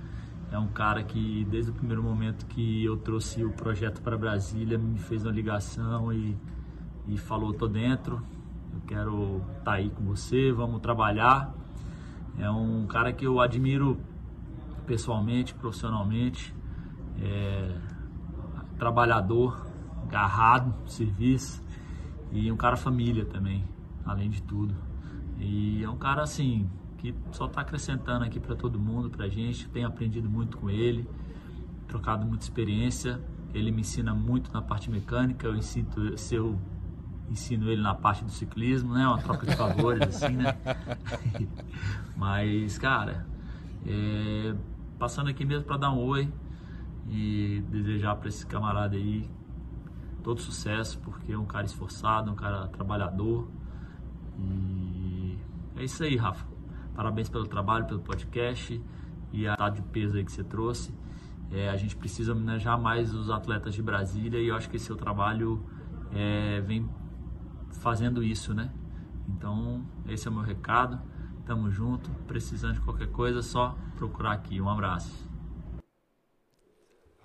É um cara que desde o primeiro momento que eu trouxe o projeto para Brasília me fez uma ligação e, e falou tô dentro, eu quero estar aí com você, vamos trabalhar. É um cara que eu admiro pessoalmente, profissionalmente, é, trabalhador, agarrado, serviço e um cara família também, além de tudo. E é um cara assim que só está acrescentando aqui para todo mundo, para gente. Tenho aprendido muito com ele, trocado muita experiência. Ele me ensina muito na parte mecânica, eu ensino, eu ensino ele na parte do ciclismo, né? Uma troca de favores, assim, né? Mas, cara, é, passando aqui mesmo para dar um oi e desejar para esse camarada aí todo sucesso, porque é um cara esforçado, um cara trabalhador. E é isso aí, Rafa. Parabéns pelo trabalho, pelo podcast e a de peso aí que você trouxe. É, a gente precisa homenagear mais os atletas de Brasília e eu acho que esse seu trabalho é, vem fazendo isso, né? Então, esse é o meu recado. Tamo junto. Precisando de qualquer coisa, é só procurar aqui. Um abraço.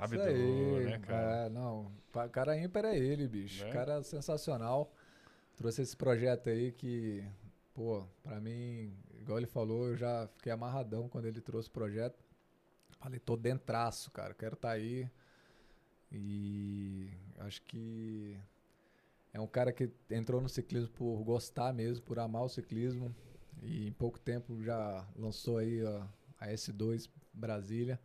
Isso Abdul, aí, né, cara? É, não, cara ímpar é ele, bicho. Né? Cara sensacional. Trouxe esse projeto aí que, pô, pra mim, igual ele falou, eu já fiquei amarradão quando ele trouxe o projeto. Falei, tô dentraço, cara, quero estar aí. E acho que é um cara que entrou no ciclismo por gostar mesmo, por amar o ciclismo. E em pouco tempo já lançou aí a, a S2 Brasília.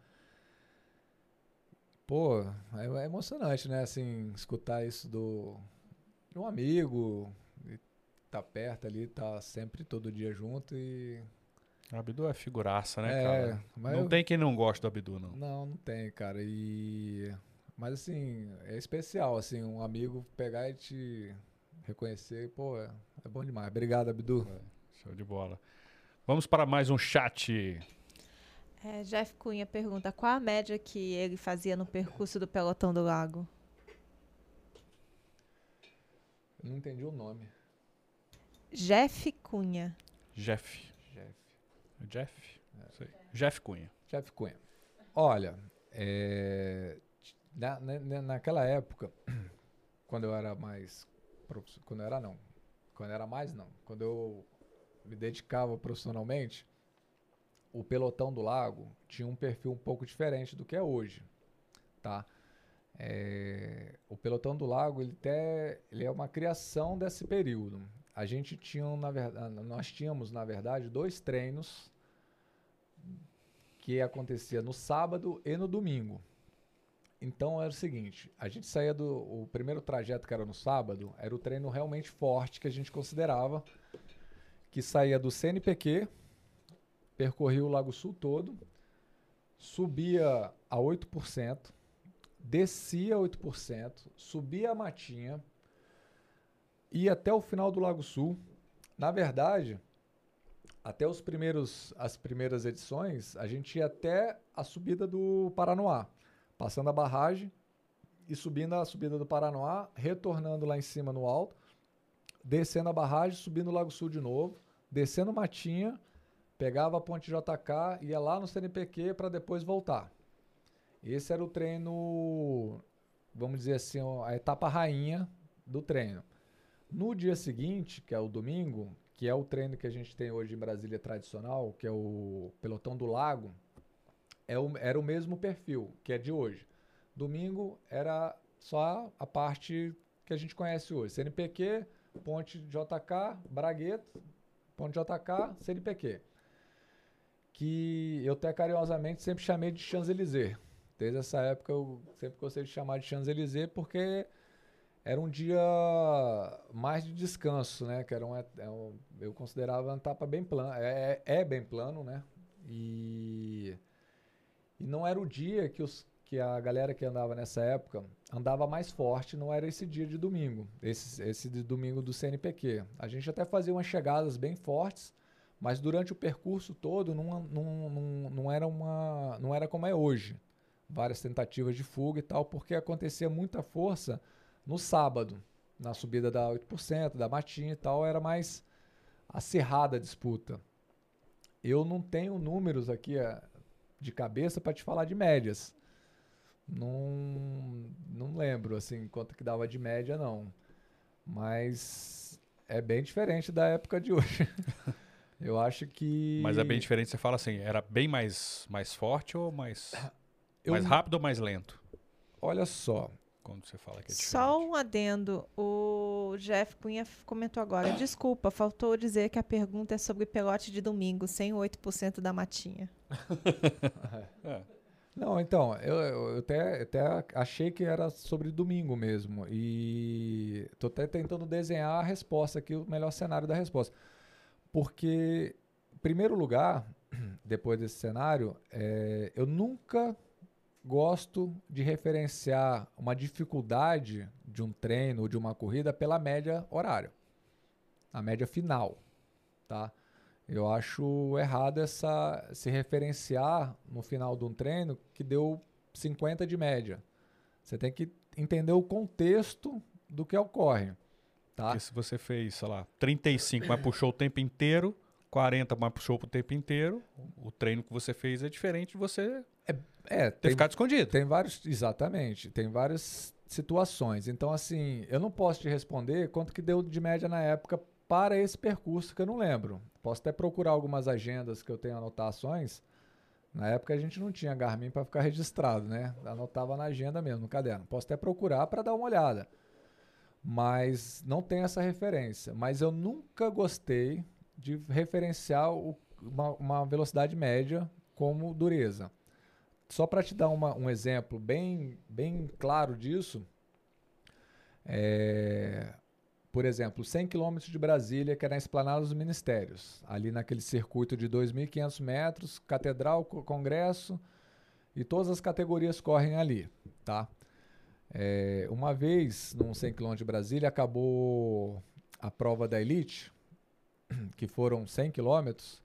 Pô, é, é emocionante, né? Assim, escutar isso do de um amigo, tá perto ali, tá sempre todo dia junto e. Abdu é figuraça, né, É, cara? Não eu- tem quem não gosta do Abdu, não. Não, não tem, cara. E. Mas assim, é especial, assim, um amigo pegar e te reconhecer, pô, é, é bom demais. Obrigado, Abdu. Show de bola. Vamos para mais um chat. É, Jeff Cunha pergunta qual a média que ele fazia no percurso do Pelotão do Lago? Eu não entendi o nome. Jeff Cunha. Jeff. Jeff. Jeff? Sei. Jeff Cunha. Jeff Cunha. Olha, é, na, na- naquela época, quando eu era mais. Quando eu era não. Quando eu era mais não. Quando eu me dedicava profissionalmente, o pelotão do lago tinha um perfil um pouco diferente do que é hoje. Tá? É, o pelotão do lago ele, até, ele é uma criação desse período. A gente tinha, na verdade, nós tínhamos, na verdade, dois treinos que acontecia no sábado e no domingo. Então era o seguinte, a gente saía do o primeiro trajeto que era no sábado, era o treino realmente forte que a gente considerava, que saía do CNPq, percorria o Lago Sul todo, subia a 8%, descia a 8%, subia a matinha, ia até o final do Lago Sul. Na verdade, até os primeiros, as primeiras edições, a gente ia até a subida do Paranoá, passando a barragem e subindo a subida do Paranoá, retornando lá em cima no alto, descendo a barragem, subindo o Lago Sul de novo, descendo Matinha, pegava a ponte JK, ia lá no CNPq para depois voltar. Esse era o treino, vamos dizer assim, a etapa rainha do treino. No dia seguinte, que é o domingo, que é o treino que a gente tem hoje em Brasília tradicional, que é o pelotão do lago, é o, era o mesmo perfil que é de hoje. Domingo era só a parte que a gente conhece hoje. CNPq, ponte JK, Bragueto, ponte JK, CNPq. Que eu até carinhosamente sempre chamei de Champs-Élysées. Desde essa época eu sempre gostei de chamar de Champs-Élysées porque era um dia mais de descanso, né? Que era um, é eu considerava uma etapa bem plana, é, é bem plano, né? E, e não era o dia que, os, que a galera que andava nessa época andava mais forte, não era esse dia de domingo, esse, esse de domingo do CNPq. A gente até fazia umas chegadas bem fortes, mas durante o percurso todo não, não, não, não, era, uma, não era como é hoje. Várias tentativas de fuga e tal, porque acontecia muita força no sábado, na subida da 8%, da matinha e tal, era mais acirrada a disputa. Eu não tenho números aqui eh, de cabeça para te falar de médias. Não, não lembro assim quanto que dava de média não. Mas é bem diferente da época de hoje. Eu acho que Mas é bem diferente, você fala assim, era bem mais, mais forte ou mais, Eu- mais rápido ou mais lento? Olha só, Quando você fala que é diferente. Só um adendo. O Jeff Cunha comentou agora. Desculpa, faltou dizer que a pergunta é sobre pelote de domingo, sem o 8% da matinha. É. Não, então, eu, eu até, até achei que era sobre domingo mesmo. E tô até tentando desenhar a resposta aqui, o melhor cenário da resposta. Porque, em primeiro lugar, depois desse cenário, é, eu nunca gosto de referenciar uma dificuldade de um treino ou de uma corrida pela média horária. A média final, tá? Eu acho errado essa se referenciar no final de um treino que deu 50 de média. Você tem que entender o contexto do que ocorre, tá? Porque se você fez, sei lá, 35, mas puxou o tempo inteiro, 40, mas puxou o tempo inteiro, o treino que você fez é diferente de você É, ter tem, ficado escondido. tem vários, exatamente, tem várias situações. Então, assim, eu não posso te responder quanto que deu de média na época para esse percurso que eu não lembro. Posso até procurar algumas agendas que eu tenho anotações. Na época a gente não tinha Garmin para ficar registrado, né? Anotava na agenda mesmo, no caderno. Posso até procurar para dar uma olhada. Mas não tem essa referência. Mas eu nunca gostei de referenciar o- uma, uma velocidade média como dureza. Só para te dar uma- um exemplo bem, bem claro disso, é, por exemplo, 100 km de Brasília, que é na Esplanada dos Ministérios, ali naquele circuito de 2.500 metros, Catedral, Co- Congresso, e todas as categorias correm ali, tá? É, uma vez, num 100 km de Brasília, acabou a prova da Elite, que foram 100 quilômetros,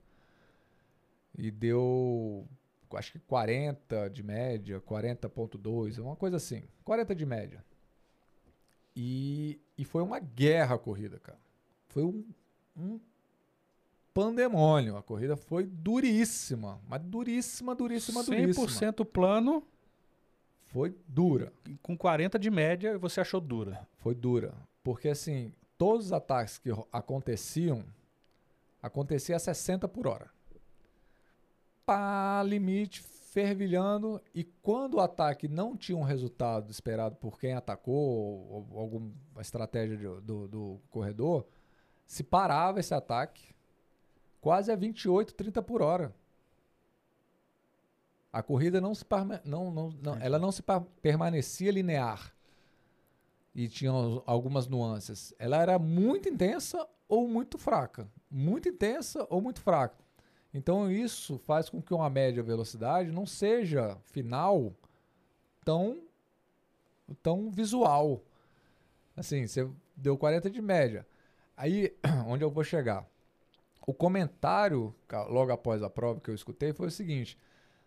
e deu acho que 40 de média, 40.2, uma coisa assim, 40 de média. E, e foi uma guerra a corrida, cara. Foi um, um pandemônio. A corrida foi duríssima, mas duríssima, duríssima, duríssima. 100% plano, Foi dura, com 40 de média, você achou dura. foi dura. Porque assim, todos os ataques que aconteciam, acontecia a 60 por hora. Pá, limite, fervilhando. E quando o ataque não tinha um resultado esperado por quem atacou, ou, ou alguma estratégia de- do, do corredor, se parava esse ataque quase a 28, 30 por hora. A corrida não se não, não, não, ela não se permanecia linear e tinha al- algumas nuances. Ela era muito intensa ou muito fraca, muito intensa ou muito fraca. Então isso faz com que uma média velocidade não seja final tão tão visual. Assim, você deu 40 de média. Aí onde eu vou chegar? O comentário logo após a prova que eu escutei foi o seguinte: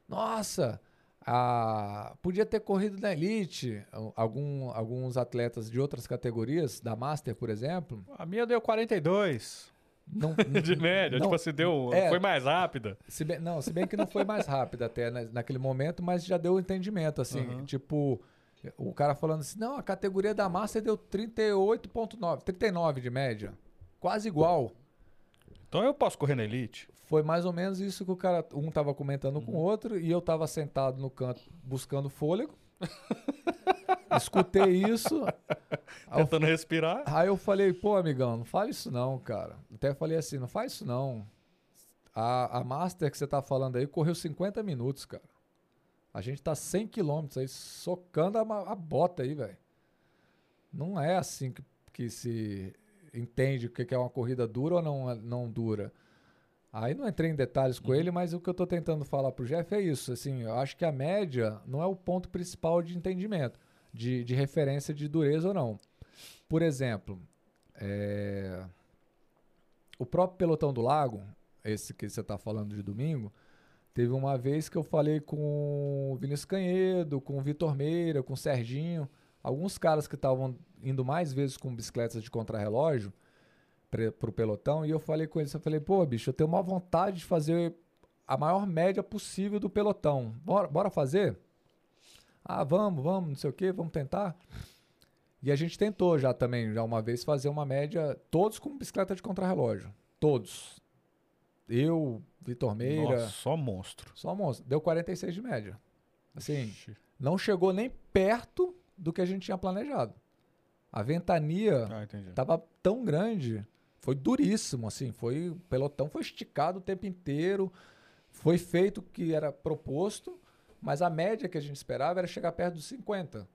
Nossa, a- podia ter corrido na elite. Al- Algum, alguns atletas de outras categorias, da Master, por exemplo, A minha deu 42 não, de média. não- tipo assim, deu, é. foi mais rápida. Se bem, não, se bem que não foi mais rápido até na- naquele momento, mas já deu entendimento, assim, Aham. tipo, o cara falando assim, não, a categoria da Master deu 38.9, 39 de média, quase igual. Então eu posso correr na Elite. Foi mais ou menos isso que o cara, um tava comentando com o Uhum. outro e eu tava sentado no canto buscando fôlego. Escutei isso. Aí eu, Tentando respirar. aí eu falei, pô, amigão, não fala isso não, cara. Até falei assim, não faz isso não. A, a Master que você tá falando aí correu 50 minutos, cara. A gente tá 100 quilômetros aí, socando a, a bota aí, velho. Não é assim que, que se entende o que que é uma corrida dura ou não, não dura. Aí não entrei em detalhes com ele, mas o que eu tô tentando falar pro Jeff é isso. Assim, eu acho que a média não é o ponto principal de entendimento, de, de referência de dureza ou não. Por exemplo, é, o próprio Pelotão do Lago, esse que você está falando de domingo, teve uma vez que eu falei com o Vinícius Canhedo, com o Vitor Meira, com o Serginho, alguns caras que estavam indo mais vezes com bicicletas de contrarrelógio pro pelotão, e eu falei com eles, eu falei, pô, bicho, eu tenho uma vontade de fazer a maior média possível do pelotão. Bora, bora fazer? Ah, vamos, vamos, não sei o que, vamos tentar. E a gente tentou já também, já uma vez, fazer uma média, todos com bicicleta de contrarrelógio. Todos. Eu, Vitor Meira, Nossa, só monstro. só monstro. Deu 46 de média. Assim, Ixi. não chegou nem perto do que a gente tinha planejado. A ventania Ah, entendi. tava tão grande, foi duríssimo, assim, foi o pelotão foi esticado o tempo inteiro, foi feito o que era proposto, mas a média que a gente esperava era chegar perto dos 50.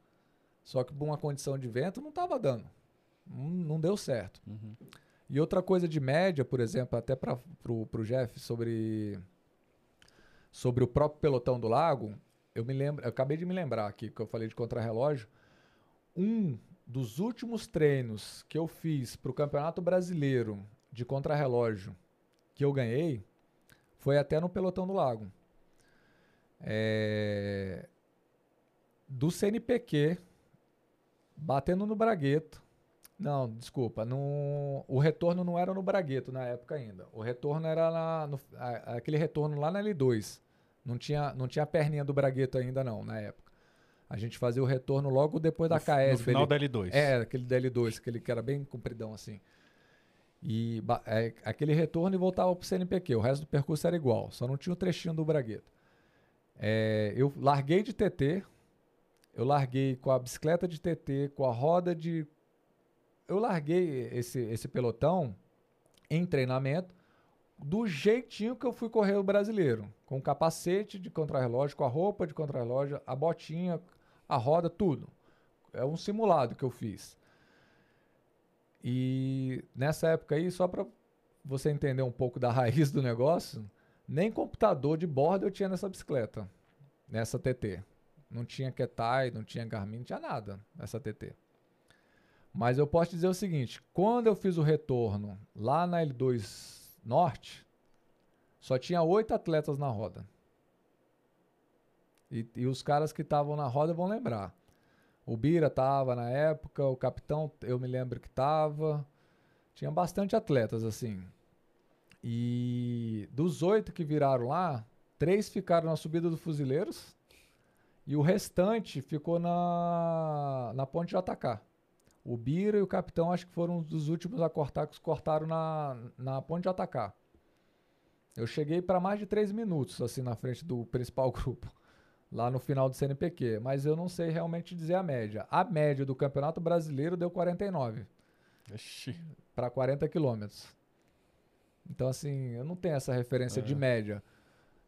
Só que por uma condição de vento não estava dando. Não, deu certo. Uhum. E outra coisa de média, por exemplo, até para pro Jeff sobre sobre o próprio pelotão do lago, eu me lembro, eu acabei de me lembrar aqui que eu falei de contrarrelógio. Um dos últimos treinos que eu fiz para o Campeonato Brasileiro de contrarrelógio que eu ganhei foi até no pelotão do lago. É, do CNPq batendo no Bragueto. Não, desculpa. No, o retorno não era no Bragueto na época ainda. O retorno era na, no, aquele retorno lá na L2. Não tinha, não tinha a perninha do Bragueto ainda não, na época. A gente fazia o retorno logo depois da No, KS. no final da L2. É, aquele da L2, aquele que era bem compridão assim. E é, aquele retorno e voltava pro CNPq. O resto do percurso era igual, só não tinha o trechinho do Bragueto. É, eu larguei de TT, eu larguei com a bicicleta de TT, com a roda de. Eu larguei esse, esse pelotão em treinamento do jeitinho que eu fui correr o brasileiro. Com o capacete de contrarrelógio, com a roupa de contrarrelógio, a botinha, a roda, tudo. É um simulado que eu fiz. E nessa época aí, só para você entender um pouco da raiz do negócio, nem computador de borda eu tinha nessa bicicleta, nessa TT. Não tinha Ketai, não tinha Garmin, não tinha nada nessa TT. Mas eu posso dizer o seguinte: quando eu fiz o retorno lá na L2 Norte, só tinha oito atletas na roda. E, e os caras que estavam na roda vão lembrar. O Bira tava na época, o capitão, eu me lembro que tava. Tinha bastante atletas, assim. E dos oito que viraram lá, três ficaram na subida do Fuzileiros e o restante ficou na, na ponte JK. O Bira e o capitão acho que foram dos últimos a cortar, que cortaram na, na ponte JK. Eu cheguei para mais de três minutos, assim, na frente do principal grupo, lá no final do CNPq, mas eu não sei realmente dizer a média. A média do Campeonato Brasileiro deu 49 Ixi. para 40 quilômetros. Então, assim, eu não tenho essa referência de É. média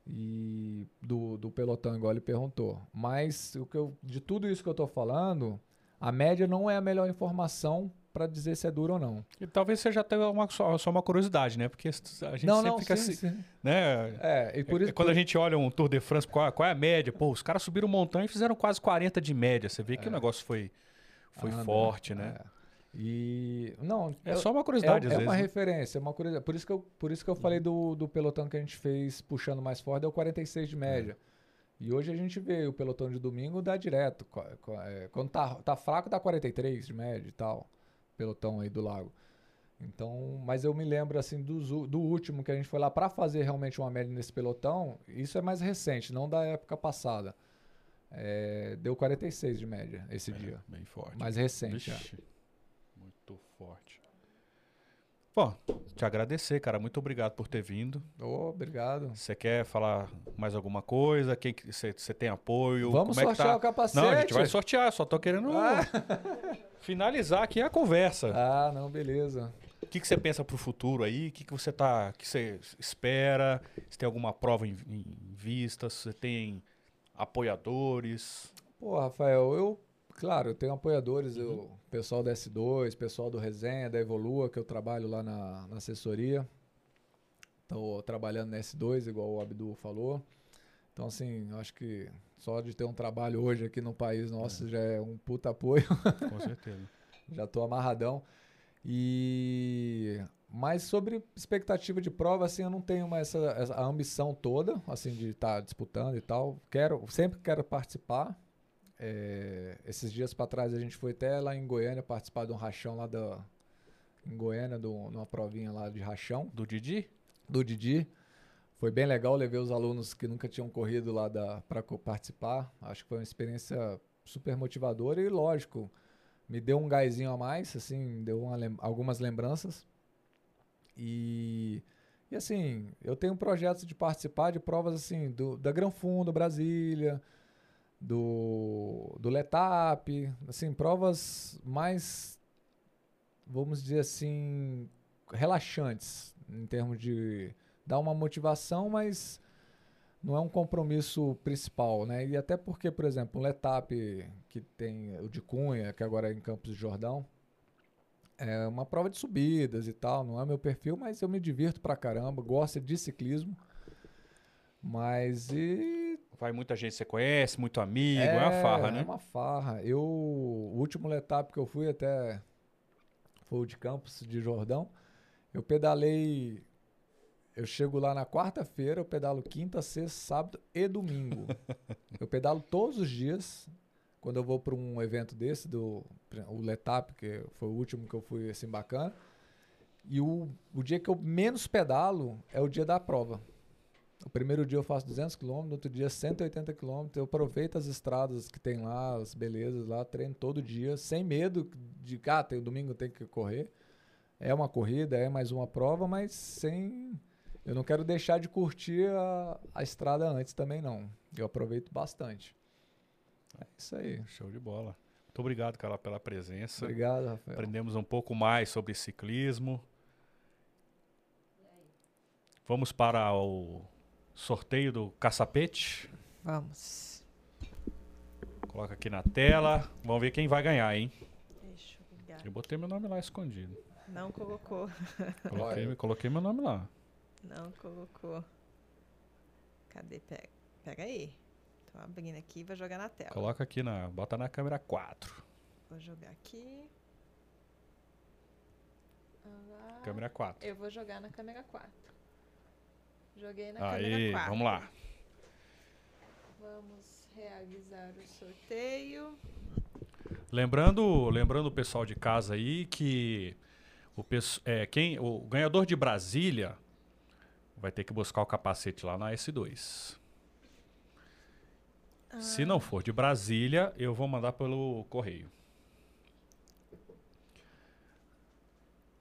e do, do pelotão, igual ele perguntou. Mas o que eu, de tudo isso que eu tô falando, a média não é a melhor informação para dizer se é duro ou não. E talvez seja até uma, só, só uma curiosidade, né? Porque a gente não, sempre não, fica sim, assim, sim. né? É, e por É, isso Quando a gente olha um Tour de France, qual, qual é a média? Pô, os caras subiram montanha e fizeram quase 40 de média. Você vê que o negócio foi, foi anda, forte, né? É. E não, É, eu- só uma curiosidade, é, às é vezes. uma né? referência, é uma curiosidade. Por isso que eu, por isso que eu falei do, do pelotão que a gente fez puxando mais forte, deu 46 de média. E hoje a gente vê o pelotão de domingo dá direto. é, Quando tá, tá fraco, dá 43 de média e tal. Pelotão aí do lago. Então, mas eu me lembro assim dos u- do, último que a gente foi lá para fazer realmente uma média nesse pelotão. Isso é mais recente, não da época passada. É, deu 46 de média esse dia. Bem forte. Mais recente. é. Vixe, muito forte. Bom, te agradecer, cara. Muito obrigado por ter vindo. Ô, obrigado. Você quer falar mais alguma coisa? Quem que você tem apoio? Vamos Como é que sortear tá? o capacete. Não, a gente vai sortear. Só tô querendo Ah. finalizar aqui a conversa. Ah, não, beleza. O que, que você pensa pro futuro aí? O que, que você tá, que você espera? Se tem alguma prova em, em vista? Se você tem apoiadores? Pô, Rafael, eu, claro, eu tenho apoiadores, eu, pessoal da S2, pessoal do Resenha, da Evolua, que eu trabalho lá na, na assessoria. Estou trabalhando na S2, igual o Abdu falou. Então, assim, eu acho que só de ter um trabalho hoje aqui no país nosso já é um puta apoio. Com certeza. já tô amarradão. E mas sobre expectativa de prova, assim, eu não tenho mais essa, essa a ambição toda, assim, de estar disputando e tal. Quero, sempre quero participar. É, esses dias para trás a gente foi até lá em Goiânia participar de um rachão lá da em Goiânia, de um- numa provinha lá de rachão Do Didi? do Didi. Foi bem legal, levei os alunos que nunca tinham corrido lá para participar. Acho que foi uma experiência super motivadora e, lógico, me deu um gásinho a mais, assim, deu uma algumas lembranças. E, e, assim, eu tenho projetos de participar de provas, assim, do, da Gran Fundo, Brasília, do, do Letap, assim, provas mais, vamos dizer assim, relaxantes, em termos de dar uma motivação, mas não é um compromisso principal, né? E até porque, por exemplo, o Letap, que tem o de Cunha, que agora é em Campos de Jordão, é uma prova de subidas e tal, não é meu perfil, mas eu me divirto pra caramba, gosto de ciclismo. Mas e Vai muita gente que você conhece, muito amigo, é, uma farra, é né? uma farra. Eu, o último Letap que eu fui até foi o de Campos de Jordão. Eu pedalei. Eu chego lá na quarta-feira, eu pedalo quinta, sexta, sábado e domingo. eu pedalo todos os dias. Quando eu vou para um evento desse, do o Letap, que foi o último que eu fui assim bacana. E o, o dia que eu menos pedalo é o dia da prova. O primeiro dia eu faço 200 km, no outro dia 180 km. Eu aproveito as estradas que tem lá, as belezas lá, treino todo dia, sem medo de que, ah, tem, domingo tem que correr. É uma corrida, é mais uma prova, mas sem. Eu não quero deixar de curtir a, a estrada antes também, não. Eu aproveito bastante. É isso aí. Show de bola. Muito obrigado, cara, pela presença. Obrigado, Rafael. Aprendemos um pouco mais sobre ciclismo. Vamos para o sorteio do caçapete. Vamos. Coloca aqui na tela. Vamos ver quem vai ganhar, hein? Deixa eu ligar. Eu botei meu nome lá escondido. Não colocou. Coloquei, coloquei meu nome lá. Não colocou. Cadê? Pega, pega aí. Tô abrindo aqui e vou jogar na tela. Coloca aqui na. Bota na câmera 4. Vou jogar aqui. Lá. Câmera 4. Eu vou jogar na câmera 4. Joguei na Aí, câmera 4. vamos lá. Vamos realizar o sorteio. Lembrando, lembrando o pessoal de casa aí que o, é, quem, o ganhador de Brasília vai ter que buscar o capacete lá na S2. Se não for de Brasília, eu vou mandar pelo correio.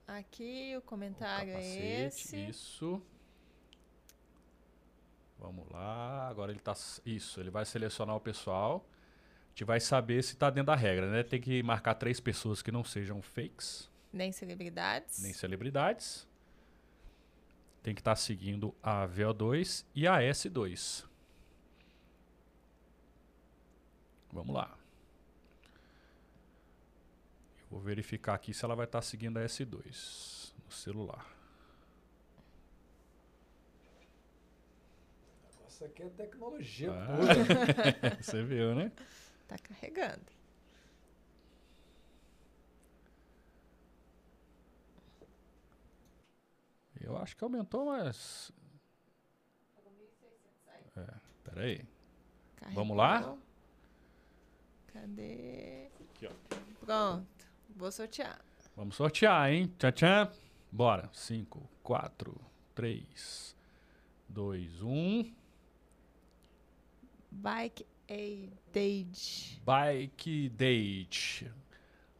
Aqui o O comentário é capacete, esse. Isso. Vamos lá. Agora ele tá. Isso, ele vai selecionar o pessoal. A gente vai saber se tá dentro da regra, né? Tem que marcar três pessoas que não sejam fakes, Nem celebridades. nem celebridades. Tem que estar seguindo a VO2 e a S2. Vamos lá. Eu vou verificar aqui se ela vai estar seguindo a S2 no celular. Isso aqui é tecnologia Ah. pura. Você viu, né? Tá carregando. Eu acho que aumentou, mas. É, peraí. Vamos lá? Carregou. Cadê? Aqui, ó. Pronto. Vou sortear. Vamos sortear, hein? Tchan, tchan. Bora. 5, 4, 3, 2, 1. Bike Aid. Bike Date.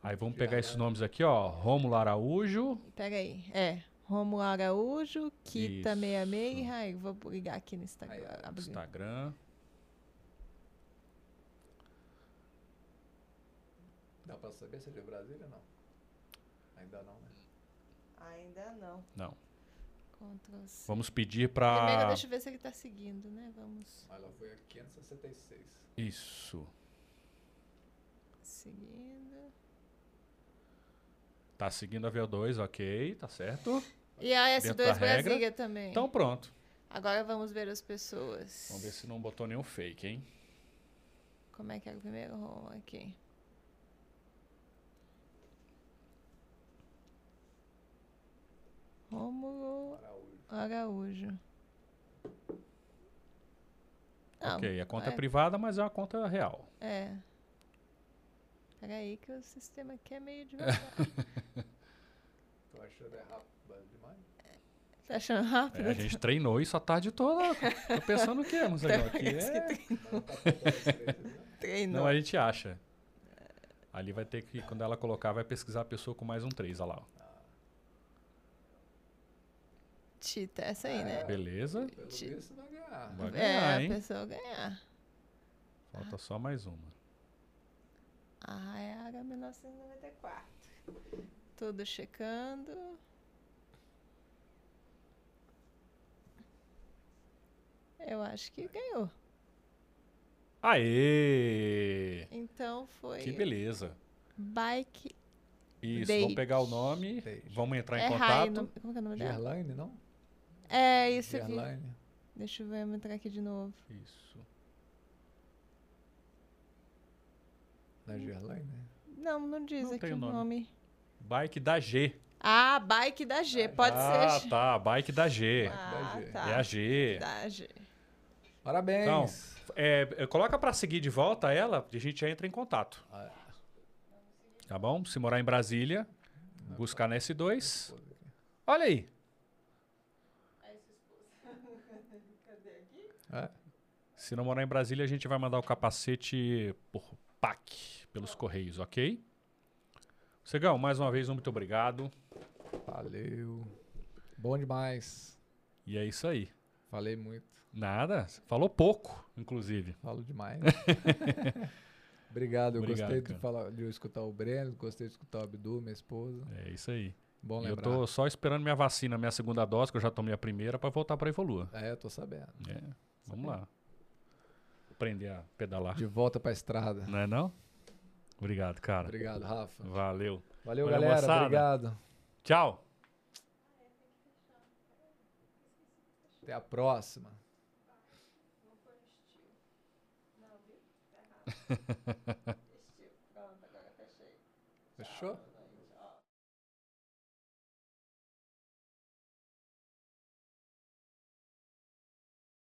Aí vamos pegar esses nomes aqui, ó. Rômulo Araújo. Pega aí. É. Romulo Araújo, Kita Isso. 66 e Raí. Vou ligar aqui no Instagram. abrir. Instagram. Dá pra saber se é de Brasília ou não? Ainda não, né? Ainda não. Não. Vamos pedir Primeiro, pra. deixa eu ver se ele tá seguindo, né? Vamos Ela foi a 566. Isso. seguindo. Tá seguindo a VO2, ok, tá certo. E a Dentro da S2 regra. Brasília também. Então pronto. Agora vamos ver as pessoas. Vamos ver se não botou nenhum fake, hein? Como é que é o primeiro Romulo aqui? Rômulo Araújo. Araújo. Não, ok, a conta é é, privada, mas é uma conta real. É. Peraí que o sistema aqui é meio devagar. Achando é rápido demais. tá achando rápido? É, a gente treinou isso a tarde toda. Tô pensando o quê? Mas agora aqui que é... Treinou. Não, a gente acha. Ali vai ter que, quando ela colocar, vai pesquisar a pessoa com mais um 3, olha lá. ó. Tita, essa aí, né? Beleza. Pelo Ti- visto vai ganhar. Vai É, ganhar, a hein? pessoa ganhar. Falta só mais uma. Ah, é a H1994. Tudo checando. Eu acho que ganhou. Aê! Então foi Que beleza. Bike. Isso, Date. vamos pegar o nome, Date. vamos entrar em é contato. Rai, no- como que é o nome dela? Gerlaine, não? É, isso aqui. Gerlaine. Deixa eu ver, vou entrar aqui de novo. Isso. Não é Gerlaine? Não, não diz Não aqui o nome. nome. Bike da G. Ah, Bike da G. Pode ah, ser. tá. Bike da G. Ah, Da G. tá. É a G. Da G. Parabéns! Então, É, é, coloca pra seguir de volta ela e a gente já entra em contato. Ah, Tá bom? Se morar em Brasília, buscar na S2. pô, Olha aí. É. Se não morar em Brasília, a gente vai mandar o capacete por PAC, pelos Correios, ok? Cegão, mais uma vez, muito obrigado. Valeu. Bom demais. E é isso aí. Falei muito. Nada, falou pouco, inclusive. Falo demais. Obrigado, eu Obrigado, gostei de, falar, de escutar o Breno, gostei de escutar o Abdu, minha esposa. É isso aí. Bom E eu lembrar. tô só esperando minha vacina, minha segunda dose, que eu já tomei a primeira, pra voltar pra Evolua. É, tô sabendo. É, vamos lá. Aprender a pedalar. De volta pra estrada. Não é não? Obrigado, cara. Obrigado, Rafa. Valeu. Valeu, Valeu, galera. moçada. Obrigado. Tchau. Até a próxima. Fechou?